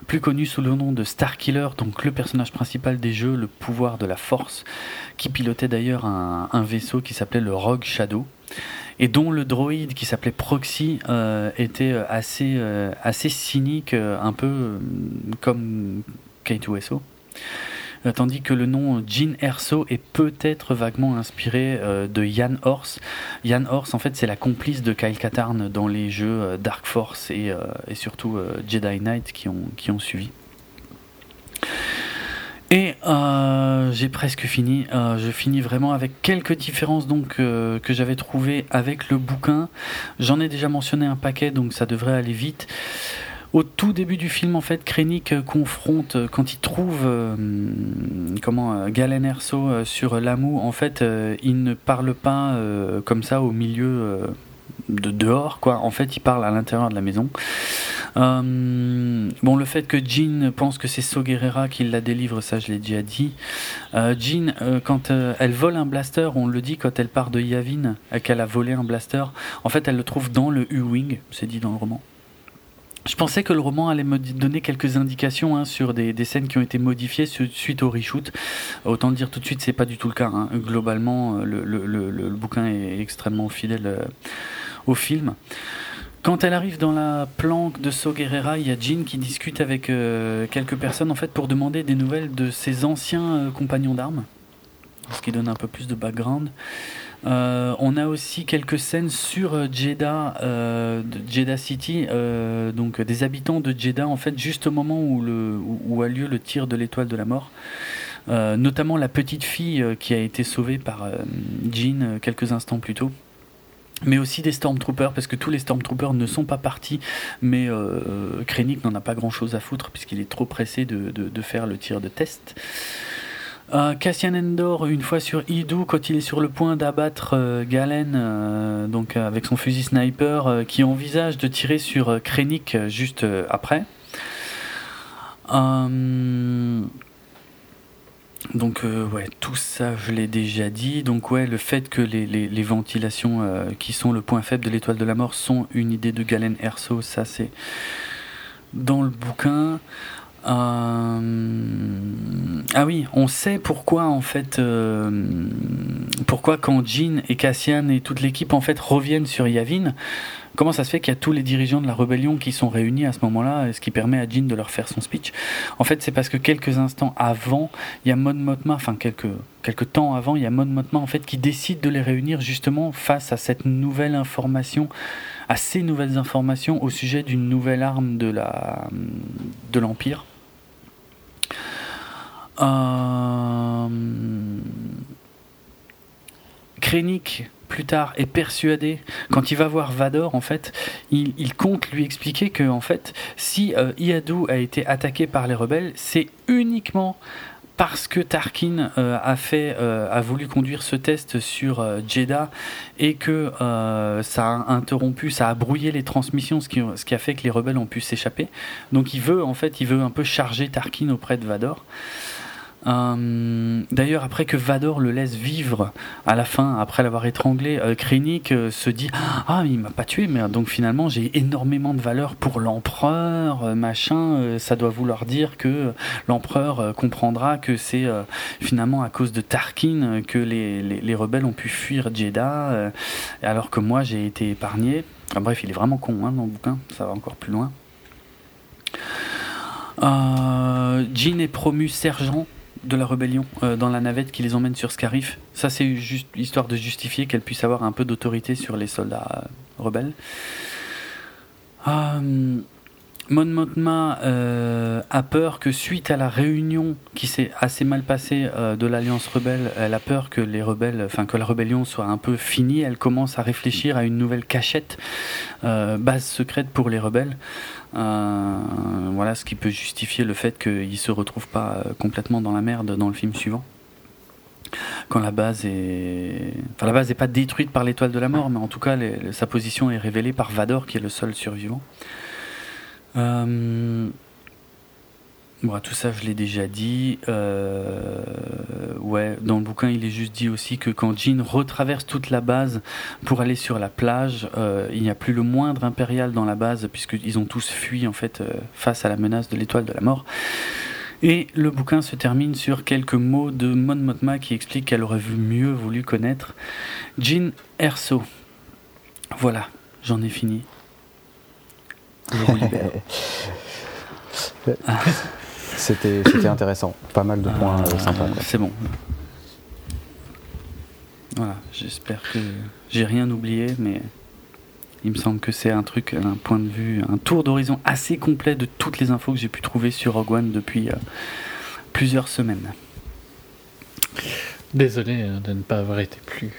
plus connu sous le nom de Starkiller, donc le personnage principal des jeux, le pouvoir de la force, qui pilotait d'ailleurs un, vaisseau qui s'appelait le Rogue Shadow et dont le droïde qui s'appelait Proxy euh, était assez, euh, assez cynique, euh, un peu comme K2SO. Tandis que le nom Jean Erso est peut-être vaguement inspiré de Jan Horst. Jan Horst, en fait, c'est la complice de Kyle Katarn dans les jeux Dark Force et, surtout Jedi Knight qui ont, suivi. Et euh, j'ai presque fini. Euh, je finis vraiment avec quelques différences donc euh, que j'avais trouvées avec le bouquin. J'en ai déjà mentionné un paquet, donc ça devrait aller vite. Au tout début du film, en fait, Krennic confronte quand il trouve comment Galen Erso sur Lamou. En fait, il ne parle pas comme ça au milieu de dehors, quoi. En fait, il parle à l'intérieur de la maison. Euh, bon, le fait que Jean pense que c'est So qui la délivre, ça je l'ai déjà dit. Euh, Jean, euh, quand elle vole un blaster, on le dit quand elle part de Yavin, qu'elle a volé un blaster, en fait elle le trouve dans le U-Wing, c'est dit dans le roman. Je pensais que le roman allait me donner quelques indications hein, sur des, scènes qui ont été modifiées suite au reshoot. Autant le dire tout de suite, c'est pas du tout le cas. Hein. Globalement, le, le, bouquin est extrêmement fidèle au film. Quand elle arrive dans la planque de So il y a Jean qui discute avec euh, quelques personnes en fait pour demander des nouvelles de ses anciens euh, compagnons d'armes, ce qui donne un peu plus de background. Euh, on a aussi quelques scènes sur Jeddah, Jeddah City, donc des habitants de Jeddah en fait juste au moment où, le, où a lieu le tir de l'étoile de la mort. notamment la petite fille qui a été sauvée par Jean quelques instants plus tôt mais aussi des Stormtroopers, parce que tous les Stormtroopers ne sont pas partis, mais euh, Krennic n'en a pas grand chose à foutre, puisqu'il est trop pressé de, de, faire le tir de test. Euh, Cassian Endor, une fois sur Idou, quand il est sur le point d'abattre euh, Galen, euh, donc avec son fusil sniper, qui envisage de tirer sur Krennic juste après. Donc euh, ouais, tout ça je l'ai déjà dit. Donc ouais, le fait que les, les, ventilations euh, qui sont le point faible de l'étoile de la mort sont une idée de Galen Erso, ça c'est dans le bouquin. Euh, ah oui, on sait pourquoi en fait, pourquoi quand Jean et Cassian et toute l'équipe en fait reviennent sur Yavin, Comment ça se fait qu'il y a tous les dirigeants de la rébellion qui sont réunis à ce moment-là, ce qui permet à Jean de leur faire son speech? En fait, c'est parce que quelques instants avant, il y a Mon Mothma, enfin quelques, temps avant, il y a Mon Mothma en fait qui décide de les réunir justement face à cette nouvelle information, à ces nouvelles informations au sujet d'une nouvelle arme de l'empire. Euh... Krennic plus tard est persuadé, quand il va voir Vador, en fait, il, compte lui expliquer que, en fait, si euh, Iadu a été attaqué par les rebelles, c'est uniquement parce que Tarkin euh, a fait, euh, a voulu conduire ce test sur Jeddah et que ça a interrompu, ça a brouillé les transmissions, ce qui, ce qui a fait que les rebelles ont pu s'échapper. Donc il veut, en fait, il veut un peu charger Tarkin auprès de Vador. Euh, d'ailleurs, après que Vador le laisse vivre à la fin, après l'avoir étranglé, euh, euh, se dit Ah, il m'a pas tué, mais donc finalement j'ai énormément de valeur pour l'empereur, machin. ça doit vouloir dire que l'empereur comprendra que c'est finalement à cause de Tarkin que les, les, rebelles ont pu fuir Jeddah, alors que moi j'ai été épargné. bref, il est vraiment con hein, dans le bouquin, ça va encore plus loin. Jean est promu sergent de la rébellion dans la navette qui les emmène sur Scarif. Ça, c'est juste histoire de justifier qu'elle puisse avoir un peu d'autorité sur les soldats rebelles. Mon Mothma euh, a peur que suite à la réunion qui s'est assez mal passée euh, de l'Alliance rebelle, elle a peur que les rebelles, enfin que la rébellion soit un peu finie. Elle commence à réfléchir à une nouvelle cachette, euh, base secrète pour les rebelles. voilà ce qui peut justifier le fait qu'ils se retrouvent pas complètement dans la merde dans le film suivant quand la base est, enfin la base n'est pas détruite par l'étoile de la mort, mais en tout cas sa position est révélée par Vador qui est le seul survivant. Euh, bon, tout ça, je l'ai déjà dit. Euh, ouais, dans le bouquin, il est juste dit aussi que quand Jean retraverse toute la base pour aller sur la plage, euh, il n'y a plus le moindre impérial dans la base, puisqu'ils ont tous fui en fait face à la menace de l'étoile de la mort. Et le bouquin se termine sur quelques mots de Mon Mothma qui explique qu'elle aurait mieux voulu connaître Jean Erso. Voilà, j'en ai fini. (laughs) c'était, intéressant. Pas mal de points euh, sympas. C'est bon. Voilà, j'espère que j'ai rien oublié, mais il me semble que c'est un truc, un point de vue, un tour d'horizon assez complet de toutes les infos que j'ai pu trouver sur Rogue One depuis euh, plusieurs semaines. Désolé euh, de ne pas avoir été plus.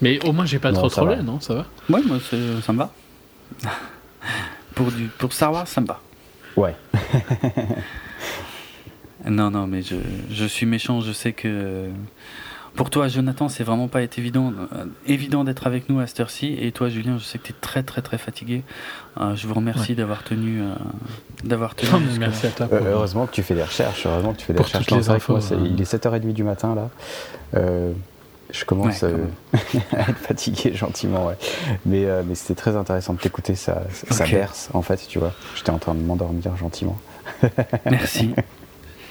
Mais au moins, j'ai pas trop trollé, non? Ça va? Ouais, moi, ça me va. Pour, du, pour Star Wars, ça me va. Ouais. (laughs) non, non, mais je, je, suis méchant. Je sais que pour toi, Jonathan, c'est vraiment pas évident, euh, évident d'être avec nous à cette heure-ci. Et toi, Julien, je sais que tu es très, très, très fatigué. Euh, je vous remercie d'avoir tenu. Euh, d'avoir tenu (laughs) merci à toi. heureusement que tu fais des recherches. Heureusement que tu fais des recherches. Les infos, il est 7h30 du matin, là. Je commence euh, (laughs) à être fatigué gentiment, ouais. Mais, euh, mais c'était très intéressant de t'écouter, ça, ça berce en fait, tu vois. J'étais en train de m'endormir gentiment. (laughs) Merci.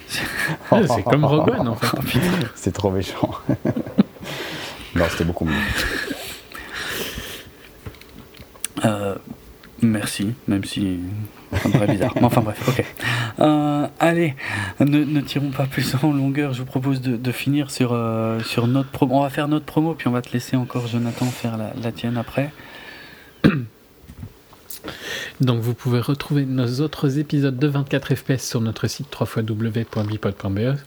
c'est comme Rogue One en fait. c'est trop méchant. (laughs) non, c'était beaucoup mieux. Euh, merci, même si ça me bizarre. Mais enfin bref, ok. Euh, allez, ne, tirons pas plus en longueur. Je vous propose de, finir sur, euh, sur notre promo. On va faire notre promo, puis on va te laisser encore, Jonathan, faire la, tienne après. (coughs) Donc vous pouvez retrouver nos autres épisodes de 24 FPS sur notre site www.bipod.be,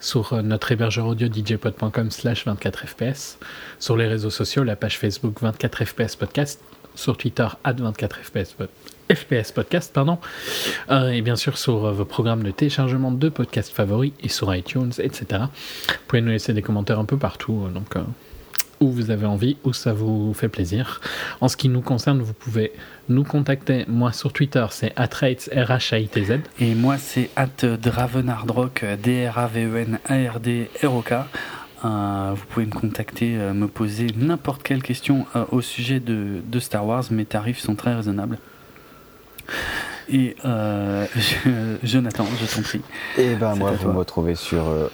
sur euh, notre hébergeur audio djpod.com slash 24 FPS, sur les réseaux sociaux, la page Facebook 24 FPS Podcast, sur Twitter at 24 FPS Podcast, pardon, euh, et bien sûr sur euh, vos programmes de téléchargement de podcasts favoris et sur iTunes, etc. Vous pouvez nous laisser des commentaires un peu partout, euh, donc où vous avez envie, où ça vous fait plaisir. En ce qui nous concerne, vous pouvez nous contacter. Moi sur Twitter, c'est atrates r h a t z Et moi, c'est at dravenardrock, D-R-A-V-E-N-A-R-D-R-O-K. Vous pouvez me contacter, me poser n'importe quelle question au sujet de, de, Star Wars. Mes tarifs sont très raisonnables. Et euh, (laughs) Jonathan, je t'en prie. Et eh ben moi, vous me retrouvez sur euh,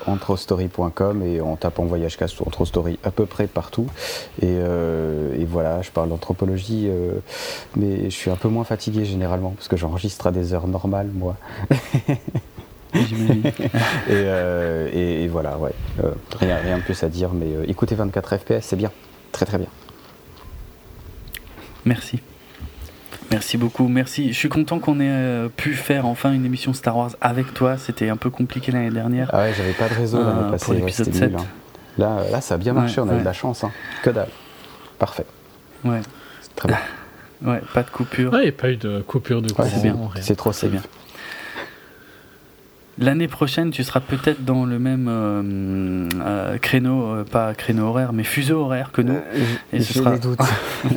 et en tapant Voyage Cast ou Antrostory à peu près partout. Et, euh, et voilà, je parle d'anthropologie, euh, mais je suis un peu moins fatigué généralement parce que j'enregistre à des heures normales, moi. (laughs) (laughs) et, euh, et, et, voilà, ouais. rien, rien de plus à dire, mais écoutez 24 FPS, c'est bien. Très très bien. Merci. Merci beaucoup, merci. Je suis content qu'on ait euh, pu faire enfin une émission Star Wars avec toi. C'était un peu compliqué l'année dernière. Ah ouais, j'avais pas de réseau l'année euh, passée. Pour l'épisode 7. Hein. Là, là, ça a bien marché, on a eu de la chance. Hein. Que dalle. Parfait. Ouais. C'est très bien. (laughs) Ouais, pas de coupure. Ouais, il n'y a pas eu de coupure de courant. c'est bien. C'est trop, c'est bien. L'année prochaine, tu seras peut-être dans le même euh, créneau, pas créneau horaire, mais fuseau horaire que nous. et ce sera... des doutes. (laughs)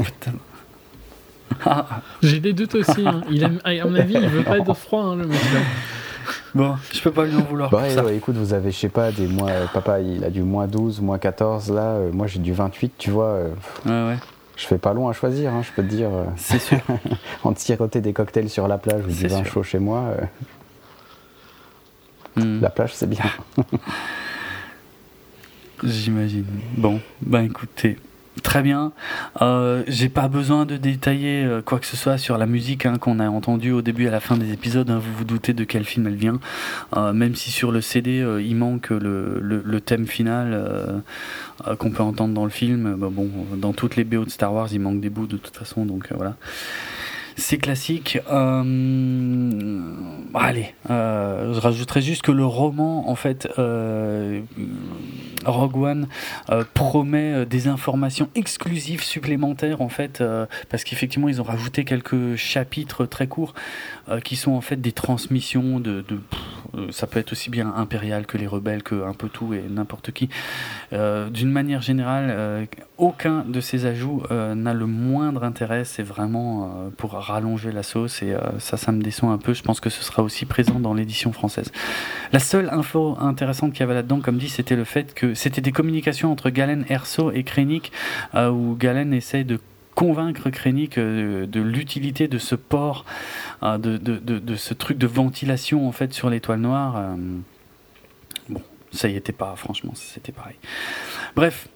(laughs) J'ai des doutes aussi. Hein. Il à mon avis, il veut pas être froid, hein, le mec. Bon, je peux pas lui en vouloir. Bah, écoute, vous avez, je sais pas, des mois. Euh, papa, il a du moins 12, moins 14. Là, euh, moi, j'ai du 28, tu vois. Euh, ouais, ouais. Je fais pas long à choisir, hein, je peux te dire. C'est sûr. (laughs) en tiroter des cocktails sur la plage ou du vin chaud chez moi. Hmm. La plage, c'est bien. (laughs) J'imagine. Bon, ben écoutez, très bien. Euh, j'ai pas besoin de détailler euh, quoi que ce soit sur la musique hein, qu'on a entendue au début et à la fin des épisodes. Hein. vous vous doutez de quel film elle vient. Euh, même si sur le CD il manque le, le, thème final qu'on peut entendre dans le film. Bah, bon, dans toutes les BO de Star Wars, il manque des bouts de toute façon, donc voilà c'est classique. Euh, allez, euh, je rajouterai juste que le roman, en fait, euh, Rogue One promet des informations exclusives supplémentaires, en fait, parce qu'effectivement, ils ont rajouté quelques chapitres très courts qui sont en fait des transmissions de, ça peut être aussi bien impérial que les rebelles, que un peu tout et n'importe qui. D'une manière générale, aucun de ces ajouts n'a le moindre intérêt. C'est vraiment pour rallonger la sauce et euh, ça, ça me déçoit un peu. Je pense que ce sera aussi présent dans l'édition française. La seule info intéressante qu'il y avait là-dedans, comme dit, c'était le fait que c'était des communications entre Galen Erso et Krennic, euh, où Galen essaye de convaincre Krennic euh, de l'utilité de ce port, de, de, de, ce truc de ventilation en fait sur l'étoile noire. bon, ça y était pas, franchement, c'était pareil. Bref,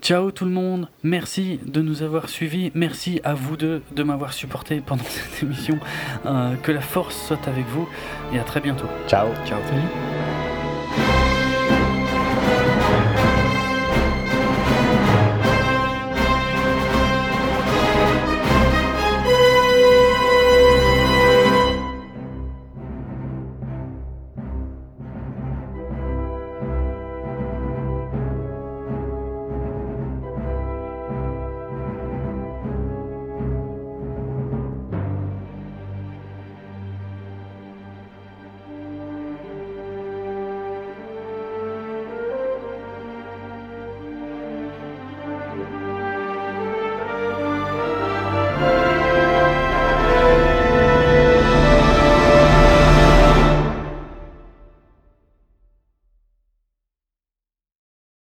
Ciao tout le monde, merci de nous avoir suivis, merci à vous deux de m'avoir supporté pendant (laughs) cette émission. Euh, que la force soit avec vous et à très bientôt. Ciao. Ciao. Salut.